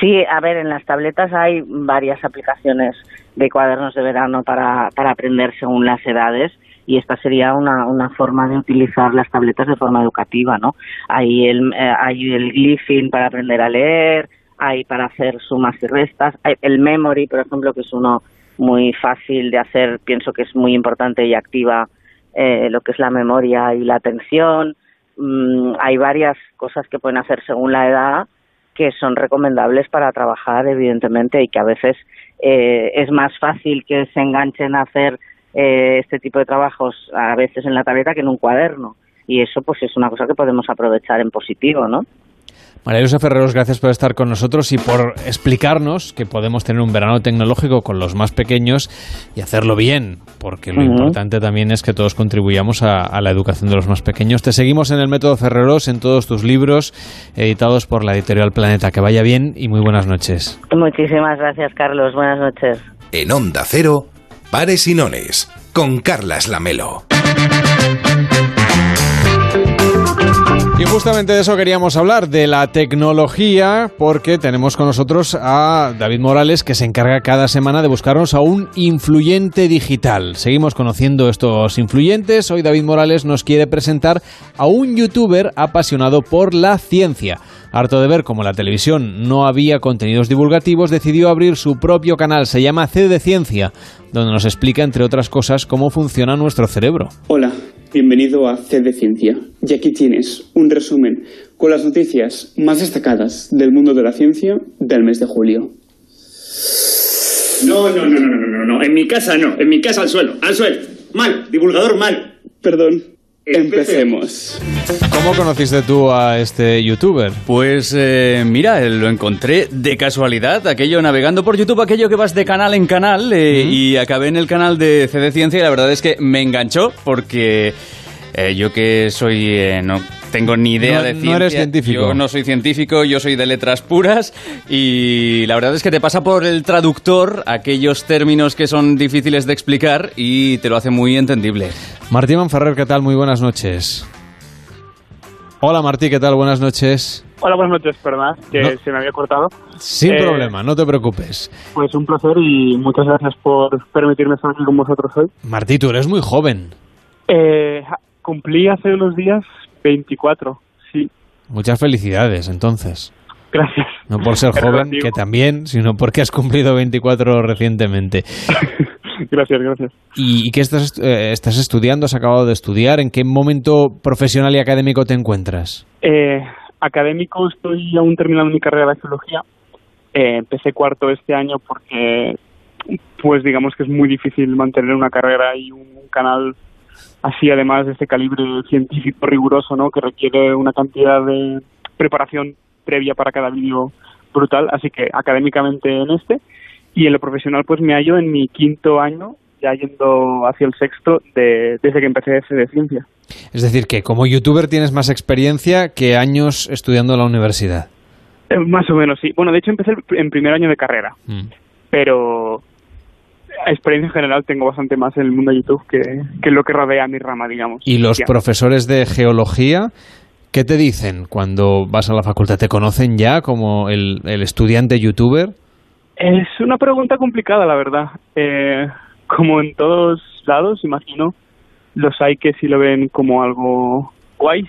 Sí, a ver, en las tabletas hay varias aplicaciones de cuadernos de verano para, para aprender según las edades y esta sería una, una forma de utilizar las tabletas de forma educativa, ¿no? Hay el, eh, hay el glyphing para aprender a leer, hay para hacer sumas y restas, hay el memory, por ejemplo, que es uno muy fácil de hacer, pienso que es muy importante y activa eh, lo que es la memoria y la atención. Mm, hay varias cosas que pueden hacer según la edad que son recomendables para trabajar, evidentemente, y que a veces eh, es más fácil que se enganchen a hacer eh, este tipo de trabajos a veces en la tableta que en un cuaderno. Y eso pues es una cosa que podemos aprovechar en positivo, ¿no? María Luisa Ferreros, gracias por estar con nosotros y por explicarnos que podemos tener un verano tecnológico con los más pequeños y hacerlo bien, porque lo importante también es que todos contribuyamos a, la educación de los más pequeños. Te seguimos en el método Ferreros, en todos tus libros editados por la editorial Planeta. Que vaya bien y muy buenas noches. Muchísimas gracias, Carlos. Buenas noches. En Onda Cero, Pares y Nones, con Carlas Lamelo. Y justamente de eso queríamos hablar, de la tecnología, porque tenemos con nosotros a David Morales, que se encarga cada semana de buscarnos a un influyente digital. Seguimos conociendo estos influyentes. Hoy David Morales nos quiere presentar a un youtuber apasionado por la ciencia. Harto de ver cómo la televisión no había contenidos divulgativos, decidió abrir su propio canal. Se llama C de Ciencia, donde nos explica, entre otras cosas, cómo funciona nuestro cerebro. Hola, Bienvenido a C de Ciencia. Y aquí tienes un resumen con las noticias más destacadas del mundo de la ciencia del mes de julio. No, no, no, no, no, no, no. En mi casa no. En mi casa al suelo. Al suelo. Mal. Divulgador mal. Perdón. Empecemos. ¿Cómo conociste tú a este youtuber? Pues eh, mira, lo encontré de casualidad, aquello navegando por YouTube, aquello que vas de canal en canal eh, y acabé en el canal de CD Ciencia y la verdad es que me enganchó porque eh, yo que soy no tengo ni idea de ciencia. No eres científico. Yo no soy científico, yo soy de letras puras y la verdad es que te pasa por el traductor aquellos términos que son difíciles de explicar y te lo hace muy entendible. Martí Manferrer, ¿qué tal? Muy buenas noches. Hola Martí, ¿qué tal? Buenas noches. Hola, buenas noches, perdón, que se me había cortado. Sin Eh, problema, no te preocupes. Pues un placer y muchas gracias por permitirme estar aquí con vosotros hoy. Martí, tú eres muy joven. Eh, cumplí hace unos días 24, sí, Muchas felicidades, entonces. gracias. No por ser joven, relativo. que también, sino porque has cumplido 24 recientemente. Gracias, gracias. ¿Y, y qué estás, est- eh, estás estudiando? ¿Has acabado de estudiar? ¿En qué momento profesional y académico te encuentras? Eh, académico estoy aún terminando mi carrera de geología. Eh, empecé cuarto este año porque, pues digamos que es muy difícil mantener una carrera y un canal así, además de este calibre científico riguroso, ¿no? Que requiere una cantidad de preparación previa para cada vídeo brutal. Así que académicamente en este y en lo profesional, pues me hallo en mi quinto año, ya yendo hacia el sexto de, desde que empecé ese de ciencia. Es decir, que como youtuber tienes más experiencia que años estudiando en la universidad. Eh, Más o menos, sí. Bueno, de hecho empecé en primer año de carrera, pero a experiencia en general tengo bastante más en el mundo de YouTube que, que lo que rodea mi rama, digamos. ¿Y los Ya. profesores de geología qué te dicen cuando vas a la facultad? ¿Te conocen ya como el, el estudiante youtuber? Es una pregunta complicada, la verdad. Eh, como en todos lados, imagino, los hay que sí lo ven como algo guay,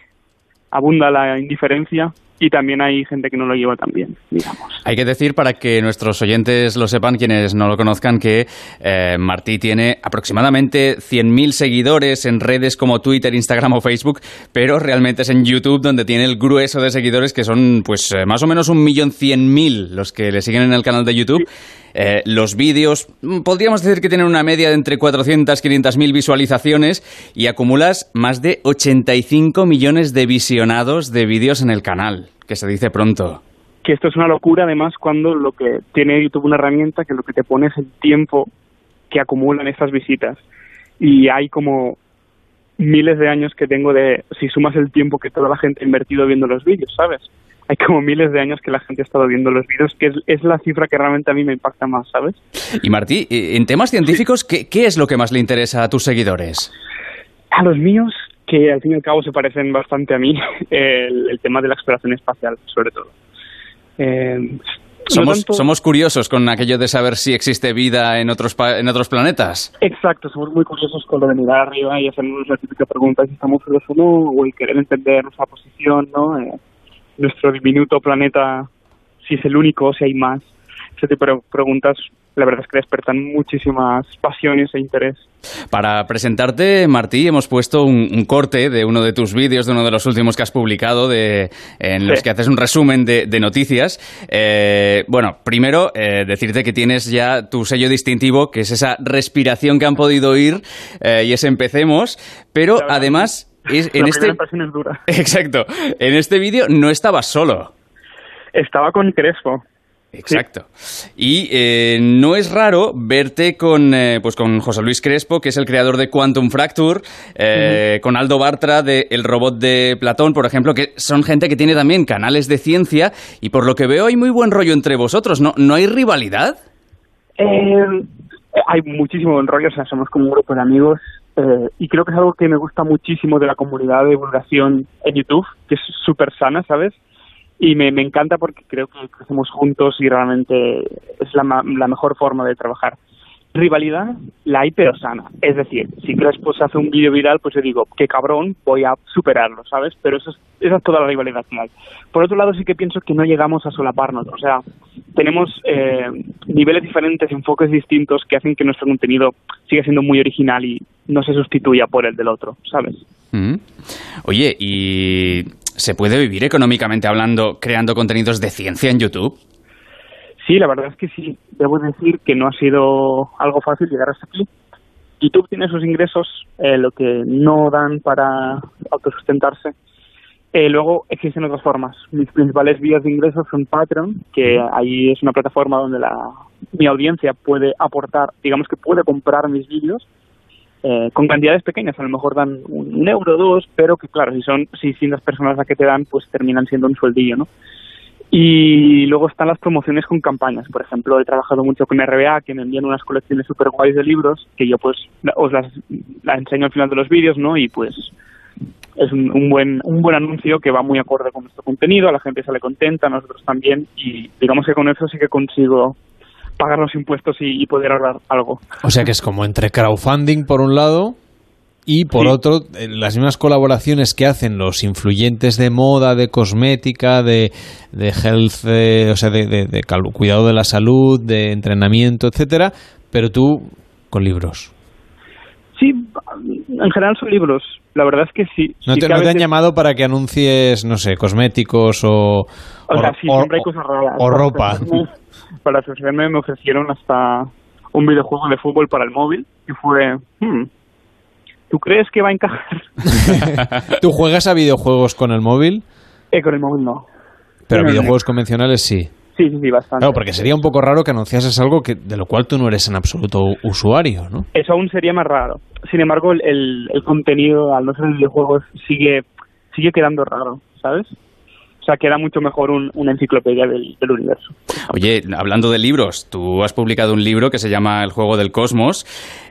abunda la indiferencia y también hay gente que no lo lleva tan bien, digamos. Hay que decir, para que nuestros oyentes lo sepan, quienes no lo conozcan, que eh, Martí tiene aproximadamente 100.000 seguidores en redes como Twitter, Instagram o Facebook, pero realmente es en YouTube donde tiene el grueso de seguidores, que son pues eh, más o menos un millón cien mil los que le siguen en el canal de YouTube. Eh, los vídeos, mm, podríamos decir que tienen una media de entre 400 500 mil visualizaciones y acumulas más de 85 millones de visionados de vídeos en el canal, que se dice pronto. que esto es una locura además cuando lo que tiene YouTube una herramienta que lo que te pone es el tiempo que acumulan estas visitas y hay como miles de años que tengo de si sumas el tiempo que toda la gente ha invertido viendo los vídeos, ¿sabes? Hay como miles de años que la gente ha estado viendo los vídeos, que es, es la cifra que realmente a mí me impacta más, ¿sabes? Y Martí, eh, en temas científicos, ¿qué, qué es lo que más le interesa a tus seguidores? A los míos, que al fin y al cabo se parecen bastante a mí, el, el tema de la exploración espacial, sobre todo. Eh, somos, somos curiosos con aquello de saber si existe vida en otros, en otros planetas. Exacto, somos muy curiosos con lo de mirar arriba y hacernos la típica pregunta si estamos solos o no, o el querer entender nuestra posición, ¿no? Eh, nuestro diminuto planeta, si es el único o si hay más. Ese tipo de preguntas la verdad es que despertan muchísimas pasiones e interés. Para presentarte, Martí, hemos puesto un, corte de uno de tus vídeos, de uno de los últimos que has publicado, de, en los que haces un resumen de, noticias. Eh, bueno, primero, eh, decirte que tienes ya tu sello distintivo, que es esa respiración que han podido oír, eh, y es empecemos, pero además... Es, en este... Es dura. Exacto. En este vídeo no estabas solo. Estaba con Crespo. Exacto. Y eh, no es raro verte con, eh, pues con José Luis Crespo, que es el creador de Quantum Fracture, eh, con Aldo Bartra de El Robot de Platón, por ejemplo, que son gente que tiene también canales de ciencia y por lo que veo hay muy buen rollo entre vosotros, ¿no? ¿No hay rivalidad? hay muchísimo buen rollo, o sea, somos como un grupo de amigos y creo que es algo que me gusta muchísimo de la comunidad de divulgación en YouTube, que es súper sana, ¿sabes? y me, me encanta porque creo que crecemos juntos y realmente es la, la mejor forma de trabajar. Rivalidad la hay pero sana. Es decir, si Crespo se hace un vídeo viral, pues yo digo, qué cabrón, voy a superarlo, ¿sabes? Pero eso es, esa es toda la rivalidad que. Por otro lado, sí que pienso que no llegamos a solaparnos. O sea, tenemos eh, niveles diferentes, enfoques distintos que hacen que nuestro contenido siga siendo muy original y no se sustituya por el del otro, ¿sabes? Mm. Oye, ¿y se puede vivir económicamente hablando creando contenidos de ciencia en YouTube? Sí, la verdad es que sí. Debo decir que no ha sido algo fácil llegar hasta aquí. YouTube tiene sus ingresos, eh, lo que no dan para autosustentarse. Eh, luego existen otras formas. Mis principales vías de ingresos son Patreon, que ahí es una plataforma donde la, mi audiencia puede aportar, digamos que puede comprar mis vídeos eh, con cantidades pequeñas, a lo mejor dan un, euro o dos, pero que claro, si son 600 personas las que te dan, pues terminan siendo un sueldillo, ¿no? Y luego están las promociones con campañas. Por ejemplo, he trabajado mucho con RBA, que me envían unas colecciones super guays de libros, que yo pues os las, enseño al final de los vídeos, ¿no? Y pues es un, buen un buen anuncio que va muy acorde con nuestro contenido, la gente sale contenta, nosotros también, y digamos que con eso sí que consigo pagar los impuestos y, poder ahorrar algo. O sea que es como entre crowdfunding por un lado y por otro, eh, las mismas colaboraciones que hacen los influyentes de moda, de cosmética, de, de health, eh, o sea, de, de, cuidado de la salud, de entrenamiento, etcétera, pero tú con libros. Sí, en general son libros. La verdad es que sí. ¿No te, han llamado para que anuncies, no sé, cosméticos o... O, sea, sí, hay cosas raras. O ropa. Para asociarme me ofrecieron hasta un videojuego de fútbol para el móvil y fue... Hmm, ¿Tú crees que va a encajar? ¿Tú juegas a videojuegos con el móvil? Eh, con el móvil no. Pero videojuegos convencionales sí. Sí, sí, sí, bastante. Claro, porque sería un poco raro que anunciases algo que de lo cual tú no eres en absoluto usuario, ¿no? Eso aún sería más raro. Sin embargo, el, el, contenido, al no ser videojuegos, sigue, sigue quedando raro, ¿sabes? O sea, queda mucho mejor una enciclopedia del, del, universo. Oye, hablando de libros, tú has publicado un libro que se llama El juego del cosmos.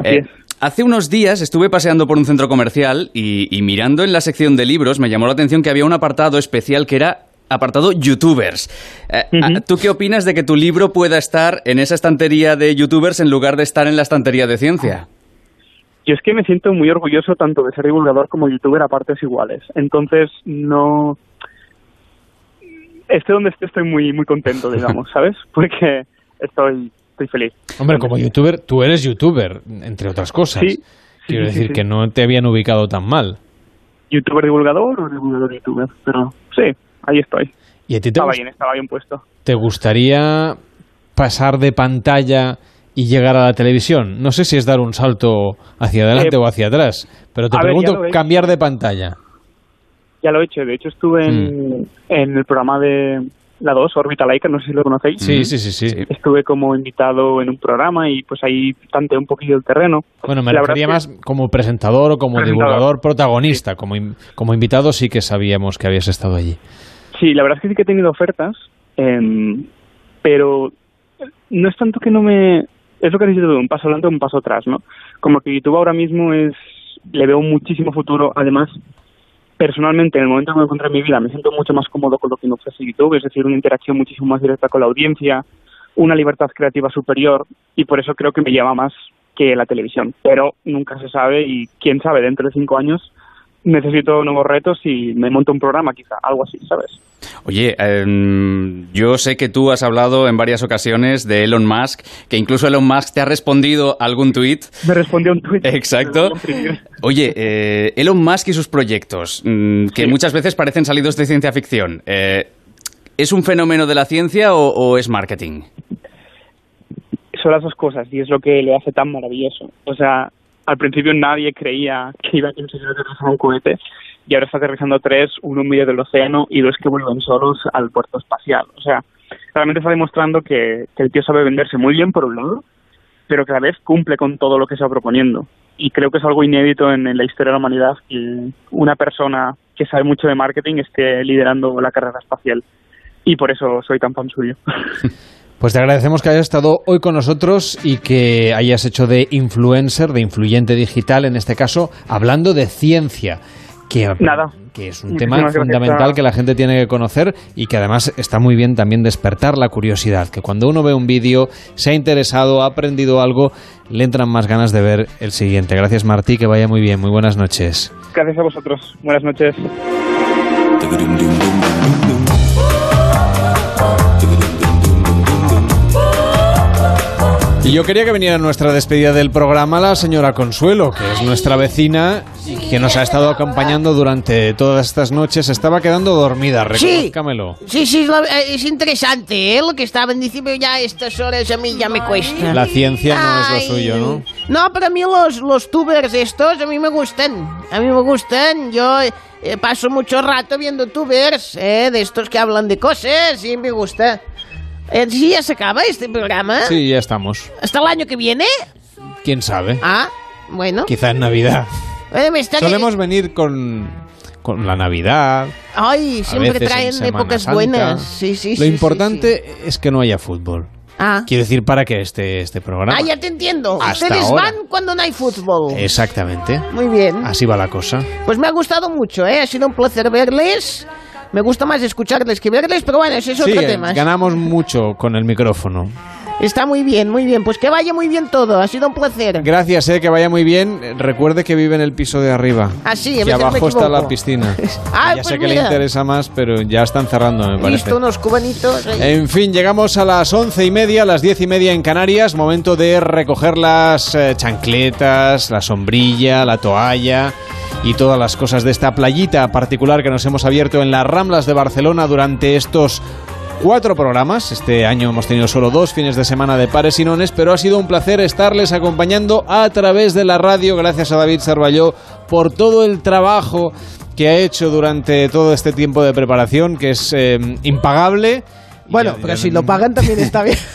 Eh, Hace unos días estuve paseando por un centro comercial y, mirando en la sección de libros me llamó la atención que había un apartado especial que era apartado youtubers. Eh, ah, ¿Tú qué opinas de que tu libro pueda estar en esa estantería de youtubers en lugar de estar en la estantería de ciencia? Yo es que me siento muy orgulloso tanto de ser divulgador como youtuber a partes iguales. Entonces, no... Esté donde esté, estoy muy, muy contento, digamos, ¿sabes? Porque estoy estoy feliz. Hombre, como youtuber, tú eres youtuber, entre otras cosas. Sí. Quiero decir que no te habían ubicado tan mal. ¿Youtuber divulgador o divulgador youtuber? Pero sí, ahí estoy. ¿Y a ti estaba bien, estaba bien puesto. ¿Te gustaría pasar de pantalla y llegar a la televisión? No sé si es dar un salto hacia adelante eh, o hacia atrás, pero te pregunto, cambiar de pantalla. Ya lo he hecho, de hecho estuve en, mm. en el programa de, la 2, Órbita Laica, no sé si lo conocéis. Sí, sí, sí, sí. Estuve como invitado en un programa y pues ahí tanteé un poquillo el terreno. Bueno, me refería más como presentador o como divulgador protagonista. Como, como invitado sí que sabíamos que habías estado allí. Sí, la verdad es que sí que he tenido ofertas, em, pero no es tanto que no me... Es lo que has dicho un paso adelante o un paso atrás, ¿no? Como que YouTube ahora mismo es... Le veo muchísimo futuro, además personalmente, en el momento que me encontré en mi vida, me siento mucho más cómodo con lo que me ofrece YouTube, es decir, una interacción muchísimo más directa con la audiencia, una libertad creativa superior, y por eso creo que me llama más que la televisión. Pero nunca se sabe, y quién sabe, dentro de cinco años necesito nuevos retos y me monto un programa, quizá, algo así, ¿sabes? Oye, em, yo sé que tú has hablado en varias ocasiones de Elon Musk, que incluso Elon Musk te ha respondido algún tuit. Me respondió un tuit. Exacto. Oye, eh, Elon Musk y sus proyectos, mm, que muchas veces parecen salidos de ciencia ficción, eh, ¿es un fenómeno de la ciencia o, o es marketing? Son las dos cosas y es lo que lo hace tan maravilloso. O sea, al principio nadie creía que iba a conseguir aterrizar un cohete y ahora está aterrizando tres, uno en medio del océano y dos que vuelven solos al puerto espacial. O sea, realmente está demostrando que, el tío sabe venderse muy bien por un lado, pero que a la vez cumple con todo lo que se va proponiendo. Y creo que es algo inédito en, en la historia de la humanidad que una persona que sabe mucho de marketing esté liderando la carrera espacial. Y por eso soy tan fan suyo. Pues te agradecemos que hayas estado hoy con nosotros y que hayas hecho de influencer, de influyente digital, en este caso, hablando de ciencia. Que, Nada. que es un Muchísimas tema fundamental a- que la gente tiene que conocer y que además está muy bien también despertar la curiosidad, que cuando uno ve un vídeo, se ha interesado, ha aprendido algo, le entran más ganas de ver el siguiente. Gracias Martí, que vaya muy bien, muy buenas noches. Gracias a vosotros. Buenas noches. Y yo quería que viniera a nuestra despedida del programa la señora Consuelo, que es nuestra vecina y que nos ha estado acompañando durante todas estas noches. Estaba quedando dormida, Sí. reconózcamelo. Sí, sí, es, la- eh, es interesante, ¿eh? Lo que estaban diciendo ya a estas horas a mí ya me cuesta. La ciencia no es lo suyo, ¿no? No, pero a mí los, los tubers estos a mí me gustan. A mí me gustan. Yo eh, paso mucho rato viendo tubers, ¿eh? De estos que hablan de cosas y me gusta. Eh, ¿Sí ya se acaba este programa? Sí, ya estamos. ¿Hasta el año que viene? ¿Quién sabe? Ah, bueno. Quizá en Navidad. Eh, me está- Solemos venir con, con la Navidad. Ay, siempre traen épocas Santa. buenas. Sí, sí, Lo sí, sí, importante es que no haya fútbol. Ah. Quiero decir, para que esté este programa. Ah, ya te entiendo. Hasta Ustedes ahora. van cuando no hay fútbol. Exactamente. Muy bien. Así va la cosa. Pues me ha gustado mucho, ¿eh? Ha sido un placer verles. Me gusta más escucharles que verles, pero bueno, ese es Sí, otro eh, tema. ganamos mucho con el micrófono. Está muy bien, muy bien. Pues que vaya muy bien todo. Ha sido un placer. Gracias, eh, que vaya muy bien. Recuerde que vive en el piso de arriba. Ah, sí, a que veces me abajo está la piscina. Ah, ya pues sé que le interesa más, pero ya están cerrando, me parece. Listo, unos cubanitos. ahí. En fin, llegamos a las once y media, las diez y media en Canarias. Momento de recoger las eh, chancletas, la sombrilla, la toalla y todas las cosas de esta playita particular que nos hemos abierto en las Ramblas de Barcelona durante estos cuatro programas. Este año hemos tenido solo dos fines de semana de pares y nones, pero ha sido un placer estarles acompañando a través de la radio. Gracias a David Sarvalló por todo el trabajo que ha hecho durante todo este tiempo de preparación, que es eh, impagable. Bueno, pero si lo pagan también está bien.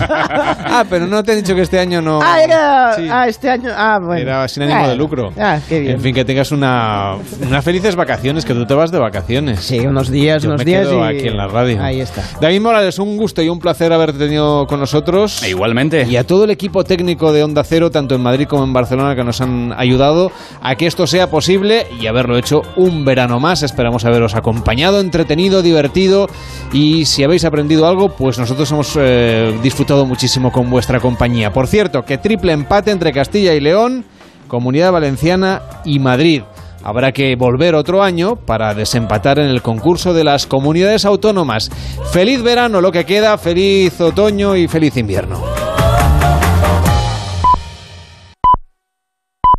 ah, pero no te he dicho que este año no. Ah, era. Ah, este año. Ah, bueno. Era sin ánimo Ah, de lucro. Ah, qué bien. En fin, que tengas una, unas felices vacaciones, que tú te vas de vacaciones. Sí, unos días, Yo unos me días. quedo y- aquí en la radio. Ahí está. David Morales, un gusto y un placer haberte tenido con nosotros. E igualmente. Y a todo el equipo técnico de Onda Cero, tanto en Madrid como en Barcelona, que nos han ayudado a que esto sea posible y haberlo hecho un verano más. Esperamos haberos acompañado, entretenido, divertido y si habéis aprendido algo, pues nosotros hemos eh, disfrutado muchísimo con vuestra compañía. Por cierto, que triple empate entre Castilla y León, Comunidad Valenciana y Madrid. Habrá que volver otro año para desempatar en el concurso de las comunidades autónomas. Feliz verano lo que queda, feliz otoño y feliz invierno.